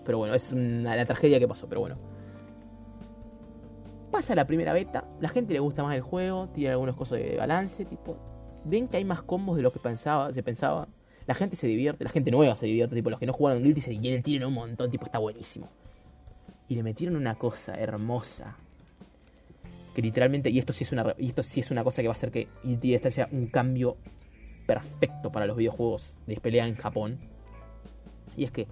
Pero bueno, es la tragedia que pasó, pero bueno. Pasa la primera beta, la gente le gusta más el juego, tiene algunos cosas de balance, tipo. Ven que hay más combos de lo que pensaba, se pensaba. La gente se divierte, la gente nueva se divierte, tipo, los que no jugaron Guilty se tienen un montón, tipo, está buenísimo. Y le metieron una cosa hermosa. Que literalmente, y esto sí es una, y esto sí es una cosa que va a hacer que Guilty esta sea un cambio perfecto para los videojuegos de pelea en Japón. Y es que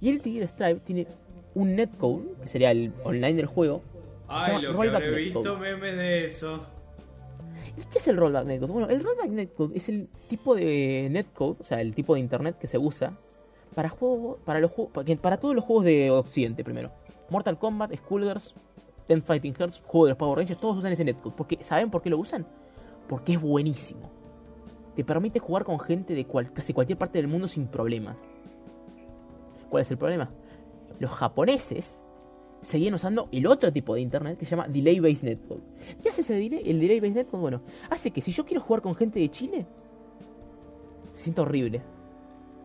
Guilty Gear Strive tiene un netcode, que sería el online del juego. Ay, lo que habré visto memes de eso. ¿Y qué es el rollback netcode? Bueno, el rollback netcode es el tipo de netcode, o sea, el tipo de internet que se usa para juegos, para los juegos, para, todos los juegos de Occidente primero. Mortal Kombat, Skullgirls, Ten Fighting Hearts, juego de los Power Rangers, todos usan ese netcode. Porque, ¿Saben por qué lo usan? Porque es buenísimo. Te permite jugar con gente de casi cualquier parte del mundo sin problemas. ¿Cuál es el problema? Los japoneses seguían usando el otro tipo de internet que se llama Delay Based Netcode. ¿Qué hace ese delay? El Delay Based Netcode, bueno, hace que si yo quiero jugar con gente de Chile, se sienta horrible.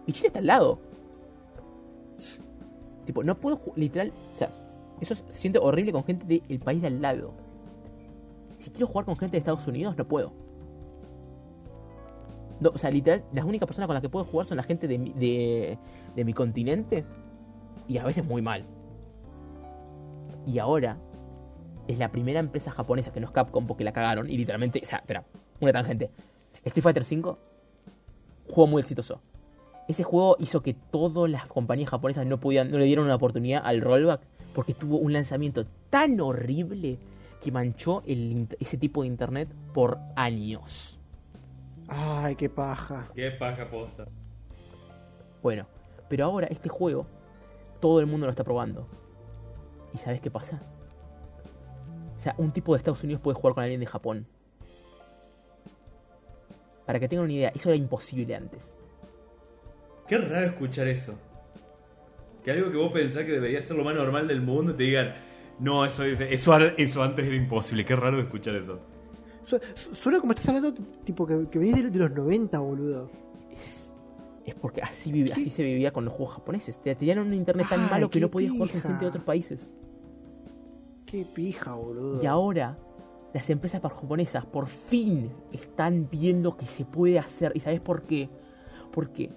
Y Chile está al lado. Tipo, no puedo literal, o sea, eso se siente horrible con gente del país de al lado. Si quiero jugar con gente de Estados Unidos, no puedo. No, o sea, literal, las únicas personas con las que puedo jugar son la gente de, mi- de, de mi continente. Y a veces muy mal. Y ahora es la primera empresa japonesa que no es Capcom porque la cagaron. Y literalmente, o sea, espera, una tangente. Street Fighter V, juego muy exitoso. Ese juego hizo que todas las compañías japonesas no podían, no le dieron una oportunidad al rollback porque tuvo un lanzamiento tan horrible que manchó el ese tipo de internet por años. Ay, qué paja. Qué paja posta. Bueno, pero ahora este juego todo el mundo lo está probando. ¿Y sabes qué pasa? O sea, un tipo de Estados Unidos puede jugar con alguien de Japón. Para que tengan una idea, eso era imposible antes. Qué raro escuchar eso. Que algo que vos pensás que debería ser lo más normal del mundo te digan, No, eso, eso, eso, antes era imposible. Qué raro escuchar eso. Su- su- Suena como estás hablando, tipo, que, que venís de, de los 90, boludo. Es, es porque así, se vivía con los juegos japoneses. Te tenían un internet tan Ay, malo que no podías jugar con gente de otros países. Qué pija, boludo. Y ahora, las empresas japonesas por fin están viendo que se puede hacer. ¿Y sabes por qué? Porque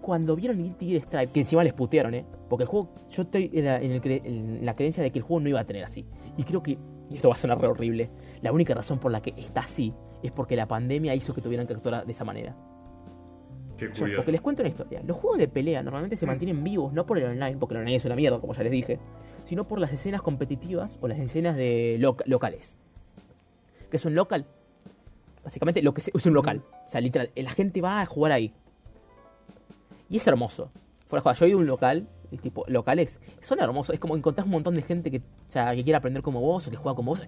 cuando vieron Guilty Gear Strive, que encima les putearon, ¿eh? Porque el juego, yo estoy en la, en el cre- en la creencia de que el juego no iba a tener así. Y creo que, y esto va a sonar re horrible, la única razón por la que está así es porque la pandemia hizo que tuvieran que actuar de esa manera. Qué curioso. porque les cuento una historia. Los juegos de pelea normalmente se mantienen vivos, no por el online, porque el online es una mierda, como ya les dije, sino por las escenas competitivas o las escenas de loca- locales. ¿Qué es un local? Básicamente lo que se- es un local. O sea, literal, la gente va a jugar ahí. Y es hermoso. Fuera de yo he ido a un local, y tipo, locales, son hermosos. Es como encontrás un montón de gente que, o sea, que quiere aprender como vos, o que juega como vos.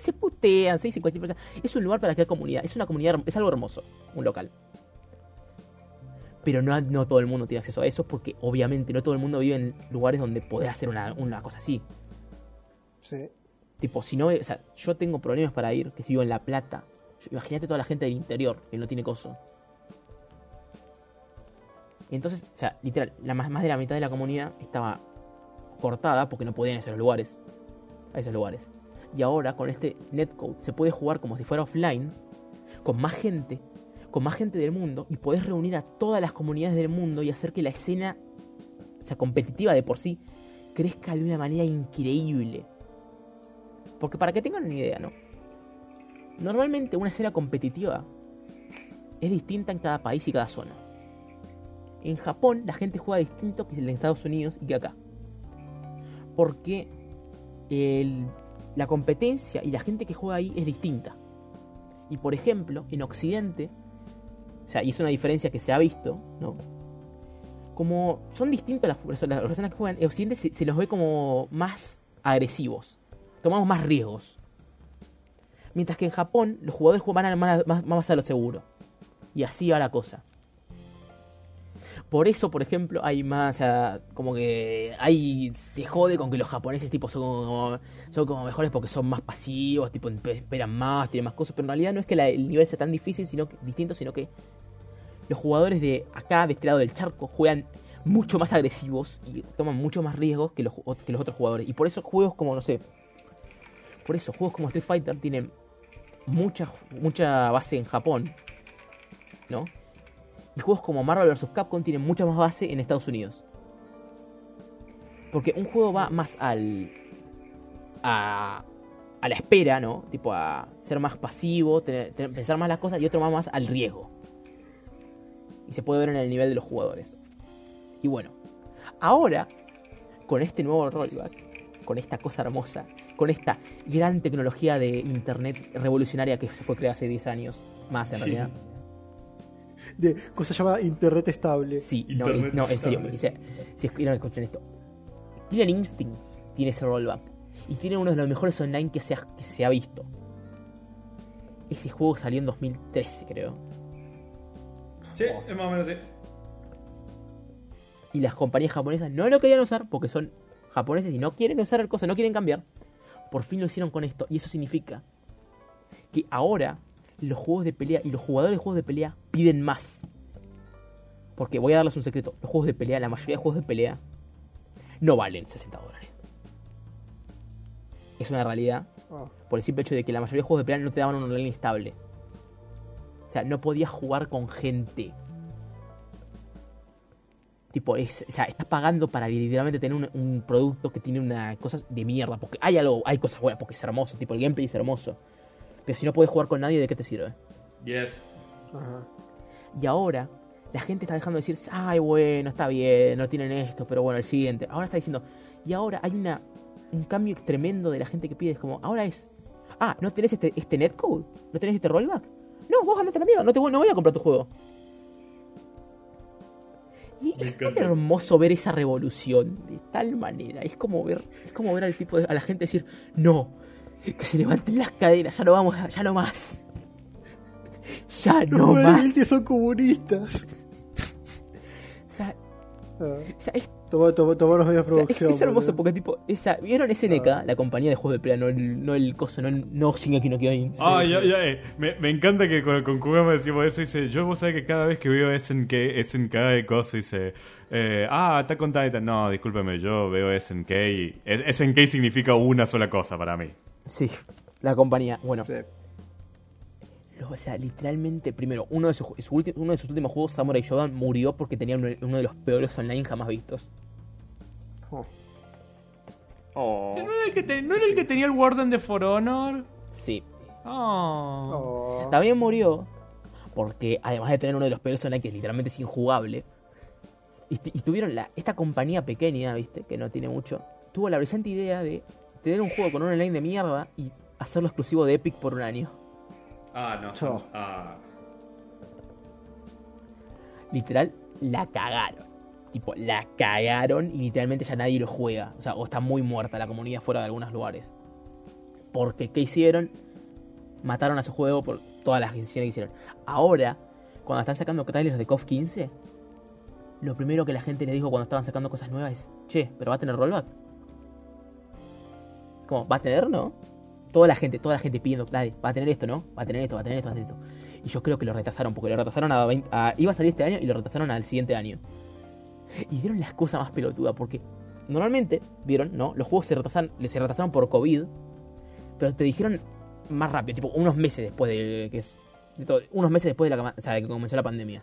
Se putean, se dicen cualquier cosa. Es un lugar para crear comunidad. Es una comunidad, es algo hermoso, un local. Pero no, no todo el mundo tiene acceso a eso porque obviamente no todo el mundo vive en lugares donde podés hacer una, una cosa así. Sí. Tipo, si no, o sea, yo tengo problemas para ir, que si vivo en La Plata. Imagínate toda la gente del interior que no tiene coso. Y entonces, o sea, literal, la, más, más de la mitad de la comunidad estaba cortada porque no podían ir a esos lugares. A esos lugares. Y ahora con este netcode se puede jugar como si fuera offline, con más gente, con más gente del mundo, y podés reunir a todas las comunidades del mundo y hacer que la escena, o sea, competitiva de por sí, crezca de una manera increíble. Porque para que tengan una idea, ¿no? Normalmente una escena competitiva es distinta en cada país y cada zona. En Japón la gente juega distinto que en Estados Unidos y que acá. Porque la competencia y la gente que juega ahí es distinta. Y por ejemplo, en Occidente, o sea, y es una diferencia que se ha visto, ¿no? Como son distintas las personas, que juegan, en Occidente se, los ve como más agresivos. Tomamos más riesgos. Mientras que en Japón los jugadores van más a lo seguro. Y así va la cosa. Por eso, por ejemplo, hay más, o sea, como que hay, se jode con que los japoneses tipo son como, son como mejores porque son más pasivos, tipo esperan más, tienen más cosas, pero en realidad no es que el nivel sea tan difícil, sino que, distinto, sino que los jugadores de acá, de este lado del charco, juegan mucho más agresivos y toman mucho más riesgos que los, que los otros jugadores. Y por eso juegos como, no sé, por eso juegos como Street Fighter tienen mucha, mucha base en Japón, ¿no? Y juegos como Marvel vs. Capcom tienen mucha más base en Estados Unidos. Porque un juego va más al. a. a la espera, ¿no? Tipo a ser más pasivo, tener- tener- pensar más las cosas, y otro va más al riesgo. Y se puede ver en el nivel de los jugadores. Y bueno, ahora, con este nuevo rollback, con esta cosa hermosa, con esta gran tecnología de internet revolucionaria que se fue creada hace 10 años, más en Sí. realidad. De cosa llamada Internet estable. Sí, no, Internet no, en serio, si quieren escuchar esto. Killer Instinct tiene ese rollback. Y tiene uno de los mejores online que se ha, que se ha visto. Ese juego salió en 2013, creo. Sí, es más o menos así. Y las compañías japonesas no lo querían usar porque son japoneses y no quieren usar el cosa, no quieren cambiar. Por fin lo hicieron con esto. Y eso significa que ahora los juegos de pelea y los jugadores de juegos de pelea piden más. Porque voy a darles un secreto. Los juegos de pelea, la mayoría de juegos de pelea, no valen 60 dólares. Es una realidad. Ah, Por el simple hecho de que la mayoría de juegos de pelea no te daban un online estable. O sea, no podías jugar con gente. Tipo, es, o sea, estás pagando para literalmente tener un, un producto que tiene una cosas de mierda. Porque hay algo, hay cosas buenas, porque es hermoso. Tipo, el gameplay es hermoso. Pero si no puedes jugar con nadie, ¿de qué te sirve? Yes. ajá. Y ahora, la gente está dejando de decir, ay, bueno, está bien, no tienen esto, pero bueno, el siguiente. Ahora está diciendo, y ahora hay una un cambio tremendo de la gente que pide. Es como, ahora es, ah, ¿no tenés este, este netcode? ¿No tenés este rollback? No, vos andate a la mierda, no, te voy, no voy a comprar tu juego. Y Me es tan hermoso ver esa revolución de tal manera. Es como ver, es como ver al tipo de- a la gente decir, no, que se levanten las caderas, ya no vamos, a- ya no más. Ya no de más. Son comunistas. O sea, Ah, o sea, es, Toma los medios de o sea, es- producción. es hermoso porque tipo, esa, ¿vieron SNK? La compañía de juegos de pelea, no el, no el coso, no el no Shingeki no Kyojin. Ah, ya, ya, eh. Me, me encanta que con, con Kugama decimos eso. Dice, yo vos sabés que cada vez que veo SNK, SNK de cosas, dice, eh, ah, está con Titan. No, discúlpeme, yo veo SNK y SNK significa una sola cosa para mí. Sí, la compañía. Bueno, Sí. Lo- o sea, literalmente, primero, uno de, sus, su ulti- uno de sus últimos juegos, Samurai Shodown, murió porque tenía uno, uno de los peores online jamás vistos. Oh. Oh. ¿No era el que, te- ¿no era el que tenía el Warden de For Honor? Sí. Oh. Oh. También murió porque, además de tener uno de los peores online que literalmente es injugable, y, y tuvieron la, esta compañía pequeña, ¿viste? Que no tiene mucho, tuvo la brillante idea de tener un juego con un online de mierda y hacerlo exclusivo de Epic por un año. Ah, no. Yo. Ah. literal la cagaron. Tipo, la cagaron y literalmente ya nadie lo juega. O sea, o está muy muerta la comunidad fuera de algunos lugares. Porque, ¿qué hicieron? Mataron a su juego por todas las decisiones que hicieron. Ahora, cuando están sacando trailers de KOF 15, lo primero que la gente le dijo cuando estaban sacando cosas nuevas es, che, pero va a tener rollback. Como, ¿va a tener, no? Toda la gente, toda la gente pidiendo, dale, va a tener esto, ¿no? Va a tener esto, va a tener esto, va a tener esto. Y yo creo que lo retrasaron, porque lo retrasaron a, 20 a- Iba a salir este año y lo retrasaron al siguiente año. Y dieron la excusa más pelotuda, porque normalmente, vieron, ¿no? Los juegos se retrasaron, se retrasaron por COVID, pero te dijeron más rápido, tipo unos meses después de que es. todo- unos meses después de, la, o sea, de que comenzó la pandemia.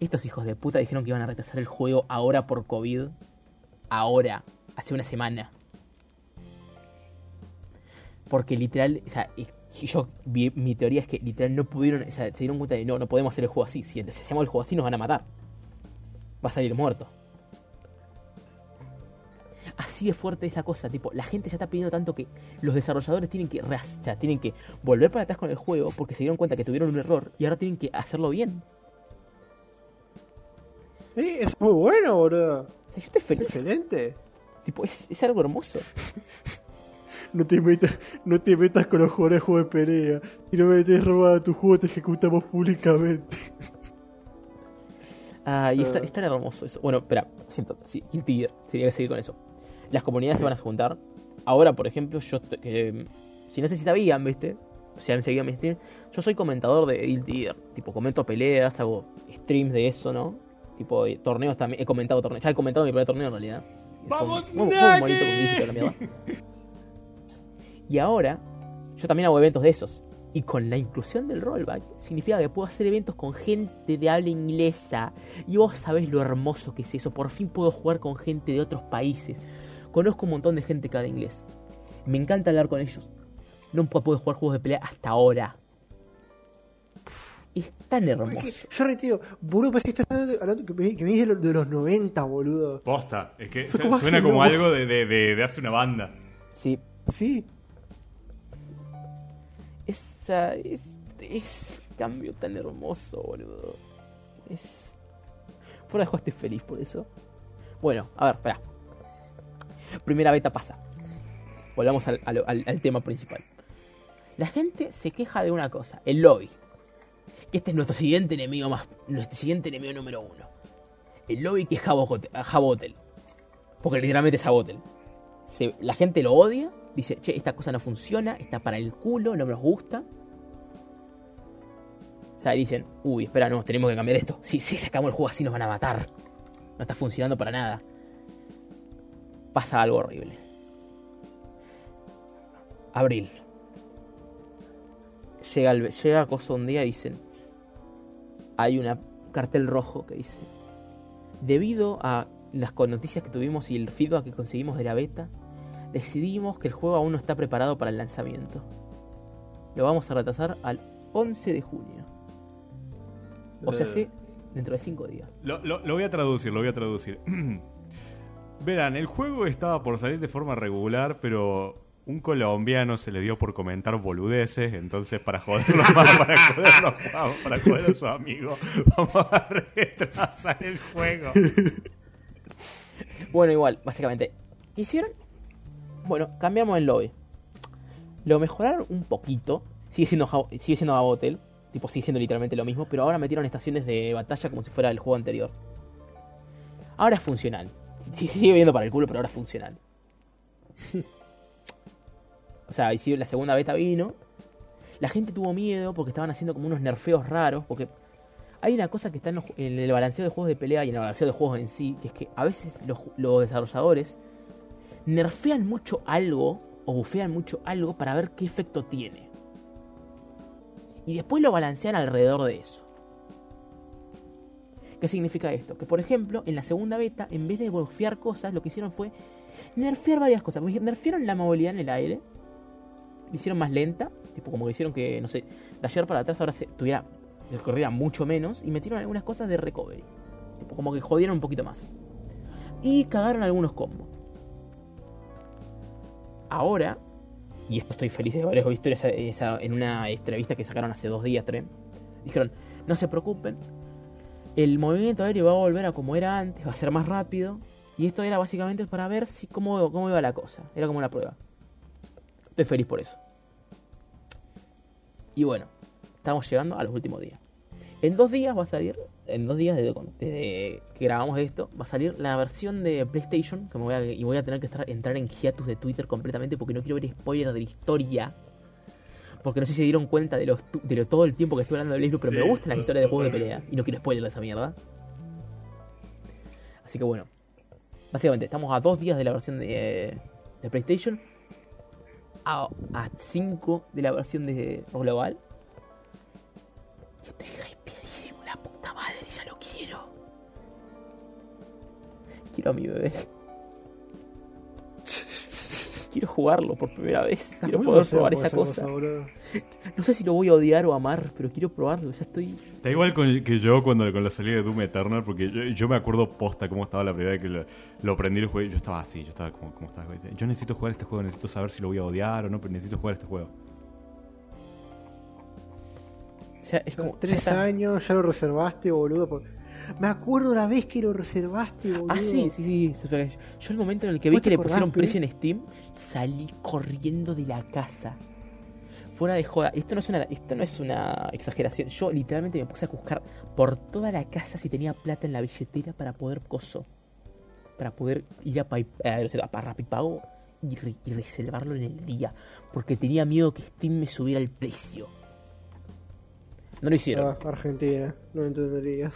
Estos hijos de puta dijeron que iban a retrasar el juego ahora por COVID. Ahora, hace una semana. Porque literal, o sea, yo, mi teoría es que literal no pudieron, o sea, se dieron cuenta de no, no podemos hacer el juego así. Si hacemos el juego así nos van a matar. Va a salir muerto. Así de fuerte es la cosa, tipo, la gente ya está pidiendo tanto que los desarrolladores tienen que, o sea, tienen que volver para atrás con el juego porque se dieron cuenta que tuvieron un error y ahora tienen que hacerlo bien. Eh, es muy bueno, boludo. O sea, yo estoy feliz. Excelente. Tipo, es, es algo hermoso. No te metas, no te metas con los jugadores de juego de pelea. Si no me metes robado tu juego, te ejecutamos públicamente. Ah, y es, tan- Ah. tan hermoso eso. Bueno, espera, siento, sí, Guilty Gear, tenía que seguir con eso. Las comunidades se van a juntar. Ahora, por ejemplo, yo, estoy- que, si no sé si sabían, ¿viste? Si han seguido mi stream, yo soy comentador de Guilty Gear. Tipo, comento peleas, hago streams de eso, ¿no? Tipo, eh, torneos también. He comentado torneos. Ya he comentado mi primer torneo en realidad. ¡Vamos, fue un- fue un bonito con dígito, la mierda. Y ahora, yo también hago eventos de esos. Y con la inclusión del rollback, significa que puedo hacer eventos con gente de habla inglesa. Y vos sabés lo hermoso que es eso. Por fin puedo jugar con gente de otros países. Conozco un montón de gente que habla inglés. Me encanta hablar con ellos. Nunca pude jugar juegos de pelea hasta ahora. Es tan hermoso. Yo retiro, boludo, parece que estás hablando, hablando- que me, que me dice de, de los 90, boludo. Posta, es que ¿Cómo suena como no? algo de, de, de, de hace una banda. Sí, Sí. Esa es, es cambio tan hermoso, boludo. Es. Fuera de juego estoy feliz por eso. Bueno, a ver, espera. Primera beta pasa. Volvamos al, al- al- tema principal. La gente se queja de una cosa, el lobby. Que este es nuestro siguiente enemigo más. Nuestro siguiente enemigo número uno. El lobby que es Jabo Hotel. Jabo Hotel. Porque literalmente es Jabo Hotel. Se- la gente lo odia, dice, che, esta cosa no funciona, está para el culo, no nos gusta. O sea, dicen, uy, espera, no, tenemos que cambiar esto. Si, si sacamos el juego así nos van a matar. No está funcionando para nada. Pasa algo horrible. Abril. Llega, el, llega cosa un día y dicen, hay un cartel rojo que dice, debido a las noticias que tuvimos y el feedback que conseguimos de la beta, decidimos que el juego aún no está preparado para el lanzamiento. Lo vamos a retrasar al 11 de junio. O sea, Eh. sí, dentro de 5 días. Lo, lo- lo voy a traducir, lo voy a traducir. Verán, el juego estaba por salir de forma regular, pero un colombiano se le dio por comentar boludeces, entonces para joderlo más, para joderlo, vamos, para joder a su amigo, vamos a retrasar el juego. Bueno, igual, básicamente. ¿Qué hicieron? Bueno, cambiamos el lobby. Lo mejoraron un poquito. Sigue siendo, sigue siendo Jabo Hotel. Tipo, sigue siendo literalmente lo mismo. Pero ahora metieron estaciones de batalla como si fuera el juego anterior. Ahora es funcional. Sí, sigue viendo para el culo, pero ahora es funcional. O sea, la segunda beta vino. La gente tuvo miedo porque estaban haciendo como unos nerfeos raros. Porque hay una cosa que está en, el balanceo de juegos de pelea y en el balanceo de juegos en sí, que es que a veces los desarrolladores nerfean mucho algo o bufean mucho algo para ver qué efecto tiene. Y después lo balancean alrededor de eso. ¿Qué significa esto? Que por ejemplo, en la segunda beta, en vez de bufear cosas, lo que hicieron fue nerfear varias cosas. Nerfearon la movilidad en el aire, la hicieron más lenta, tipo como que hicieron que, no sé, de ayer para atrás ahora se tuviera corriera mucho menos y metieron algunas cosas de recovery. Tipo, como que jodieron un poquito más. Y cagaron algunos combos. Ahora, y esto estoy feliz de haber visto esa, esa- en una entrevista que sacaron hace dos días, tres. Dijeron, no se preocupen, el movimiento aéreo va a volver a como era antes, va a ser más rápido. Y esto era básicamente para ver si cómo, cómo iba la cosa. Era como una prueba. Estoy feliz por eso. Y bueno, estamos llegando a los últimos días. En dos días va a salir en dos días desde, desde que grabamos esto, va a salir la versión de PlayStation. Que me voy a, y voy a tener que estar, entrar en hiatus de Twitter completamente porque no quiero ver spoilers de la historia. Porque no sé si se dieron cuenta de, los, tu- de lo, todo el tiempo que estoy hablando de Blaze Blue, pero Sí, me gustan las historias de juegos de pelea. Y no quiero spoiler de esa mierda. Así que bueno. Básicamente, estamos a dos días de la versión de, de PlayStation. A 5 de la versión de global. Y estoy Quiero a mi bebé. Quiero jugarlo por primera vez. Quiero poder probar esa cosa. No sé si lo voy a odiar o amar, pero quiero probarlo. Ya estoy. Está igual con- que yo cuando con la salida de Doom Eternal, porque yo, yo me acuerdo posta cómo estaba la primera vez que lo, lo prendí y lo jugué. Yo estaba así, yo estaba como, como estaba. Yo necesito jugar este juego, necesito saber si lo voy a odiar o no, pero necesito jugar este juego. O sea, es como. Tres años, ya lo reservaste, boludo. por- Me acuerdo la vez que lo reservaste, boludo. Ah, sí, sí, sí. Yo el momento en el que vi ¿Vos te que le pusieron precio en Steam, salí corriendo de la casa. Fuera de joda. Esto no es una, esto no es una exageración. Yo literalmente me puse a buscar por toda la casa si tenía plata en la billetera para poder coso. Para poder ir a, Pay- eh, a Rapipago y, re- y reservarlo en el día. Porque tenía miedo que Steam me subiera el precio. No lo hicieron. Ah, Argentina, no entenderías.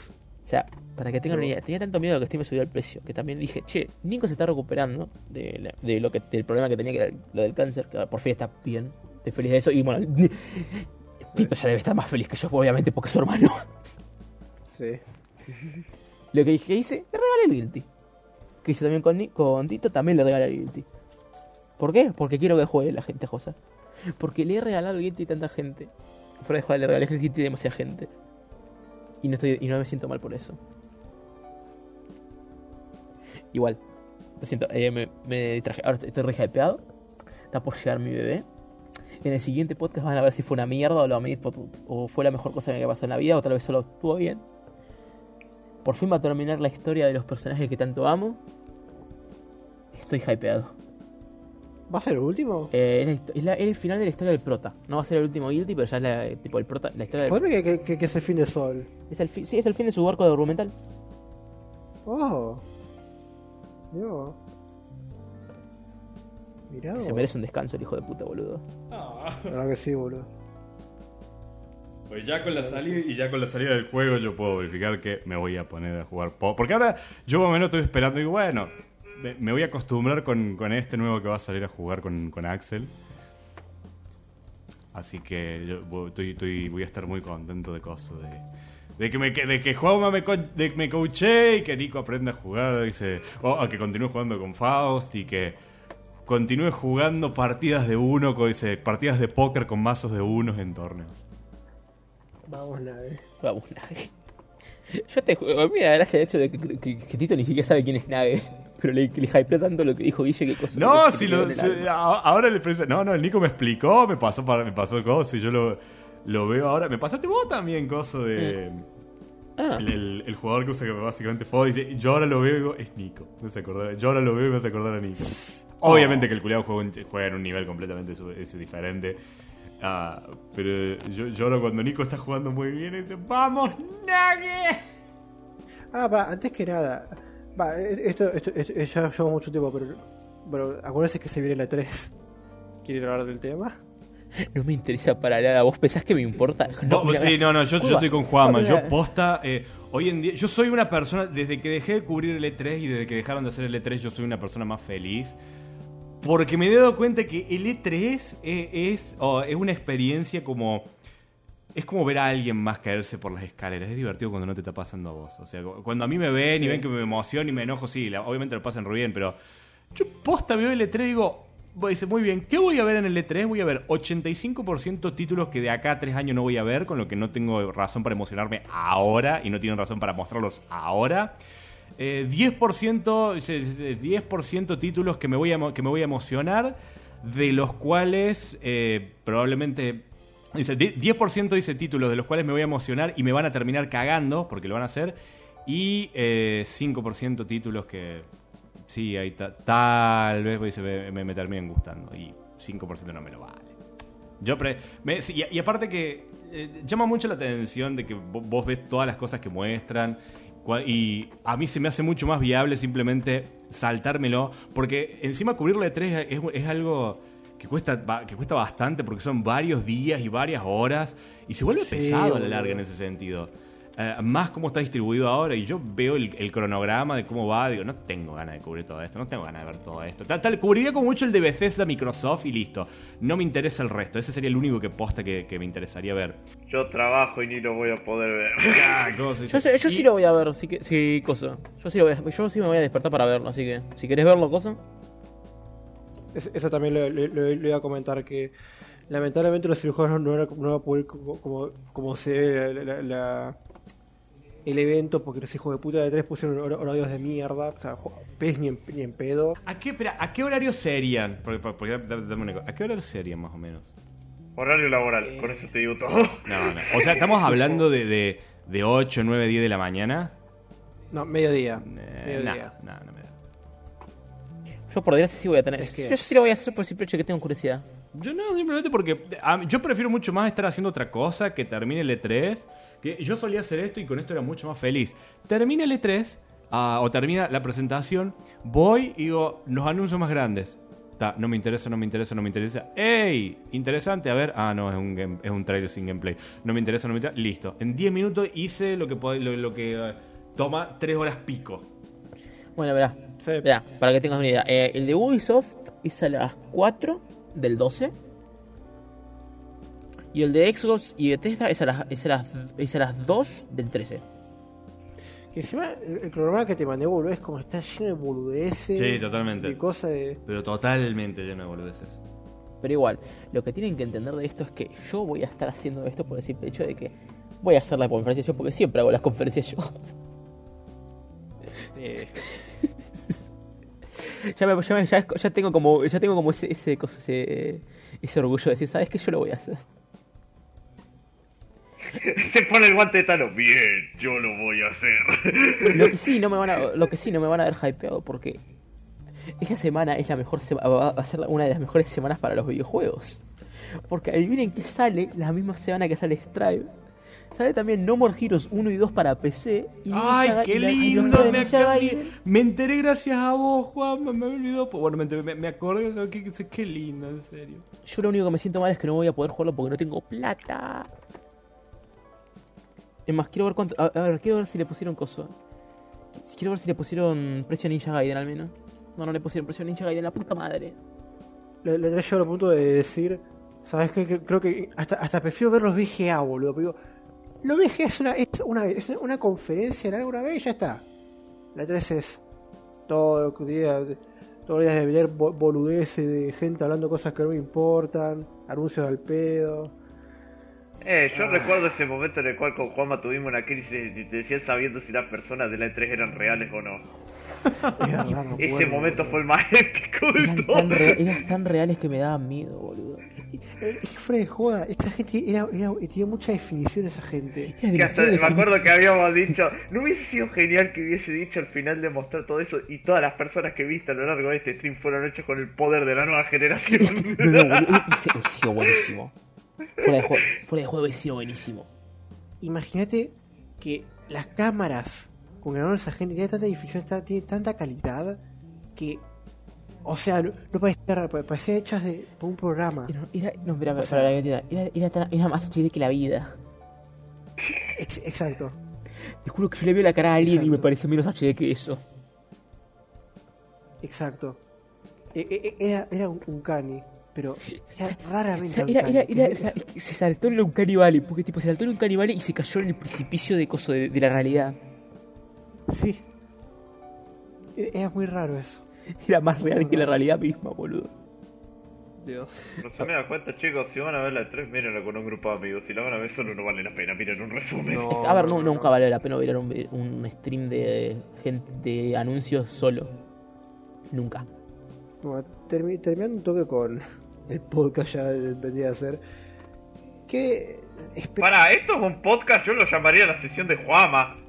O sea, para que tengan una idea, tenía tanto miedo de que Steam me subiera el precio que también dije, che, Nico se está recuperando de, la- de lo que del problema que tenía que era lo del cáncer, que ahora por fin está bien, estoy feliz de eso y bueno, Tito ya debe estar más feliz que yo, obviamente, porque es su hermano. Sí. Lo que dije hice, le regalé el Guilty. Que hice también con, con Tito, también le regalé el Guilty. ¿Por qué? Porque quiero que juegue la gente, Josa. Porque le he regalado el Guilty a tanta gente. Fuera de jugar, le regalé el Guilty a demasiada gente. Y no, estoy, y no me siento mal por eso. Igual, lo siento, eh, me. Ahora estoy re hypeado. Está por llegar mi bebé. En el siguiente podcast van a ver si fue una mierda o, lo o fue la mejor cosa que me pasó en la vida, o tal vez solo estuvo bien. Por fin va a terminar la historia de los personajes que tanto amo. Estoy hypeado. ¿Va a ser el último? Eh, es, la histo- es la- es el final de la historia del prota. No va a ser el último Guilty, pero ya es la, tipo, el prota, la historia del que, que, que, que es el fin de Sol. es el, fi- sí, es el fin de su arco documental. Oh. Mirá. Mirá. Que se merece un descanso el hijo de puta, boludo. La verdad que sí, boludo. Pues ya con la salida y ya con la salida del juego yo puedo verificar que me voy a poner a jugar po- porque ahora yo más o menos estoy esperando y digo, bueno, me, voy a acostumbrar con, con este nuevo que va a salir a jugar con, con Axel. Así que yo estoy, estoy- voy a estar muy contento de cosas de, de que me que- de que Juanma me, de que me coaché y que Nico aprenda a jugar, dice, o a que continúe jugando con Faust y que continúe jugando partidas de uno, dice, partidas de póker con mazos de unos en torneos. Vamos, nave. Vamos, Nage. Yo te juego. A mí me da gracia el hecho de que, que- que Tito ni siquiera sabe quién es Nage. Pero le, le hypeó tanto lo que dijo Guille que cosa. No, que si lo, si- a- ahora le parece, no, no, el Nico me explicó, me pasó para, me pasó cosas y yo lo, lo veo ahora. Me pasaste vos también cosa de Ah, el, el- el jugador que usa que básicamente fue dice, yo ahora lo veo y digo, es Nico. Me hace acordar, yo ahora lo veo y me hace acordar a Nico. Obviamente que el culiado juega, en- juega en un nivel completamente es diferente. Ah, pero yo lloro cuando Nico está jugando muy bien y dice, ¡Vamos, Nage! Ah, va, antes que nada. Va, eh, esto, esto, esto- eh, ya lleva mucho tiempo, pero. Pero acuérdense que se viene la 3. ¿Quieren hablar del tema? no me interesa para nada. ¿Vos pensás que me importa? No, mira, sí, no, no, yo, estoy con Juanma. Yo posta, eh, hoy en día, yo soy una persona, desde que dejé de cubrir el E3 y desde que dejaron de hacer el E3, yo soy una persona más feliz. Porque me he dado cuenta que el E3 es, es, oh, es una experiencia como... Es como ver a alguien más caerse por las escaleras. Es divertido cuando no te está pasando a vos. O sea, cu- cuando a mí me ven y ven que me emociono y me enojo, sí, la- obviamente lo pasan re bien, pero yo posta veo el E3 y digo, dice, muy bien, ¿qué voy a ver en el E3? Voy a ver 85% títulos que de acá a tres años no voy a ver, con lo que no tengo razón para emocionarme ahora y no tienen razón para mostrarlos ahora. Eh, 10%, dice, dice, 10% títulos que me, voy a, que me voy a emocionar, de los cuales eh, probablemente... Dice, di- 10% dice títulos de los cuales me voy a emocionar y me van a terminar cagando, porque lo van a hacer. Y eh, 5% títulos que sí, ahí ta- tal vez pues, me, terminen gustando. Y 5% no me lo vale. Yo pre- y, aparte que eh, llama mucho la atención de que vo- vos ves todas las cosas que muestran y a mí se me hace mucho más viable simplemente saltármelo porque encima cubrirle tres es, es algo que cuesta que cuesta bastante porque son varios días y varias horas y se vuelve Sí, pesado a la larga en ese sentido. Eh, más cómo está distribuido ahora y yo veo el, el cronograma de cómo va, digo, no tengo ganas de cubrir todo esto, no tengo ganas de ver todo esto. Tal, tal, cubriría como mucho el de Bethesda, Microsoft y listo. No me interesa el resto, ese sería el único que posta que, que me interesaría ver. Yo trabajo y ni lo voy a poder ver. Ah, ¿cómo se Yo, yo sí lo voy a ver, sí, que, sí, cosa. Yo sí, lo voy a- yo sí me voy a despertar para verlo, así que si querés verlo, cosa. Es- Eso también le iba a comentar que lamentablemente los cirujanos no, no va a poder como, como, como se ve la- la- la- el evento porque los hijos de puta de tres pusieron hor- horarios de mierda, o sea, pez ni en, ni en pedo. ¿A qué, espera, ¿A qué horario serían? Porque, porque- porque- dame- dame una cosa. ¿A qué horario serían más o menos? Horario laboral, con eso te digo todo. No, no. O sea, estamos hablando de, de, de 8, 9, 10 de la mañana. No, mediodía. Eh, mediodía. no, no, no. Yo por desgracia sí voy a tener. Es que- Yo sí lo voy a hacer por el simple hecho de que tengo curiosidad. Yo no, simplemente porque a yo prefiero mucho más estar haciendo otra cosa que termine el E3. Que yo solía hacer esto y con esto era mucho más feliz. Termina el E3 ah, o termina la presentación, voy y digo, los anuncios más grandes. Ta, no me interesa, no me interesa, no me interesa. ¡Ey! Interesante, a ver. Ah, no, es un, game- es un trailer sin gameplay. No me interesa, no me interesa. Listo. En 10 minutos hice lo que, lo, lo que eh, toma 3 horas pico. Bueno, verá. Sí. Para que tengas una idea. Eh, el de Ubisoft es a las 4 del 12. Y el de Xbox y Bethesda es a las, es a las, es a las 2 del 13. Que encima el, el programa que te mandé, boludo, es como está lleno de boludeces. Sí, totalmente. De cosas de. Pero totalmente lleno de boludeces. Pero igual, lo que tienen que entender de esto es que yo voy a estar haciendo esto por el simple hecho de que voy a hacer la conferencia yo, porque siempre hago las conferencias yo. eh, ya, me- ya, me- ya- ya tengo como ya tengo como ese ese, cosa, ese ese orgullo de decir, ¿sabes qué? Yo lo voy a hacer. Se pone el guante de Thanos. Bien, yo lo voy a hacer. Lo que sí no me van a, lo que sí no me van a ver hypeado porque esta semana es la mejor va a ser una de las mejores semanas para los videojuegos. Porque adivinen que sale la misma semana que sale Strive. Sale también No More Heroes 1 y 2 para PC. Y ¡Ay, Ninja qué y lindo! Me, Gaiden. me enteré gracias a vos, Juan. Me, me olvidó. Bueno, me, enteré- me, me acordé. qué, qué- qué lindo, en serio. Yo lo único que me siento mal es que no voy a poder jugarlo porque no tengo plata. Es más, quiero ver cuánto. A, a ver, quiero ver si le pusieron coso. Quiero ver si le pusieron precio a Ninja Gaiden al menos. No, no le pusieron precio a Ninja Gaiden, la puta madre. le, le traigo al punto de decir, ¿sabes qué? Que- Creo que hasta, hasta prefiero ver los VGA, boludo. Pero lo VGA es una, es una, es una conferencia larga una vez y ya está. La 3 es todo lo que día, todos los días de ver bo- boludeces de gente hablando cosas que no me importan, anuncios al pedo. Eh, yo recuerdo ese momento en el cual con Juanma tuvimos una crisis y te decían sabiendo si las personas de la E3 eran reales o no. Es verdad, me Ese momento fue el más épico de Eran todo. tan, eran tan reales que me daban miedo, boludo. Eh, Es que fuera de joda, esta gente era, era, tenía mucha definición esa gente. Era Que hasta, demasiado me acuerdo que habíamos dicho, no hubiese sido genial que hubiese dicho al final de mostrar todo eso y todas las personas que viste a lo largo de este stream fueron hechos con el poder de la nueva generación. No, no, sido buenísimo. Fuera de juego, fuera de juego hubiese sido buenísimo. Imagínate que las cámaras con que esa gente tiene tanta ta- tiene tanta calidad que. O sea, no, no parecía, parecía hechas de, por un programa. Era, era, no, espera, O sea- era, era, tan- era más HD que la vida. Ex- exacto. Te juro que yo le veo la cara a alguien y me parece menos HD que eso. Exacto. E- e- Era, era un, un cani, pero O raramente sea, era, era, era, o sea, se saltó en un canibale, porque tipo se saltó en un canibale y se cayó en el precipicio de coso de, de la realidad. Sí. Era muy raro eso. Era más real que la realidad misma, boludo. Dios. No se me da cuenta, chicos, si van a ver la 3, mírenla con un grupo de amigos. Si la van a ver solo, no vale la pena. Miren un resumen. a ver, no, nunca vale la pena ver un, un stream de gente de anuncios solo. Nunca. Bueno, termi- terminando un toque con el podcast ya vendría a ser. ¿Qué. espe- Para, esto es un podcast, yo lo llamaría la sesión de Juama.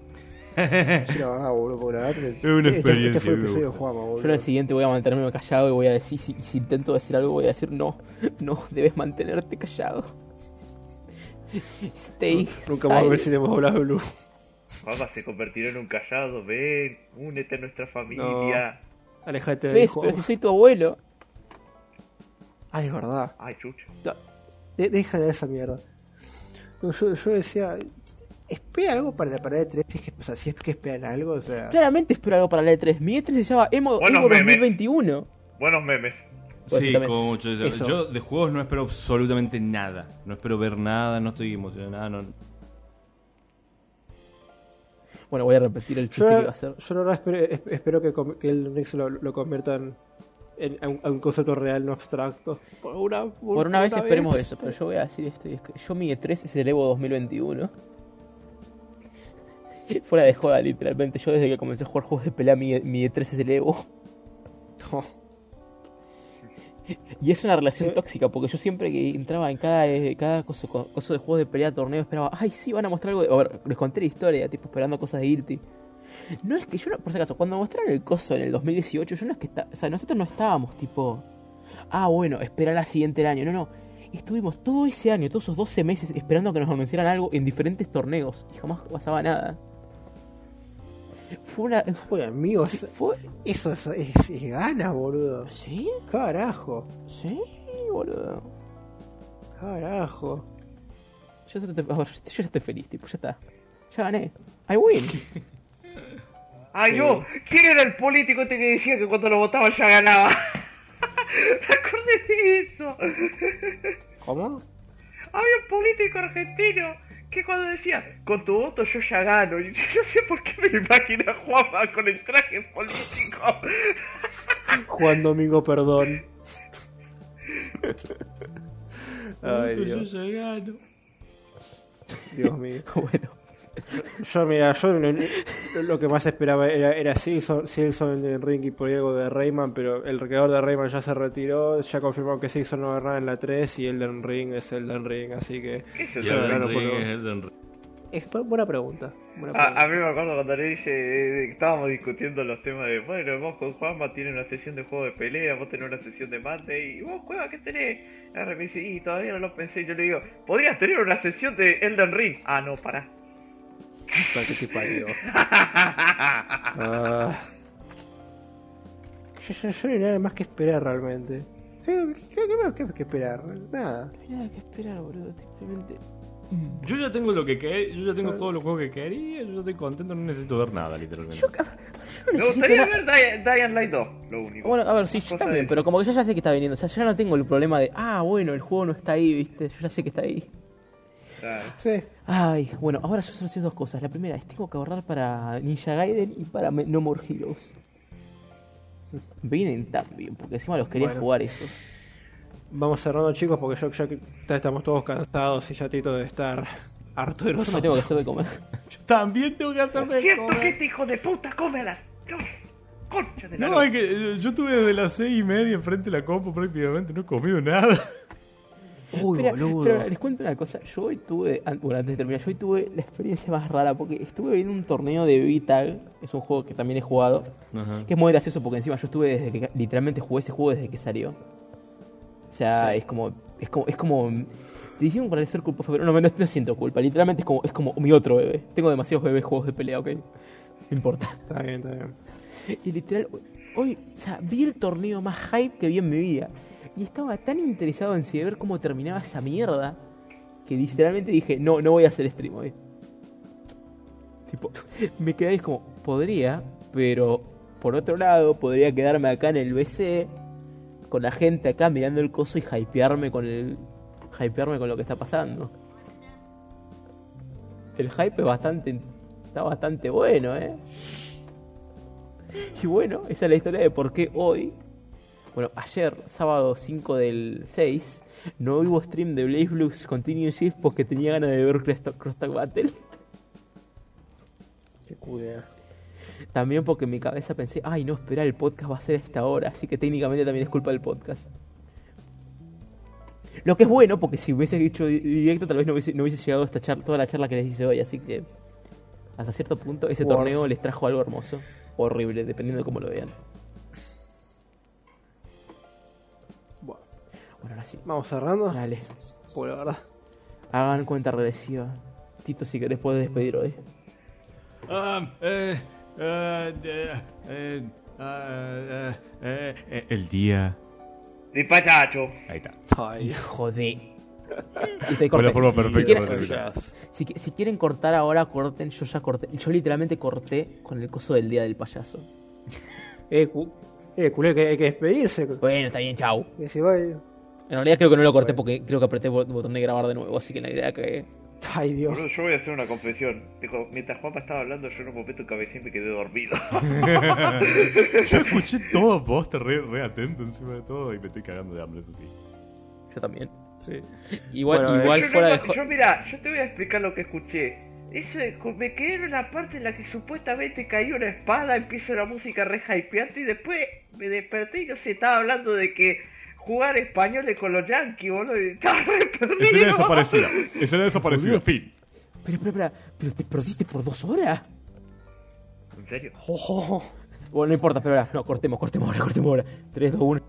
Sí, la verdad, boludo, porque la verdad que- Es una este- experiencia, Este fue el me episodio de gusta. Juama, boludo. Yo en el siguiente voy a mantenerme callado y voy a decir, si, si intento decir algo, voy a decir no, no, debes mantenerte callado. Stay Nunca más a ver silent. si le hemos hablado de Blue. Juanma se convertirá en un callado, ven, únete a nuestra familia. Alejate de ¿Ves? Pero si soy tu abuelo. Ay, es verdad. Ay, chucho. No, de- déjale esa mierda. No, yo, yo decía, espera algo para la parada de 3, si es que, o sea, si es que esperan algo, o sea... Claramente espero algo para la E3. Mi E3 se llama Emo, Buenos Emo memes. 2021. Buenos memes. Pues Sí, como mucho. Eso. Yo de juegos no espero absolutamente nada. No espero ver nada, no estoy emocionado, nada. No. Bueno, voy a repetir el Yo, chiste que iba a hacer. yo la verdad espero, es- espero que, que el Nix lo, lo conviertan en, un, a un concepto real, no abstracto. Por una, Por una vez esperemos eso, pero yo voy a decir esto. y es que yo mi E3 es el Evo 2021. Fuera de joda, literalmente. Yo desde que comencé a jugar juegos de pelea, mi, mi E3 es el Evo. No. Y es una relación tóxica, porque yo siempre que entraba en cada, eh, cada coso, co- coso de juegos de pelea, torneo, esperaba, ay, sí, van a mostrar algo. De... A ver, les conté la historia, tipo, esperando cosas de Irti. No es que yo, no, por si acaso, cuando mostraron el coso en el 2018, yo no es que está, o sea, nosotros no estábamos tipo, ah, bueno, espera la siguiente año. No, no. Estuvimos todo ese año, todos esos 12 meses, esperando que nos anunciaran algo en diferentes torneos y jamás pasaba nada. Fue una. Oye, amigos, Fue. eso es, es, es ganas, boludo. ¿Sí? Carajo, Sí, boludo. carajo. Yo, yo ya estoy feliz, tipo, ya está. Ya gané. I win. Ay, no. ¿Quién era el político este que decía que cuando lo votaba ya ganaba? Me acordé de eso. ¿Cómo? Había un político argentino que cuando decía, con tu voto yo ya gano. Y yo sé por qué me imagino a Juanma con el traje político. Juan Domingo, perdón. Ay, Yo ya gano. Dios mío. bueno. Yo, mira, yo lo, lo que más esperaba era, era Silson, Silson en el ring y por algo de Rayman, pero el creador de Rayman ya se retiró, ya confirmó que Silson no va en la 3 y Elden Ring es Elden Ring, así que... ¿Qué es Elden Ring es Elden Ring. Es bu- buena pregunta. buena A, pregunta. a mí me acuerdo cuando le dice, eh, estábamos discutiendo los temas de, bueno, vos con Juanma tiene una sesión de juego de pelea, vos tenés una sesión de mate, y vos, Cueva, ¿qué tenés? Y me dice, y todavía no lo pensé, yo le digo, podrías tener una sesión de Elden Ring. Ah, no, pará. Puta, ¿Qué te parió? Ah. Yo, yo, yo no hay nada más que esperar realmente. ¿Qué, qué, qué más que, que esperar? Nada. No hay nada que esperar, boludo. Simplemente. Yo ya tengo lo que quería, yo ya tengo todos los juegos que quería, yo ya estoy contento, no necesito ver nada, literalmente. Yo, cabrón, yo no Me necesito gustaría ver Dying, Dying Light 2, lo único. Bueno, a ver, sí, yo también, de- pero como que yo ya sé que está viniendo. O sea, yo ya no tengo el problema de, ah, bueno, el juego no está ahí, viste. Yo ya sé que está ahí. Claro. Sí. Ay, bueno, ahora yo solo sé dos cosas. La primera es tengo que ahorrar para Ninja Gaiden y para No More Heroes. Vienen tan bien, porque encima los quería Bueno. jugar esos. Vamos cerrando, chicos, porque yo ya estamos todos cansados y ya Tito de estar harto de Yo me nosotros. tengo que hacer de comer. Yo también tengo que hacerme Cierto comer. que este hijo de puta come a las dos. Concha de la No, es que eh, yo tuve desde las seis y media enfrente de la compu prácticamente, no he comido nada. Uy, boludo. espera, les cuento una cosa. Yo hoy tuve, bueno, antes de terminar, yo hoy tuve la experiencia más rara porque estuve viendo un torneo de V-Tag, es un juego que también he jugado, que es muy gracioso porque encima yo estuve desde que literalmente jugué ese juego desde que salió. O sea, es como, es como, es como, te hicieron el ser culpa, pero no, no, no siento culpa, literalmente es como, es como mi otro bebé. Tengo demasiados bebés juegos de pelea, ok. No importa. Está bien, está bien. Y literal, hoy, o sea, vi el torneo más hype que vi en mi vida. Y estaba tan interesado en saber cómo terminaba esa mierda que literalmente dije, no, no voy a hacer stream hoy. Tipo, me quedé ahí como, podría, pero por otro lado, podría quedarme acá en el BC con la gente acá mirando el coso y hypearme con el. hypearme con lo que está pasando. El hype es bastante. está bastante bueno, eh. Y bueno, esa es la historia de por qué hoy, bueno, ayer, sábado 5 del 6, no hubo stream de Blaze Blues Continue Shift porque tenía ganas de ver Cross Cross Tag Battle. Qué cuida. También porque en mi cabeza pensé, ay, no, espera, el podcast va a ser a esta hora, así que técnicamente también es culpa del podcast. Lo que es bueno, porque si hubiese dicho di- directo, tal vez no hubiese, no hubiese llegado a esta charla, toda la charla que les hice hoy, así que. hasta cierto punto ese Worf. torneo les trajo algo hermoso. Horrible, dependiendo de cómo lo vean. Bueno, ahora sí. vamos cerrando. Dale. La verdad. Hagan cuenta regresiva. Tito, si querés puedes despedir hoy. Ah, eh, eh, eh, ah, eh, el día. Despachacho. Ahí está. Ay, Joder. Y te Fue la forma Si perfecta quieren- para si- terminar. Si, si quieren cortar ahora, corten. Yo ya corté. Yo literalmente corté con el coso del día del payaso. eh, cu eh, culé, que hay que despedirse. Bueno, está bien, chau. Que se vaya. En realidad creo que no lo corté porque creo que apreté el botón de grabar de nuevo, así que la idea que... Ay, Dios. Yo voy a hacer una confesión. Dijo, mientras Juanpa estaba hablando, yo en un momento cabeceé y me quedé dormido. Yo escuché todo posta, re, re atento encima de todo y me estoy cagando de hambre, eso sí. Yo también. Sí. Igual, Bueno, igual yo, no- fuera de... jo- yo, mira, yo te voy a explicar lo que escuché. Eso es, me quedé en una parte en la que supuestamente cayó una espada, empieza la música re hypeante y después me desperté y no sé, estaba hablando de que jugar españoles con los yankees, boludo, y estaba. Escena desaparecida. Escena desaparecida. Fin. Pero, espera, espera, pero te perdiste por dos horas. ¿En serio? Oh, Bueno, no importa, espera, ahora. No, cortemos, cortemos ahora, cortemos ahora. 3, 2, 1.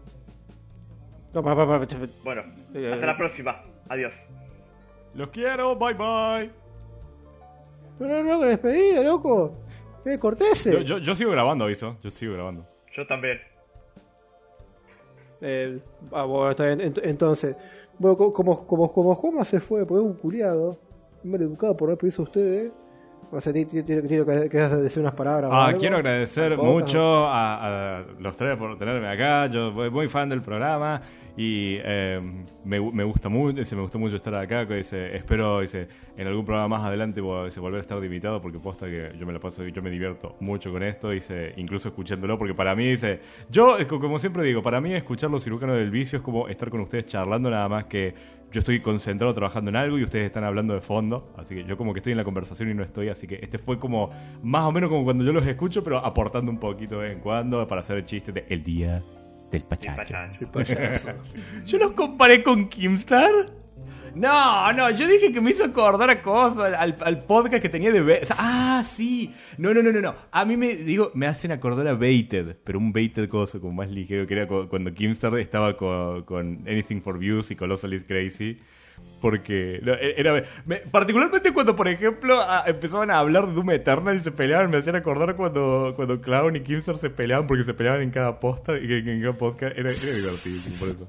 No, para, para, para. Bueno, Eh, hasta la próxima. Adiós. Los quiero, bye bye. No, no, no, que despedida, loco. Eh, cortese. Yo, yo, yo sigo grabando, aviso. Yo sigo grabando. Yo también. Eh, ah, bueno, está bien. Ent- Entonces, bueno, co- como, como, como Joma se fue, porque es un culiado, mal educado por haber pedido a ustedes. O sea, tiene que, que decir unas palabras. Ah, quiero agradecer mucho a, a los tres por tenerme acá. Yo soy muy fan del programa y eh, me, me gusta mucho, me gustó mucho estar acá. dice, espero dice, en algún programa más adelante dice, volver a estar invitado porque posta que yo me la paso y yo me divierto mucho con esto, dice, incluso escuchándolo porque para mí dice, yo como siempre digo, para mí escuchar los cirujanos del vicio es como estar con ustedes charlando nada más que yo estoy concentrado trabajando en algo y ustedes están hablando de fondo, así que yo como que estoy en la conversación y no estoy, así que este fue como más o menos como cuando yo los escucho, pero aportando un poquito de vez en cuando para hacer el chiste de el día del pachacho. Yo los comparé con Kimstar. No, no, yo dije que me hizo acordar a cosas, al, al- podcast que tenía de... Be- o sea, ah, sí. No, no, no, no, no. A mí me, digo, me hacen acordar a Baited, pero un Baited cosa como más ligero, que era cu- cuando Kimstar estaba con, con Anything for Views y Colossal is Crazy. Porque no, e- era, me- particularmente cuando, por ejemplo, a- empezaban a hablar de Doom Eternal y se peleaban, me hacían acordar cuando, cuando Clown y Kimstar se peleaban porque se peleaban en cada posta y en, en cada podcast. Era, era divertido por eso.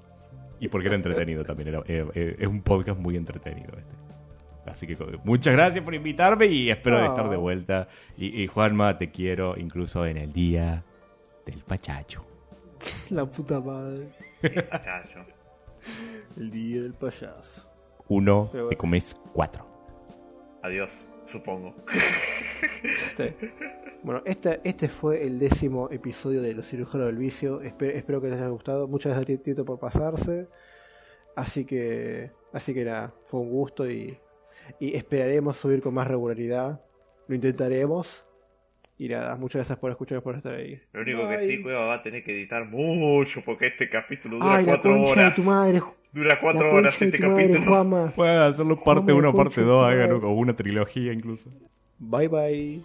Y porque era entretenido también. Era, eh, eh, es un podcast muy entretenido este. Así que muchas gracias por invitarme y espero de Ah. estar de vuelta. Y, y Juanma, te quiero incluso en el día del pachacho. La puta madre. Despachacho. El día del payaso. Uno, bueno. te comes cuatro. Adiós, supongo. Este. Bueno, este, este fue el décimo episodio de Los Cirujanos del Vicio. Espe- espero que les haya gustado. Muchas gracias, Tito, por pasarse. Así que, así que nada, fue un gusto y, y esperaremos subir con más regularidad. Lo intentaremos. Y nada, muchas gracias por escucharnos, por estar ahí. Lo único Bye. que sí, Cueva va a tener que editar mucho porque este capítulo dura Ay, la cuatro concha horas. de tu madre. Dura La cuatro horas este capítulo. Puedes hacerlo parte Juanma, 1, parte concha 2, de tu háganlo madre. o una trilogía incluso. Bye bye.